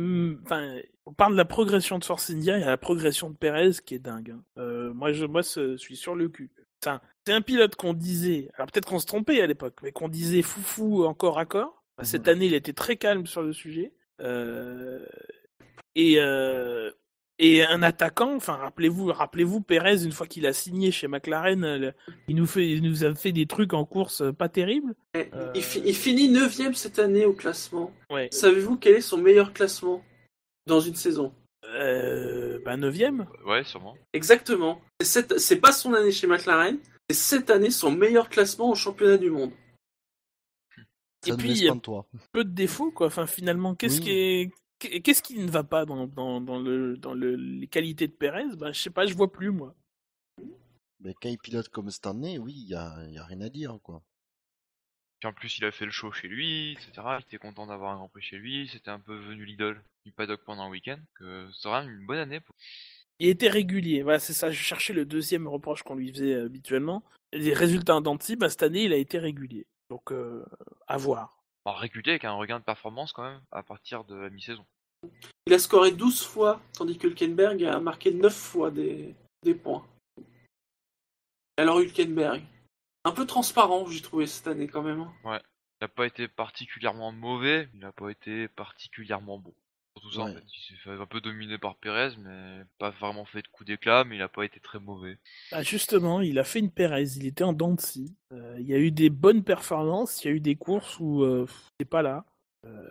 Enfin, on parle de la progression de Force India, il y a la progression de Perez qui est dingue. hein. Euh, moi, je moi, je suis sur le cul. C'est un pilote qu'on disait, alors peut-être qu'on se trompait à l'époque, mais qu'on disait foufou encore à corps. Cette année, il était très calme sur le sujet. Euh, et, euh, et un attaquant, enfin, rappelez-vous, rappelez-vous, Perez, une fois qu'il a signé chez McLaren, euh, le- il nous, fait, il nous a fait des trucs en course euh, pas terribles. Euh. il, fi- il finit 9ème cette année au classement. Ouais. Savez-vous quel est son meilleur classement dans une saison? Euh, bah, 9ème. Ouais, sûrement. Exactement. C'est pas son année chez McLaren, c'est cette année son meilleur classement au championnat du monde. Et Ça puis, laisse il y a- pas de toi. peu de défauts quoi. Enfin finalement qu'est-ce Oui. qui est qu'est-ce qui ne va pas dans, dans, dans le dans le, les qualités de Perez? Ben je sais pas, je vois plus moi. Mais quand il pilote comme cette année, oui, il y a, y a rien à dire, quoi. Puis en plus, il a fait le show chez lui, etc. Il était content d'avoir un Grand Prix chez lui. C'était un peu venu l'idole du paddock pendant un week-end. Que ça sera une bonne année. Pour... Il était régulier. Voilà, c'est ça. Je cherchais le deuxième reproche qu'on lui faisait euh, habituellement. Les résultats scie, bah, cette année, il a été régulier. Donc euh, à voir. Alors, régulier avec un regain de performance quand même à partir de la mi-saison. Il a scoré 12 fois, tandis que Hülkenberg a marqué 9 fois des, des points. Alors Hülkenberg, un peu transparent, j'ai trouvé cette année quand même. hein. Il n'a pas été particulièrement mauvais, il n'a pas été particulièrement bon. Surtout ça en Ouais. fait. Il s'est fait un peu dominer par Perez, mais pas vraiment fait de coup d'éclat, mais il n'a pas été très mauvais. Bah, justement, il a fait une Perez. Il était en dents de scie. Euh, il y a eu des bonnes performances. Il y a eu des courses où euh, c'est pas là. Euh,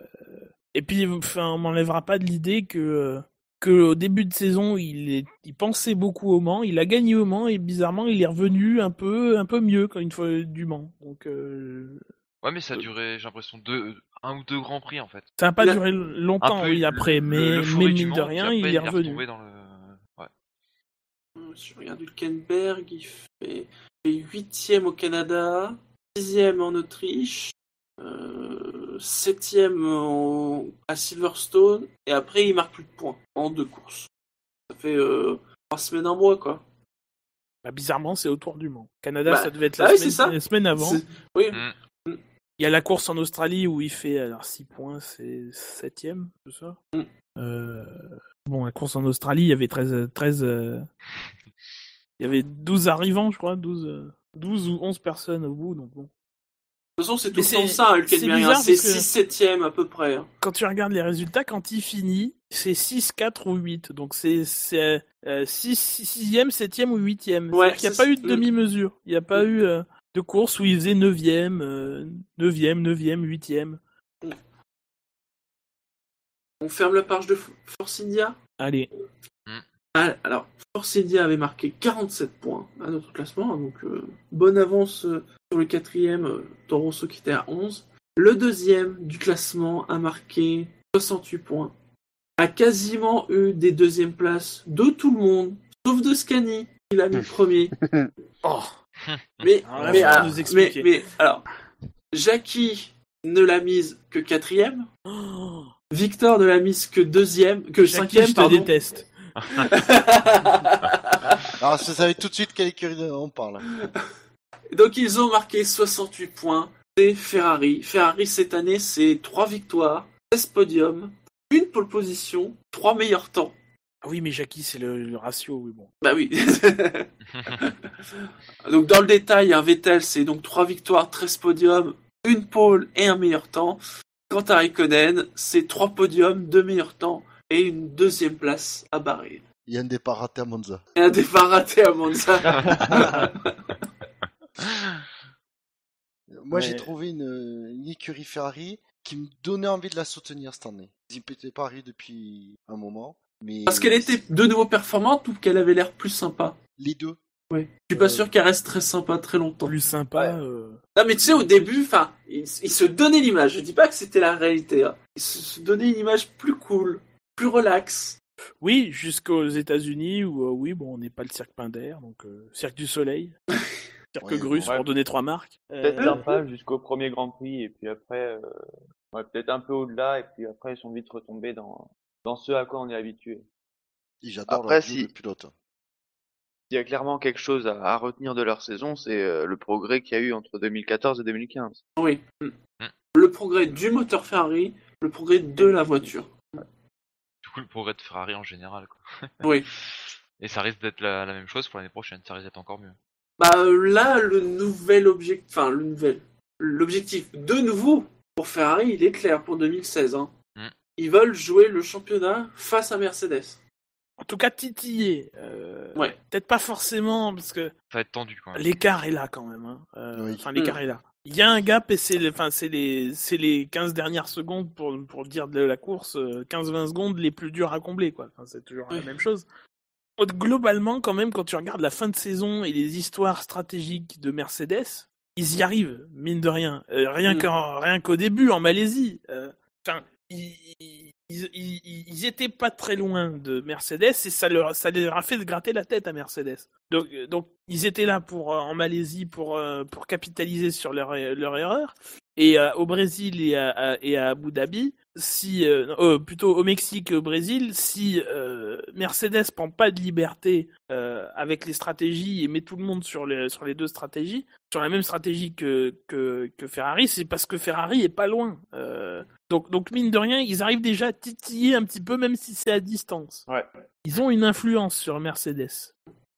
et puis, enfin, on m'enlèvera pas de l'idée que euh, que au début de saison, il, est- il pensait beaucoup au Mans. Il a gagné au Mans et bizarrement, il est revenu un peu un peu mieux quand une fois du Mans. Donc, euh, Ouais, mais ça a duré, j'ai l'impression, deux, un ou deux grands prix en fait. ça n'a pas Il a- duré longtemps, peu oui, le- après, le- mais, l'euphorie mais mine de rien, il est revenu. dans le. Ouais. Euh, Si je regarde Hülkenberg, il fait 8ème au Canada, 6ème en Autriche, euh, 7ème en- à Silverstone, et après il marque plus de points en deux courses. Ça fait euh, 3 semaines, un mois quoi. Bah, bizarrement, c'est autour du Mans. Canada, Bah, ça devait être bah la, oui, semaine, c'est ça. la semaine avant. Oui. Il y a la course en Australie où il fait alors 6 points, c'est 7ème, c'est ça Mm. Euh, Bon, la course en Australie, il y avait 13. 13 euh, Il y avait 12 arrivants, je crois, 12, euh, 12 ou 11 personnes au bout, donc bon. toute façon, c'est tout le temps c'est- ça, le c'est Hülkenberg, hein. bizarre C'est parce que- 6 7 à peu près. hein. Quand tu regardes les résultats, quand il finit, c'est 6, 4 ou 8. Donc c'est c'est, euh, 6, 6e, 7e ou 8e. Ouais, il n'y a pas eu de mm. demi-mesure. Il n'y a pas eu euh, de course où il faisait 9e, euh, 9e, 9e, 8e. On ferme la page de Force India. Allez. Ah, alors, Force India avait marqué 47 points à notre classement, donc euh, bonne avance euh, sur le quatrième, euh, Toro qui était à 11. Le deuxième du classement a marqué 68 points. A quasiment eu des deuxièmes places de tout le monde, sauf de Scani, il a mis premier. Oh. Mais, Alors là, mais, faut ah, nous mais, alors, Jackie ne l'a mise que quatrième, Oh. Victor ne l'a mise que deuxième, que Jackie, cinquième, je te pardon. déteste. Alors, ça savez tout de suite quelle écurie on parle. Donc ils ont marqué 68 points. C'est Ferrari. Ferrari cette année, c'est 3 victoires, 16 podiums, une pole position, 3 meilleurs temps. Ah oui, mais Jackie, c'est le, le ratio, oui, bon. Bah oui. donc dans le détail, un Vettel, c'est donc 3 victoires, 13 podiums, une pole et un meilleur temps. Quant à Raikkonen, c'est 3 podiums, 2 meilleurs temps et une deuxième place à Bahreïn. Il y a un départ raté à Monza. Et un départ raté à Monza. Moi, j'ai trouvé une, une écurie Ferrari qui me donnait envie de la soutenir cette année. Ils n'étaient pas arrivés depuis un moment. Mais Parce qu'elle était de nouveau performante ou qu'elle avait l'air plus sympa? Les deux. Ouais. Je suis pas Euh, sûr qu'elle reste très sympa très longtemps. Plus sympa. euh, Non mais tu sais au début, enfin, il, il se donnait l'image. Je dis pas que c'était la réalité. hein. Il se, se donnait une image plus cool, plus relax. Oui, jusqu'aux États-Unis où, euh, oui, bon, on n'est pas le cirque Pinder, donc euh, cirque du soleil, cirque Ouais, Grus ouais. pour donner trois marques. Euh, Peut-être sympa jusqu'au premier Grand Prix et puis après, euh, ouais, peut-être un peu au-delà et puis après ils sont vite retombés dans dans ce à quoi on est habitué. J'adore Après, leur duo si- de pilotes. Il y a clairement quelque chose à, à retenir de leur saison, c'est euh, le progrès qu'il y a eu entre 2014 et 2015. Oui. Mm. Le progrès du moteur Ferrari, le progrès de la voiture. Du coup, le progrès de Ferrari en général. Quoi. Oui. Et ça risque d'être la, la même chose pour l'année prochaine. Ça risque d'être encore mieux. Bah là, le nouvel objectif, enfin le nouvel, l'objectif de nouveau pour Ferrari, il est clair pour 2016. Hein. Ils veulent jouer le championnat face à Mercedes. En tout cas, titiller. euh, Ouais. Peut-être pas forcément, parce que Ça va être tendu quand même. l'écart est là quand même. hein. Euh, Oui. Enfin, l'écart est là. Il y a un gap et c'est les, enfin, c'est les, c'est les 15 dernières secondes pour, pour dire de la course, euh, 15-20 secondes les plus dures à combler, quoi. Enfin, c'est toujours la même chose. Globalement, quand même, quand tu regardes la fin de saison et les histoires stratégiques de Mercedes, ils y arrivent, mine de rien. Euh, rien Mm. qu'en, rien qu'au début, en Malaisie. euh, Enfin, ils, étaient pas très loin de Mercedes et ça leur, a fait gratter la tête à Mercedes. Donc, euh, ils étaient là pour euh, en Malaisie pour euh, pour capitaliser sur leur erreur. Et euh, au Brésil et à, à- et à Abu Dhabi, si euh, euh, plutôt au Mexique et au Brésil, si euh, Mercedes prend pas de liberté euh, avec les stratégies et met tout le monde sur les sur les deux stratégies, sur la même stratégie que que, que Ferrari, c'est parce que Ferrari est pas loin. Euh, donc donc mine de rien, ils arrivent déjà à titiller un petit peu, même si c'est à distance. Ouais. Ils ont une influence sur Mercedes. Surtout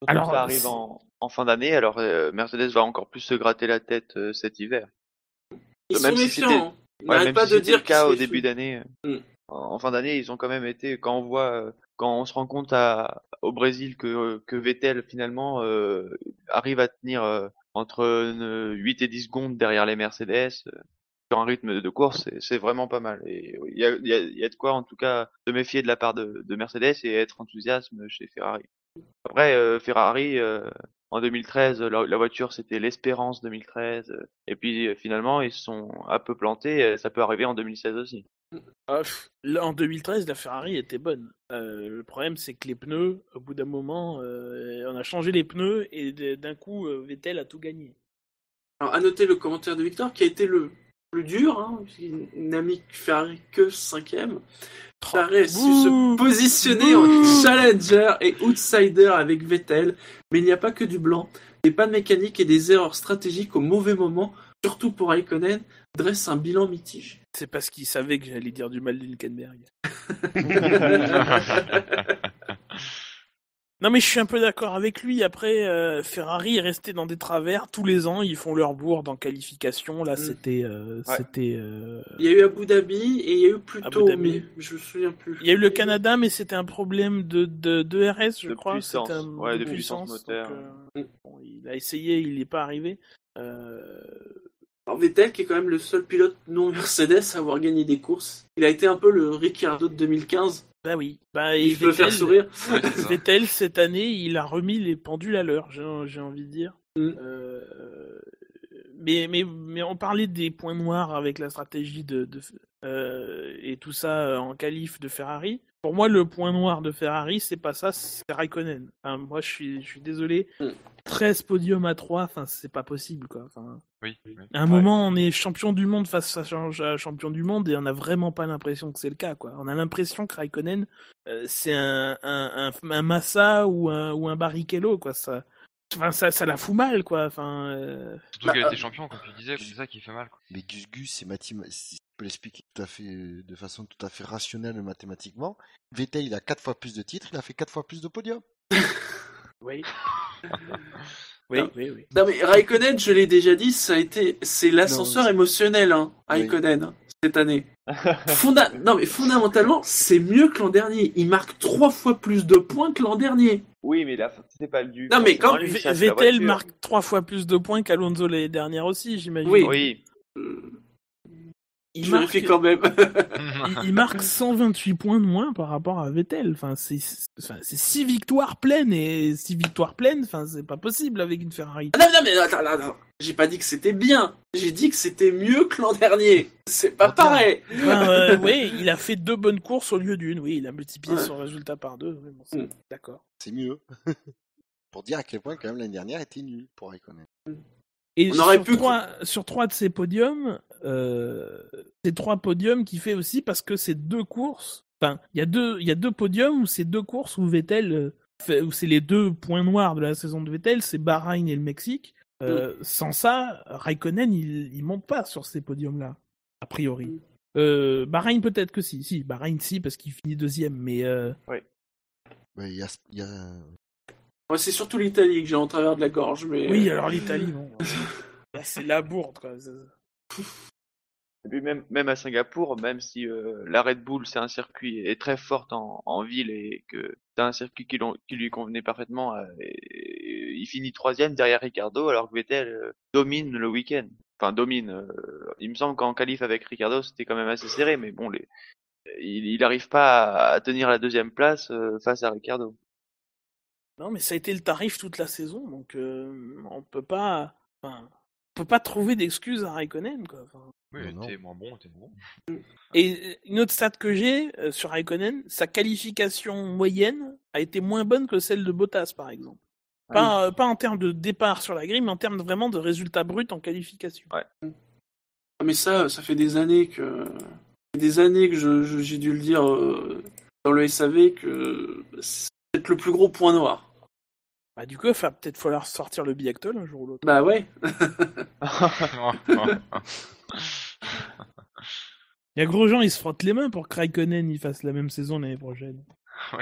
Alors, ça arrive en, en fin d'année, alors euh, Mercedes va encore plus se gratter la tête euh, cet hiver. Ils Même sont si méfiants. hein. Ils Ouais, n'arrêtent même pas si de dire le cas au début d'année. euh, Mm. En fin d'année, ils ont quand même été. Quand on voit, euh, quand on se rend compte à, au Brésil que que Vettel finalement euh, arrive à tenir euh, entre euh, 8 et 10 secondes derrière les Mercedes euh, sur un rythme de course, c'est- vraiment pas mal. Et il y a, y, a, y a de quoi en tout cas se méfier de la part de, de Mercedes et être enthousiaste chez Ferrari. Après, euh, Ferrari, euh, en 2013, la, la voiture c'était l'Espérance 2013. euh, Et puis euh, finalement, ils se sont un peu plantés. euh, Ça peut arriver en 2016 aussi. Ah, là, en 2013, la Ferrari était bonne. Euh, le problème, c'est que les pneus, au bout d'un moment, euh, on a changé les pneus et d'un coup, euh, Vettel a tout gagné. Alors, à noter le commentaire de Victor qui a été le plus dur, hein, puisqu'il n'a mis Ferrari que cinquième. Ferrari a su se positionner Bouh en challenger et outsider avec Vettel, mais il n'y a pas que du blanc. Des pannes mécaniques et des erreurs stratégiques au mauvais moment, surtout pour Raikkonen, dressent un bilan mitigé. C'est parce qu'il savait que j'allais dire du mal d'Hülkenberg. Non mais je suis un peu d'accord avec lui. Après, euh, Ferrari est resté dans des travers tous les ans. Ils font leur bourde en qualification. Là, Mm. c'était, euh, Ouais. c'était. euh, Il y a eu Abu Dhabi et il y a eu plus Abu tôt, Dhabi. mais je me souviens plus. Il y a eu le Canada, mais c'était un problème de, de, de RS, je De crois. puissance. Un- Ouais, de puissance moteur. donc, euh, bon, il a essayé, il n'est pas arrivé. Euh, Alors Vettel, qui est quand même le seul pilote non Mercedes à avoir gagné des courses. Il a été un peu le Ricciardo de 2015. Bah oui. Bah, Il peut faire sourire. Vettel, cette année, il a remis les pendules à l'heure, j'ai envie de dire. Mm. Euh, mais, mais, mais on parlait des points noirs avec la stratégie de, de- euh, et tout ça euh, en qualif de Ferrari. Pour moi, le point noir de Ferrari, c'est pas ça, c'est Raikkonen. Enfin, moi, je suis, je suis désolé. Mm. 13 podiums à 3, enfin, c'est pas possible, quoi. Enfin, Oui, oui. à un moment, on est champion du monde face à ch- à champion du monde et on n'a vraiment pas l'impression que c'est le cas. Quoi. On a l'impression que Raikkonen, euh, c'est un, un, un, un Massa ou un, ou un Barrichello. Quoi. Ça, enfin, ça, ça la fout mal. Quoi. Enfin, euh, Surtout Bah, qu'elle euh, était champion, comme tu disais, c'est ça qui fait mal. Quoi. Mais Gus Gus, c'est mathéma- si je peux l'expliquer tout à fait, de façon tout à fait rationnelle mathématiquement. Vettel, il a quatre fois plus de titres, il a fait quatre fois plus de podiums. oui. oui, Non. oui, oui. Non mais Raikkonen, je l'ai déjà dit, ça a été, c'est l'ascenseur émotionnel, hein. Raikkonen, hein, cette année. Fonda... Non mais fondamentalement, c'est mieux que l'an dernier. Il marque trois fois plus de points que l'an dernier. Oui, mais là, c'était pas dû. Non, mais quand- lui, Vettel marque trois fois plus de points qu'Alonso l'année dernière aussi, j'imagine. Oui. Oui, Euh, Il je marque, quand même. il, il marque 128 points de moins par rapport à Vettel. Enfin, c'est enfin, c'est six victoires pleines et six victoires pleines. Enfin, c'est pas possible avec une Ferrari. Ah non, non, mais attends, attends, attends. J'ai pas dit que c'était bien. J'ai dit que c'était mieux que l'an dernier. C'est pas Attends. pareil. Enfin, euh, oui, il a fait deux bonnes courses au lieu d'une. Oui, il a multiplié Ouais. son résultat par deux. Oui, bon, c'est- Mm. D'accord. C'est mieux. pour dire à quel point, quand même, l'année dernière était nulle pour Raikkonen. Et On aurait sur, pu- trois, sur trois de ces podiums, euh, c'est trois podiums qui fait aussi parce que c'est deux courses. Enfin, il y a deux, il y a deux podiums où c'est deux courses où Vettel, euh, où c'est les deux points noirs de la saison de Vettel, c'est Bahreïn et le Mexique. Euh, Sans ça, Raikkonen, il, il monte pas sur ces podiums-là, a priori. Euh, Bahreïn peut-être que si, si, Bahreïn si parce qu'il finit deuxième, mais euh, Ouais, Il y a, il y a- Ouais, c'est surtout l'Italie que j'ai en travers de la gorge, mais. oui, alors l'Italie, bon, là, c'est la bourde quoi. Et puis même, à Singapour, même si euh, la Red Bull c'est un circuit est très forte en, ville et que c'est un circuit qui, lui convenait parfaitement, euh, il finit troisième derrière Ricardo alors que Vettel euh, domine le week-end. Enfin domine. il me semble qu'en qualif avec Ricardo c'était quand même assez serré, mais bon il, il arrive pas à, tenir la deuxième place face à Ricardo. Non, mais ça a été le tarif toute la saison, donc on peut pas, peut pas trouver d'excuses à Raikkonen. Quoi. Enfin, Oui, t'es moins bon, t'es bon. Et euh, une autre stat que j'ai euh, sur Raikkonen, sa qualification moyenne a été moins bonne que celle de Bottas, par exemple. Pas, euh, pas en termes de départ sur la grille, mais en termes de- vraiment de résultats bruts en qualification. Ah, mais ça, ça fait des années que. Des années que je- je- j'ai dû le dire euh, dans le SAV que c'est peut-être le plus gros point noir. Bah, du coup, il va peut-être falloir sortir le biactol un jour ou l'autre. Bah ouais. Il y a Grosjean, il se frotte les mains pour que Raikkonen il fasse la même saison l'année prochaine.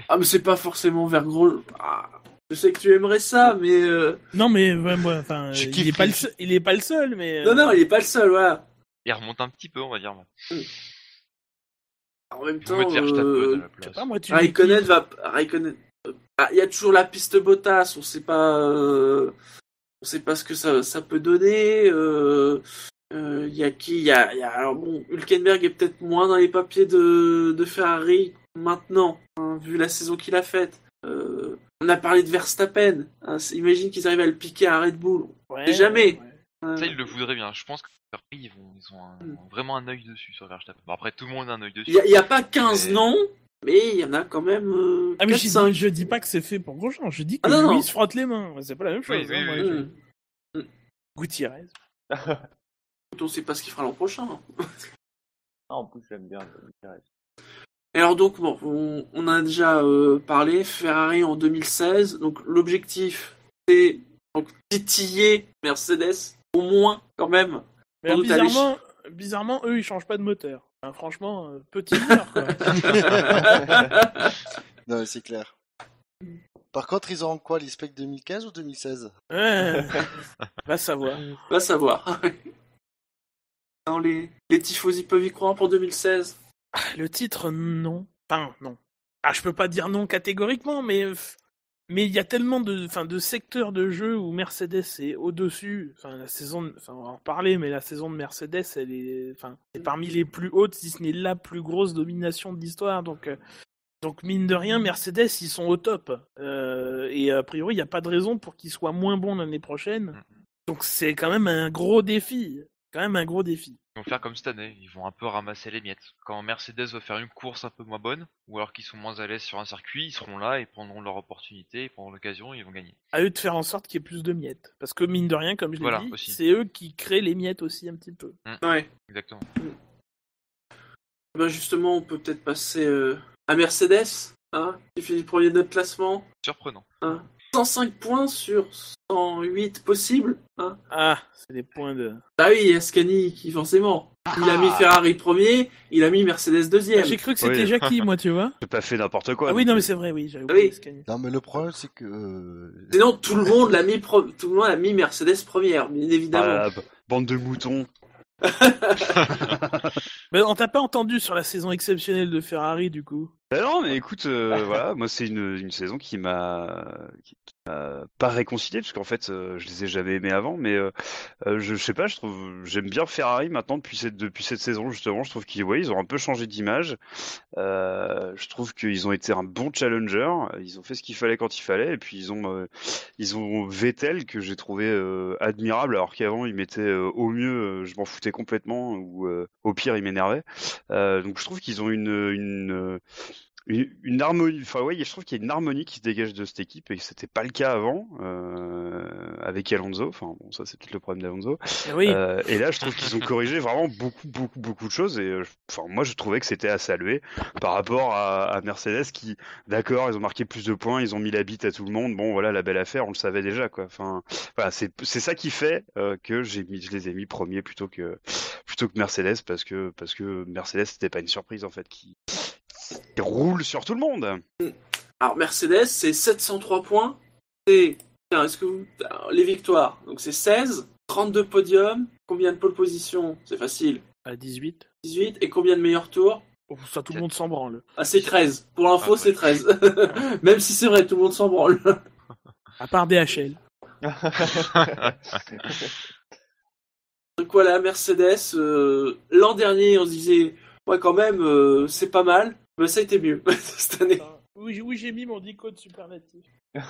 Ah, mais c'est pas forcément vers gros. Ah, je sais que tu aimerais ça, mais. euh, Non, mais ouais, moi, enfin, Je il kiffe est pas les- le seul, il est pas le seul, mais. euh, Non, non, il est pas le seul, voilà. Il remonte un petit peu, on va dire. En même temps, Verstappen euh, à la je sais place. pas, moi, tu Raikkonen va. Raikkonen. Ah, Il y a toujours la piste Bottas, on sait pas. euh, On sait pas ce que ça, ça peut donner. euh, euh, Il y a qui Il y a, il y a- alors bon, Hülkenberg est peut-être moins dans les papiers de, de Ferrari maintenant, hein, vu la saison qu'il a faite. Euh, on a parlé de Verstappen. hein, imagine qu'ils arrivent à le piquer à Red Bull. Ouais, jamais. ouais. hein. Ça, ils le voudraient bien. Je pense que Ferrari, ils, vont, ils ont un- Mm. vraiment un œil dessus sur Verstappen. Bon, après, tout le monde a un œil dessus. Il y a, pas 15 Mais- noms, mais il y en a quand même euh, Ah mais 4, je, 5. dis, je dis pas que c'est fait pour Grosjean, je dis que Ah, non, lui non. se frotte les mains. C'est pas la même chose. Oui, oui, hein, oui. je- Mmh. Gutiérrez. On sait pas ce qu'il fera l'an prochain. Ah, en plus j'aime bien. Gutiérrez. Alors donc bon, on, on a déjà euh, parlé Ferrari en 2016. Donc l'objectif c'est donc titiller Mercedes au moins quand même. Mais bizarrement, bizarrement, eux ils changent pas de moteur. Franchement, euh, petit mineur, quoi. non, c'est clair. Par contre, ils auront quoi, les specs 2015 ou 2016 Ouais. Va savoir. Va savoir. Non, les, les tifosi peuvent y croire pour 2016. Le titre, non. Enfin, non. Ah, je peux pas dire non catégoriquement, mais mais il y a tellement de, enfin, de secteurs de jeu où Mercedes est au-dessus. Enfin, la saison, de- on va en reparler, mais la saison de Mercedes, elle est, enfin, parmi les plus hautes, si ce n'est la plus grosse domination de l'histoire. Donc, euh, donc mine de rien, Mercedes, ils sont au top. Euh, et a priori, il n'y a pas de raison pour qu'ils soient moins bons l'année prochaine. Donc, c'est quand même un gros défi. Quand même un gros défi. Ils vont faire comme cette année, ils vont un peu ramasser les miettes. Quand Mercedes va faire une course un peu moins bonne, ou alors qu'ils sont moins à l'aise sur un circuit, ils seront là, ils prendront leur opportunité, ils prendront l'occasion, ils vont gagner. à eux de faire en sorte qu'il y ait plus de miettes. Parce que mine de rien, comme je l'ai Voilà, dit, aussi. c'est eux qui créent les miettes aussi un petit peu. Ouais. Exactement. Ben justement, on peut peut-être passer euh, à Mercedes, hein, qui finit premier de notre classement. Surprenant. 105 points sur 108 possibles. Hein. Ah, c'est des points de. Bah oui, il y a Scani qui forcément. Il a mis Ferrari premier, il a mis Mercedes deuxième. Ah, J'ai cru que c'était Oui. Jackie, moi, tu vois. J'ai pas fait n'importe quoi. ah oui, non, euh, mais c'est vrai, oui, j'avais Ah oublié oui. Scania. Non, mais le problème, c'est que. euh, Sinon, tout le monde l'a mis, pro- tout le monde a mis Mercedes première, bien évidemment. ah, bande de moutons. Mais on t'a pas entendu sur la saison exceptionnelle de Ferrari, du coup. Ben non, mais écoute, euh, voilà, moi c'est une, une saison qui m'a pas réconcilié parce qu'en fait euh, je les ai jamais aimés avant, mais euh, euh, je, je sais pas, je trouve j'aime bien Ferrari maintenant depuis cette depuis cette saison justement. Je trouve qu'ils ouais, ils ont un peu changé d'image. Je trouve qu'ils ont été un bon challenger. Ils ont fait ce qu'il fallait quand il fallait et puis ils ont ils ont Vettel que j'ai trouvé admirable alors qu'avant il m'était au mieux je m'en foutais complètement ou au pire il m'énervait. Donc je trouve qu'ils ont une une une, une harmonie, enfin ouais, je trouve qu'il y a une harmonie qui se dégage de cette équipe et c'était pas le cas avant euh, avec Alonso. Enfin bon, ça c'est peut-être le problème d'Alonso. Oui, Euh, et là, je trouve qu'ils ont corrigé vraiment beaucoup, beaucoup, beaucoup de choses. Et euh, enfin, moi, je trouvais que c'était à saluer par rapport à, à Mercedes qui, d'accord, ils ont marqué plus de points, ils ont mis la bite à tout le monde. Bon, voilà, la belle affaire, on le savait déjà, quoi. Enfin, voilà, c'est c'est ça qui fait euh, que j'ai mis, je les ai mis premiers plutôt que plutôt que Mercedes parce que parce que Mercedes c'était pas une surprise en fait qui roule sur tout le monde. Alors Mercedes, c'est 703 points. C'est Tiens, est-ce que vous alors, les victoires Donc c'est 16, 32 podiums, combien de pole position? C'est facile. à 18. 18 et combien de meilleurs tours? Oh, ça, tout le monde s'en branle. Ah, c'est 13. Pour l'info, Ah, c'est 13. Même si c'est vrai, tout le monde s'en branle. À part DHL. Donc voilà, Mercedes, euh, l'an dernier, on se disait, ouais, quand même, euh, c'est pas mal. Mais ça a été mieux cette année. Oui, oui j'ai mis mon code superlatif.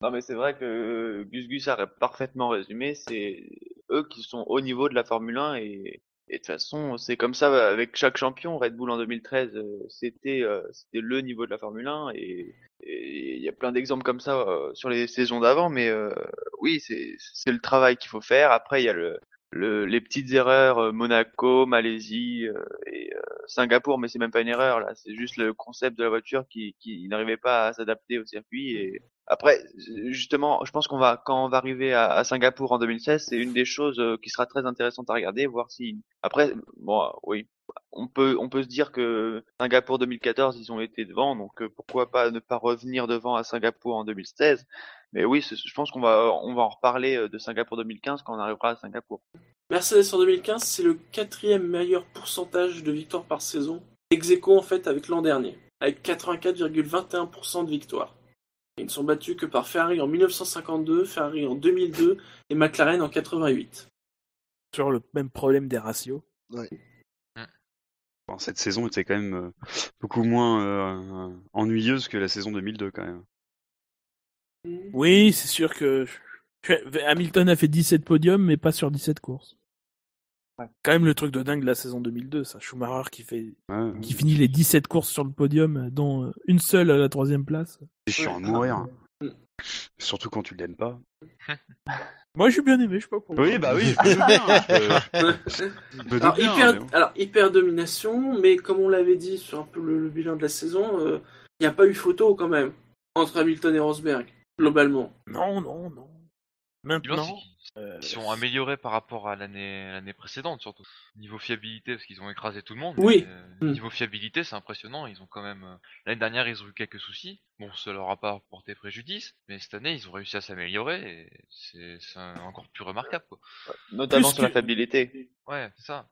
Non mais c'est vrai que Gus Gus a parfaitement résumé, c'est eux qui sont au niveau de la Formule 1 et, et de toute façon c'est comme ça avec chaque champion. Red Bull en 2013 euh, c'était euh, c'était le niveau de la Formule 1 et il y a plein d'exemples comme ça euh, sur les saisons d'avant mais euh, oui c'est c'est le travail qu'il faut faire. Après il y a le, le les petites erreurs euh, Monaco, Malaisie euh, et euh, Singapour mais c'est même pas une erreur là, c'est juste le concept de la voiture qui qui n'arrivait pas à s'adapter au circuit et après, justement, je pense qu'on va, quand on va arriver à, à Singapour en 2016, c'est une des choses euh, qui sera très intéressante à regarder, voir si. Après, bon, oui, on peut, on peut se dire que Singapour 2014, ils ont été devant, donc euh, pourquoi pas ne pas revenir devant à Singapour en 2016. Mais oui, je pense qu'on va, on va en reparler euh, de Singapour 2015 quand on arrivera à Singapour. Mercedes en 2015, c'est le quatrième meilleur pourcentage de victoires par saison, ex aequo, en fait avec l'an dernier, avec 84,21% de victoires. Ils ne sont battus que par Ferrari en 1952, Ferrari en 2002 et McLaren en 88. Sur le même problème des ratios. Enfin, cette saison était quand même euh, beaucoup moins euh, ennuyeuse que la saison 2002 quand même. Oui, c'est sûr que Hamilton a fait 17 podiums, mais pas sur 17 courses. Quand même le truc de dingue de la saison 2002, ça. Schumacher qui fait, Ouais, qui finit les 17 courses sur le podium, dont euh, une seule à la troisième place. c'est chiant à mourir. Surtout quand tu l'aimes pas. Moi, j'ai bien aimé, je sais pas pourquoi. Oui, bah oui, je bien. Je- je Alors, bien, hyper, mais bon. alors, hyper domination, mais comme on l'avait dit sur un peu le, le bilan de la saison, euh, il n'y a pas eu photo quand même entre Hamilton et Rosberg, globalement. Non, non, non. Maintenant, euh, ils sont améliorés par rapport à l'année l'année précédente surtout. Niveau fiabilité parce qu'ils ont écrasé tout le monde. Oui. mais, euh, Mm. Niveau fiabilité c'est impressionnant. Ils ont quand même euh, l'année dernière ils ont eu quelques soucis. Bon ça leur a pas porté préjudice, mais cette année ils ont réussi à s'améliorer et c'est encore plus remarquable quoi. Notamment Plus sur la fiabilité. Ouais c'est ça.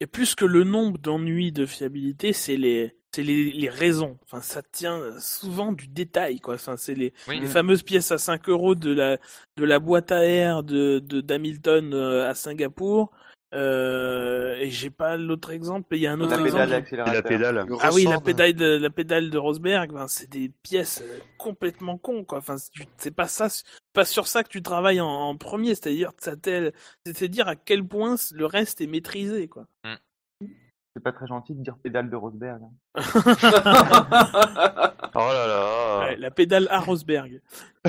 Et plus que le nombre d'ennuis de fiabilité, c'est les, c'est les, les raisons. Enfin, ça tient souvent du détail, quoi. Enfin, c'est les, Oui. les fameuses pièces à 5 euros de la, de la boîte à air de, de d'Hamilton euh, à Singapour. Euh, et j'ai pas l'autre exemple. Il y a un autre La pédale exemple. D'accélérateur. la pédale. Le Ah oui, la pédale de, la pédale de Rosberg, ben, c'est des pièces euh, complètement cons, quoi. Enfin, c'est- pas ça, pas sur ça que tu travailles en, en premier. C'est-à-dire, ça tel, c'est dire à quel point le reste est maîtrisé, quoi. C'est pas très gentil de dire pédale de Rosberg. hein. Oh là là. Ouais, la pédale à Rosberg.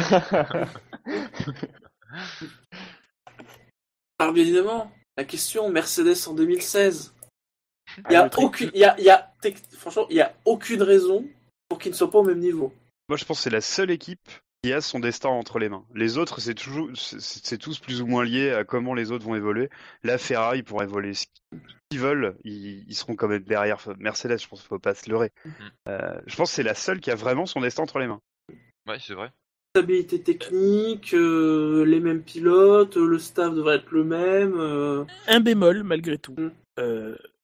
Alors bien évidemment, la question Mercedes en 2016. Il y a Ah, le truc- aucune, il y a, il y a, tec- franchement, il y a aucune raison pour qu'ils ne soient pas au même niveau. Moi, je pense que c'est la seule équipe qui a son destin entre les mains. Les autres, c'est toujours, c'est tous plus ou moins lié à comment les autres vont évoluer. La Ferrari pourrait voler ce qu'ils veulent, ils, ils seront quand même derrière Mercedes. Je pense qu'il faut pas se leurrer. Euh, je pense que c'est la seule qui a vraiment son destin entre les mains. Ouais c'est vrai. Stabilité technique, euh, les mêmes pilotes, le staff devrait être le même. euh, Un bémol, malgré tout. Mm.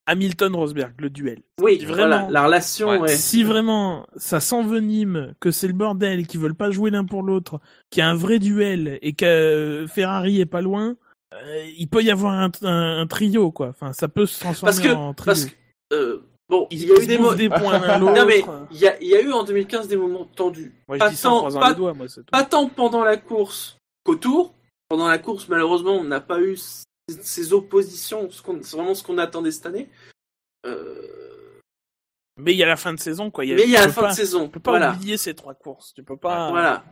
Euh, Hamilton-Rosberg, le duel. Oui, Si vraiment. vraiment- la relation Ouais. est. Si vraiment ça s'envenime, que c'est le bordel, et qu'ils veulent pas jouer l'un pour l'autre, qu'il y a un vrai duel et que euh, Ferrari est pas loin, euh, il peut y avoir un, un- un trio, quoi. Enfin, ça peut se transformer Parce que, en trio. parce que, euh, bon, il y a eu des des points l'un l'autre. Non mais il y a, il y a eu en 2015 des moments tendus. Moi, je pas dis ça en tant- croisant pas- les doigts, moi, c'est tout. Pas tant pendant la course qu'au tour. Pendant la course, malheureusement, on n'a pas eu ces oppositions. ce C'est vraiment ce qu'on attendait cette année. Euh, Mais il y a la fin de saison, quoi. Il y a- Mais il y a la fin pas- de saison. Tu peux pas Voilà. oublier ces trois courses. Tu peux pas. Voilà.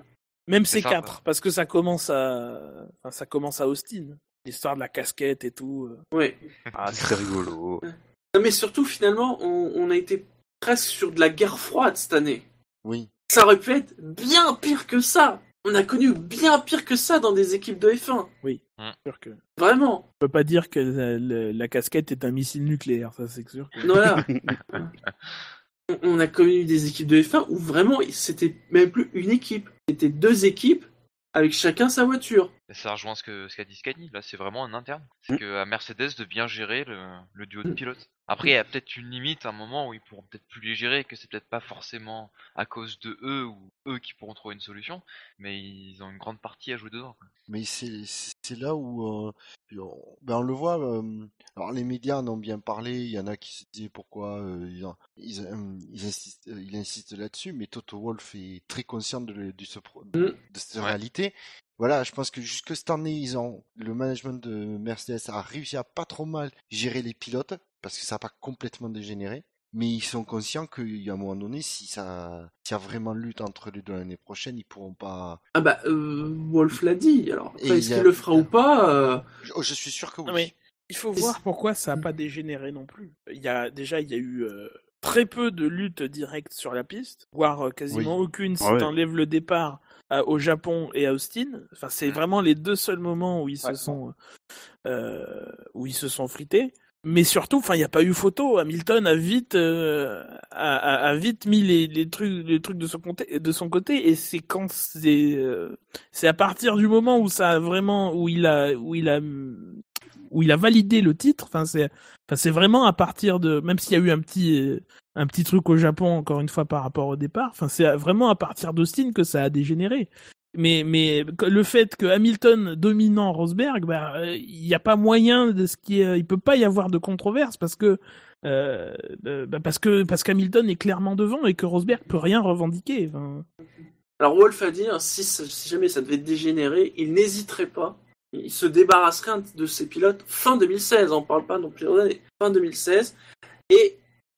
Même ces ça, quatre, parce que ça commence à, enfin, ça commence à Austin. L'histoire de la casquette et tout. euh. Ouais. Ah, c'est rigolo. Non, mais surtout, finalement, on, on a été presque sur de la guerre froide cette année. Oui. Ça aurait pu être bien pire que ça. On a connu bien pire que ça dans des équipes de F1. Sûr que. Vraiment. On peut pas dire que la, la- la casquette est un missile nucléaire, ça c'est sûr. que- Voilà. On- on a connu des équipes de F1 où vraiment c'était même plus une équipe. C'était deux équipes avec chacun sa voiture. Et ça rejoint ce que ce qu'a dit Scani. Là c'est vraiment un interne. Mm. C'est que à Mercedes de bien gérer le, le duo de pilotes. Après il y a peut-être une limite, un moment où ils pourront peut-être plus les gérer, que c'est peut-être pas forcément à cause de eux ou eux qui pourront trouver une solution, mais ils ont une grande partie à jouer dedans. quoi. Mais c'est c'est là où euh, on, ben on le voit. alors les médias en ont bien parlé. Il y en a qui se disaient pourquoi ils, ils, ils insistent, là-dessus. Mais Toto Wolff est très conscient de, ce de, Mm. de cette Ouais. réalité. Voilà, je pense que jusque cette année, ils ont le management de Mercedes a réussi à pas trop mal gérer les pilotes parce que ça n'a pas complètement dégénéré. Mais ils sont conscients qu'il y a un moment donné, si ça, s'il y a vraiment lutte entre les deux l'année prochaine, ils pourront pas. Ah bah, euh, Wolf l'a dit. Alors, est-ce a- qu'il le fera ou pas euh, Je, oh, je suis sûr que oui. Mais il faut voir pourquoi ça a pas dégénéré non plus. Il y a déjà il y a eu euh, très peu de luttes directes sur la piste, voire quasiment aucune si Ah ouais. t'enlèves le départ au Japon et à Austin. Enfin, c'est vraiment les deux seuls moments où ils se sont euh, où ils se sont frités. Mais surtout, enfin, il n'y a pas eu photo. Hamilton a vite, euh, a, a- a vite mis les, les trucs, les trucs de son côté, de son côté. Et c'est quand c'est, euh, c'est à partir du moment où ça a vraiment, où il a, où il a, où il a validé le titre. Enfin, c'est, enfin, c'est vraiment à partir de, même s'il y a eu un petit, euh, un petit truc au Japon encore une fois par rapport au départ. Enfin, c'est vraiment à partir d'Austin que ça a dégénéré. Mais, mais le fait que Hamilton dominant Rosberg, bah, il n'y a pas moyen de ce qui, il peut pas y avoir de controverse parce que, euh, euh, bah, parce que, parce qu'Hamilton est clairement devant et que Rosberg peut rien revendiquer. Alors, Wolf a dit, hein, si, jamais ça devait dégénérer, il n'hésiterait pas. Il se débarrasserait de ses pilotes fin 2016. On parle pas non plus. Fin 2016. Et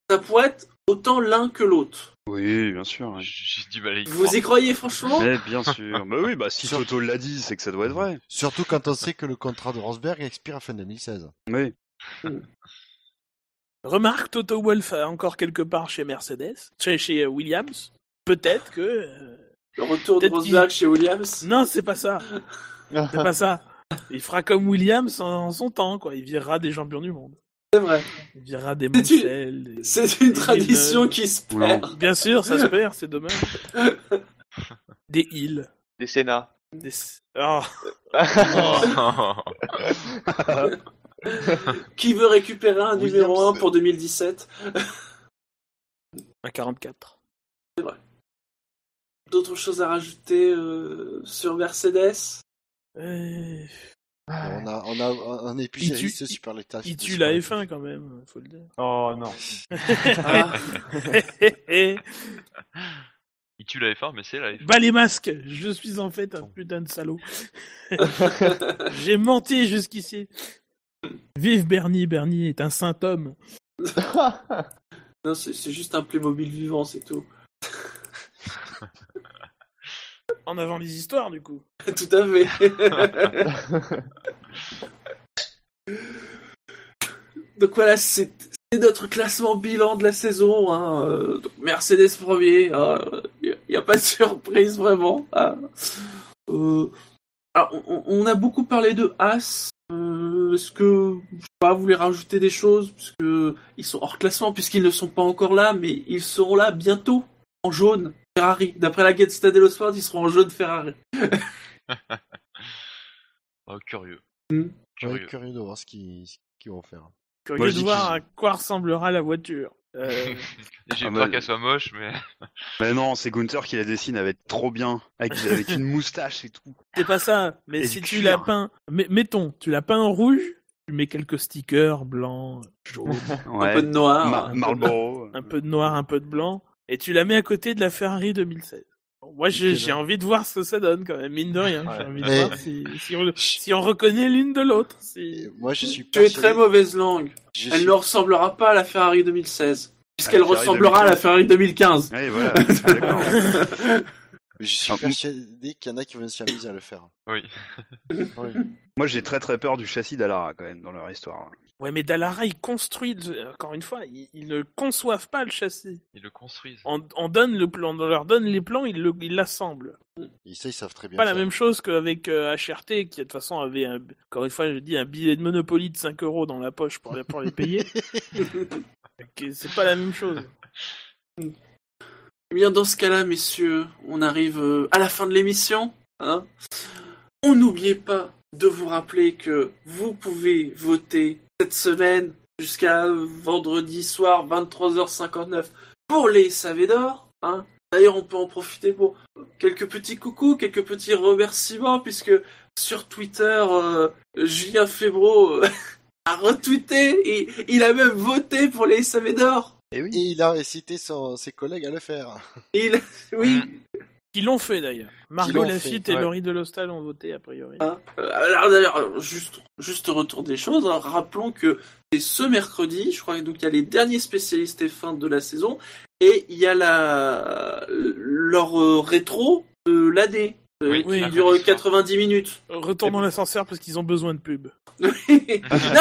ça pourrait être autant l'un que l'autre. Oui, bien sûr. J'ai du mal Vous y croyez franchement? Mais bien sûr. bah oui, bah si Sur- Toto l'a dit, c'est que ça doit être vrai. Surtout quand on sait que le contrat de Rosberg expire à fin 2016. Oui. remarque, Toto Wolff a encore quelque part chez Mercedes, chez, chez euh, Williams. Peut-être que, euh, Le retour de Peut-être Rosberg chez Williams? Non, c'est pas ça. C'est pas ça. Il fera comme Williams en son temps, quoi. Il virera des champions du monde. C'est vrai. Il virera des C'est une- C'est tradition qui se perd. Bien sûr, ça se perd, c'est dommage. Des îles. Des Sénats. Des... Oh, Qui veut récupérer un Williams. numéro 1 pour 2017 un 44. D'autres choses à rajouter euh, sur Mercedes? Euh, On a, on a un épigériste tue- super l'état. il tue la F1 quand même, faut le dire. Oh non. Ah, Il tue la F1, mais c'est la F1. Bas les masques, je suis en fait un putain de salaud. J'ai menti jusqu'ici. Vive Bernie, Bernie est un saint homme. Non, c'est c'est juste un Playmobil vivant, c'est tout. En avant les histoires du coup. Tout à fait. Donc voilà, c'est c'est notre classement bilan de la saison. Hein. donc Mercedes premier, il n'y a, pas de surprise vraiment. hein. Euh, alors, on, on a beaucoup parlé de As. Euh, Est-ce que je sais pas, vous voulez rajouter des choses? Puisque ils sont hors classement puisqu'ils ne sont pas encore là, mais ils seront là bientôt en jaune. Ferrari. D'après la Gazzetta dello Sport, ils seront en jaune Ferrari. Oh, curieux. Hmm. Ouais, Curieux. curieux de voir ce qu'ils vont faire. Curieux Moi, de voir à quoi ressemblera la voiture. Euh, J'ai Ah, peur qu'elle soit moche, mais. Mais non, c'est Gunther qui la dessine avec trop bien, avec, avec une moustache et tout. c'est pas ça, mais Et si tu peint, mais, mettons, tu l'as peint en rouge, tu mets quelques stickers blancs, jaunes, Un peu de noir. Ma- Marlboro. un peu de noir, un peu de blanc, et tu la mets à côté de la Ferrari 2016. Bon, moi, j'ai envie de voir ce que ça donne, quand même, mine de rien. J'ai Ouais. envie de Mais- voir si, si, on, si on reconnaît l'une de l'autre. Si... moi, je suis Tu es très mauvaise langue. je Elle suis- ne ressemblera pas à la Ferrari 2016. Puisqu'elle ressemblera à la 2015. Ferrari 2015. Ouais, voilà. D'accord. Je suis Ah, persuadé qu'il y en a qui vont s'amuser à le faire. Oui. Oui. Moi, j'ai très très peur du châssis d'Alara quand même dans leur histoire. Ouais, mais Dallara, ils construisent, encore une fois, ils, ils ne conçoivent pas le châssis. Ils le construisent. On, on donne le plan, on leur donne les plans, ils le- ils l'assemblent. Ça, ils savent très bien. Pas la même chose qu'avec euh, HRT, qui de toute façon avait, un, encore une fois, je dis, un billet de Monopoly de 5 euros dans la poche pour, pour les payer. C'est pas la même chose. Eh bien, dans ce cas-là, messieurs, on arrive euh, à la fin de l'émission. Hein on n'oubliez pas de vous rappeler que vous pouvez voter cette semaine jusqu'à vendredi soir 23h59 pour les SAV d'or. Hein D'ailleurs, on peut en profiter pour quelques petits coucous, quelques petits remerciements, puisque sur Twitter, euh, Julien Febro euh, a retweeté et il a même voté pour les SAV d'or. Et oui. Et il a incité son- ses collègues à le faire. Il... Oui, Qui l'ont fait d'ailleurs. Margot Lafitte fait, et ouais. Laurie Delostal ont voté a priori. Hein Euh, Alors d'ailleurs, euh, juste, juste retour des choses, hein, rappelons que c'est ce mercredi, je crois donc il y a les derniers spécialistes F1 de la saison, et il y a la leur euh, rétro de l'année, euh, Oui, qui dure mercredi soir. 90 minutes. Retourne dans l'ascenseur parce qu'ils ont besoin de pub. non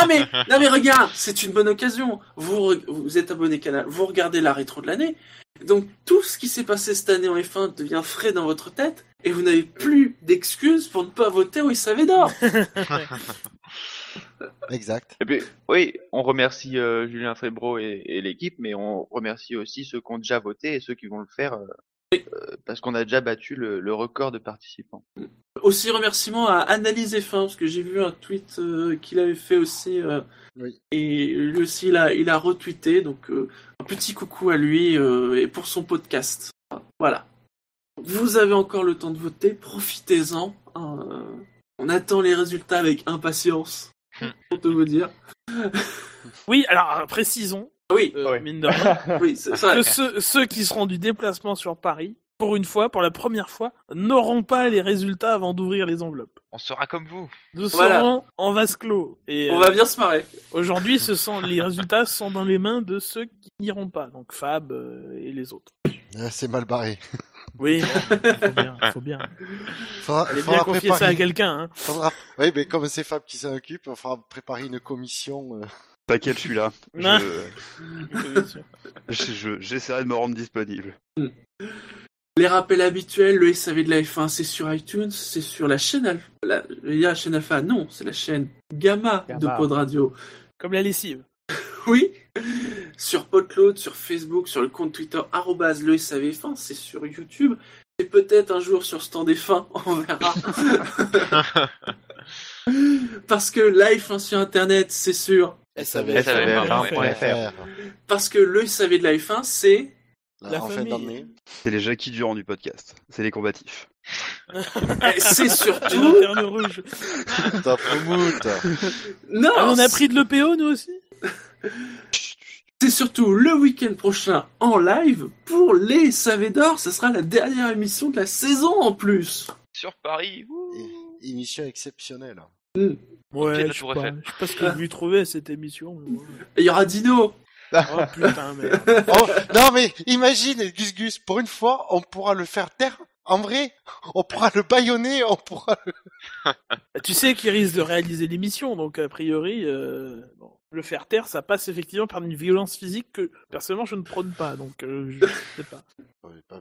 mais, non mais regarde, c'est une bonne occasion. Vous, vous êtes abonné canal, vous regardez la rétro de l'année, donc tout ce qui s'est passé cette année en F1 devient frais dans votre tête, et vous n'avez plus d'excuses pour ne pas voter au SAV d'or. Exact. Et puis, oui, on remercie euh, Julien Febro et, et l'équipe, mais on remercie aussi ceux qui ont déjà voté et ceux qui vont le faire euh, euh, parce qu'on a déjà battu le, le record de participants. Aussi remerciement à Analyse F1 parce que j'ai vu un tweet euh, qu'il avait fait aussi euh, Oui. et lui aussi il a, il a retweeté donc euh, un petit coucou à lui euh, et pour son podcast. Voilà. Vous avez encore le temps de voter, profitez-en. on attend les résultats avec impatience. Pour te vous dire. Oui, alors précisons, Oui, euh, Ouais. mine de rien, oui, c'est ça. que ceux, ceux qui seront du déplacement sur Paris, pour une fois, pour la première fois, n'auront pas les résultats avant d'ouvrir les enveloppes. On sera comme vous. Nous Voilà. serons en vase clos. Et On euh, va bien se marrer. aujourd'hui, ce sont les résultats sont dans les mains de ceux qui n'iront pas, donc Fab euh, et les autres. Ah, C'est mal barré. Oui, bon, faut bien, faut bien. Faudra, faudra bien confier ça à quelqu'un. Hein. faudra- Oui, mais comme c'est Fab qui s'en occupe, il faudra préparer une commission. euh, T'inquiète, je suis là. Non. Je- je- je- J'essaierai de me rendre disponible. Les rappels habituels, le SAV de la F1, c'est sur iTunes, c'est sur la chaîne Alpha. La, il y a la chaîne Alpha, non, c'est la chaîne Gamma, Gamma. de Pod Radio. Comme la lessive. Oui, sur Podcloud, sur Facebook, sur le compte Twitter, arrobase le SAV1, c'est sur YouTube. Et peut-être un jour sur Stand F1, on verra. Parce que live 1 sur Internet, c'est sur. SAV1.fr. Parce que le SAV de live 1, c'est. La en fin famille. d'année. C'est les Jackie Durand du podcast. C'est les combatifs. C'est surtout. mood. Non, Ah, on a pris de l'EPO, nous aussi c'est surtout le week-end prochain en live pour les SAV d'or. Ce sera la dernière émission de la saison en plus. Sur Paris. Émission exceptionnelle. Ouais, je sais pas, je sais pas ce que vous lui trouvez à cette émission. Il y aura Dino. Oh putain, merde. Oh, non mais imagine, Gus Gus, pour une fois, on pourra le faire taire. En vrai, on pourra le baïonner, on pourra le... Bah, Tu sais qu'il risque de réaliser l'émission, donc a priori, euh, bon, le faire taire, ça passe effectivement par une violence physique que personnellement je ne prône pas, donc euh, je sais pas.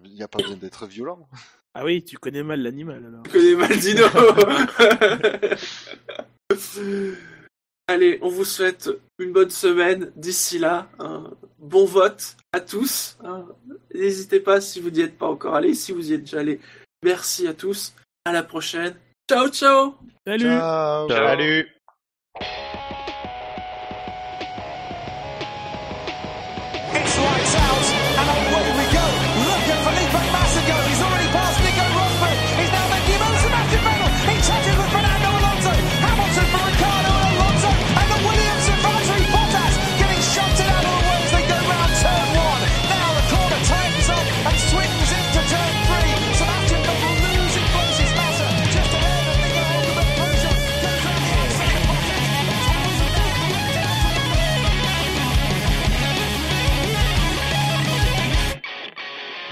Il n'y a pas besoin d'être violent. Ah oui, tu connais mal l'animal alors. Je connais mal Dino. Allez, on vous souhaite une bonne semaine. D'ici là, un bon vote à tous. hein. N'hésitez pas si vous n'y êtes pas encore allé. Si vous y êtes déjà allé, merci à tous. À la prochaine. Ciao, ciao Salut Ciao. Ciao. Salut